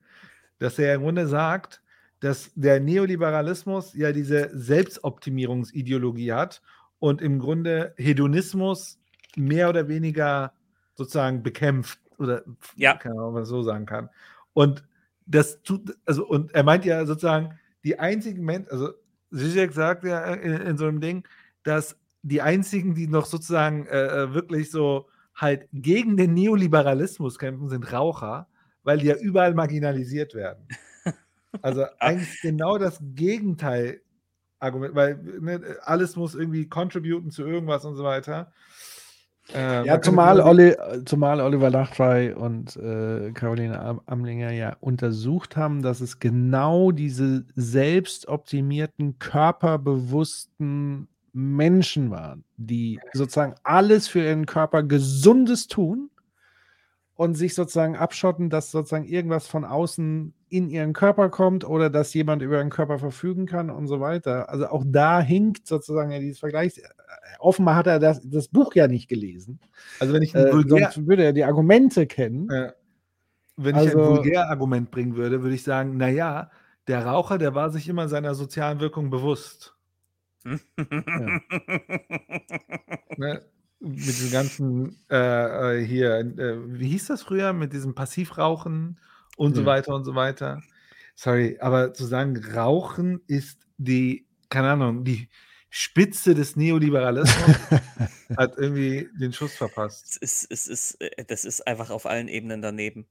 D: dass er im Grunde sagt, dass der Neoliberalismus ja diese Selbstoptimierungsideologie hat und im Grunde Hedonismus mehr oder weniger sozusagen bekämpft oder
B: Ja.
D: ob man so sagen kann. Und das tut, also, und er meint ja sozusagen, die einzigen Menschen, also Zizek sagt ja in, in so einem Ding, dass die einzigen, die noch sozusagen äh, äh, wirklich so halt gegen den Neoliberalismus kämpfen, sind Raucher, weil die ja überall marginalisiert werden. Also eigentlich genau das Gegenteil Argument, weil ne, alles muss irgendwie contributen zu irgendwas und so weiter. Ähm,
A: Ja, zumal, Olli, zumal Oliver Nachtwey und äh, Caroline Am- Amlinger ja untersucht haben, dass es genau diese selbstoptimierten, körperbewussten Menschen waren, die sozusagen alles für ihren Körper Gesundes tun und sich sozusagen abschotten, dass sozusagen irgendwas von außen in ihren Körper kommt oder dass jemand über ihren Körper verfügen kann und so weiter. Also auch da hinkt sozusagen ja dieses Vergleich. Offenbar hat er das, das Buch ja nicht gelesen.
D: Also wenn ich ein
A: Äh,
D: vulgär,
A: sonst würde er die Argumente kennen.
D: äh, wenn ich
A: Also-
D: ein Vulgärargument bringen würde, würde ich sagen, naja, der Raucher, der war sich immer seiner sozialen Wirkung bewusst. Ne? Mit diesem ganzen äh, äh, hier, äh, wie hieß das früher, mit diesem Passivrauchen und so
A: Ja.
D: weiter und so weiter. Sorry, aber zu sagen, Rauchen ist die, keine Ahnung, die Spitze des Neoliberalismus, hat irgendwie den Schuss verpasst.
B: Es ist, es ist, äh, das ist einfach auf allen Ebenen daneben.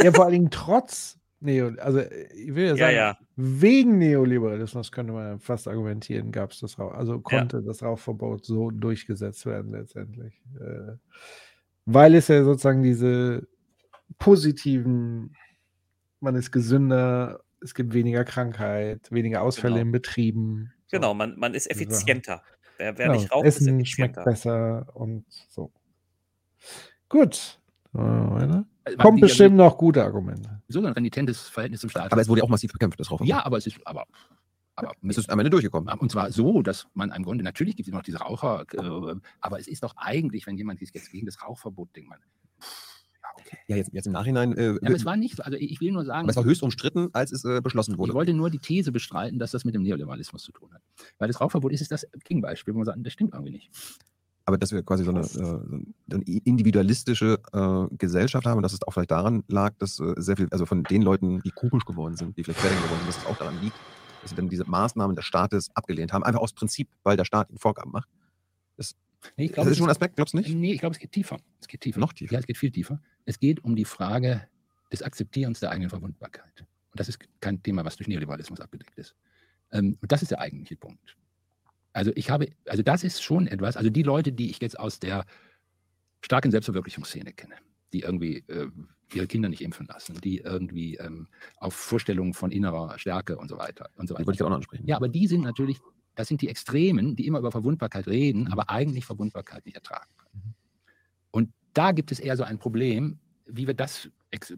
A: Ja, vor allen Dingen trotz Neo, also äh, ich will ja
B: Ja,
A: sagen,
B: ja.
A: wegen Neoliberalismus könnte man fast argumentieren, gab es das Rauch, also konnte das Rauchverbot so durchgesetzt werden letztendlich. Äh, weil es ja sozusagen diese positiven, man ist gesünder, es gibt weniger Krankheit, weniger Ausfälle
B: Genau.
A: in Betrieben. so.
B: Genau, man, man ist effizienter. Wer, wer
A: Genau,
B: nicht raucht, ist
A: Essen schmeckt besser und so. Gut. Äh, Kommt
F: ja
A: bestimmt noch gute Argumente.
F: So ein renitentes Verhältnis zum Staat.
E: Aber es wurde ja auch massiv bekämpft, das Rauchverbot.
F: ja, aber es ist, aber, aber
E: Es ist am Ende durchgekommen.
F: Und zwar so, dass man im Grunde, natürlich gibt es noch diese Raucher, äh, aber es ist doch eigentlich, wenn jemand sich jetzt gegen das Rauchverbot denkt, man, pff, ja, okay.
E: Ja, jetzt, jetzt im Nachhinein. Äh,
F: Ja, aber es war nicht so, also ich ich will nur sagen,
E: aber es war höchst umstritten, als es äh, beschlossen
F: ich
E: wurde.
F: wollte nur die These bestreiten, dass das mit dem Neoliberalismus zu tun hat. Weil das Rauchverbot ist, ist das Gegenbeispiel, wo man sagt, das stimmt irgendwie nicht.
E: Aber dass wir quasi so eine, äh, eine individualistische äh, Gesellschaft haben und dass es auch vielleicht daran lag, dass äh, sehr viel, also von den Leuten, die kugelsch geworden sind, die vielleicht Querdenker geworden sind, dass es auch daran liegt, dass sie dann diese Maßnahmen des Staates abgelehnt haben, einfach aus Prinzip, weil der Staat ihnen Vorgaben macht. Das,
F: Nee, ich
E: das ist schon ein Aspekt, glaubst du nicht?
F: Nee, ich glaube, es geht tiefer. Es geht tiefer.
E: Noch tiefer.
F: Ja, es geht viel tiefer. Es geht um die Frage des Akzeptierens der eigenen Verwundbarkeit. Und das ist kein Thema, was durch Neoliberalismus abgedeckt ist. Ähm, und das ist der eigentliche Punkt. Also ich habe, also das ist schon etwas, also die Leute, die ich jetzt aus der starken Selbstverwirklichungsszene kenne, die irgendwie äh, ihre Kinder nicht impfen lassen, die irgendwie ähm, auf Vorstellungen von innerer Stärke und so weiter und so
E: Die
F: weiter.
E: wollte ich auch noch ansprechen.
F: Ja, aber die sind natürlich, das sind die Extremen, die immer über Verwundbarkeit reden, aber eigentlich Verwundbarkeit nicht ertragen können. Und da gibt es eher so ein Problem, wie wir das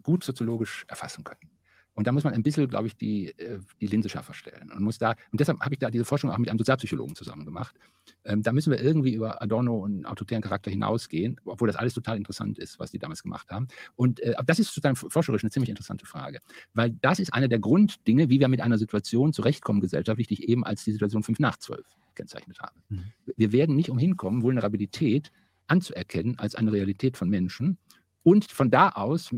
F: gut soziologisch erfassen können. Und da muss man ein bisschen, glaube ich, die, äh, die Linse schärfer stellen. Und, muss da, und deshalb habe ich da diese Forschung auch mit einem Sozialpsychologen zusammen gemacht. Ähm, da müssen wir irgendwie über Adorno und autoritären Charakter hinausgehen, obwohl das alles total interessant ist, was die damals gemacht haben. Und äh, das ist sozusagen forscherisch eine ziemlich interessante Frage. Weil das ist eine der Grunddinge, wie wir mit einer Situation zurechtkommen gesellschaftlich, die ich eben als die Situation 5 nach 12 gekennzeichnet habe.
E: Mhm.
F: Wir werden nicht umhin kommen, Vulnerabilität anzuerkennen als eine Realität von Menschen und von da aus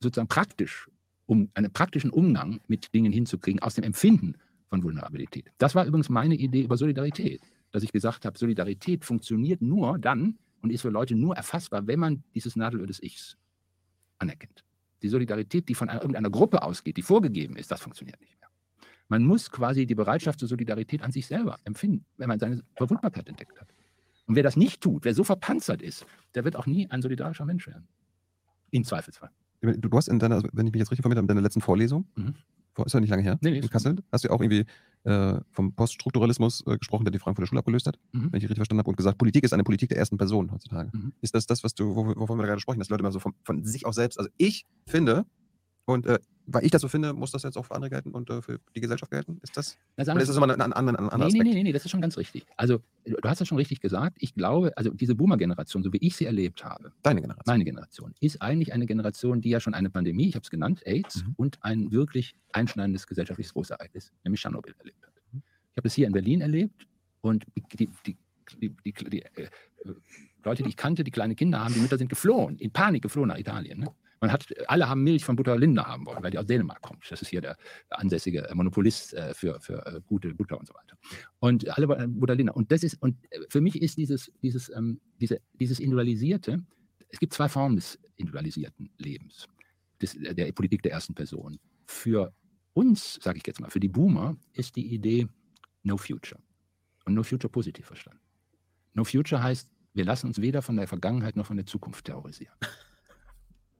F: sozusagen praktisch, um einen praktischen Umgang mit Dingen hinzukriegen, aus dem Empfinden von Vulnerabilität. Das war übrigens meine Idee über Solidarität, dass ich gesagt habe, Solidarität funktioniert nur dann und ist für Leute nur erfassbar, wenn man dieses Nadelöhr des Ichs anerkennt. Die Solidarität, die von einer, irgendeiner Gruppe ausgeht, die vorgegeben ist, das funktioniert nicht mehr. Man muss quasi die Bereitschaft zur Solidarität an sich selber empfinden, wenn man seine Verwundbarkeit entdeckt hat. Und wer das nicht tut, wer so verpanzert ist, der wird auch nie ein solidarischer Mensch werden. Im Zweifelsfall.
E: Du, du hast in deiner, also wenn ich mich jetzt richtig informiert habe, in deiner letzten Vorlesung,
F: Mhm.
E: ist ja nicht lange her,
F: Nee, nee,
E: in Kassel, hast du ja auch irgendwie äh, vom Poststrukturalismus äh, gesprochen, der die der Schule abgelöst hat,
F: Mhm.
E: wenn ich richtig verstanden habe, und gesagt, Politik ist eine Politik der ersten Person heutzutage.
F: Mhm.
E: Ist das das, was du, wo- wovon wir gerade sprechen, dass Leute immer so von, von sich aus selbst, also ich finde, und äh, weil ich das so finde, muss das jetzt auch für andere gelten und äh, für die Gesellschaft gelten? Ist das? Oder ist das nochmal ein, ein, ein, ein anderer
F: Nee, nee, nee, nee, nee, das ist schon ganz richtig. Also, du hast das schon richtig gesagt. Ich glaube, also diese Boomer-Generation, so wie ich sie erlebt habe,
E: Deine Generation.
F: meine Generation, ist eigentlich eine Generation, die ja schon eine Pandemie, ich habe es genannt, AIDS,
E: Mhm.
F: und ein wirklich einschneidendes gesellschaftliches Großereignis, nämlich Tschernobyl, erlebt hat. Ich habe es hier in Berlin erlebt und die, die, die, die, äh, Leute, die ich kannte, die kleine Kinder haben, die Mütter sind geflohen, in Panik geflohen nach Italien. Ne? Man hat, alle haben Milch von Butter Linde haben wollen, weil die aus Dänemark kommt. Das ist hier der ansässige Monopolist äh, für, für äh, gute Butter und so weiter. Und alle wollen Butter Linde. Und das ist, und äh, für mich ist dieses, dieses, ähm, diese, dieses Individualisierte, es gibt zwei Formen des individualisierten Lebens, des, der Politik der ersten Person. Für uns, sage ich jetzt mal, für die Boomer ist die Idee No Future. Und No Future positiv verstanden. No Future heißt, wir lassen uns weder von der Vergangenheit noch von der Zukunft terrorisieren.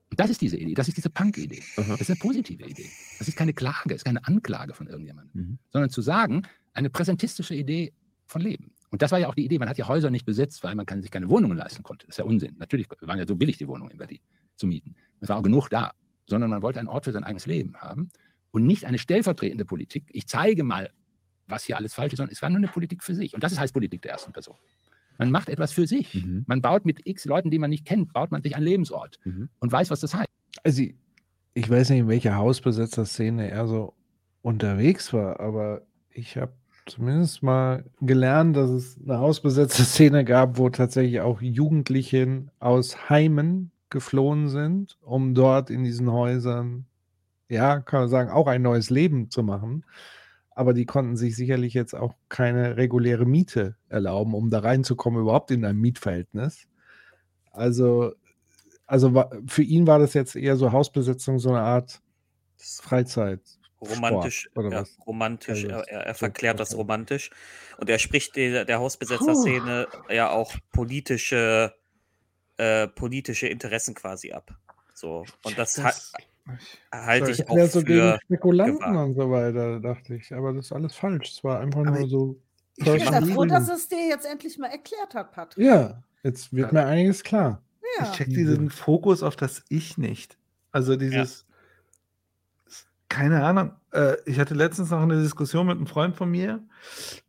F: Und das ist diese Idee, das ist diese Punk-Idee. Das ist eine positive Idee. Das ist keine Klage, ist keine Anklage von irgendjemandem,
E: Mhm.
F: sondern zu sagen, eine präsentistische Idee von Leben. Und das war ja auch die Idee. Man hat ja Häuser nicht besetzt, weil man kann sich keine Wohnungen leisten konnte. Das ist ja Unsinn. Natürlich waren ja so billig die Wohnungen in Berlin zu mieten. Es war auch genug da. Sondern man wollte einen Ort für sein eigenes Leben haben und nicht eine stellvertretende Politik. Ich zeige mal, was hier alles falsch ist, sondern es war nur eine Politik für sich. Und das ist heißt Politik der ersten Person. Man macht etwas für sich.
E: Mhm.
F: Man baut mit x Leuten, die man nicht kennt, baut man sich einen Lebensort
E: Mhm.
F: und weiß, was das heißt.
A: Also, ich- ich weiß nicht, in welcher Hausbesetzer-Szene er so unterwegs war, aber ich habe zumindest mal gelernt, dass es eine Hausbesetzer-Szene gab, wo tatsächlich auch Jugendliche aus Heimen geflohen sind, um dort in diesen Häusern, ja, kann man sagen, auch ein neues Leben zu machen. Aber die konnten sich sicherlich jetzt auch keine reguläre Miete erlauben, um da reinzukommen, überhaupt in ein Mietverhältnis. Also, also für ihn war das jetzt eher so Hausbesetzung, so eine Art Freizeit.
B: Romantisch,
A: Sport oder
B: ja,
A: was?
B: romantisch,
A: Also,
B: er, er, er verklärt das romantisch. Und er spricht der, der Hausbesetzer-Szene ja auch politische, äh, politische Interessen quasi ab. So. Und das, ha halte ich auch
A: so gegen
B: für.
A: Spekulanten
B: gewagt.
A: und so weiter, dachte ich. Aber das ist alles falsch. Es war einfach
D: Aber
A: nur so.
D: ich
C: bin ja froh, dass es dir jetzt endlich mal erklärt hat, Patrick.
A: Ja, jetzt wird mir einiges klar.
C: Ja.
D: Ich check diesen Fokus auf das Ich nicht. Also dieses, keine Ahnung. Äh, ich hatte letztens noch eine Diskussion mit einem Freund von mir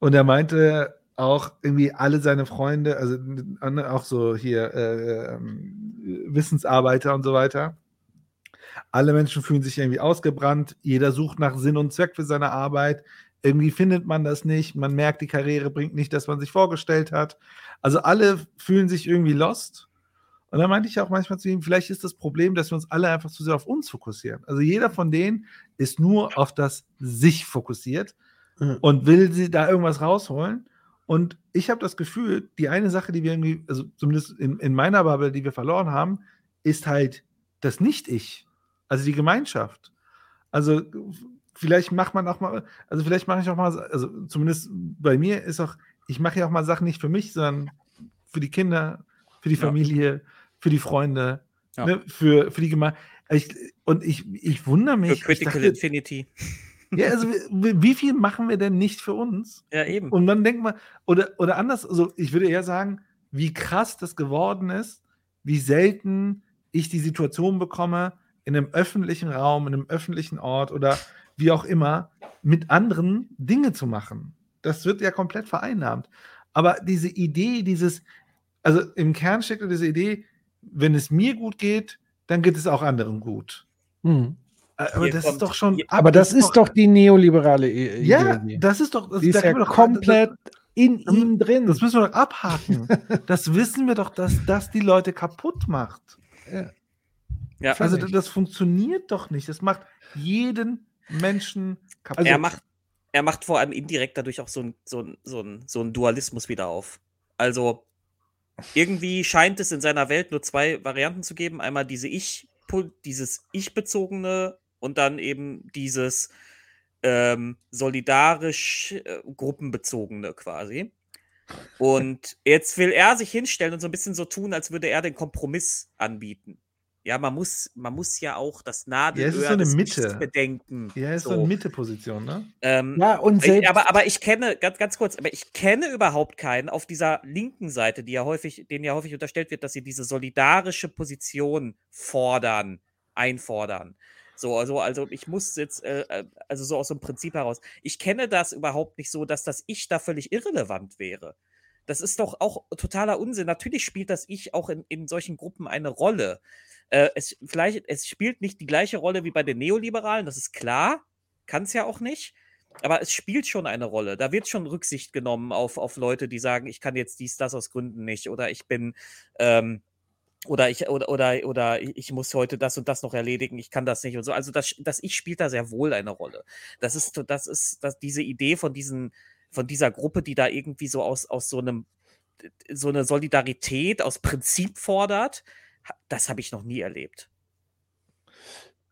D: und er meinte auch irgendwie alle seine Freunde, also auch so hier äh, ähm, Wissensarbeiter und so weiter. Alle Menschen fühlen sich irgendwie ausgebrannt. Jeder sucht nach Sinn und Zweck für seine Arbeit. irgendwie findet man das nicht, man merkt, die Karriere bringt nicht, das man sich vorgestellt hat. Also alle fühlen sich irgendwie lost. Und dann meinte ich auch manchmal zu ihm, vielleicht ist das Problem, dass wir uns alle einfach zu sehr auf uns fokussieren. Also jeder von denen ist nur auf das sich fokussiert
A: Mhm.
D: und will sie da irgendwas rausholen. Und ich habe das Gefühl, die eine Sache, die wir irgendwie, also zumindest in, in meiner Bubble, die wir verloren haben, ist halt das Nicht-Ich, also die Gemeinschaft. Also vielleicht macht man auch mal, also vielleicht mache ich auch mal, also zumindest bei mir ist auch, ich mache ja auch mal Sachen nicht für mich, sondern für die Kinder, für die
B: Ja.
D: Familie, für die Freunde,
B: Ja.
D: ne, für, für die Gemeinde. Ich, und ich, ich wundere
B: Für
D: mich. Ich
B: Critical
D: dachte,
B: Infinity.
D: ja, also wie, viel machen wir denn nicht für uns?
B: Ja, eben.
D: Und man denkt mal, oder, oder anders, also ich würde eher sagen, wie krass das geworden ist, wie selten ich die Situation bekomme, in einem öffentlichen Raum, in einem öffentlichen Ort oder wie auch immer, mit anderen Dinge zu machen. Das wird ja komplett vereinnahmt. Aber diese Idee, dieses, also im Kern steckt ja diese Idee, wenn es mir gut geht, dann geht es auch anderen gut. Äh, Aber
B: Hier
D: das
B: kommt-
D: ist doch schon.
B: hier-
D: ab-
A: Aber das ist doch die neoliberale I-
D: Ja, das ist doch. Das,
A: Die ist
D: da
A: ja
D: wir doch-
A: komplett in
D: das-
A: ihm drin.
D: Das müssen wir doch abhaken. das wissen wir doch, dass das die Leute kaputt macht.
B: Ja.
D: Also
A: Völlig.
D: das funktioniert doch nicht. Das macht jeden Menschen kaputt.
B: er, macht, er macht vor allem indirekt dadurch auch so ein, so ein, so ein, so ein Dualismus wieder auf. Also irgendwie scheint es in seiner Welt nur zwei Varianten zu geben. Einmal diese Ich, dieses Ich-bezogene und dann eben dieses ähm, solidarisch äh, gruppenbezogene quasi. Und jetzt will er sich hinstellen und so ein bisschen so tun, als würde er den Kompromiss anbieten. Ja, man muss, man muss ja auch das Nadelöhr
D: es ist so eine
B: des
D: Mitte.
B: Bedenken.
D: ja, ist so, eine Mitteposition, ne?
B: Ähm,
A: ja, und selbst,
B: aber, aber ich kenne, ganz, ganz kurz, aber ich kenne überhaupt keinen auf dieser linken Seite, die ja häufig, denen ja häufig unterstellt wird, dass sie diese solidarische Position fordern, einfordern. So, also, also ich muss jetzt, äh, äh, also so aus so einem Prinzip heraus, ich kenne das überhaupt nicht so, dass das Ich da völlig irrelevant wäre. Das ist doch auch totaler Unsinn. Natürlich spielt das Ich auch in, in solchen Gruppen eine Rolle. Äh, es, vielleicht, es spielt nicht die gleiche Rolle wie bei den Neoliberalen, das ist klar. Kann es ja auch nicht. Aber es spielt schon eine Rolle. Da wird schon Rücksicht genommen auf, auf Leute, die sagen, ich kann jetzt dies, das aus Gründen nicht. Oder ich bin, ähm, oder ich, oder, oder, oder ich muss heute das und das noch erledigen, ich kann das nicht und so. Also das, das Ich spielt da sehr wohl eine Rolle. Das ist, das ist, das, diese Idee von diesen, von dieser Gruppe, die da irgendwie so aus, aus so einem, so eine Solidarität aus Prinzip fordert, das habe ich noch nie erlebt.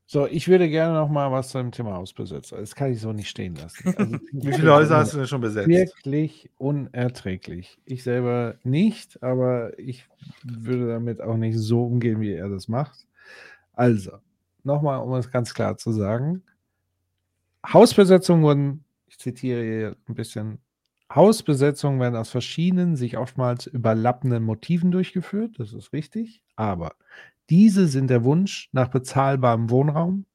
A: so, ich würde gerne noch mal was zum Thema Hausbesetzer. Das kann ich so nicht stehen lassen. Also,
D: Wie viele Häuser hast du denn schon besetzt?
A: Wirklich unerträglich. Ich selber nicht, aber ich würde damit auch nicht so umgehen, wie er das macht. Also, nochmal, um es ganz klar zu sagen. Hausbesetzungen wurden, ich zitiere hier ein bisschen, Hausbesetzungen werden aus verschiedenen, sich oftmals überlappenden Motiven durchgeführt, das ist richtig, aber diese sind der Wunsch nach bezahlbarem Wohnraum,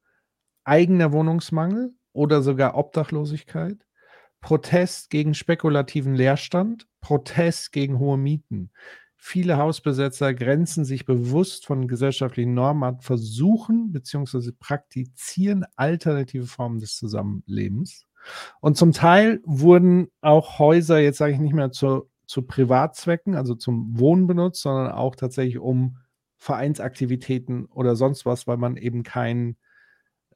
A: eigener Wohnungsmangel oder sogar Obdachlosigkeit, Protest gegen spekulativen Leerstand, Protest gegen hohe Mieten. Viele Hausbesetzer grenzen sich bewusst von gesellschaftlichen Normen ab, versuchen bzw. praktizieren alternative Formen des Zusammenlebens. Und zum Teil wurden auch Häuser, jetzt sage ich nicht mehr zu, zu Privatzwecken, also zum Wohnen benutzt, sondern auch tatsächlich um Vereinsaktivitäten oder sonst was, weil man eben kein,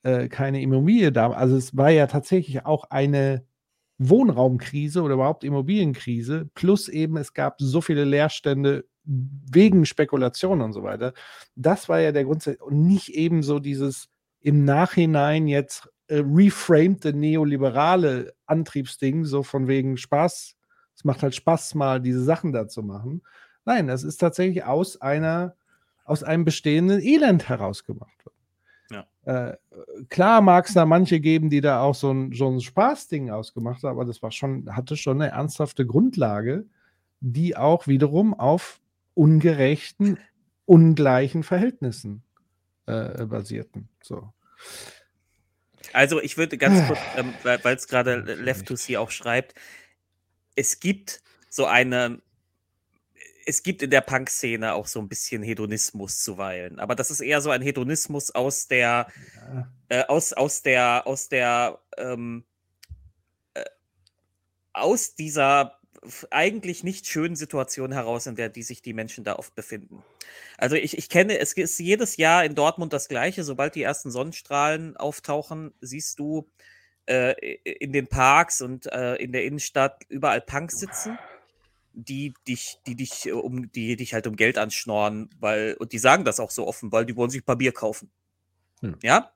A: äh, keine Immobilie da. Also es war ja tatsächlich auch eine Wohnraumkrise oder überhaupt Immobilienkrise, plus eben es gab so viele Leerstände wegen Spekulation und so weiter. Das war ja der Grund und nicht eben so dieses im Nachhinein jetzt äh, reframte neoliberale Antriebsding, so von wegen Spaß. Es macht halt Spaß, mal diese Sachen da zu machen. Nein, das ist tatsächlich aus einer, aus einem bestehenden Elend herausgemacht worden. Äh, klar mag es da manche geben, die da auch so ein, so ein Spaßding ausgemacht haben, aber das war schon, hatte schon eine ernsthafte Grundlage, die auch wiederum auf ungerechten, ungleichen Verhältnissen äh, basierten. So.
B: Also ich würde ganz kurz, ähm, weil es gerade Left to See auch schreibt, es gibt so eine, es gibt in der Punk-Szene auch so ein bisschen Hedonismus zuweilen, aber das ist eher so ein Hedonismus aus der,
A: Ja.
B: äh, aus, aus der, aus der, ähm, äh, aus dieser eigentlich nicht schönen Situation heraus, in der die sich die Menschen da oft befinden. Also ich, ich kenne, es ist jedes Jahr in Dortmund das Gleiche. Sobald die ersten Sonnenstrahlen auftauchen, siehst du äh, in den Parks und äh, in der Innenstadt überall Punks sitzen, die dich, die dich äh, um, die dich halt um Geld anschnorren, weil, und die sagen das auch so offen, weil die wollen sich ein paar Bier kaufen.
A: Hm.
B: Ja?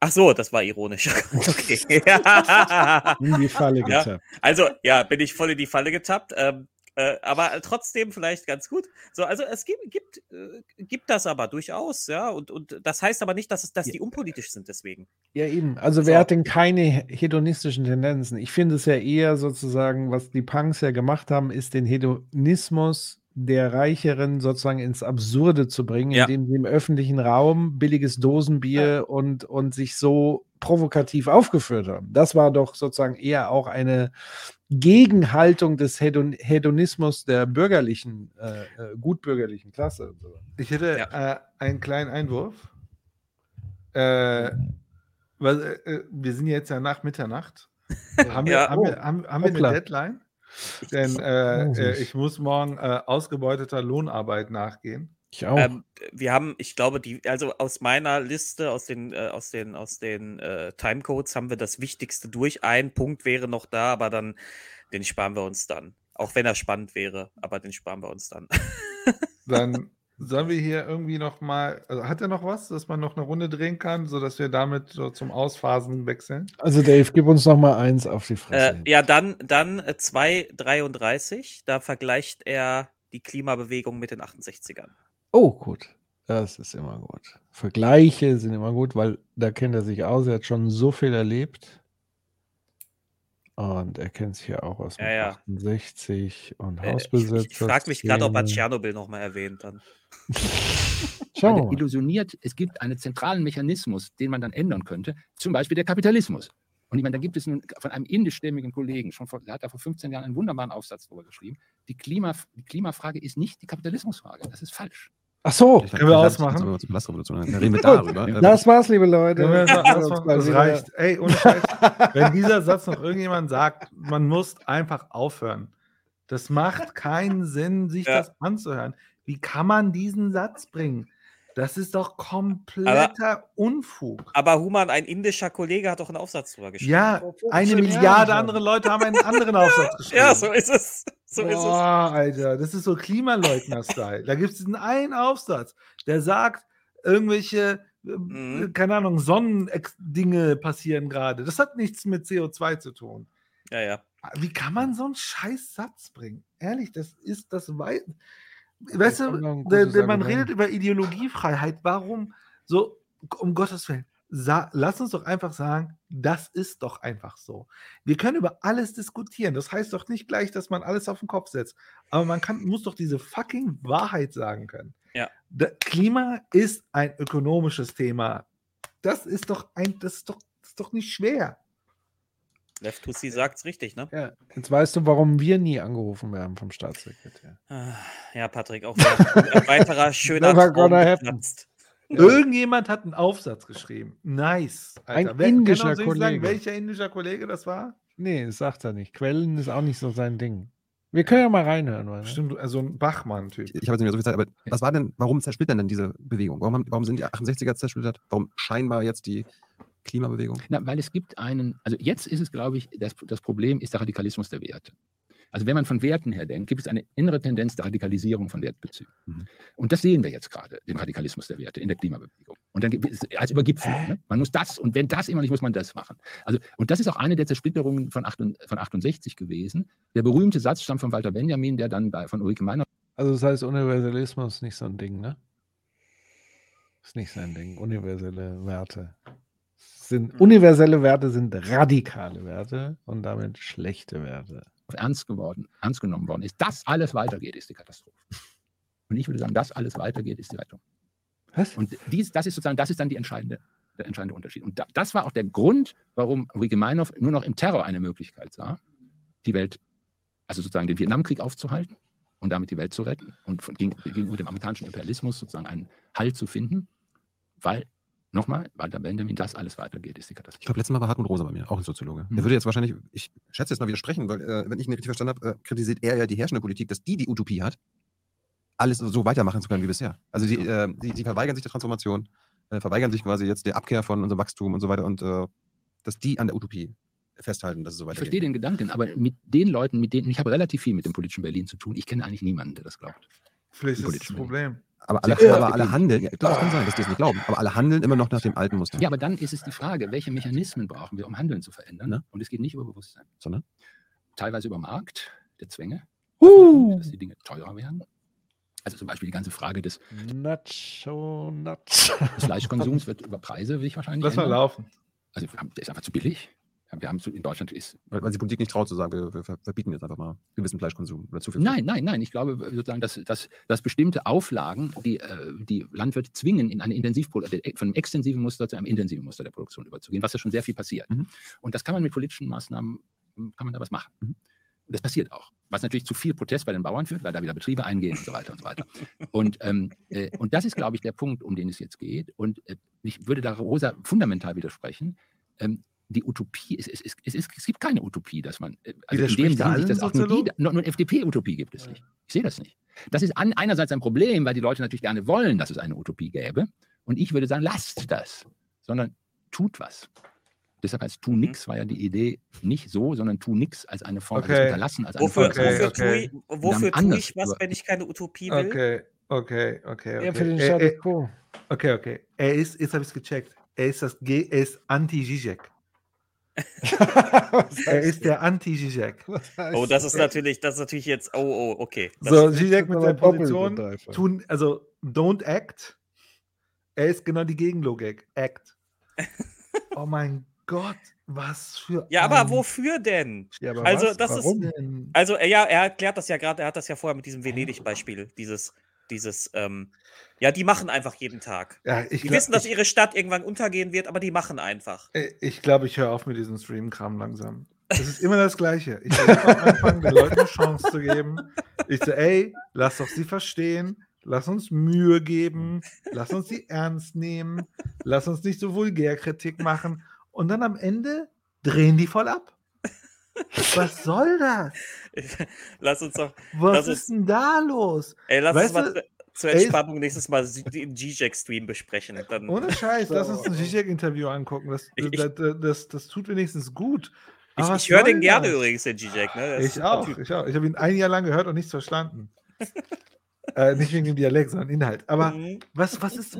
B: Ach so, das war ironisch. okay. Ja.
A: In die Falle
B: Ja.
A: getappt.
B: Also, ja, bin ich voll in die Falle getappt. Ähm, äh, aber trotzdem vielleicht ganz gut. So, also es gibt, gibt, äh, gibt das aber durchaus, ja. Und, und das heißt aber nicht, dass, es, dass die unpolitisch sind deswegen.
A: Ja, eben. Also,
B: So.
A: wer hat denn keine hedonistischen Tendenzen? Ich finde es ja eher sozusagen, was die Punks ja gemacht haben, ist den Hedonismus der Reicheren sozusagen ins Absurde zu bringen,
B: Ja.
A: indem sie im öffentlichen Raum billiges Dosenbier und, und sich so provokativ aufgeführt haben. Das war doch sozusagen eher auch eine Gegenhaltung des Hedon Hedonismus der bürgerlichen, äh, äh, gutbürgerlichen Klasse.
D: Ich hätte
B: Ja.
D: äh, einen kleinen Einwurf. Äh, weil, äh, wir sind jetzt ja nach Mitternacht. haben wir,
B: Ja.
D: haben wir, haben, haben wir eine
A: Hoppla.
D: Deadline? Denn äh, äh, ich muss morgen äh, ausgebeuteter Lohnarbeit nachgehen.
A: Ich auch.
B: Ähm, wir haben, ich glaube, die, also aus meiner Liste, aus den, äh, aus den, aus den äh, Timecodes haben wir das Wichtigste durch. Ein Punkt wäre noch da, aber dann, den sparen wir uns dann. Auch wenn er spannend wäre, aber den sparen wir uns dann.
D: Dann sollen wir hier irgendwie noch mal, also hat er noch was, dass man noch eine Runde drehen kann, sodass wir damit so zum Ausphasen wechseln?
A: also, Dave, gib uns noch mal eins auf die Fresse.
B: Äh, ja, dann, dann äh, 2,33. Da vergleicht er die Klimabewegung mit den 68ern.
A: Oh, gut. Das ist immer gut. Vergleiche sind immer gut, weil da kennt er sich aus. Er hat schon so viel erlebt. Und er kennt sich ja auch aus mit
B: Ja, ja.
A: 68 und
B: Äh, ich
A: Hausbesitzer.
B: ich frage mich gerade, ob er Tschernobyl nochmal erwähnt dann.
A: Schauen
F: Weil
A: wir
F: er
A: mal.
F: illusioniert, es gibt einen zentralen Mechanismus, den man dann ändern könnte, zum Beispiel der Kapitalismus. Und ich meine, da gibt es nun von einem indischstämmigen Kollegen, schon vor, der hat da vor 15 Jahren einen wunderbaren Aufsatz darüber geschrieben. Die, Klima, die Klimafrage ist nicht die Kapitalismusfrage. Das ist falsch.
A: Ach so,
E: Vielleicht
D: Können wir ausmachen?
E: Dann reden wir darüber. Äh,
A: das war's, liebe Leute.
D: Das, reicht. Ey, Scheiß. Wenn dieser Satz noch irgendjemand sagt, man muss einfach aufhören. Das macht keinen Sinn, sich
B: Ja.
D: das anzuhören. Wie kann man diesen Satz bringen? Das ist doch kompletter Unfug.
B: Aber Human, ein indischer Kollege, hat doch einen Aufsatz drüber geschrieben.
D: Ja,
A: 15
D: eine Milliarde andere Leute haben einen anderen Aufsatz geschrieben.
B: Ja, so ist es. So ist es.
D: Boah, Alter, das ist so Klimaleugner-Style. da gibt es diesen einen Aufsatz, der sagt, irgendwelche, äh,
B: Mhm.
D: keine Ahnung, Sonnendinge passieren gerade. Das hat nichts mit CO2 zu tun.
B: Ja, ja.
D: Wie kann man so einen scheiß Satz bringen? Ehrlich, das ist das weit. Weißt du, der, man redet über Ideologiefreiheit. Warum so, um Gottes Willen? Lass uns doch einfach sagen, das ist doch einfach so. Wir können über alles diskutieren. Das heißt doch nicht gleich, dass man alles auf den Kopf setzt. Aber man kann, muss doch diese fucking Wahrheit sagen können.
B: Ja.
D: Da, Klima ist ein ökonomisches Thema. Das ist doch ein, das ist doch, das ist doch nicht schwer.
B: Left Tussi sagt's richtig, ne?
A: Ja, jetzt weißt du, warum wir nie angerufen werden vom Staatssekretär.
B: Ah, Ja, Patrick, auch ein weiterer schöner Traum.
D: Irgendjemand hat einen Aufsatz geschrieben. Nice.
A: Ein
D: Wer-
A: indischer Kollege.
D: welcher indischer Kollege das war?
A: Nee, das sagt er nicht. Quellen ist auch nicht so sein Ding. Wir können ja mal reinhören. Oder?
D: Bestimmt, also ein Bachmann-Typ.
E: Ich habe jetzt nicht mehr so viel Zeit, aber was war denn, warum zersplittern denn diese Bewegung? Warum, haben, warum sind die 68er zersplittert? Warum scheinbar jetzt die Klimabewegung?
F: Na, weil es gibt einen, also jetzt ist es, glaube ich, das, das Problem ist der Radikalismus der Werte. Also wenn man von Werten her denkt, gibt es eine innere Tendenz der Radikalisierung von Wertbezügen.
E: Mhm.
F: Und das sehen wir jetzt gerade, den Radikalismus der Werte in der Klimabewegung. Und dann gibt es als Übergipfelung. Ne? Man muss das und wenn das immer nicht, muss man das machen. Also, und das ist auch eine der Zersplitterungen von, 68, von 68 gewesen. Der berühmte Satz stammt von Walter Benjamin, der dann bei, von Ulrike Meiner
A: Also das heißt, Universalismus ist nicht so ein Ding, ne? Ist nicht sein Ding. Universelle Werte. Sind, universelle Werte sind radikale Werte und damit schlechte Werte.
F: ernst geworden, ernst genommen worden ist, das alles weitergeht, ist die Katastrophe. Und ich würde sagen, das alles weitergeht, ist die Rettung.
A: Was?
F: Und dies, das ist sozusagen, das ist dann die entscheidende, der entscheidende Unterschied. Und da, das war auch der Grund, warum Ulrike Meinhof nur noch im Terror eine Möglichkeit sah, die Welt, also sozusagen den Vietnamkrieg aufzuhalten und damit die Welt zu retten und von, gegen, gegenüber dem amerikanischen Imperialismus sozusagen einen Halt zu finden, weil nochmal, Walter Benjamin, das alles weitergeht, ist die
E: Ich
F: Katastrophe.
E: glaube, letztes Mal war Hartmut Rosa bei mir, auch ein Soziologe. Der
D: Mhm.
E: würde jetzt wahrscheinlich, ich schätze jetzt mal widersprechen, weil, äh, wenn ich ihn richtig verstanden habe, äh, kritisiert er ja die herrschende Politik, dass die die Utopie hat, alles so weitermachen zu können wie bisher. Also sie, äh, sie, sie verweigern sich der Transformation, äh, verweigern sich quasi jetzt der Abkehr von unserem Wachstum und so weiter und äh, dass die an der Utopie festhalten, dass es so
F: Ich
E: weitergeht.
F: verstehe den Gedanken, aber mit den Leuten, mit denen, ich habe relativ viel mit dem politischen Berlin zu tun. Ich kenne eigentlich niemanden, der das glaubt.
D: Vielleicht ist das Problem.
E: Aber alle,
F: Ja,
E: aber alle handeln, ja, das kann sein, dass die es nicht glauben, aber alle handeln immer noch nach dem alten Muster.
F: Ja, aber dann ist es die Frage, welche Mechanismen brauchen wir, um Handeln zu verändern?
E: Ne?
F: Und es geht nicht über Bewusstsein.
E: Sondern?
F: Teilweise über Markt, der Zwänge,
A: Uh.
F: dass die Dinge teurer werden. Also zum Beispiel die ganze Frage des,
A: Nacho, Nacho.
F: des Fleischkonsums wird über Preise sich wahrscheinlich
D: Lass mal
F: ändern.
D: laufen.
F: Also der ist einfach zu billig. Ja, Wir haben in Deutschland ist
E: Weil, weil die Politik nicht traut zu sagen, wir, wir ver- verbieten jetzt einfach mal gewissen Fleischkonsum oder zu viel
F: Nein, nein, nein. Ich glaube sozusagen, dass, dass, dass bestimmte Auflagen, die äh, die Landwirte zwingen, in eine Intensivproduktion, von einem extensiven Muster zu einem intensiven Muster der Produktion überzugehen, was ja schon sehr viel passiert.
E: Mhm.
F: Und das kann man mit politischen Maßnahmen, hm, kann man da was machen.
E: Mhm.
F: Das passiert auch. Was natürlich zu viel Protest bei den Bauern führt, weil da wieder Betriebe eingehen und so weiter und so weiter. Und, ähm, äh, und das ist, glaube ich, der Punkt, um den es jetzt geht. Und äh, ich würde da Rosa fundamental widersprechen. Ähm, die Utopie, es, es, es, es, gibt keine Utopie, dass man, äh, also in dem Sinne, dass auch nur, die, nur, nur eine FDP-Utopie gibt es nicht. Ich sehe das nicht. Das ist an, einerseits ein Problem, weil die Leute natürlich gerne wollen, dass es eine Utopie gäbe. Und ich würde sagen, lasst das, sondern tut was. Deshalb heißt tu nix war ja die Idee nicht so, sondern tu nix als eine Form, also
D: Okay.
F: Unterlassen als eine
B: Wofür,
F: Form.
D: Okay,
B: wofür,
D: okay.
B: Tue, ich, wofür tue ich was, wenn ich keine Utopie will?
D: Okay, okay, okay.
A: Ja, für den
D: okay.
A: Status Quo.
D: okay, okay. Er ist, jetzt habe ich es gecheckt. Er ist das G, er ist anti-Zizek. Er ist der anti-Zizek.
B: Oh, das ist natürlich, das ist natürlich jetzt, oh, oh, okay. Das,
D: So, Zizek mit seiner Position tun, also don't act. Er ist genau die Gegenlogik. Act. Oh mein Gott, was für
B: ja, aber wofür denn?
A: Ja, aber
B: Also,
A: was?
B: das ist-
A: Warum?
D: denn?
B: Also, ja, er erklärt das ja gerade, er hat das ja vorher mit diesem Venedig-Beispiel, dieses, dieses, ähm, ja, die machen einfach jeden Tag.
D: Ja,
B: Die
D: glaub-
B: wissen, dass
D: ich,
B: ihre Stadt irgendwann untergehen wird, aber die machen einfach.
D: Ich glaube, ich höre auf mit diesem Stream-Kram langsam. Es ist immer das Gleiche. Ich will anfangen, den Leuten eine Chance zu geben. Ich so, ey, lass doch sie verstehen. Lass uns Mühe geben. Lass uns sie ernst nehmen. Lass uns nicht so Vulgärkritik machen. Und dann am Ende drehen die voll ab. Was soll das?
B: lass uns doch,
D: Was ist
B: ist-
D: denn da los?
B: ey, lass
D: Weißt
B: uns mal zur
D: ey,
B: Entspannung nächstes Mal den G-Jack-Stream besprechen. Dann,
D: Ohne Scheiß, lass uns ein Zizek-Interview angucken. Das,
B: Ich- ich-
D: das, das, das tut wenigstens gut.
B: ich
D: Aber
B: ich höre den gerne
D: das?
B: übrigens, den G-Jack. Ne? Der ist
D: Ich auch, ich auch. Ich habe ihn ein Jahr lang gehört und nichts verstanden. äh, nicht wegen dem Dialekt, sondern Inhalt. Aber
B: Mhm.
D: was, was ist,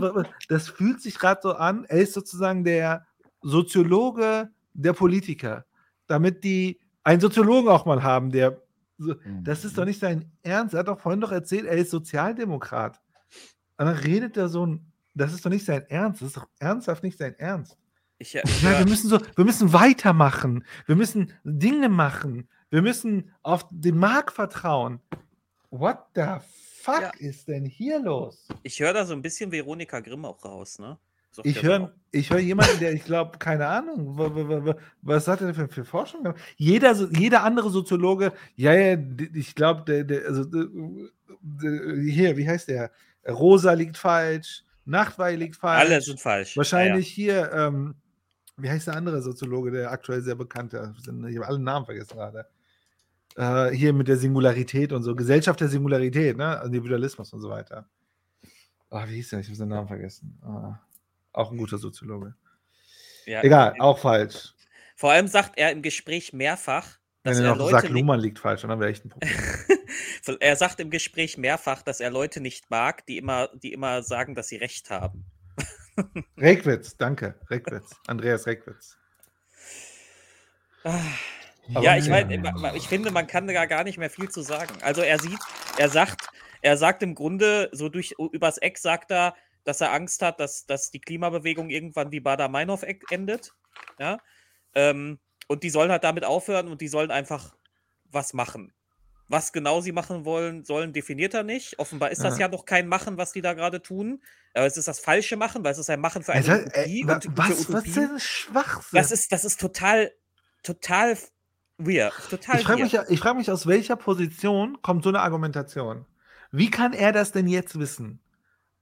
D: das fühlt sich gerade so an, er ist sozusagen der Soziologe der Politiker. Damit die einen Soziologen auch mal haben, der. So, das ist doch nicht sein Ernst. Er hat doch vorhin doch erzählt, er ist Sozialdemokrat. Und dann redet er so ein. Das ist doch nicht sein Ernst. Das ist doch ernsthaft nicht sein Ernst.
B: Ich,
D: Ja,
B: hör-
D: wir müssen so, wir müssen weitermachen. Wir müssen Dinge machen. Wir müssen auf den Markt vertrauen. What the fuck
B: Ja.
D: ist denn hier los?
B: ich höre da so ein bisschen Veronika Grimm auch raus, ne?
D: Ich
B: ja
D: höre ich hör jemanden, der, ich glaube, keine Ahnung, wa- wa- wa- wa- was hat er für, für Forschung gemacht? Jeder, jeder andere Soziologe, ja, ja, ich glaube, der, der, also, hier, wie heißt der? Rosa liegt falsch, Nachtweih liegt falsch.
B: Alle sind falsch.
D: Wahrscheinlich hier, ähm, wie heißt der andere Soziologe, der aktuell sehr bekannte, ich habe alle Namen vergessen gerade. Äh, hier mit der Singularität und so, Gesellschaft der Singularität, ne? Individualismus und so weiter. Ah, wie hieß der? Ich habe seinen Namen vergessen. Ah, auch ein guter Soziologe.
B: Ja.
D: Egal, auch falsch.
B: Vor allem sagt er im Gespräch mehrfach,
D: Wenn
B: dass
D: er
B: er
D: noch
B: Leute
D: sagt,
B: nicht,
D: Luhmann liegt falsch, dann haben wir echt ein Problem.
B: er sagt im Gespräch mehrfach, dass er Leute nicht mag, die immer, die immer sagen, dass sie recht haben.
D: Reckwitz, danke. Reckwitz. Andreas Reckwitz.
B: Ah.
D: Aber
B: ja, ich meine, ich finde, man kann da gar nicht mehr viel zu sagen. Also er sieht, er sagt, er sagt im Grunde, so durch übers Eck sagt er, dass er Angst hat, dass, dass die Klimabewegung irgendwann wie Bader-Meinhof e- endet. Ja. Ähm, und die sollen halt damit aufhören und die sollen einfach was machen. Was genau sie machen wollen, sollen, definiert er nicht. Offenbar ist das
D: Ja.
B: noch kein Machen, was die da gerade tun. Aber es ist das falsche Machen, weil es ist ein Machen für eine
D: Also,
B: Utopie.
D: äh, wa-
B: und für
D: was, was
B: Utopien-
D: denn Schwachsinn?
B: das ist, das ist total, total weird. Total
D: Ich frage mich, ich frag mich, aus welcher Position kommt so eine Argumentation? Wie kann er das denn jetzt wissen?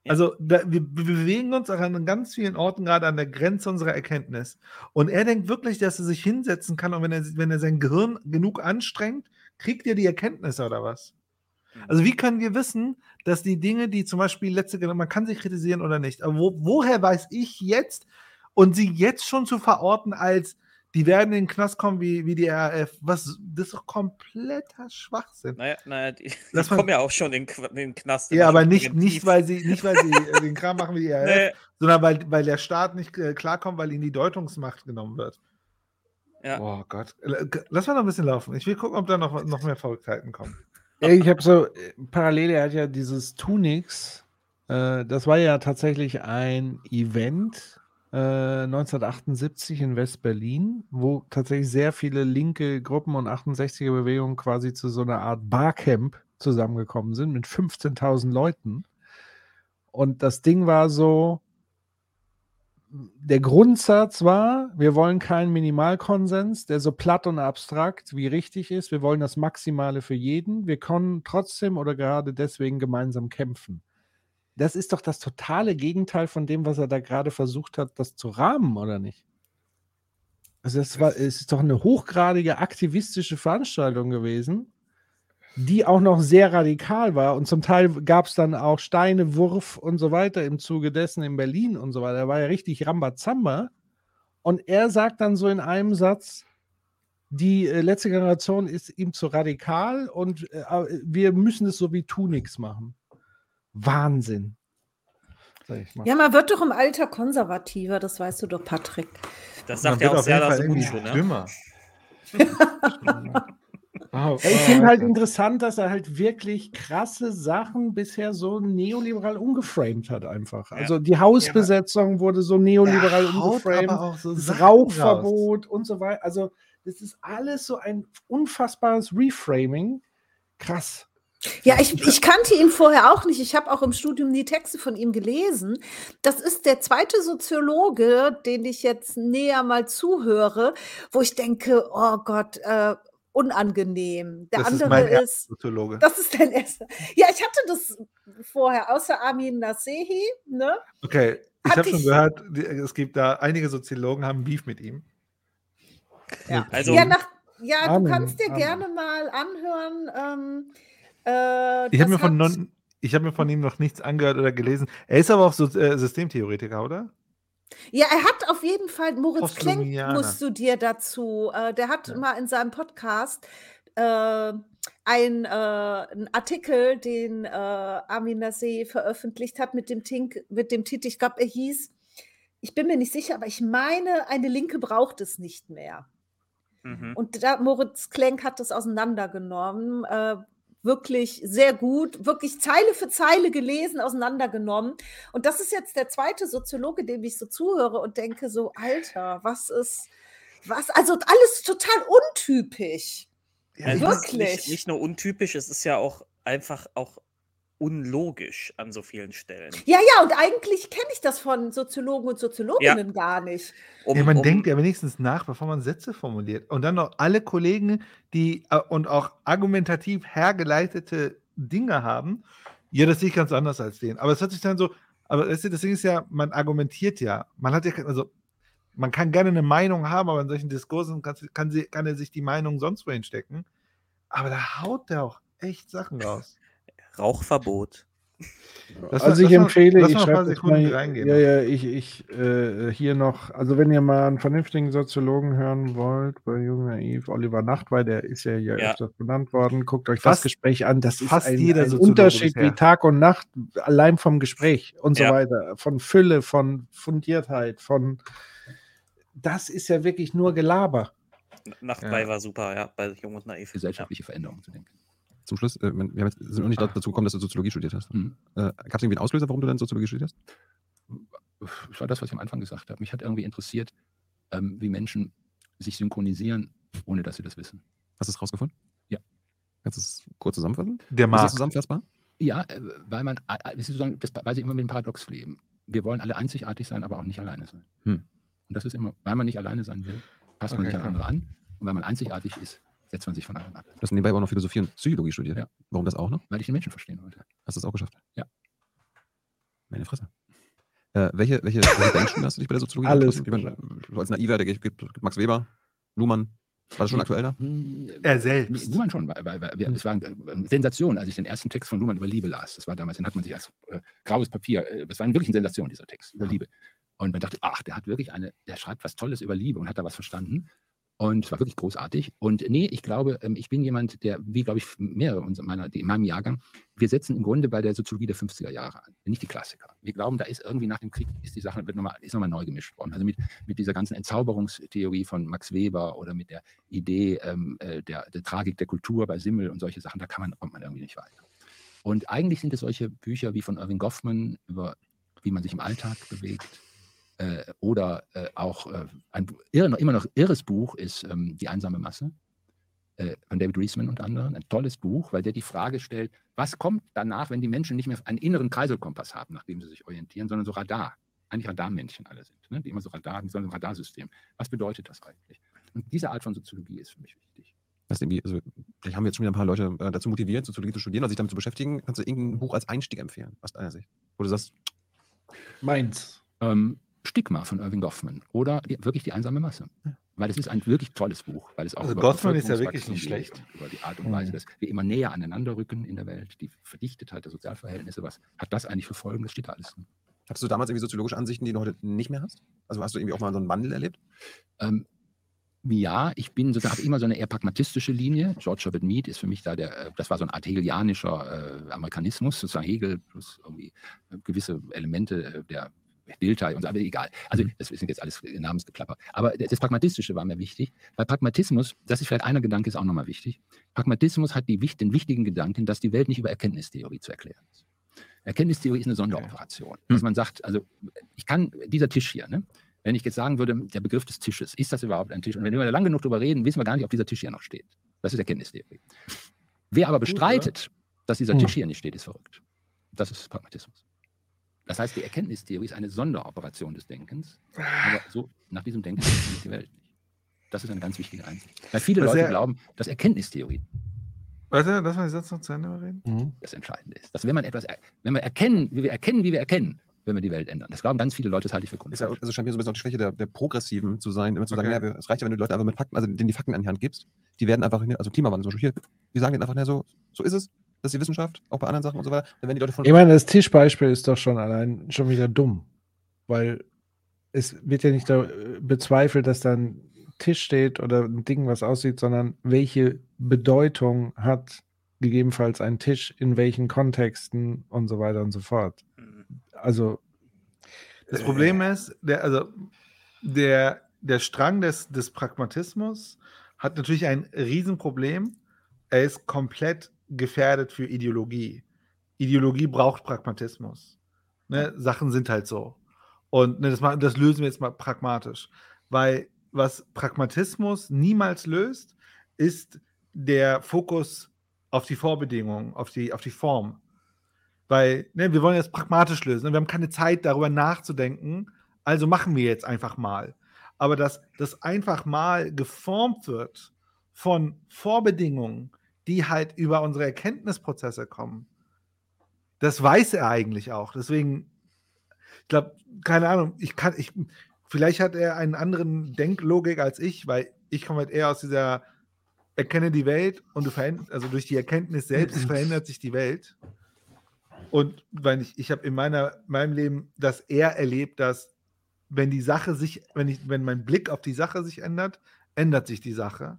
D: Also da, wir, wir bewegen uns auch an ganz vielen Orten gerade an der Grenze unserer Erkenntnis. Und er denkt wirklich, dass er sich hinsetzen kann und wenn er, wenn er sein Gehirn genug anstrengt, kriegt er die Erkenntnisse oder was? Also wie können wir wissen, dass die Dinge, die zum Beispiel letzte, man kann sie kritisieren oder nicht, aber wo, woher weiß ich jetzt und sie jetzt schon zu verorten als, die werden in den Knast kommen wie, wie die RAF, was, das ist doch kompletter Schwachsinn.
B: Naja, naja die, die kommen ja auch schon in, in den Knast.
D: Ja, aber nicht, nicht, weil sie, nicht, weil sie äh, den Kram machen wie die RAF,
B: Nee,
D: sondern weil, weil der Staat nicht äh, klarkommt, weil ihnen die Deutungsmacht genommen wird.
B: ja.
D: Oh Gott. Lass mal noch ein bisschen laufen. Ich will gucken, ob da noch, noch mehr Verrücktheiten kommen.
A: Ja, Ich habe so, äh, parallel, er hat ja dieses Tunix, äh, das war ja tatsächlich ein Event äh, 1978 in West-Berlin, wo tatsächlich sehr viele linke Gruppen und 68er-Bewegungen quasi zu so einer Art Barcamp zusammengekommen sind mit 15.000 Leuten. Und das Ding war so, der Grundsatz war, wir wollen keinen Minimalkonsens, der so platt und abstrakt wie richtig ist. Wir wollen das Maximale für jeden. Wir können trotzdem oder gerade deswegen gemeinsam kämpfen. Das ist doch das totale Gegenteil von dem, was er da gerade versucht hat, das zu rahmen, oder nicht? Also es, war, es ist doch eine hochgradige aktivistische Veranstaltung gewesen, die auch noch sehr radikal war. Und zum Teil gab es dann auch Steine, Wurf und so weiter im Zuge dessen in Berlin und so weiter. Er war ja richtig Rambazamba. Und er sagt dann so in einem Satz, die äh, letzte Generation ist ihm zu radikal und äh, äh, wir müssen es so wie Tunix machen. Wahnsinn.
C: Ja, man wird doch im Alter konservativer, das weißt du doch, Patrick.
B: Das sagt ja auch
D: auf jeden
B: sehr
D: Fall
B: das Unschu, ne?
D: dümmer.
A: Ja, ich finde halt interessant, dass er halt wirklich krasse Sachen bisher so neoliberal umgeframed hat einfach.
B: Ja.
A: Also die Hausbesetzung wurde so neoliberal
D: Er
A: umgeframed,
D: so
A: das Rauchverbot und so weiter. Also das ist alles so ein unfassbares Reframing. Krass.
C: Ja, ich, ich kannte ihn vorher auch nicht. Ich habe auch im Studium die Texte von ihm gelesen. Das ist der zweite Soziologe, den ich jetzt näher mal zuhöre, wo ich denke, oh Gott, äh, unangenehm. Der
D: Das ist
C: andere
D: mein erster
C: ist,
D: Soziologe.
C: das ist dein erster. Ja, ich hatte das vorher, außer Armin Nasehi, ne?
D: Okay, ich habe schon gehört, es gibt da einige Soziologen haben Beef mit ihm.
C: Ja,
B: Also-
C: ja, nach, ja du
A: Amen,
C: kannst dir
A: Amen.
C: gerne mal anhören. Ähm, äh,
D: Ich habe mir, von
C: hat-
D: non- ich hab mir von ihm noch nichts angehört oder gelesen. Er ist aber auch so, äh, Systemtheoretiker, oder?
C: Ja, er hat auf jeden Fall, Moritz Klenk musst du dir dazu, äh, der hat
D: Ja.
C: mal in seinem Podcast äh, ein, äh, einen Artikel, den äh, Armin Nasseh veröffentlicht hat mit dem, Tink, mit dem Titel, ich glaube, er hieß, ich bin mir nicht sicher, aber ich meine, eine Linke braucht es nicht mehr.
B: Mhm.
C: Und da, Moritz Klenk hat das auseinandergenommen. Äh, wirklich sehr gut, wirklich Zeile für Zeile gelesen, auseinandergenommen. Und das ist jetzt der zweite Soziologe, dem ich so zuhöre und denke so, Alter, was ist, was, also alles total untypisch.
B: Ist
C: wirklich.
B: Nicht, nicht nur untypisch, es ist ja auch einfach auch unlogisch an so vielen Stellen.
C: Ja, ja, und eigentlich kenne ich das von Soziologen und Soziologinnen gar nicht.
B: Um,
D: ja, man
B: um,
D: denkt ja wenigstens nach, bevor man Sätze formuliert. Und dann noch alle Kollegen, die äh, und auch argumentativ hergeleitete Dinge haben. Ja, das sehe ich ganz anders als den. Aber es hört sich dann so, aber das das Ding ist ja, man argumentiert ja. Man hat ja, also man kann gerne eine Meinung haben, aber in solchen Diskursen kann, kann, sie, kann er sich die Meinung sonst wohin stecken. Aber da haut der auch echt Sachen raus.
B: Rauchverbot.
D: Lass
A: also ich empfehle,
D: lass
A: ich schreibe das mal,
D: reingehen
A: ja,
D: noch.
A: ja, ich, ich äh, hier noch, also wenn ihr mal einen vernünftigen Soziologen hören wollt, bei Jung Naiv, Oliver Nachtwey, der ist ja hier
B: Ja.
A: öfters benannt worden, guckt euch
D: Fast-
A: das Gespräch an, das ist
D: fast
A: ein,
D: jeder
A: ein Unterschied
D: bisher.
A: wie Tag und Nacht, allein vom Gespräch und
B: Ja.
A: so weiter, von Fülle, von Fundiertheit, von, das ist ja wirklich nur Gelaber.
B: Nachtbei
D: Ja.
B: war super, ja, bei Jung und Naiv.
F: gesellschaftliche Veränderungen zu denken.
E: Zum Schluss, äh, wir haben jetzt, sind noch nicht
D: Ah.
E: dazu gekommen, dass du Soziologie studiert hast.
F: Mhm.
E: Äh, Gab es irgendwie einen Auslöser, warum du dann Soziologie studiert hast?
F: Das war das, was ich am Anfang gesagt habe. Mich hat irgendwie interessiert, ähm, wie Menschen sich synchronisieren, ohne dass sie das wissen.
E: Hast du es rausgefunden?
F: Ja.
E: Kannst du es kurz zusammenfassen?
D: Der
E: Ist das
D: Markt.
E: zusammenfassbar?
F: Ja, äh, weil man, äh, äh, das ist sozusagen, das, weil sie immer mit dem Paradox leben. Wir wollen alle einzigartig sein, aber auch nicht alleine sein.
E: Hm.
F: Und das ist immer, weil man nicht alleine sein will, passt man
D: Okay,
F: nicht an andere an. Und weil man einzigartig ist, setzt man sich von anderen ab.
E: Du hast nebenbei aber auch noch Philosophie und Psychologie studiert.
F: Ja.
E: Warum das auch noch?
F: Weil ich den Menschen verstehen wollte.
E: Hast du es auch geschafft?
F: Ja.
E: Meine Fresse. Äh, welche, welche, welche Denkstuhl hast du dich bei der Soziologie
A: Alles
E: meine, als Naiver, der gibt, gibt Max Weber, Luhmann. War das schon aktuell da?
F: Hm,
D: Er selbst.
F: Luhmann schon, weil, weil, weil wir, es war eine Sensation, als ich den ersten Text von Luhmann über Liebe las. Das war damals, den hat man sich als äh, graues Papier, äh, das war wirklich eine Sensation, dieser Text über Liebe. Und man dachte, ach, der hat wirklich eine, der schreibt was Tolles über Liebe und hat da was verstanden. Und es war wirklich großartig. Und nee, ich glaube, ähm, ich bin jemand, der, wie glaube ich, mehrere meiner, in meinem Jahrgang, wir setzen im Grunde bei der Soziologie der 50er Jahre an, nicht die Klassiker. Wir glauben, da ist irgendwie nach dem Krieg, ist die Sache wird noch mal, ist nochmal neu gemischt worden. Also mit, mit dieser ganzen Entzauberungstheorie von Max Weber oder mit der Idee ähm, äh, der, der Tragik der Kultur bei Simmel und solche Sachen, da kann man, kommt man irgendwie nicht weiter. Und eigentlich sind es solche Bücher wie von Irving Goffman über wie man sich im Alltag bewegt, oder äh, auch äh, ein irre, immer noch irres Buch ist ähm, Die einsame Masse äh, von David Reisman und anderen. Ein tolles Buch, weil der die Frage stellt, was kommt danach, wenn die Menschen nicht mehr einen inneren Kreiselkompass haben, nach dem sie sich orientieren, sondern so Radar, eigentlich Radarmännchen alle sind, ne? die immer so Radar, so ein Radarsystem. Was bedeutet das eigentlich? Und diese Art von Soziologie ist für mich wichtig.
E: Das ist irgendwie, also, vielleicht haben wir jetzt schon wieder ein paar Leute äh, dazu motiviert, Soziologie zu studieren oder sich damit zu beschäftigen. Kannst du irgendein Buch als Einstieg empfehlen, aus deiner Sicht? Wo du sagst,
A: Meins.
F: Ähm, Stigma von Irving Goffman oder die, wirklich die einsame Masse. Weil es ist ein wirklich tolles Buch, weil es auch
D: Also
F: über
D: Goffman ist ja wirklich nicht schlecht.
F: Über die Art und Weise, dass wir immer näher aneinander rücken in der Welt, die Verdichtetheit der Sozialverhältnisse, was hat das eigentlich für Folgen? Das steht da alles drin.
E: hattest du damals irgendwie soziologische Ansichten, die du heute nicht mehr hast? Also hast du irgendwie auch mal so einen Wandel erlebt?
F: Ähm, ja, ich bin sozusagen habe immer so eine eher pragmatistische Linie. George Herbert Mead ist für mich da der, äh, das war so eine Art hegelianischer äh, Amerikanismus, sozusagen Hegel plus irgendwie äh, gewisse Elemente äh, der Bildteil und so, aber egal. Also
E: Mhm.
F: das sind jetzt alles Namensgeplapper. Aber das Pragmatistische war mir wichtig, weil Pragmatismus, das ist vielleicht einer Gedanke, ist auch nochmal wichtig. Pragmatismus hat die, den wichtigen Gedanken, dass die Welt nicht über Erkenntnistheorie zu erklären ist. Erkenntnistheorie ist eine Sonderoperation. Dass man sagt, also ich kann, dieser Tisch hier, ne? wenn ich jetzt sagen würde, der Begriff des Tisches, ist das überhaupt ein Tisch? Und wenn wir lang genug darüber reden, wissen wir gar nicht, ob dieser Tisch hier noch steht. Das ist Erkenntnistheorie. Wer aber bestreitet, dass dieser. Tisch hier nicht steht, ist verrückt. Das ist Pragmatismus. Das heißt, die Erkenntnistheorie ist eine Sonderoperation des Denkens, aber so nach diesem Denken funktioniert die Welt nicht. Das ist eine ganz wichtige Einsicht. Weil viele
D: Was
F: Leute
D: ja-
F: glauben, dass Erkenntnistheorie
D: Warte, lass mal den Satz noch zu Ende reden.
A: Mhm.
F: das Entscheidende ist. Dass wenn man etwas, er- wenn wir erkennen, wie wir erkennen, wie wir erkennen, wenn wir die Welt ändern. Das glauben ganz viele Leute, das halte ich für Grund.
E: Ist ja, also scheint mir so ein bisschen auch die Schwäche der, der Progressiven zu sein, immer zu sagen,
D: Okay.
E: ja, wir- es reicht ja, wenn du die Leute einfach mit Fakten, also denen die Fakten an die Hand gibst, die werden einfach, also Klimawandel zum Beispiel, hier, die sagen denen einfach, na, so, so ist es, das ist die Wissenschaft, auch bei anderen Sachen und so weiter. Werden die Leute von,
A: Ich meine, das Tischbeispiel ist doch schon allein schon wieder dumm, weil es wird ja nicht da äh, bezweifelt, dass da ein Tisch steht oder ein Ding, was aussieht, sondern welche Bedeutung hat gegebenenfalls ein Tisch in welchen Kontexten und so weiter und so fort. Also,
D: Das Problem ist, der, also der, der Strang des, des Pragmatismus hat natürlich ein Riesenproblem. Er ist komplett gefährdet für Ideologie. Ideologie braucht Pragmatismus. Ne? Sachen sind halt so. Und ne, das, das lösen wir jetzt mal pragmatisch. Weil was Pragmatismus niemals löst, ist der Fokus auf die Vorbedingungen, auf die, auf die Form. Weil ne, wir wollen jetzt pragmatisch lösen. Ne? Wir haben keine Zeit, darüber nachzudenken. Also machen wir jetzt einfach mal. Aber dass das einfach mal geformt wird von Vorbedingungen, die halt über unsere Erkenntnisprozesse kommen, das weiß er eigentlich auch. Deswegen, ich glaube, keine Ahnung, ich kann, ich, vielleicht hat er einen anderen Denklogik als ich, weil ich komme halt eher aus dieser erkenne die Welt und du veränderst, also durch die Erkenntnis selbst verändert sich die Welt. Und weil ich, ich habe in meiner, meinem Leben das eher erlebt, dass wenn die Sache sich, wenn ich, wenn mein Blick auf die Sache sich ändert, ändert sich die Sache.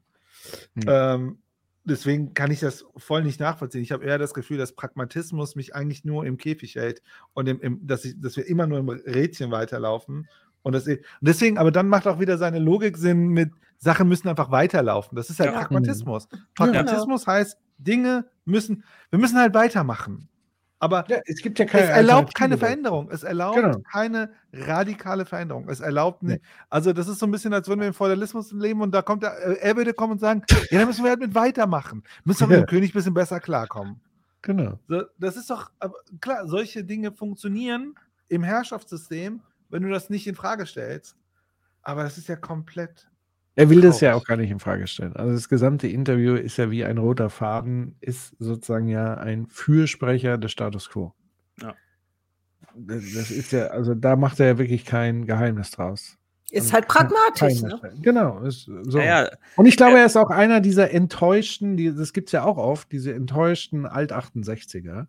A: Hm.
D: Ähm, deswegen kann ich das voll nicht nachvollziehen. Ich habe eher das Gefühl, dass Pragmatismus mich eigentlich nur im Käfig hält und im, im, dass, ich, dass wir immer nur im Rädchen weiterlaufen. Und, das, und deswegen, aber dann macht auch wieder seine Logik Sinn mit Sachen müssen einfach weiterlaufen. Das ist halt
B: Ja.
D: Pragmatismus. Pragmatismus heißt, Dinge müssen, wir müssen halt weitermachen. Aber
A: ja, es gibt ja
D: es
A: keine
D: erlaubt keine. Veränderung. Es erlaubt
A: Genau.
D: keine radikale Veränderung. Es erlaubt
A: Nee.
D: nicht. Also, das ist so ein bisschen, als würden wir im Feudalismus leben und da kommt er, äh, er würde kommen und sagen: Ja, dann müssen wir halt mit weitermachen. Müssen wir mit
A: Ja.
D: dem König ein bisschen besser klarkommen.
A: Genau.
D: So, das ist doch, aber klar, solche Dinge funktionieren im Herrschaftssystem, wenn du das nicht in Frage stellst. Aber das ist ja komplett.
A: Er will das ja auch gar nicht in Frage stellen. Also das gesamte Interview ist ja wie ein roter Faden, ist sozusagen ja ein Fürsprecher des Status quo. das das ist ja, also da macht er ja wirklich kein Geheimnis draus.
C: Ist
A: Und
C: halt pragmatisch, ne?
A: Genau, ist so.
B: Naja,
A: Und ich glaube, er ist auch einer dieser enttäuschten, die, das gibt es ja auch oft, diese enttäuschten Alt-68er.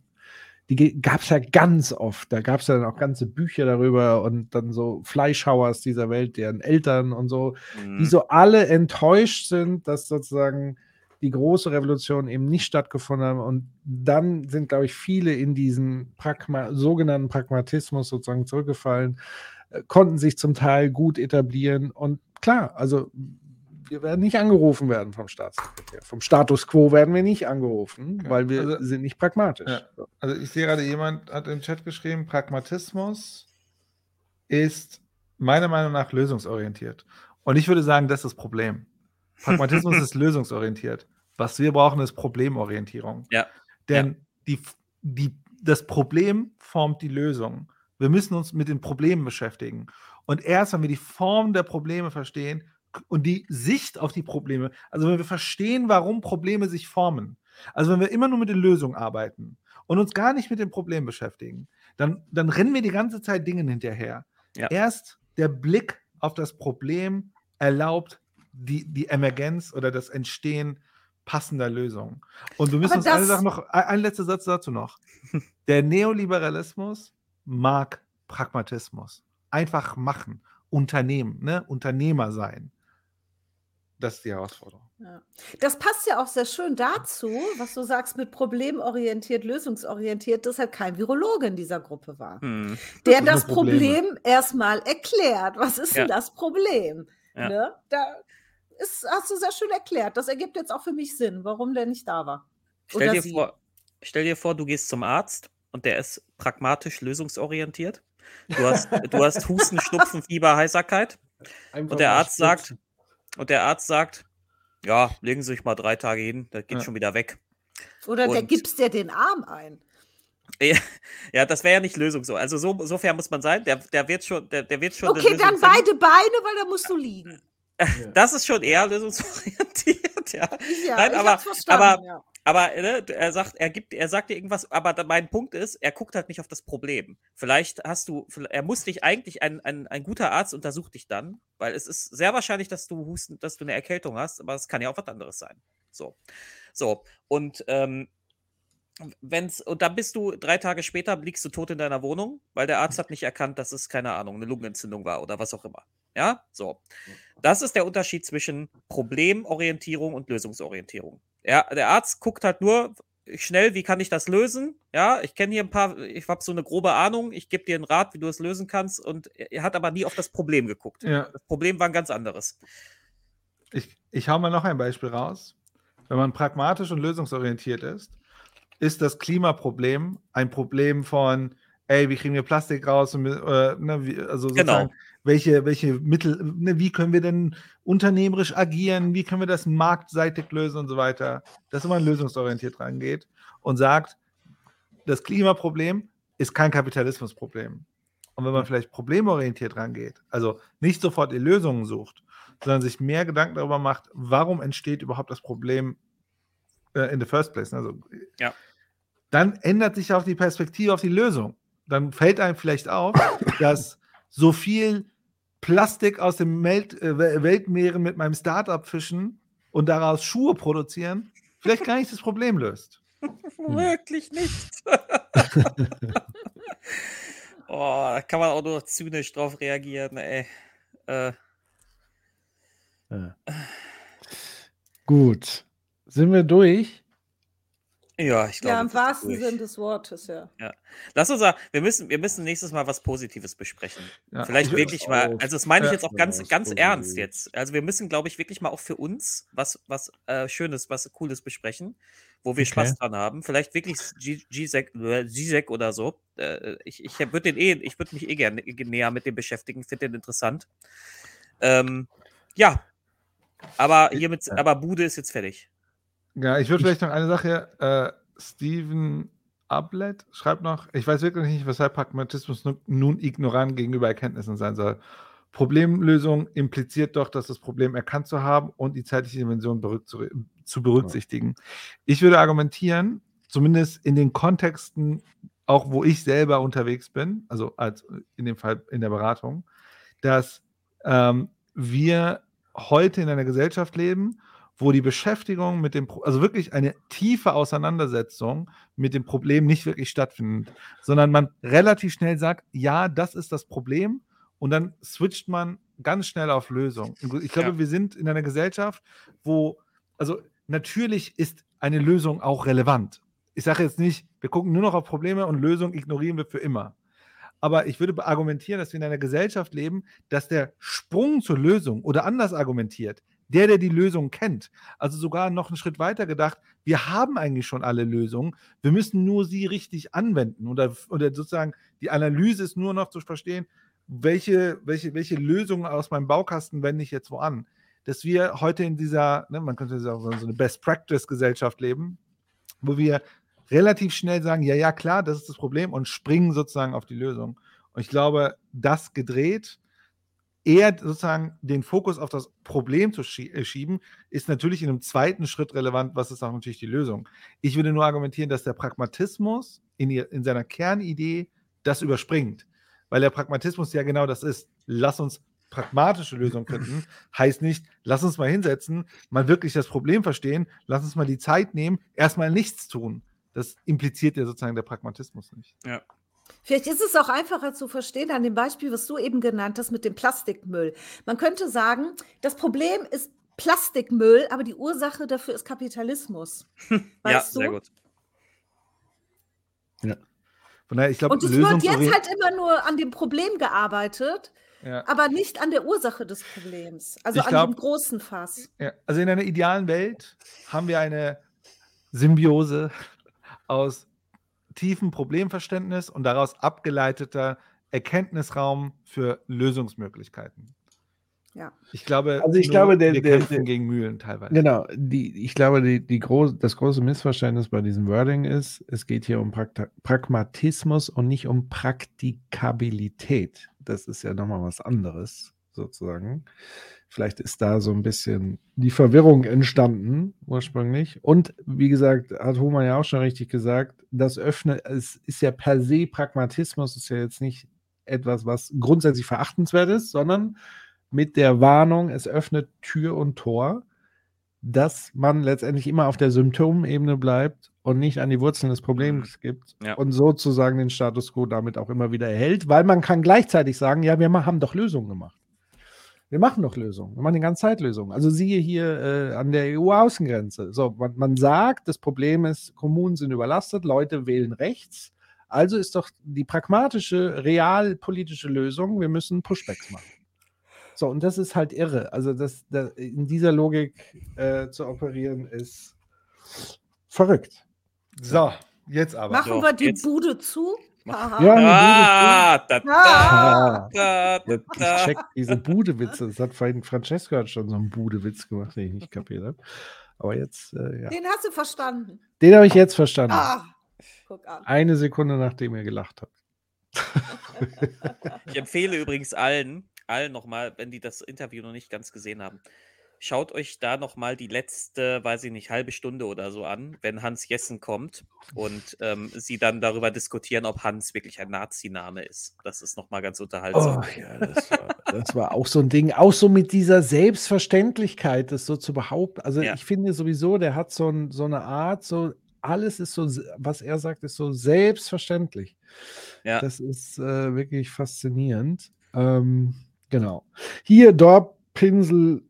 A: Die gab es ja ganz oft. Da gab es ja dann auch ganze Bücher darüber und dann so Fleischhauers dieser Welt, deren Eltern und so, die
B: mhm.
A: so alle enttäuscht sind, dass sozusagen die große Revolution eben nicht stattgefunden haben. Und dann sind, glaube ich, viele in diesen Pragma sogenannten Pragmatismus sozusagen zurückgefallen, äh, konnten sich zum Teil gut etablieren. Und klar, also wir werden nicht angerufen werden vom Staatssekretär. Vom Status quo werden wir nicht angerufen,
D: Ja,
A: weil wir
D: also-
A: sind nicht pragmatisch.
D: Ja. Also ich sehe gerade, jemand hat im Chat geschrieben, Pragmatismus ist meiner Meinung nach lösungsorientiert. Und ich würde sagen, das ist das Problem. Pragmatismus ist lösungsorientiert. Was wir brauchen, ist Problemorientierung.
B: Ja.
D: Denn Die, die, das Problem formt die Lösung. Wir müssen uns mit den Problemen beschäftigen. Und erst, wenn wir die Form der Probleme verstehen und die Sicht auf die Probleme, also wenn wir verstehen, warum Probleme sich formen, also wenn wir immer nur mit den Lösungen arbeiten und uns gar nicht mit dem Problem beschäftigen, dann, dann rennen wir die ganze Zeit Dingen hinterher.
B: Ja.
D: Erst der Blick auf das Problem erlaubt die, die Emergenz oder das Entstehen passender Lösungen. Und wir müssen
C: Aber
D: uns eine Sache noch, ein, ein letzter Satz dazu noch. Der Neoliberalismus mag Pragmatismus. Einfach machen, Unternehmen, ne? Unternehmer sein. Das ist die Herausforderung.
C: Ja. Das passt ja auch sehr schön dazu, was du sagst mit problemorientiert, lösungsorientiert, dass halt kein Virologe in dieser Gruppe war.
B: Hm.
C: Der das
D: Probleme.
C: Problem erstmal erklärt. Was ist denn
B: Ja.
C: das Problem?
B: Ja.
C: Ne? Da ist, hast du sehr schön erklärt. Das ergibt jetzt auch für mich Sinn, warum der nicht da war.
B: Stell dir, vor, stell dir vor, du gehst zum Arzt und der ist pragmatisch lösungsorientiert. Du hast, du hast Husten, Schnupfen, Fieber, Heiserkeit.
A: Einfach
B: Und der Arzt sagt,
A: spritzen.
B: Und der Arzt sagt, ja, legen Sie sich mal drei Tage hin, das geht
D: Ja.
B: schon wieder weg.
C: Oder der
B: und-
C: gibst dir den Arm ein.
B: Ja, das wäre ja nicht Lösung so. Also so, so fair muss man sein. Der, der wird schon, der, der wird schon.
C: Okay, dann
B: finden.
C: beide Beine, weil da musst du liegen.
B: Das ist schon eher lösungsorientiert, ja.
C: Ja,
B: Nein, aber- aber-
C: ja.
B: Aber ne, er sagt, er gibt, er sagt dir irgendwas, aber mein Punkt ist, er guckt halt nicht auf das Problem. Vielleicht hast du, er muss dich eigentlich, ein, ein, ein guter Arzt untersucht dich dann, weil es ist sehr wahrscheinlich, dass du Husten, dass du eine Erkältung hast, aber es kann ja auch was anderes sein. So. So. Und ähm, wenn's, und dann bist du drei Tage später, liegst du tot in deiner Wohnung, weil der Arzt hat nicht erkannt, dass es, keine Ahnung, eine Lungenentzündung war oder was auch immer. Ja, so. Das ist der Unterschied zwischen Problemorientierung und Lösungsorientierung. Ja, der Arzt guckt halt nur schnell, wie kann ich das lösen? Ja, ich kenne hier ein paar, ich habe so eine grobe Ahnung, ich gebe dir einen Rat, wie du es lösen kannst und er hat aber nie auf das Problem geguckt.
D: Ja.
B: Das Problem war ein ganz anderes.
D: Ich, ich hau mal noch ein Beispiel raus. Wenn man pragmatisch und lösungsorientiert ist, ist das Klimaproblem ein Problem von, ey, wie kriegen wir Plastik raus? Und, äh, ne, wie, also
B: Genau.
D: Welche, welche Mittel, ne, wie können wir denn unternehmerisch agieren? Wie können wir das marktseitig lösen und so weiter? Dass man lösungsorientiert rangeht und sagt, das Klimaproblem ist kein Kapitalismusproblem. Und wenn man vielleicht problemorientiert rangeht, also nicht sofort die Lösungen sucht, sondern sich mehr Gedanken darüber macht, warum entsteht überhaupt das Problem äh, in the first place. Also,
B: Ja.
D: Dann ändert sich auch die Perspektive auf die Lösung. Dann fällt einem vielleicht auf, dass so viel Plastik aus dem Welt, äh, Wel- Weltmeeren mit meinem Startup fischen und daraus Schuhe produzieren, vielleicht gar nicht das Problem löst.
B: Wirklich nicht. oh, da kann man auch nur zynisch drauf reagieren, ey. Äh,
A: Ja. Gut. Sind wir durch?
B: Ja, ich glaube.
C: Ja, im wahrsten
B: durch.
C: Sinn des Wortes, ja.
B: Lass uns sagen, wir müssen, wir müssen nächstes Mal was Positives besprechen.
D: Ja,
B: Vielleicht
D: ich-
B: wirklich mal, also das meine ich
D: Ja.
B: jetzt auch ganz,
A: Ja,
B: ganz ernst jetzt. Also wir müssen, glaube ich, wirklich mal auch für uns was, was äh, Schönes, was Cooles besprechen, wo wir
A: Okay.
B: Spaß dran haben. Vielleicht wirklich G-Sec äh, G-Sec oder so. Äh, ich ich würde den eh, ich würde mich eh gerne näher mit dem beschäftigen, finde den interessant. Ähm, ja. Aber hiermit,
D: Ja.
B: aber Bude ist jetzt fertig.
D: Ja, ich würde vielleicht noch eine Sache, äh, Steven Ablett schreibt noch, ich weiß wirklich nicht, weshalb Pragmatismus nu- nun ignorant gegenüber Erkenntnissen sein soll. Problemlösung impliziert doch, dass das Problem erkannt zu haben und die zeitliche Dimension zu berücksichtigen. Ich würde argumentieren, zumindest in den Kontexten auch wo ich selber unterwegs bin, also als in dem Fall in der Beratung, dass ähm, wir heute in einer Gesellschaft leben, wo die Beschäftigung mit dem, also wirklich eine tiefe Auseinandersetzung mit dem Problem nicht wirklich stattfindet, sondern man relativ schnell sagt, ja, das ist das Problem und dann switcht man ganz schnell auf Lösung. Ich glaube,
B: Ja.
D: wir sind in einer Gesellschaft, wo, also natürlich ist eine Lösung auch relevant. Ich sage jetzt nicht, wir gucken nur noch auf Probleme und Lösungen ignorieren wir für immer. Aber ich würde argumentieren, dass wir in einer Gesellschaft leben, dass der Sprung zur Lösung oder anders argumentiert, der, der die Lösung kennt, also sogar noch einen Schritt weiter gedacht, wir haben eigentlich schon alle Lösungen, wir müssen nur sie richtig anwenden oder, oder sozusagen die Analyse ist nur noch zu verstehen, welche, welche, welche Lösungen aus meinem Baukasten wende ich jetzt wo an. Dass wir heute in dieser, ne, man könnte sagen, so eine Best-Practice-Gesellschaft leben, wo wir relativ schnell sagen, ja, ja, klar, das ist das Problem und springen sozusagen auf die Lösung. Und ich glaube, das gedreht, eher sozusagen den Fokus auf das Problem zu äh, schieben, ist natürlich in einem zweiten Schritt relevant, was ist auch natürlich die Lösung. Ich würde nur argumentieren, dass der Pragmatismus in, ihr, in seiner Kernidee das überspringt. Weil der Pragmatismus ja genau das ist. Lass uns pragmatische Lösungen finden. Heißt nicht, lass uns mal hinsetzen, mal wirklich das Problem verstehen, lass uns mal die Zeit nehmen, erstmal nichts tun. Das impliziert ja sozusagen der Pragmatismus nicht.
B: Ja.
C: Vielleicht ist es auch einfacher zu verstehen an dem Beispiel, was du eben genannt hast mit dem Plastikmüll. Man könnte sagen, das Problem ist Plastikmüll, aber die Ursache dafür ist Kapitalismus.
B: ja,
C: Weißt
B: sehr
C: du?
B: gut.
D: Von daher, ich glaube,
C: Und es wird jetzt halt immer nur an dem Problem gearbeitet,
D: ja.
C: aber nicht an der Ursache des Problems. Also
D: Ich
C: an
D: glaub-
C: dem großen Fass.
D: Ja, also in einer idealen Welt haben wir eine Symbiose aus tiefem Problemverständnis und daraus abgeleiteter Erkenntnisraum für Lösungsmöglichkeiten.
C: Ja.
D: Ich glaube,
A: Also ich
D: nur
A: glaube, der-
D: wir
A: der-
D: kämpfen
A: der-
D: gegen Mühlen teilweise.
A: Genau, die, ich glaube, die, die groß, das große Missverständnis bei diesem Wording ist, es geht hier um Prakta Pragmatismus und nicht um Praktikabilität. Das ist ja nochmal was anderes, sozusagen. Vielleicht ist da so ein bisschen die Verwirrung entstanden, ursprünglich. Und wie gesagt, hat Homer ja auch schon richtig gesagt, das öffnet, es ist ja per se Pragmatismus, ist ja jetzt nicht etwas, was grundsätzlich verachtenswert ist, sondern mit der Warnung, es öffnet Tür und Tor, dass man letztendlich immer auf der Symptomebene bleibt und nicht an die Wurzeln des Problems gibt
B: Ja.
A: und sozusagen den Status quo damit auch immer wieder erhält, weil man kann gleichzeitig sagen, ja, wir haben doch Lösungen gemacht. Wir machen doch Lösungen. Wir machen die ganze Zeit Lösungen. Also siehe hier äh, an der EU-Außengrenze. So, man, man sagt, das Problem ist, Kommunen sind überlastet, Leute wählen rechts. Also ist doch die pragmatische, realpolitische Lösung, wir müssen Pushbacks machen. So, und das ist halt irre. Also das, das, in dieser Logik äh, zu operieren ist verrückt.
D: So, jetzt aber.
C: Machen
B: So,
C: wir die
B: jetzt-
C: Bude zu?
A: Ja,
B: Ah, da, da, da, da,
A: Ich check diese Budewitze. Das hat vorhin Francesco hat schon so einen Budewitz gemacht, den ich nicht kapiert habe. Aber jetzt, äh, ja.
C: Den hast du verstanden.
A: Den habe ich jetzt verstanden.
C: Ah, guck an.
A: Eine Sekunde, nachdem er gelacht hat.
B: Ich empfehle übrigens allen, allen nochmal, wenn die das Interview noch nicht ganz gesehen haben, schaut euch da nochmal die letzte, weiß ich nicht, halbe Stunde oder so an, wenn Hans Jessen kommt und ähm, sie dann darüber diskutieren, ob Hans wirklich ein Nazi-Name ist. Das ist nochmal ganz unterhaltsam.
A: Oh ja, das war, das war auch so ein Ding. Auch so mit dieser Selbstverständlichkeit, das so zu behaupten. Also
B: Ja.
A: ich finde sowieso, der hat so, ein, so eine Art, so alles ist so, was er sagt, ist so selbstverständlich.
B: Ja.
A: Das ist äh, wirklich faszinierend. Ähm, genau. Hier, Dorpinsel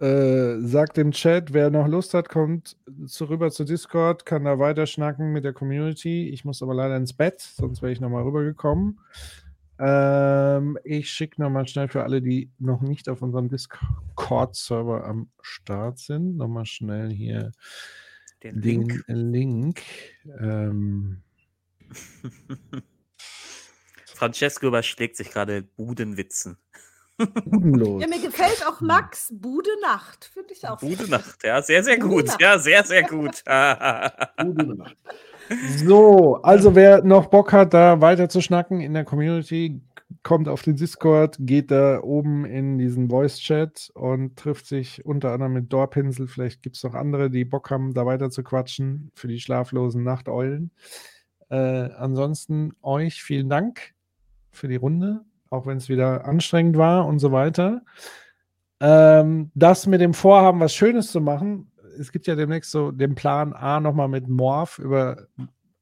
A: äh, sagt im Chat, wer noch Lust hat, kommt zu, rüber zu Discord, kann da weiter schnacken mit der Community. Ich muss aber leider ins Bett, sonst wäre ich nochmal rübergekommen. Ähm, ich schicke nochmal schnell für alle, die noch nicht auf unserem Discord-Server am Start sind, nochmal schnell hier
B: Den
A: den
B: Link.
A: Link. Ähm,
B: Francesco überschlägt sich gerade Budenwitzen.
A: Budenlos.
C: Ja, mir gefällt auch Max Bude Nacht. Finde ich auch.
B: Bude Nacht, ja, sehr, sehr
C: Bude
B: gut.
C: Nacht.
B: Ja, sehr, sehr gut.
A: Gute Nacht. So, also wer noch Bock hat, da weiter zu schnacken in der Community, kommt auf den Discord, geht da oben in diesen Voice-Chat und trifft sich unter anderem mit Dorpinsel. Vielleicht gibt es noch andere, die Bock haben, da weiter zu quatschen für die schlaflosen Nachteulen. Äh, ansonsten euch vielen Dank für die Runde, auch wenn es wieder anstrengend war und so weiter. Ähm, das mit dem Vorhaben, was Schönes zu machen, es gibt ja demnächst so den Plan A nochmal mit Morph über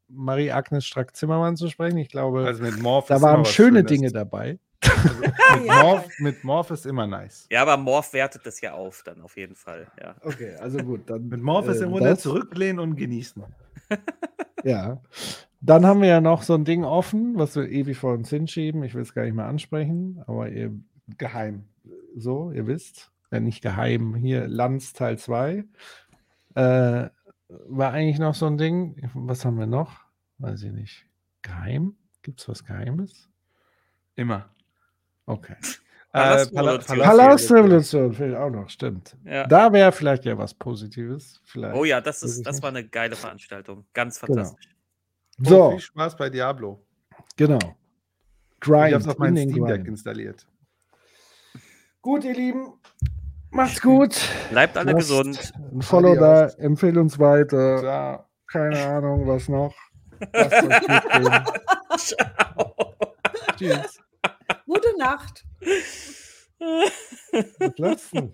A: Marie-Agnes Strack-Zimmermann zu sprechen. Ich glaube,
D: Also mit Morph
A: da
D: ist
A: waren schöne
D: Schönes.
A: Dinge dabei.
D: Mit,
C: Ja.
D: Morph, mit Morph ist immer nice.
B: Ja, aber Morph wertet das ja auf, dann auf jeden Fall. Ja.
A: Okay, also gut. Dann,
D: Mit Morph ist
A: äh,
D: im Grunde
A: das.
D: zurücklehnen und genießen.
A: Ja. Dann haben wir ja noch so ein Ding offen, was wir ewig vor uns hinschieben. Ich will es gar nicht mehr ansprechen, aber ihr
D: Geheim.
A: so, ihr wisst, ja nicht geheim, hier Lanz Teil 2. Äh, war eigentlich noch so ein Ding. Was haben wir noch? Weiß ich nicht. Geheim? Gibt es was Geheimes?
D: Immer.
A: Okay.
D: Äh,
B: Palastrevolution.
D: Pala-
B: Palast-
A: Palastrevolution fehlt auch noch, stimmt.
B: Ja.
A: Da wäre vielleicht ja was Positives. Vielleicht.
B: Oh ja, das, ist, das war eine geile Veranstaltung. Ganz
A: Genau.
B: Fantastisch.
D: Oh,
A: So,
D: viel Spaß bei Diablo.
A: genau.
D: Ich
A: Grind.
D: habe es auf
A: in
D: meinem
A: den
D: Steam Deck
A: Grind.
D: installiert.
A: Gut, ihr Lieben. Macht's gut.
B: Bleibt alle
A: Lasst
B: gesund.
A: Ein Follow da,
D: Adios.
A: empfehlt uns weiter.
D: Ciao.
A: Keine Ahnung, was noch. Lasst euch gut gehen.
B: Ciao.
A: Tschüss.
C: Gute Nacht.
A: Was lassen?